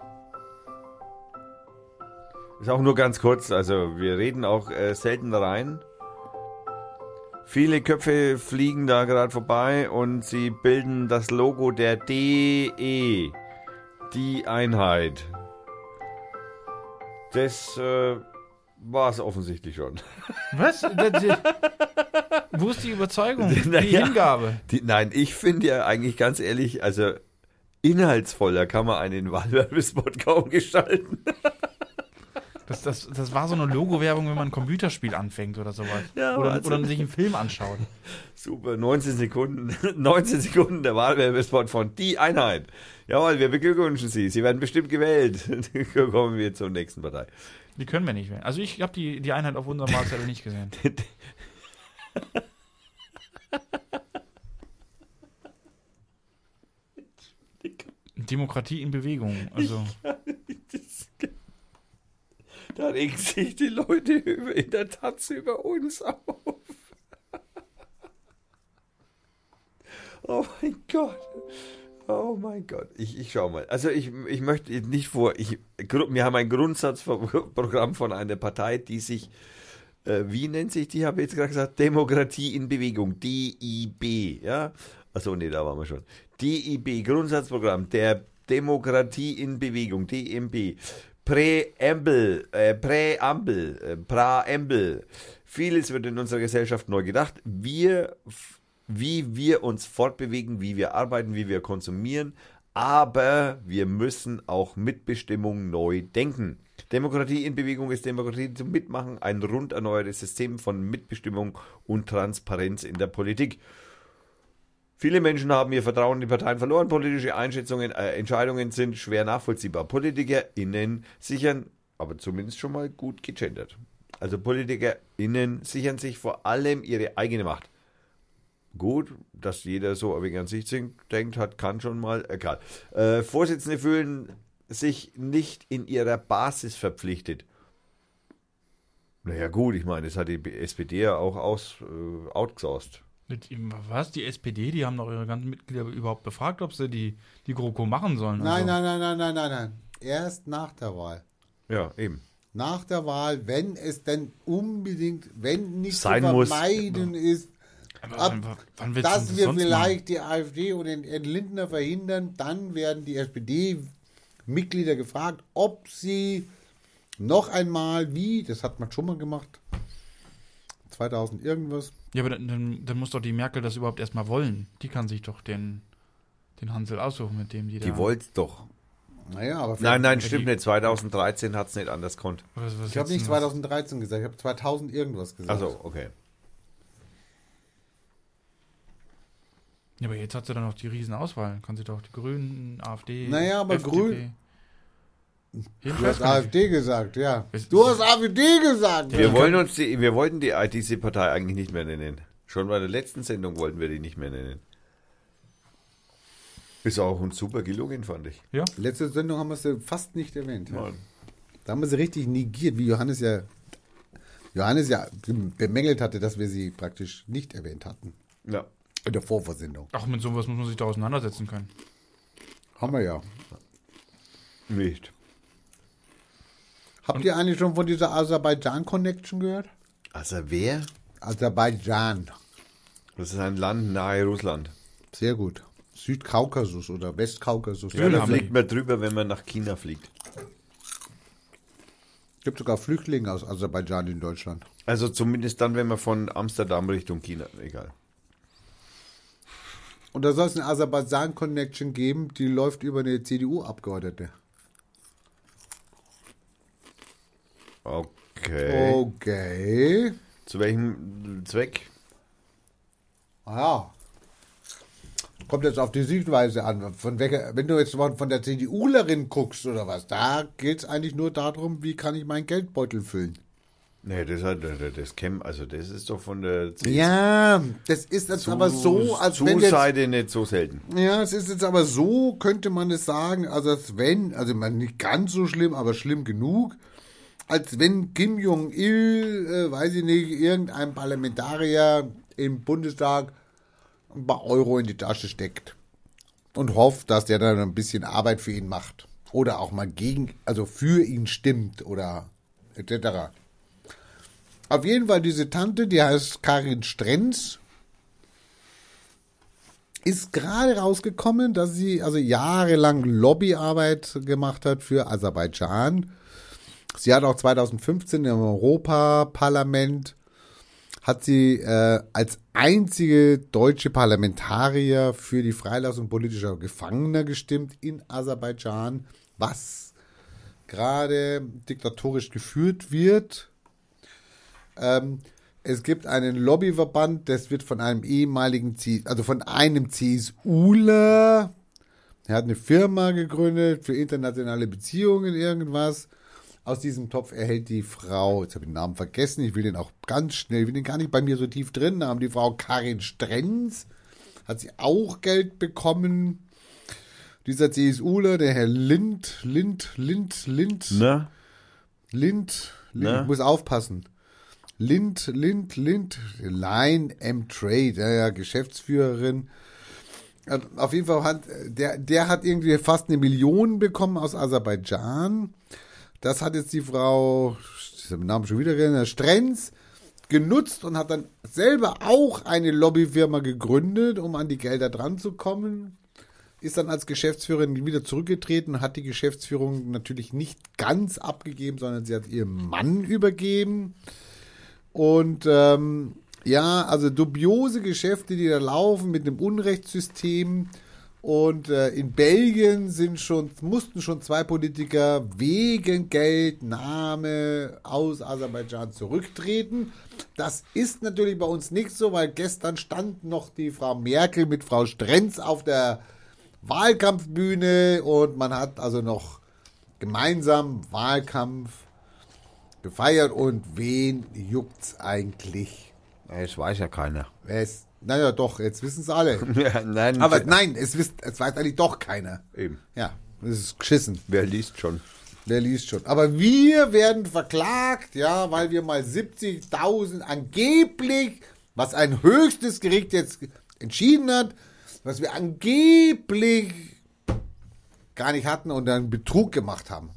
Ist auch nur ganz kurz, also wir reden auch äh, selten rein. Viele Köpfe fliegen da gerade vorbei und sie bilden das Logo der DE, die Einheit. Das äh, war es offensichtlich schon. Was? Wo ist die Überzeugung? Die Naja. Hingabe. Die, nein, ich finde ja eigentlich ganz ehrlich, also inhaltsvoller kann man einen Wahlwerbespot kaum gestalten. Das, das, das war so eine Logo-Werbung, wenn man ein Computerspiel anfängt oder sowas. Ja, oder, also- oder sich einen Film anschaut. Super, 19 Sekunden, 19 Sekunden der Wahlwerbespot von Die Einheit. Jawohl, wir beglückwünschen Sie. Sie werden bestimmt gewählt. Kommen wir zur nächsten Partei. Die können wir nicht wählen. Also ich habe die, die Einheit auf unserem Wahlzettel nicht gesehen. Demokratie in Bewegung. Also Da regen sich die Leute in der Taz über uns auf. Oh mein Gott. Oh mein Gott. Ich, ich schau mal. Also ich, ich möchte nicht vor. Ich, wir haben ein Grundsatzprogramm von einer Partei, die sich, äh, wie nennt sich die, habe ich jetzt gerade gesagt, Demokratie in Bewegung, DIB, ja. Achso, nee, da waren wir schon. DIB, Grundsatzprogramm der Demokratie in Bewegung, DMB. Präambel, äh, Präambel, äh, Präambel. Vieles wird in unserer Gesellschaft neu gedacht. Wir, wie wir uns fortbewegen, wie wir arbeiten, wie wir konsumieren. Aber wir müssen auch Mitbestimmung neu denken. Demokratie in Bewegung ist Demokratie zum Mitmachen, ein rund erneuertes System von Mitbestimmung und Transparenz in der Politik. Viele Menschen haben ihr Vertrauen in die Parteien verloren. Politische Einschätzungen, äh, Entscheidungen sind schwer nachvollziehbar. PolitikerInnen sichern, aber zumindest schon mal gut gegendert. Also PolitikerInnen sichern sich vor allem ihre eigene Macht. Gut, dass jeder so ein wenig an sich denkt hat, kann schon mal, egal. Äh, Vorsitzende fühlen sich nicht in ihrer Basis verpflichtet. Naja gut, ich meine, das hat die SPD ja auch aus, äh, outgesourced. Mit ihm- Was? Die SPD, die haben doch ihre ganzen Mitglieder überhaupt befragt, ob sie die, die GroKo machen sollen. Nein, also, nein, nein, nein, nein, nein, nein. Erst nach der Wahl. Ja, eben. Nach der Wahl, wenn es denn unbedingt, wenn nicht Sein zu muss. vermeiden ist, Aber ab, wann, wann dass das wir vielleicht die AfD und den Ed Lindner verhindern, dann werden die SPD-Mitglieder gefragt, ob sie noch einmal, wie, das hat man schon mal gemacht, 2000 irgendwas, machen? Ja, aber dann, dann, dann muss doch die Merkel das überhaupt erstmal wollen. Die kann sich doch den, den Hansel aussuchen, mit dem die da. Die wollt's doch. naja, aber Nein, nein, die- stimmt nicht. 2013 hat's nicht anders konnt. Was, was ich habe nicht denn das? 2013 gesagt, ich habe 2000 irgendwas gesagt. Also, okay. Ja, aber jetzt hat sie dann noch die Riesenauswahl. Kann sie doch die Grünen, AfD. Naja, aber FDP. Grün- Du hast AfD gesagt, ja. Du hast AfD gesagt. Wir wollen uns die, wir wollten die diese Partei eigentlich nicht mehr nennen. Schon bei der letzten Sendung wollten wir die nicht mehr nennen. Ist auch uns super gelungen, fand ich. Ja, Letzte Sendung haben wir sie fast nicht erwähnt. Ja. Da haben wir sie richtig negiert, wie Johannes ja Johannes ja bemängelt hatte, dass wir sie praktisch nicht erwähnt hatten. Ja. In der Vorversendung. auch mit sowas muss man sich da auseinandersetzen können. Haben wir ja. Nicht. Habt ihr eigentlich schon von dieser Aserbaidschan-Connection gehört? Also wer? Aserbaidschan. Das ist ein Land nahe Russland. Sehr gut. Südkaukasus oder Westkaukasus. Ja, da fliegt man drüber, wenn man nach China fliegt. gibt sogar Flüchtlinge aus Aserbaidschan in Deutschland. Also zumindest dann, wenn man von Amsterdam Richtung China, egal. Und da soll es eine Aserbaidschan-Connection geben, die läuft über eine CDU-Abgeordnete. Okay. Okay. Zu welchem Zweck? Ah Ja. Kommt jetzt auf die Sichtweise an. Von welcher, wenn du jetzt mal von der CDUlerin guckst oder was, da geht es eigentlich nur darum, wie kann ich meinen Geldbeutel füllen. Nee, das hat das Cam, also das ist doch von der C- Ja, das ist jetzt Zu- aber so, als wenn jetzt, nicht so selten. Ja, es ist jetzt aber so, könnte man es sagen, also als wenn, also man nicht ganz so schlimm, aber schlimm genug, als wenn Kim Jong-il, äh, weiß ich nicht, irgendein Parlamentarier im Bundestag ein paar Euro in die Tasche steckt und hofft, dass der dann ein bisschen Arbeit für ihn macht. Oder auch mal gegen, also für ihn stimmt oder etc. Auf jeden Fall diese Tante, die heißt Karin Strenz, ist gerade rausgekommen, dass sie also jahrelang Lobbyarbeit gemacht hat für Aserbaidschan Sie hat auch 2015 im Europaparlament hat sie äh, als einzige deutsche Parlamentarier für die Freilassung politischer Gefangener gestimmt in Aserbaidschan, was gerade diktatorisch geführt wird. Ähm, es gibt einen Lobbyverband, das wird von einem ehemaligen, C also von einem CSUler, er hat eine Firma gegründet für internationale Beziehungen, irgendwas. Aus diesem Topf erhält die Frau, jetzt habe ich den Namen vergessen, ich will den auch ganz schnell, ich will den gar nicht bei mir so tief drin haben, die Frau Karin Strenz, hat sie auch Geld bekommen. Dieser CSUler, der Herr Lind, Lind, Lind, Lind, Na? Lind, Lind ich muss aufpassen. Lind, Lind, Lind, Line M Trade, ja, Geschäftsführerin. Auf jeden Fall hat der, der hat irgendwie fast eine Million bekommen aus Aserbaidschan. Das hat jetzt die Frau, ich habe den Namen schon wieder genannt, Strenz, genutzt und hat dann selber auch eine Lobbyfirma gegründet, um an die Gelder dran zu kommen. Ist dann als Geschäftsführerin wieder zurückgetreten, hat die Geschäftsführung natürlich nicht ganz abgegeben, sondern sie hat ihrem Mann übergeben. Und ähm, ja, also dubiose Geschäfte, die da laufen mit einem Unrechtssystem. Und äh, in Belgien sind schon, mussten schon zwei Politiker wegen Geldnahme aus Aserbaidschan zurücktreten. Das ist natürlich bei uns nicht so, weil gestern stand noch die Frau Merkel mit Frau Strenz auf der Wahlkampfbühne und man hat also noch gemeinsam Wahlkampf gefeiert und wen juckt's eigentlich? Es weiß ja keiner. Es, naja, doch, jetzt wissen es alle. Ja, nein, Aber nein, es, wisst, es weiß eigentlich doch keiner. Eben. Ja, das ist geschissen. Wer liest schon? Wer liest schon? Aber wir werden verklagt, ja, weil wir mal 70.000 angeblich, was ein höchstes Gericht jetzt entschieden hat, was wir angeblich gar nicht hatten und dann Betrug gemacht haben.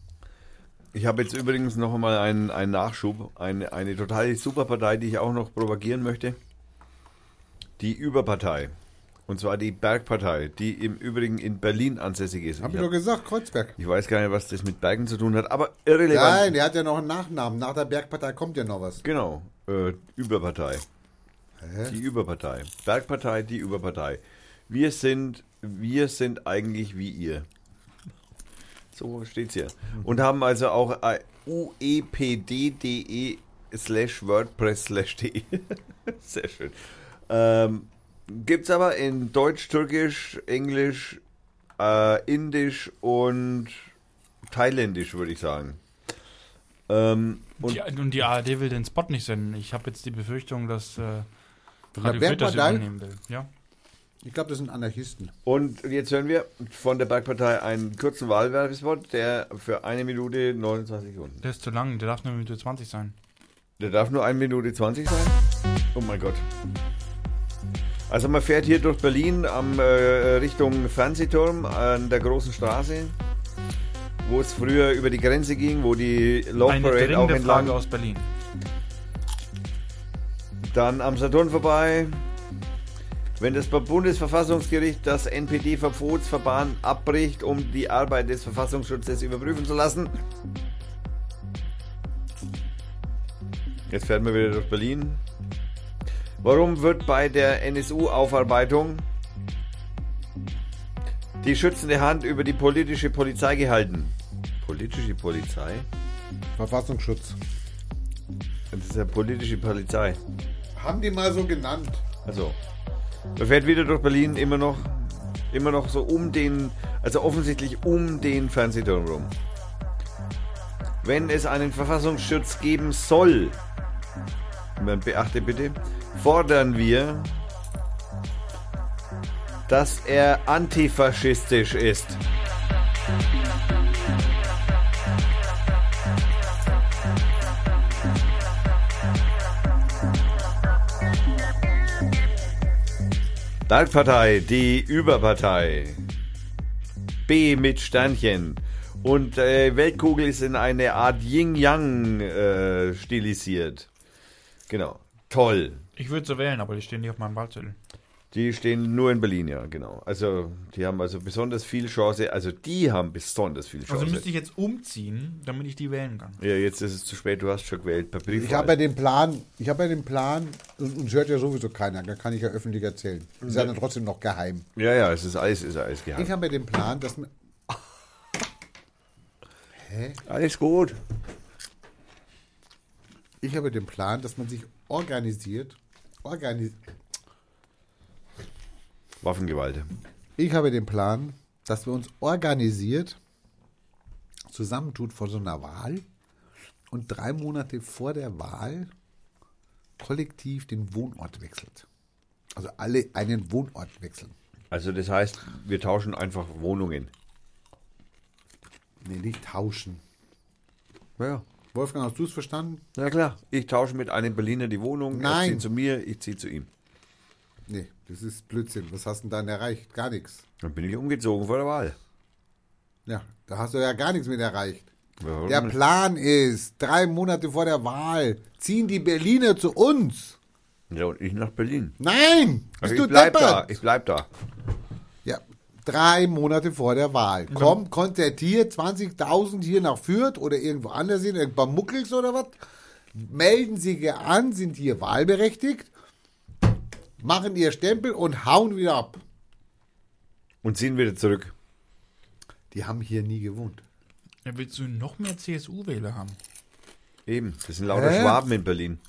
Ich habe jetzt übrigens noch einmal einen, einen Nachschub. Eine, eine total super Partei, die ich auch noch propagieren möchte. Die Überpartei. Und zwar die Bergpartei, die im Übrigen in Berlin ansässig ist. Hab Ich, ich doch gesagt, Kreuzberg. ich weiß gar nicht, was das mit Bergen zu tun hat, aber irrelevant. Nein, der hat ja noch einen Nachnamen. Nach der Bergpartei kommt ja noch was. Genau, äh, Überpartei. Die Überpartei. Bergpartei, die Überpartei. Wir sind, wir sind eigentlich wie ihr. So steht's hier. Und haben also auch äh, uepd.de slash wordpress slash de. Sehr schön. Ähm, gibt's aber in Deutsch, Türkisch, Englisch, äh, Indisch und Thailändisch, würde ich sagen. Ähm, und Die, und die ARD will den Spot nicht senden. Ich habe jetzt die Befürchtung, dass äh, Radio Fürth das übernehmen will. Ja. Ich glaube, das sind Anarchisten. Und jetzt hören wir von der Bergpartei einen kurzen Wahlwerbespot, der für eine Minute 29 Sekunden. Der ist zu lang, der darf nur Minute 20 sein. Der darf nur eine Minute 20 sein? Oh mein Gott. Also man fährt hier durch Berlin am äh, Richtung Fernsehturm an der großen Straße, wo es früher über die Grenze ging, wo die Love Eine Parade auch entlang. Frage aus Berlin. Dann am Saturn vorbei. Wenn das Bundesverfassungsgericht das NPD-Verbotsverfahren abbricht, um die Arbeit des Verfassungsschutzes überprüfen zu lassen. Jetzt fährt man wieder durch Berlin. Warum wird bei der NSU-Aufarbeitung die schützende Hand über die politische Polizei gehalten? Politische Polizei? Verfassungsschutz. Das ist ja politische Polizei. Haben die mal so genannt. Also, man fährt wieder durch Berlin immer noch, immer noch so um den, also offensichtlich um den Fernsehturm rum. Wenn es einen Verfassungsschutz geben soll, beachte bitte, fordern wir, dass er antifaschistisch ist. Bergpartei, die Überpartei. B mit Sternchen. Und äh, Weltkugel ist in eine Art Yin-Yang äh, stilisiert. Genau. Toll. Ich würde so wählen, aber die stehen nicht auf meinem Wahlzettel. Die stehen nur in Berlin, ja, genau. Also die haben also besonders viel Chance. Also die haben besonders viel Chance. Also müsste ich jetzt umziehen, damit ich die wählen kann. ja, jetzt ist es zu spät. Du hast schon gewählt. Ich habe ja den Plan, ich habe ja den Plan, und uns hört ja sowieso keiner, da kann ich ja öffentlich erzählen. Ist ja dann trotzdem noch geheim. ja, ja, es ist alles, ist alles geheim. Ich habe ja den Plan, dass man. Hä? Alles gut. Ich habe den Plan, dass man sich organisiert. Organis Waffengewalt. ich habe den Plan, dass wir uns organisiert zusammentut vor so einer Wahl und drei Monate vor der Wahl kollektiv den Wohnort wechselt. Also alle einen Wohnort wechseln. Also das heißt, wir tauschen einfach Wohnungen. Nee, nicht tauschen. Ja. Wolfgang, hast du es verstanden? Na klar, ich tausche mit einem Berliner die Wohnung. Er Nein. zieht zu mir, ich ziehe zu ihm. Nee, das ist Blödsinn. Was hast du denn dann erreicht? Gar nichts. Dann bin ich umgezogen vor der Wahl. Ja, da hast du ja gar nichts mit erreicht. Warum? Der Plan ist, drei Monate vor der Wahl ziehen die Berliner zu uns. Ja, und ich nach Berlin. Nein! Bist Also du ich bleib da, deppert? ich bleib da. Ja, drei Monate vor der Wahl. Komm, konzertiert 20.000 hier nach Fürth oder irgendwo anders hin, irgendwann Muckels oder was. Melden Sie hier an, sind hier wahlberechtigt, machen ihr Stempel und hauen wieder ab. Und ziehen wieder zurück. Die haben hier nie gewohnt. Ja, willst du noch mehr CSU-Wähler haben? Eben, das sind lauter Hä? Schwaben in Berlin.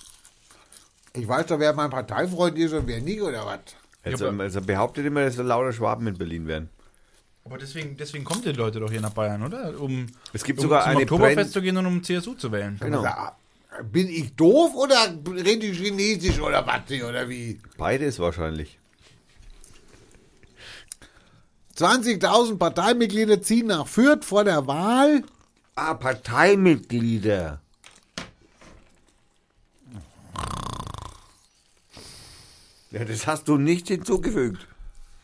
Ich weiß doch, wer mein Parteifreund ist und wer nicht oder was. Also, aber- also behauptet immer, dass da lauter Schwaben in Berlin wären. Aber deswegen, deswegen kommen die Leute doch hier nach Bayern, oder? Um, Es gibt um sogar zum eine Oktoberfest Brenn- zu gehen und um CSU zu wählen. Genau. Ja, bin ich doof oder rede ich Chinesisch oder was oder wie? Beides wahrscheinlich. 20.000 Parteimitglieder ziehen nach Fürth vor der Wahl. Ah, Parteimitglieder. Ja, das hast du nicht hinzugefügt.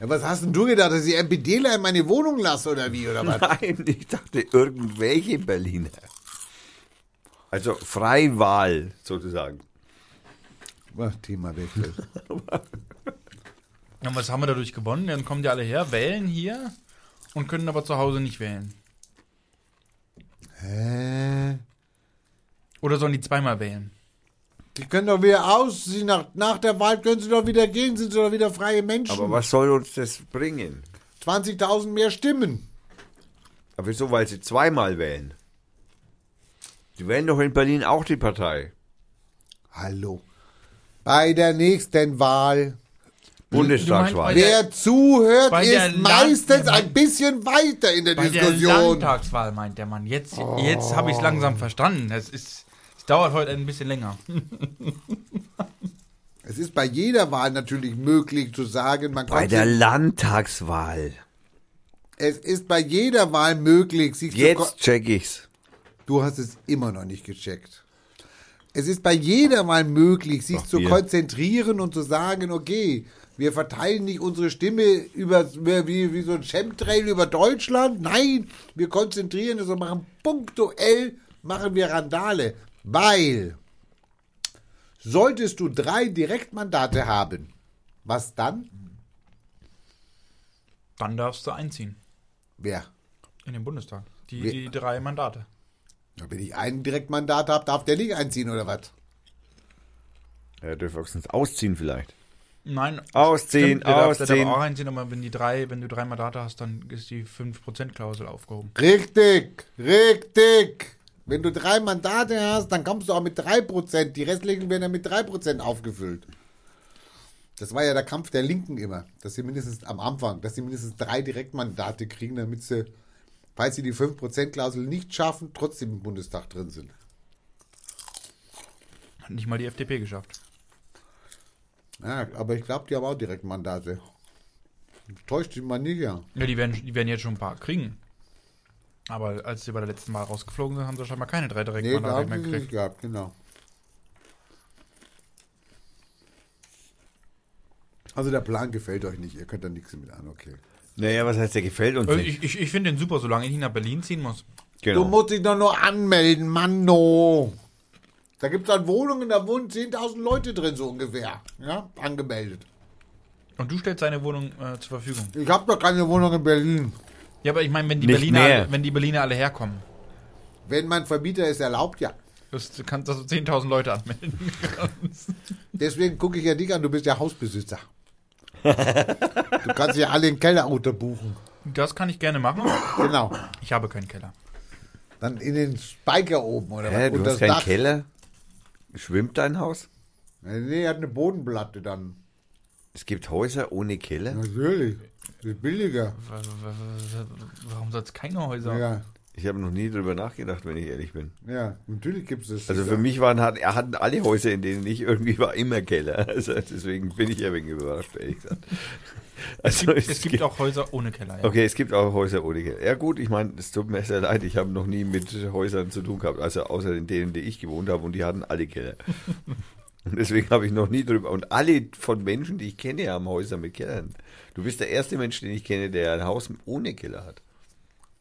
Ja, was hast denn du gedacht, dass ich MPDler in meine Wohnung lasse oder wie oder was? Nein, ich dachte irgendwelche Berliner. Also Freiwahl sozusagen. Ach, Thema Wechsel. Ja, was haben wir dadurch gewonnen? Dann kommen die alle her, wählen hier und können aber zu Hause nicht wählen. Hä? Oder sollen die zweimal wählen? Die können doch wieder aus. Sie nach, nach der Wahl können sie doch wieder gehen, sind sie doch wieder freie Menschen. Aber was soll uns das bringen? 20.000 mehr Stimmen. Aber wieso? Weil sie zweimal wählen. Die wählen doch in Berlin auch die Partei. Hallo. Bei der nächsten Wahl. Bundestagswahl. der- Wer zuhört, bei der ist Land- meistens der- ein bisschen weiter in der Bei der Diskussion. Landtagswahl meint der Mann. Jetzt, jetzt habe ich es langsam verstanden. Es ist, es dauert heute ein bisschen länger. Es ist bei jeder Wahl natürlich möglich zu sagen, man Bei kann der Landtagswahl. es ist bei jeder Wahl möglich, sich zu Jetzt check ich's. Du hast es immer noch nicht gecheckt. Es ist bei jeder Wahl möglich, sich Ach, zu wir. konzentrieren und zu sagen, okay, wir verteilen nicht unsere Stimme über, wie, wie so ein Chemtrail über Deutschland. Nein, wir konzentrieren uns und machen punktuell, machen wir Randale. Weil, solltest du drei Direktmandate haben, was dann? Dann darfst du einziehen Wer? in den Bundestag. Die, die drei Mandate. Wenn ich ein Direktmandat habe, darf der nicht einziehen oder was? Er dürfte höchstens ausziehen vielleicht. Nein. Ausziehen, stimmt, der darf, der ausziehen. darf auch einziehen, aber wenn die drei, wenn du drei Mandate hast, dann ist die 5%-Klausel aufgehoben. Richtig, richtig. Wenn du drei Mandate hast, dann kommst du auch mit 3%. Die restlichen werden ja mit 3% aufgefüllt. Das war ja der Kampf der Linken immer, dass sie mindestens am Anfang, dass sie mindestens drei Direktmandate kriegen, damit sie, falls sie die 5%-Klausel nicht schaffen, trotzdem im Bundestag drin sind. Hat nicht mal die FDP geschafft. Ja, aber ich glaube, die haben auch Direktmandate. Täuscht dich mal nicht, ja. Ja, die werden, die werden jetzt schon ein paar kriegen. Aber als sie bei der letzten Mal rausgeflogen sind, haben sie scheinbar keine drei Nee, da Direktmandate haben mehr gekriegt. gehabt, genau. Also der Plan gefällt euch nicht, ihr könnt da nichts mit an, okay. Naja, was heißt, der gefällt uns Also nicht. ich ich, ich finde den super, solange ich nicht nach Berlin ziehen muss. Genau. Du musst dich doch nur anmelden, Manno. Da gibt es dann Wohnungen, da wohnen 10.000 Leute drin, so ungefähr. Ja, angemeldet. Und du stellst deine Wohnung äh, zur Verfügung. Ich habe doch keine Wohnung in Berlin. Ja, aber ich meine, wenn die Berliner, alle, wenn die Berliner alle herkommen, Wenn mein Vermieter es erlaubt, ja. das, du kannst also 10.000 Leute anmelden. Deswegen gucke ich ja dich an, du bist ja Hausbesitzer. Du kannst ja alle in den Keller unterbuchen. Das kann ich gerne machen. Genau. Ich habe keinen Keller. Dann in den Speicher oben oder Hä, was? du hast das keinen Dach. Keller? Schwimmt dein Haus? Nee, er hat eine Bodenplatte dann. Es gibt Häuser ohne Keller? Natürlich. Das ist billiger. Warum soll es keine Häuser? Ja, Ich habe noch nie drüber nachgedacht, wenn ich ehrlich bin. ja, natürlich gibt es das. Also für mich waren hat, er hatten alle Häuser, in denen ich irgendwie war, immer Keller. Also deswegen bin ich ja wegen überrascht, ehrlich gesagt. Es Also gibt, es gibt auch Häuser ohne Keller. Ja. Okay, es gibt auch Häuser ohne Keller. Ja gut, ich meine, es tut mir sehr leid, ich habe noch nie mit Häusern zu tun gehabt, also außer in denen, die ich gewohnt habe und die hatten alle Keller. Und deswegen habe ich noch nie drüber. Und alle von Menschen, die ich kenne, haben Häuser mit Kellern. Du bist der erste Mensch, den ich kenne, der ein Haus ohne Keller hat.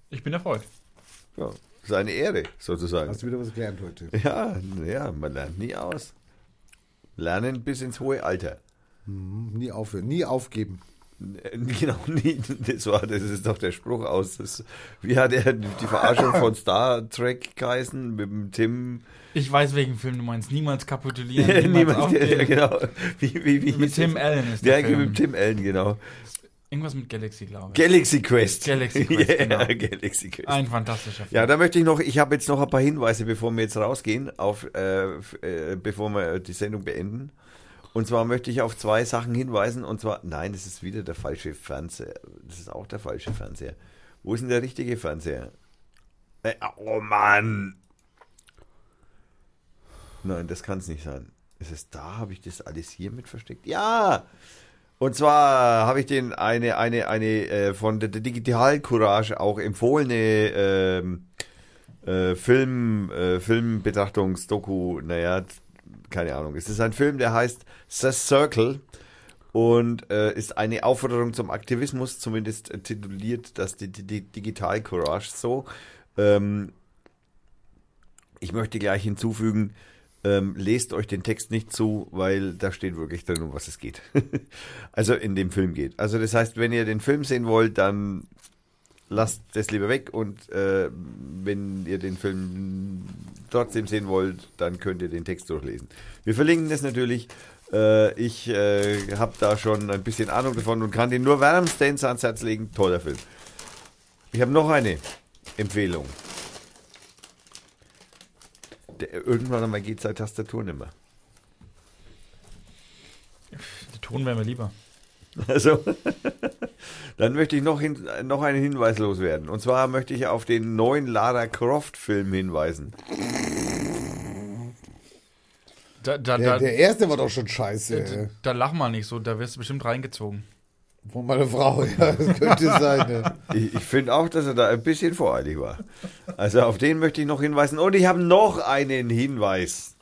Ich bin erfreut. Ja, das ist eine Ehre, sozusagen. Hast du wieder was gelernt heute? Ja, ja, man lernt nie aus. Lernen bis ins hohe Alter. Nie aufhören, nie aufgeben. Äh, Genau, nie. Das, war, das ist doch der Spruch aus. Das, wie hat er die Verarschung von Star Trek geheißen? Mit dem Tim. Ich weiß, welchen Film du meinst. Niemals kapitulieren, niemals Niemand, ja, aufgeben. genau. Wie, wie, wie Mit Tim das? Allen ist der Ja, Film. mit Tim Allen, genau. Irgendwas mit Galaxy, glaube ich. Galaxy Quest. Galaxy Quest, ja, genau. Galaxy Quest. Ein fantastischer Film. Ja, da möchte ich noch, ich habe jetzt noch ein paar Hinweise, bevor wir jetzt rausgehen, auf, äh, äh, bevor wir die Sendung beenden. Und zwar möchte ich auf zwei Sachen hinweisen. Und zwar, nein, das ist wieder der falsche Fernseher. Das ist auch der falsche Fernseher. Wo ist denn der richtige Fernseher? Äh, oh Mann! Nein, das kann es nicht sein. Ist es da? Habe ich das alles hier mit versteckt? Ja! Und zwar habe ich den eine, eine, eine äh, von der Digital Courage auch empfohlene ähm, äh, Film, äh, Filmbetrachtungsdoku, naja, keine Ahnung. Es ist ein Film, der heißt The Circle und äh, ist eine Aufforderung zum Aktivismus, zumindest äh, tituliert das die, die, die Digital Courage so. Ähm, ich möchte gleich hinzufügen, ähm, lest euch den Text nicht zu, weil da steht wirklich drin, um was es geht. also in dem Film geht. Also das heißt, wenn ihr den Film sehen wollt, dann lasst das lieber weg und äh, wenn ihr den Film trotzdem sehen wollt, dann könnt ihr den Text durchlesen. Wir verlinken das natürlich. Äh, ich äh, habe da schon ein bisschen Ahnung davon und kann den nur wärmstens ans Herz legen. Toller Film. Ich habe noch eine Empfehlung. Irgendwann einmal geht seine Tastatur nicht mehr. Die Ton wäre mir lieber. Also, dann möchte ich noch, hin, noch einen Hinweis loswerden. Und zwar möchte ich auf den neuen Lara Croft-Film hinweisen. Da, da, Der, da, der erste war doch schon scheiße. da, da lach mal nicht so, da wirst du bestimmt reingezogen. Von meiner Frau, ja, das könnte sein. Ja. Ich, ich finde auch, dass er da ein bisschen voreilig war. Also auf den möchte ich noch hinweisen. Und ich habe noch einen Hinweis.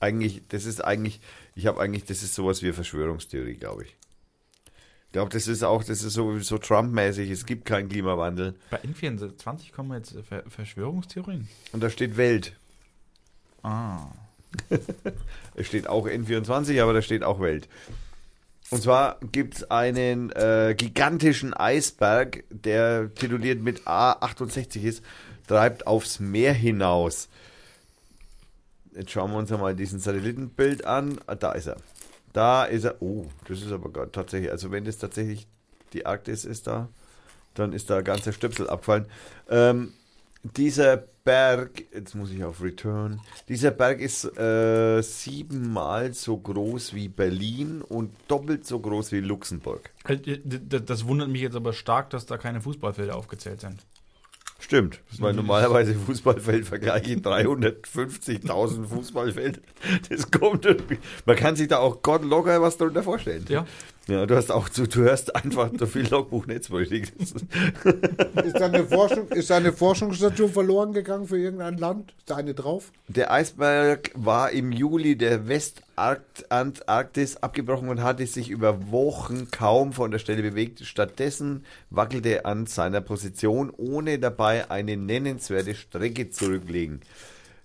Eigentlich, das ist eigentlich, ich habe eigentlich, das ist sowas wie Verschwörungstheorie, glaube ich. Ich glaube, das ist auch, das ist so, so Trump-mäßig, es gibt keinen Klimawandel. Bei N24 kommen jetzt Ver Verschwörungstheorien. Und da steht Welt. Ah. Es steht auch N24, aber da steht auch Welt. Und zwar gibt es einen äh, gigantischen Eisberg, der tituliert mit A68 ist, treibt aufs Meer hinaus. Jetzt schauen wir uns einmal diesen Satellitenbild an. Ah, Da ist er. Da ist er. Oh, das ist aber gar- tatsächlich, also wenn das tatsächlich die Arktis ist da, dann ist da ein ganzer Stöpsel abgefallen. Ähm, dieser Berg, jetzt muss ich auf Return, dieser Berg ist äh, siebenmal so groß wie Berlin und doppelt so groß wie Luxemburg. Äh, Das wundert mich jetzt aber stark, dass da keine Fußballfelder aufgezählt sind. Stimmt, weil normalerweise Fußballfeld vergleichen 350.000 Fußballfelder. Das kommt irgendwie. Man kann sich da auch Gott locker was darunter vorstellen. Ja. Ja, du hast auch, du, du hörst einfach so viel Logbuch Netzpolitik. Ist- Ist, da eine Forschung, ist da eine Forschungsstation verloren gegangen für irgendein Land? Ist da eine drauf? Der Eisberg war im Juli der Westantarktis abgebrochen und hatte sich über Wochen kaum von der Stelle bewegt. Stattdessen wackelte er an seiner Position, ohne dabei eine nennenswerte Strecke zurücklegen.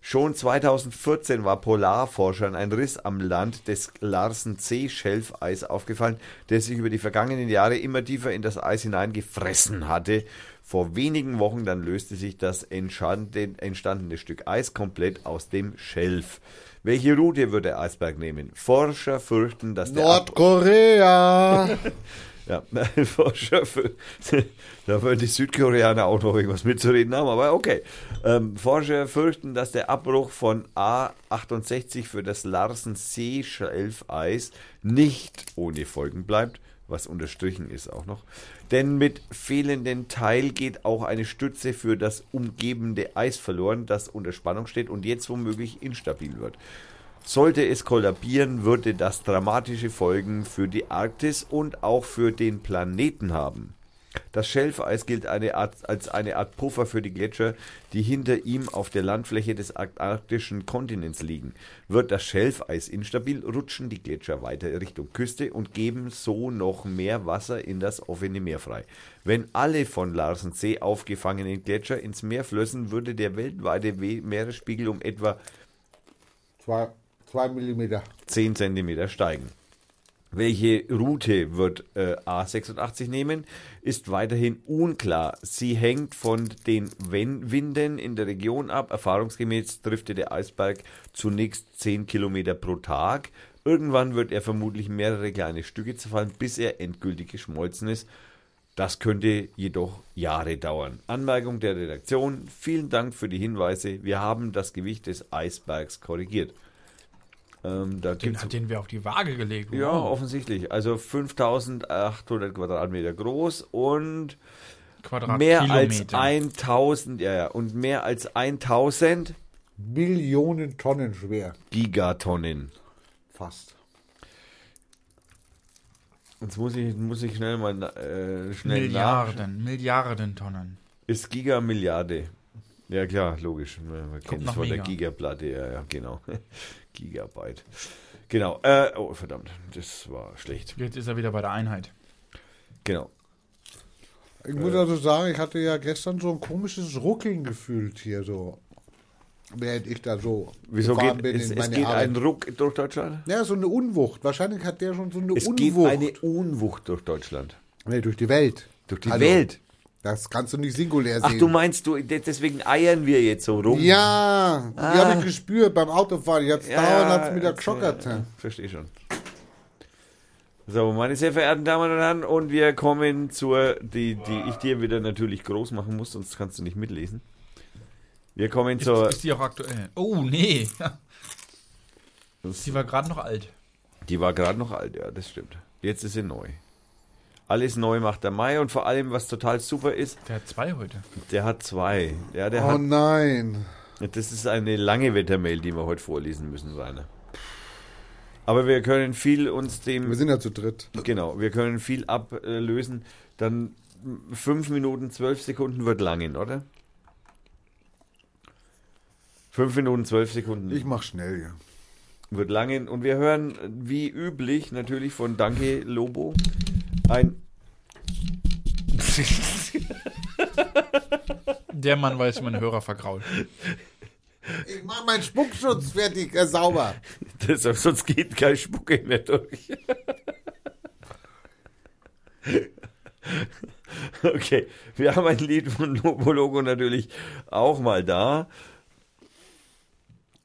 Schon 2014 war Polarforschern ein Riss am Land des Larsen C Schelfeis aufgefallen, der sich über die vergangenen Jahre immer tiefer in das Eis hineingefressen hatte. Vor wenigen Wochen dann löste sich das entstandene, Stück Eis komplett aus dem Schelf. Welche Route wird der Eisberg nehmen? Forscher fürchten, dass der Nordkorea. ja, Forscher für, da würden die Südkoreaner auch noch irgendwas mitzureden haben, aber okay. Ähm, Forscher fürchten, dass der Abbruch von A68 für das Larsen C-Schelfeis nicht ohne Folgen bleibt, was unterstrichen ist auch noch. Denn mit fehlendem Teil geht auch eine Stütze für das umgebende Eis verloren, das unter Spannung steht und jetzt womöglich instabil wird. Sollte es kollabieren, würde das dramatische Folgen für die Arktis und auch für den Planeten haben. Das Schelfeis gilt eine Art, als eine Art Puffer für die Gletscher, die hinter ihm auf der Landfläche des arktischen Kontinents liegen. Wird das Schelfeis instabil, rutschen die Gletscher weiter Richtung Küste und geben so noch mehr Wasser in das offene Meer frei. Wenn alle von Larsensee aufgefangenen Gletscher ins Meer flössen, würde der weltweite We- Meeresspiegel um etwa zwei, zwei Millimeter. 10 cm steigen. Welche Route wird äh, A86 nehmen, ist weiterhin unklar. Sie hängt von den Winden in der Region ab. Erfahrungsgemäß driftet der Eisberg zunächst 10 Kilometer pro Tag. Irgendwann wird er vermutlich mehrere kleine Stücke zerfallen, bis er endgültig geschmolzen ist. Das könnte jedoch Jahre dauern. Anmerkung der Redaktion. Vielen Dank für die Hinweise. Wir haben das Gewicht des Eisbergs korrigiert. Ähm, da Den gibt's hat den wir auf die Waage gelegt. ja, Wow. offensichtlich. Also 5800 Quadratmeter groß und mehr als 1000, ja, ja, und mehr als 1000 Millionen Tonnen schwer. Gigatonnen. Fast. Jetzt muss ich, muss ich schnell mal äh, schnell nach. Milliarden, Milliarden Tonnen. Ist Giga Milliarde. Ja klar, logisch. Man kennt es von der Mega. Gigaplatte, ja, ja, genau. Gigabyte. Genau. Äh, oh, verdammt, das war schlecht. Jetzt ist er wieder bei der Einheit. Genau. Ich muss also sagen, ich hatte ja gestern so ein komisches Ruckeln gefühlt hier so. Während ich da so Wieso gefahren geht bin es, in es meine geht Arbeit. ein Ruck durch Deutschland? Ja, so eine Unwucht. Wahrscheinlich hat der schon so eine Es Unwucht. geht eine Unwucht durch Deutschland. nee, durch die Welt. Durch die Also, Welt. Das kannst du nicht singulär Ach, sehen. du meinst, du, deswegen eiern wir jetzt so rum? Ja, die Ah. habe ich gespürt beim Autofahren. Jetzt Ja, dauernd hat es wieder erzähl. geschockert. Ja, verstehe schon. So, meine sehr verehrten Damen und Herren, und wir kommen zur, die, die ich dir wieder natürlich groß machen muss, sonst kannst du nicht mitlesen. Wir kommen Ist, zur, ist die auch aktuell? Oh, nee. Sie war gerade noch alt. die war gerade noch alt, ja, das stimmt. Jetzt ist sie neu. Alles neu macht der Mai und vor allem, was total super ist, Der hat zwei heute. der hat zwei. Ja, der Oh hat, nein. das ist eine lange Wettermail, die wir heute vorlesen müssen, Rainer. Aber wir können viel uns dem Wir sind ja zu dritt. Genau, wir können viel ablösen. Dann 5 Minuten 12 Sekunden wird langen, oder? 5 Minuten 12 Sekunden Ich mach schnell, ja. wird langen. Und wir hören wie üblich natürlich von Danke Lobo ein. Der Mann weiß, wie man Hörer vergrault. Ich mach meinen Spuckschutz fertig, äh, sauber. Deshalb, sonst geht kein Spucke mehr durch. Okay, wir haben ein Lied von Lobo Logo natürlich auch mal da.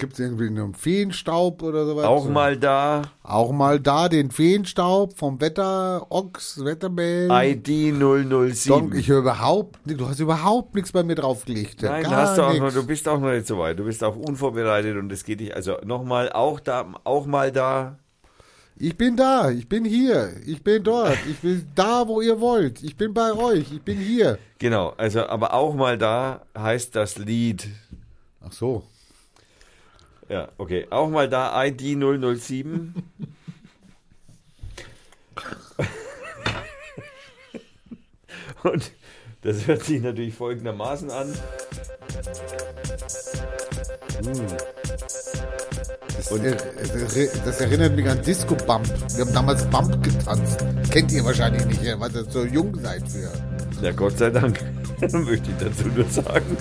Gibt es irgendwie einen Feenstaub oder sowas? Auch mal da. Auch mal da den Feenstaub vom Wetter, Ochs, Wetterbell. ID 007. Donk, ich höre überhaupt du hast überhaupt nichts bei mir draufgelegt. Nein, hast du auch noch, du bist auch noch nicht so weit. Du bist auch unvorbereitet und es geht nicht. Also nochmal, auch da, auch mal da. Ich bin da, ich bin hier, ich bin dort, ich bin da, wo ihr wollt. Ich bin bei euch, ich bin hier. Genau, also aber auch mal da heißt das Lied. Ach so. Ja, okay. Auch mal da ID 007. und das hört sich natürlich folgendermaßen an. Das, äh, das erinnert mich an Disco Bump. Wir haben damals Bump getanzt. Kennt ihr wahrscheinlich nicht, weil ihr so jung seid für. Ja, Gott sei Dank. Möchte ich dazu nur sagen.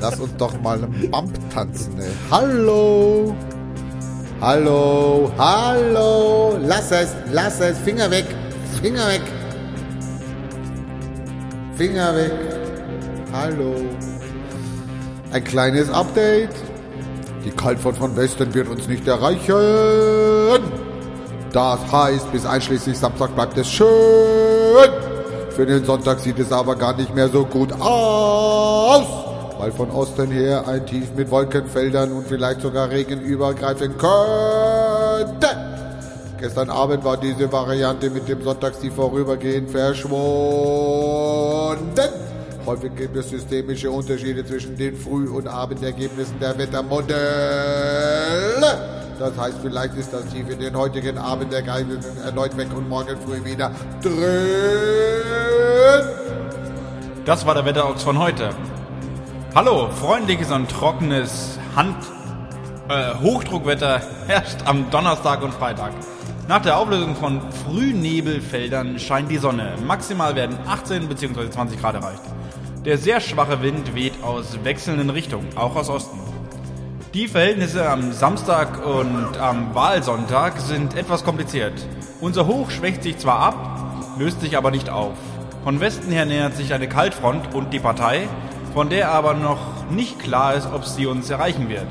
Lass uns doch mal einen Bump tanzen, ey. Hallo! Hallo! Hallo! Lass es! Lass es! Finger weg! Finger weg! Finger weg! Hallo! Ein kleines Update. Die Kaltfahrt von Westen wird uns nicht erreichen. Das heißt, bis einschließlich Samstag bleibt es schön. Für den Sonntag sieht es aber gar nicht mehr so gut aus, weil von Osten her ein Tief mit Wolkenfeldern und vielleicht sogar Regen übergreifen könnte. Gestern Abend war diese Variante mit dem Sonntagstief vorübergehend verschwunden. Häufig gibt es systemische Unterschiede zwischen den Früh- und Abendergebnissen der Wettermodelle. Das heißt, vielleicht ist das Tief in den heutigen Abend der Geige erneut weg und morgen früh wieder drin. Das war der Wetterox von heute. Hallo, freundliches und trockenes Hand äh, Hochdruckwetter herrscht am Donnerstag und Freitag. Nach der Auflösung von Frühnebelfeldern scheint die Sonne. Maximal werden 18 bzw. 20 Grad erreicht. Der sehr schwache Wind weht aus wechselnden Richtungen, auch aus Osten. Die Verhältnisse am Samstag und am Wahlsonntag sind etwas kompliziert. Unser Hoch schwächt sich zwar ab, löst sich aber nicht auf. Von Westen her nähert sich eine Kaltfront und die Partei, von der aber noch nicht klar ist, ob sie uns erreichen wird.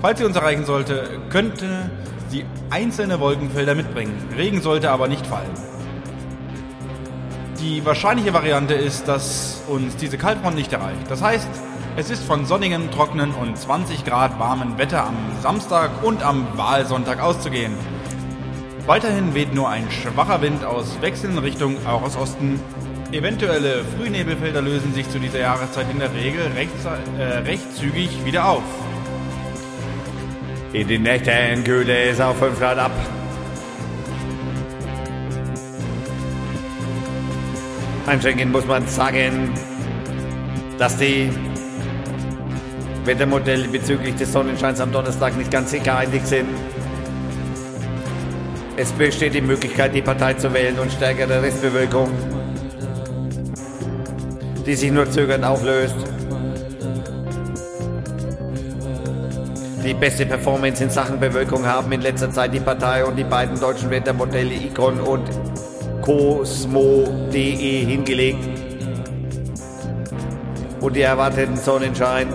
Falls sie uns erreichen sollte, könnte sie einzelne Wolkenfelder mitbringen. Regen sollte aber nicht fallen. Die wahrscheinliche Variante ist, dass uns diese Kaltfront nicht erreicht. Das heißt, es ist von sonnigem, trockenen und 20 Grad warmen Wetter am Samstag und am Wahlsonntag auszugehen. Weiterhin weht nur ein schwacher Wind aus wechselnden Richtungen, auch aus Osten. Eventuelle Frühnebelfelder lösen sich zu dieser Jahreszeit in der Regel recht, äh, recht zügig wieder auf. In den Nächten kühlt es auf 5 Grad ab. Einschränken muss man sagen, dass die Wettermodelle bezüglich des Sonnenscheins am Donnerstag nicht ganz sicher einig sind. Es besteht die Möglichkeit, die Partei zu wählen und stärkere Restbewölkung, die sich nur zögernd auflöst. Die beste Performance in Sachen Bewölkung haben in letzter Zeit die Partei und die beiden deutschen Wettermodelle Icon und Cosmo.de hingelegt. Und die erwarteten Sonnenschein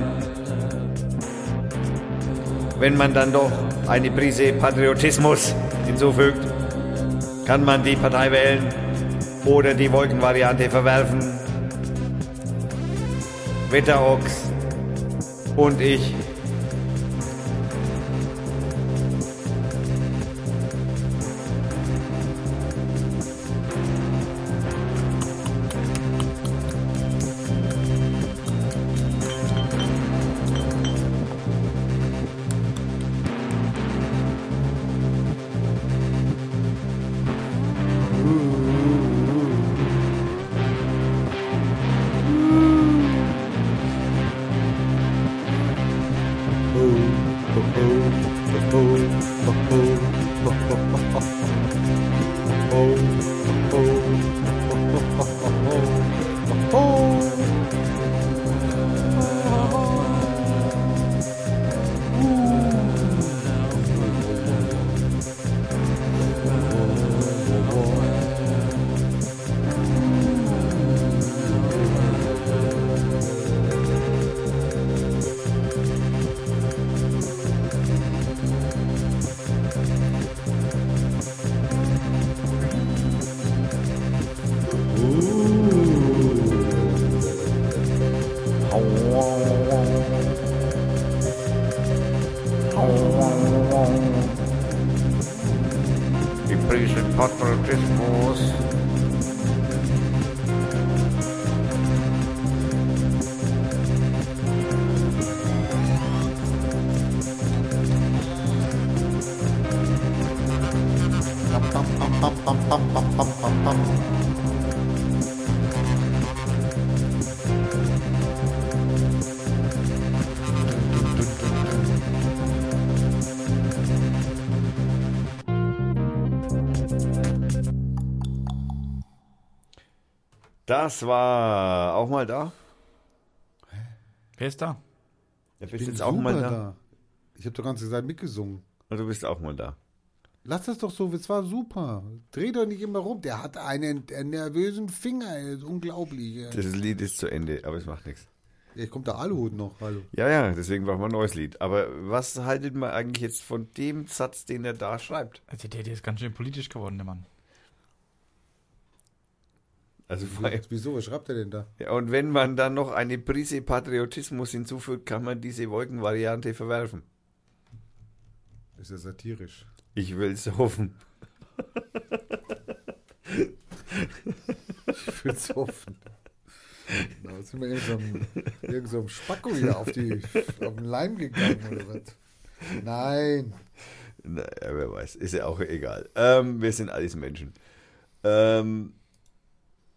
wenn man dann doch eine Prise Patriotismus hinzufügt, kann man die Partei wählen oder die Wolkenvariante verwerfen. Wetterox und ich. Das war auch mal da. Wer ist da? Ja, bist Bin jetzt auch mal super da. Ich habe doch ganze Zeit mitgesungen. Und du bist auch mal da. Lass das doch so, es war super. Dreh doch nicht immer rum. Der hat einen, einen nervösen Finger, ist unglaublich. Das Lied ist zu Ende, aber es macht nichts. Jetzt kommt der Aluhut noch, hallo. Ja, ja, deswegen brauchen wir ein neues Lied. Aber was haltet man eigentlich jetzt von dem Satz, den er da schreibt? Also der, der ist ganz schön politisch geworden, der Mann. Also weil- Wieso, was schreibt er denn da? ja, und wenn man dann noch eine Prise Patriotismus hinzufügt, kann man diese Wolkenvariante verwerfen. Ist ja satirisch. Ich will es hoffen. Ich will's hoffen. Da sind wir irgend so irgend so Spacko hier auf, die, auf den Leim gegangen oder was? Nein. Na, ja, wer weiß, ist ja auch egal. Ähm, wir sind alles Menschen. Ähm,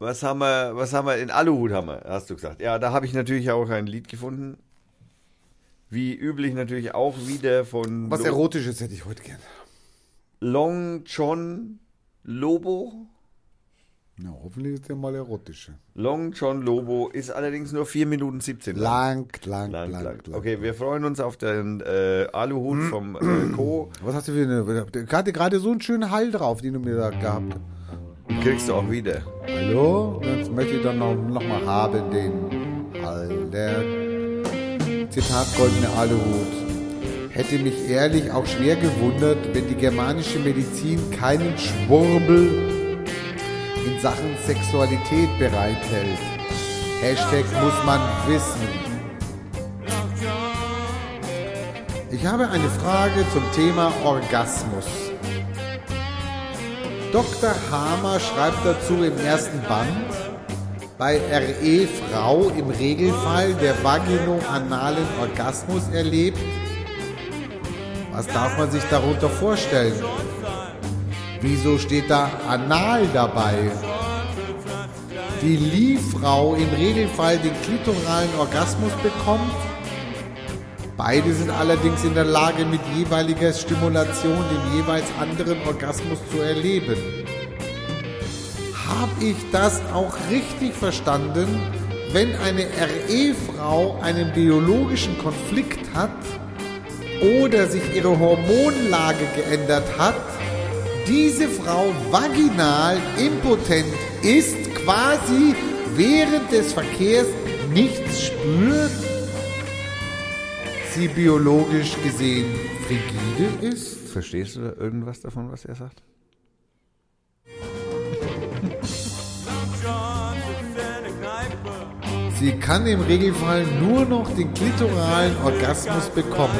was haben wir, was haben wir, in Aluhut haben wir, hast du gesagt. Ja, da habe ich natürlich auch ein Lied gefunden. Wie üblich natürlich auch wieder von Was Lo- Erotisches hätte ich heute gern. Long John Lobo. Na, hoffentlich ist der mal erotische. Long John Lobo ist allerdings nur 4 Minuten 17 lang. Lang, lang, Lang, lang, lang. lang. Okay, wir freuen uns auf den äh, Aluhut vom äh, Co. Was hast du für eine. Gerade, gerade so einen schönen Hall drauf, den du mir da gehabt hast. Kriegst du auch wieder. Hallo? Jetzt möchte ich dann noch, noch mal haben den der Zitat goldene Aluhut. Hätte mich ehrlich auch schwer gewundert, wenn die germanische Medizin keinen Schwurbel in Sachen Sexualität bereithält. Hashtag muss man wissen. Ich habe eine Frage zum Thema Orgasmus. Dr. Hamer schreibt dazu im ersten Band, bei RE Frau im Regelfall der vaginoanalen Orgasmus erlebt. Was darf man sich darunter vorstellen? Wieso steht da anal dabei? Die Liefrau im Regelfall den klitoralen Orgasmus bekommt. Beide sind allerdings in der Lage, mit jeweiliger Stimulation den jeweils anderen Orgasmus zu erleben. Habe ich das auch richtig verstanden, wenn eine RE-Frau einen biologischen Konflikt hat oder sich ihre Hormonlage geändert hat, diese Frau vaginal impotent ist, quasi während des Verkehrs nichts spürt, sie biologisch gesehen frigide ist? Verstehst du da irgendwas davon, was er sagt? Sie kann im Regelfall nur noch den klitoralen Orgasmus bekommen.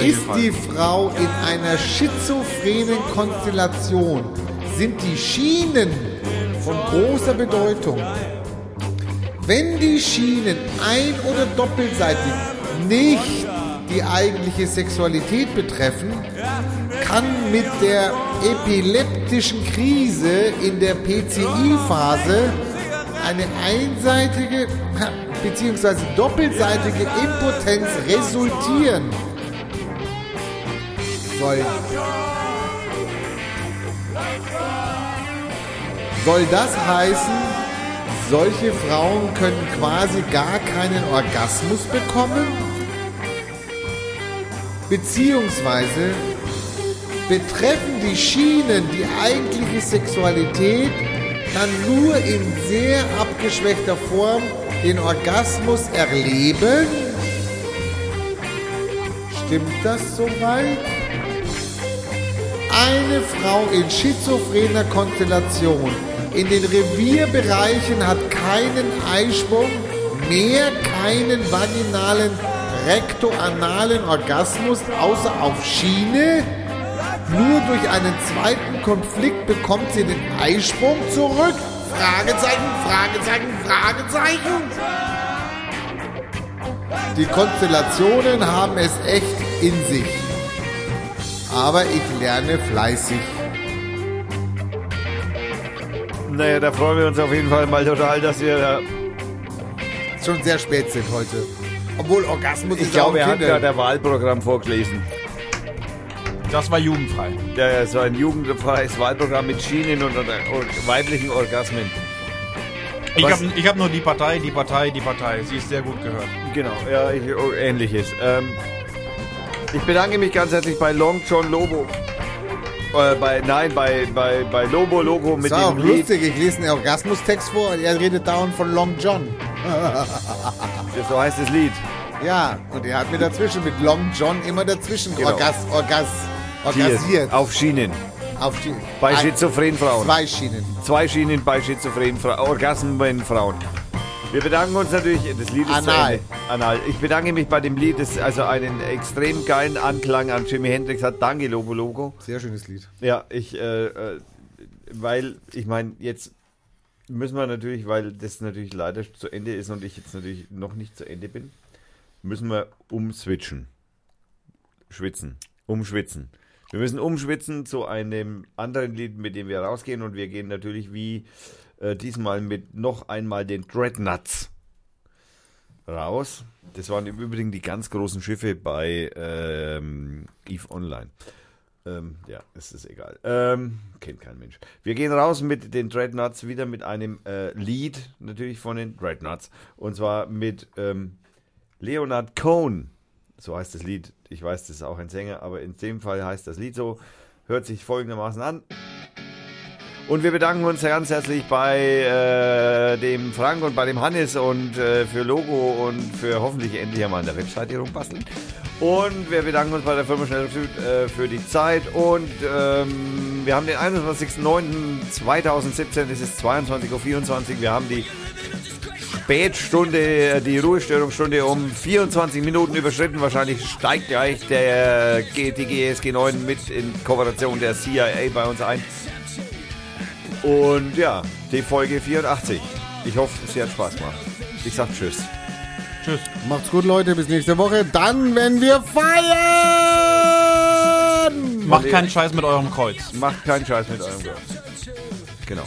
Ist die Frau in einer schizophrenen Konstellation, sind die Schienen von großer Bedeutung. Wenn die Schienen ein- oder doppelseitig nicht die eigentliche Sexualität betreffen, kann mit der epileptischen Krise in der PCI-Phase eine einseitige bzw. doppelseitige Impotenz resultieren. Soll, soll das heißen, solche Frauen können quasi gar keinen Orgasmus bekommen? Beziehungsweise betreffen die Schienen die eigentliche Sexualität dann nur in sehr abgeschwächter Form den Orgasmus erleben? Stimmt das soweit? Eine Frau in schizophrener Konstellation in den Revierbereichen hat keinen Eisprung, mehr keinen vaginalen rektoanalen Orgasmus außer auf Schiene. Nur durch einen zweiten Konflikt bekommt sie den Eisprung zurück. Fragezeichen, Fragezeichen, Fragezeichen. Die Konstellationen haben es echt in sich. Aber ich lerne fleißig. Naja, da freuen wir uns auf jeden Fall mal total, dass wir da. Schon sehr spät sind heute. Obwohl Orgasmus Ich ist glaube, auch er hat Kinder. gerade ein Wahlprogramm vorgelesen. Das war jugendfrei. Ja, ja, so ein jugendfreies Wahlprogramm mit Schienen und, und, und weiblichen Orgasmen. Ich Was- habe ich hab nur die Partei, die Partei, die Partei. Sie ist sehr gut gehört. Genau, ja, ich, oh, ähnliches. Ähm, ich bedanke mich ganz herzlich bei Long John Lobo. Äh, bei, nein, bei, bei, bei Lobo Logo mit Das war auch dem Lied. lustig. Ich lese einen Orgasmus-Text vor und er redet dauernd von Long John. So heißt das Lied. Ja, und er hat mir dazwischen mit Long John immer dazwischen Genau. orgas, orgas, orgasiert. auf Schienen. Auf die, Bei schizophrenen Frauen. Zwei Schienen. Zwei Schienen bei schizophrenen Frauen. Orgasmen bei Frauen. Wir bedanken uns natürlich, das Lied ist Anal. Anal. Ich bedanke mich bei dem Lied, das also einen extrem geilen Anklang an Jimi Hendrix hat. Danke, Lobo Logo. Sehr schönes Lied. Ja, ich, äh, äh, weil, ich meine, jetzt müssen wir natürlich, weil das natürlich leider zu Ende ist und ich jetzt natürlich noch nicht zu Ende bin, müssen wir umswitchen. Schwitzen. Umschwitzen. Wir müssen umschwitzen zu einem anderen Lied, mit dem wir rausgehen und wir gehen natürlich wie äh, diesmal mit noch einmal den Dreadnoughts raus. Das waren im Übrigen die ganz großen Schiffe bei ähm, Eve Online. Ähm, ja, es ist egal. Ähm, kennt kein Mensch. Wir gehen raus mit den Dreadnoughts wieder mit einem äh, Lied natürlich von den Dreadnoughts. Und zwar mit ähm, Leonard Cohen. So heißt das Lied. Ich weiß, das ist auch ein Sänger, aber in dem Fall heißt das Lied so. Hört sich folgendermaßen an. Und wir bedanken uns ganz herzlich bei äh, dem Frank und bei dem Hannes und äh, für Logo und für hoffentlich endlich einmal an der Webseite rumbasteln. Und wir bedanken uns bei der Firma Schnell Süd äh, für die Zeit. Und ähm, wir haben den 21.09.2017, es ist 22.24 Uhr. Wir haben die Spätstunde, die Ruhestörungsstunde um 24 Minuten überschritten. Wahrscheinlich steigt gleich der, G- die GSG 9 mit in Kooperation der CIA bei uns ein. Und ja, die Folge 84. Ich hoffe, sie hat Spaß gemacht. Ich sag Tschüss. Tschüss. Macht's gut, Leute. Bis nächste Woche. Dann, wenn wir feiern. Macht keinen Scheiß mit eurem Kreuz. Macht keinen Scheiß mit eurem Gehör. Genau.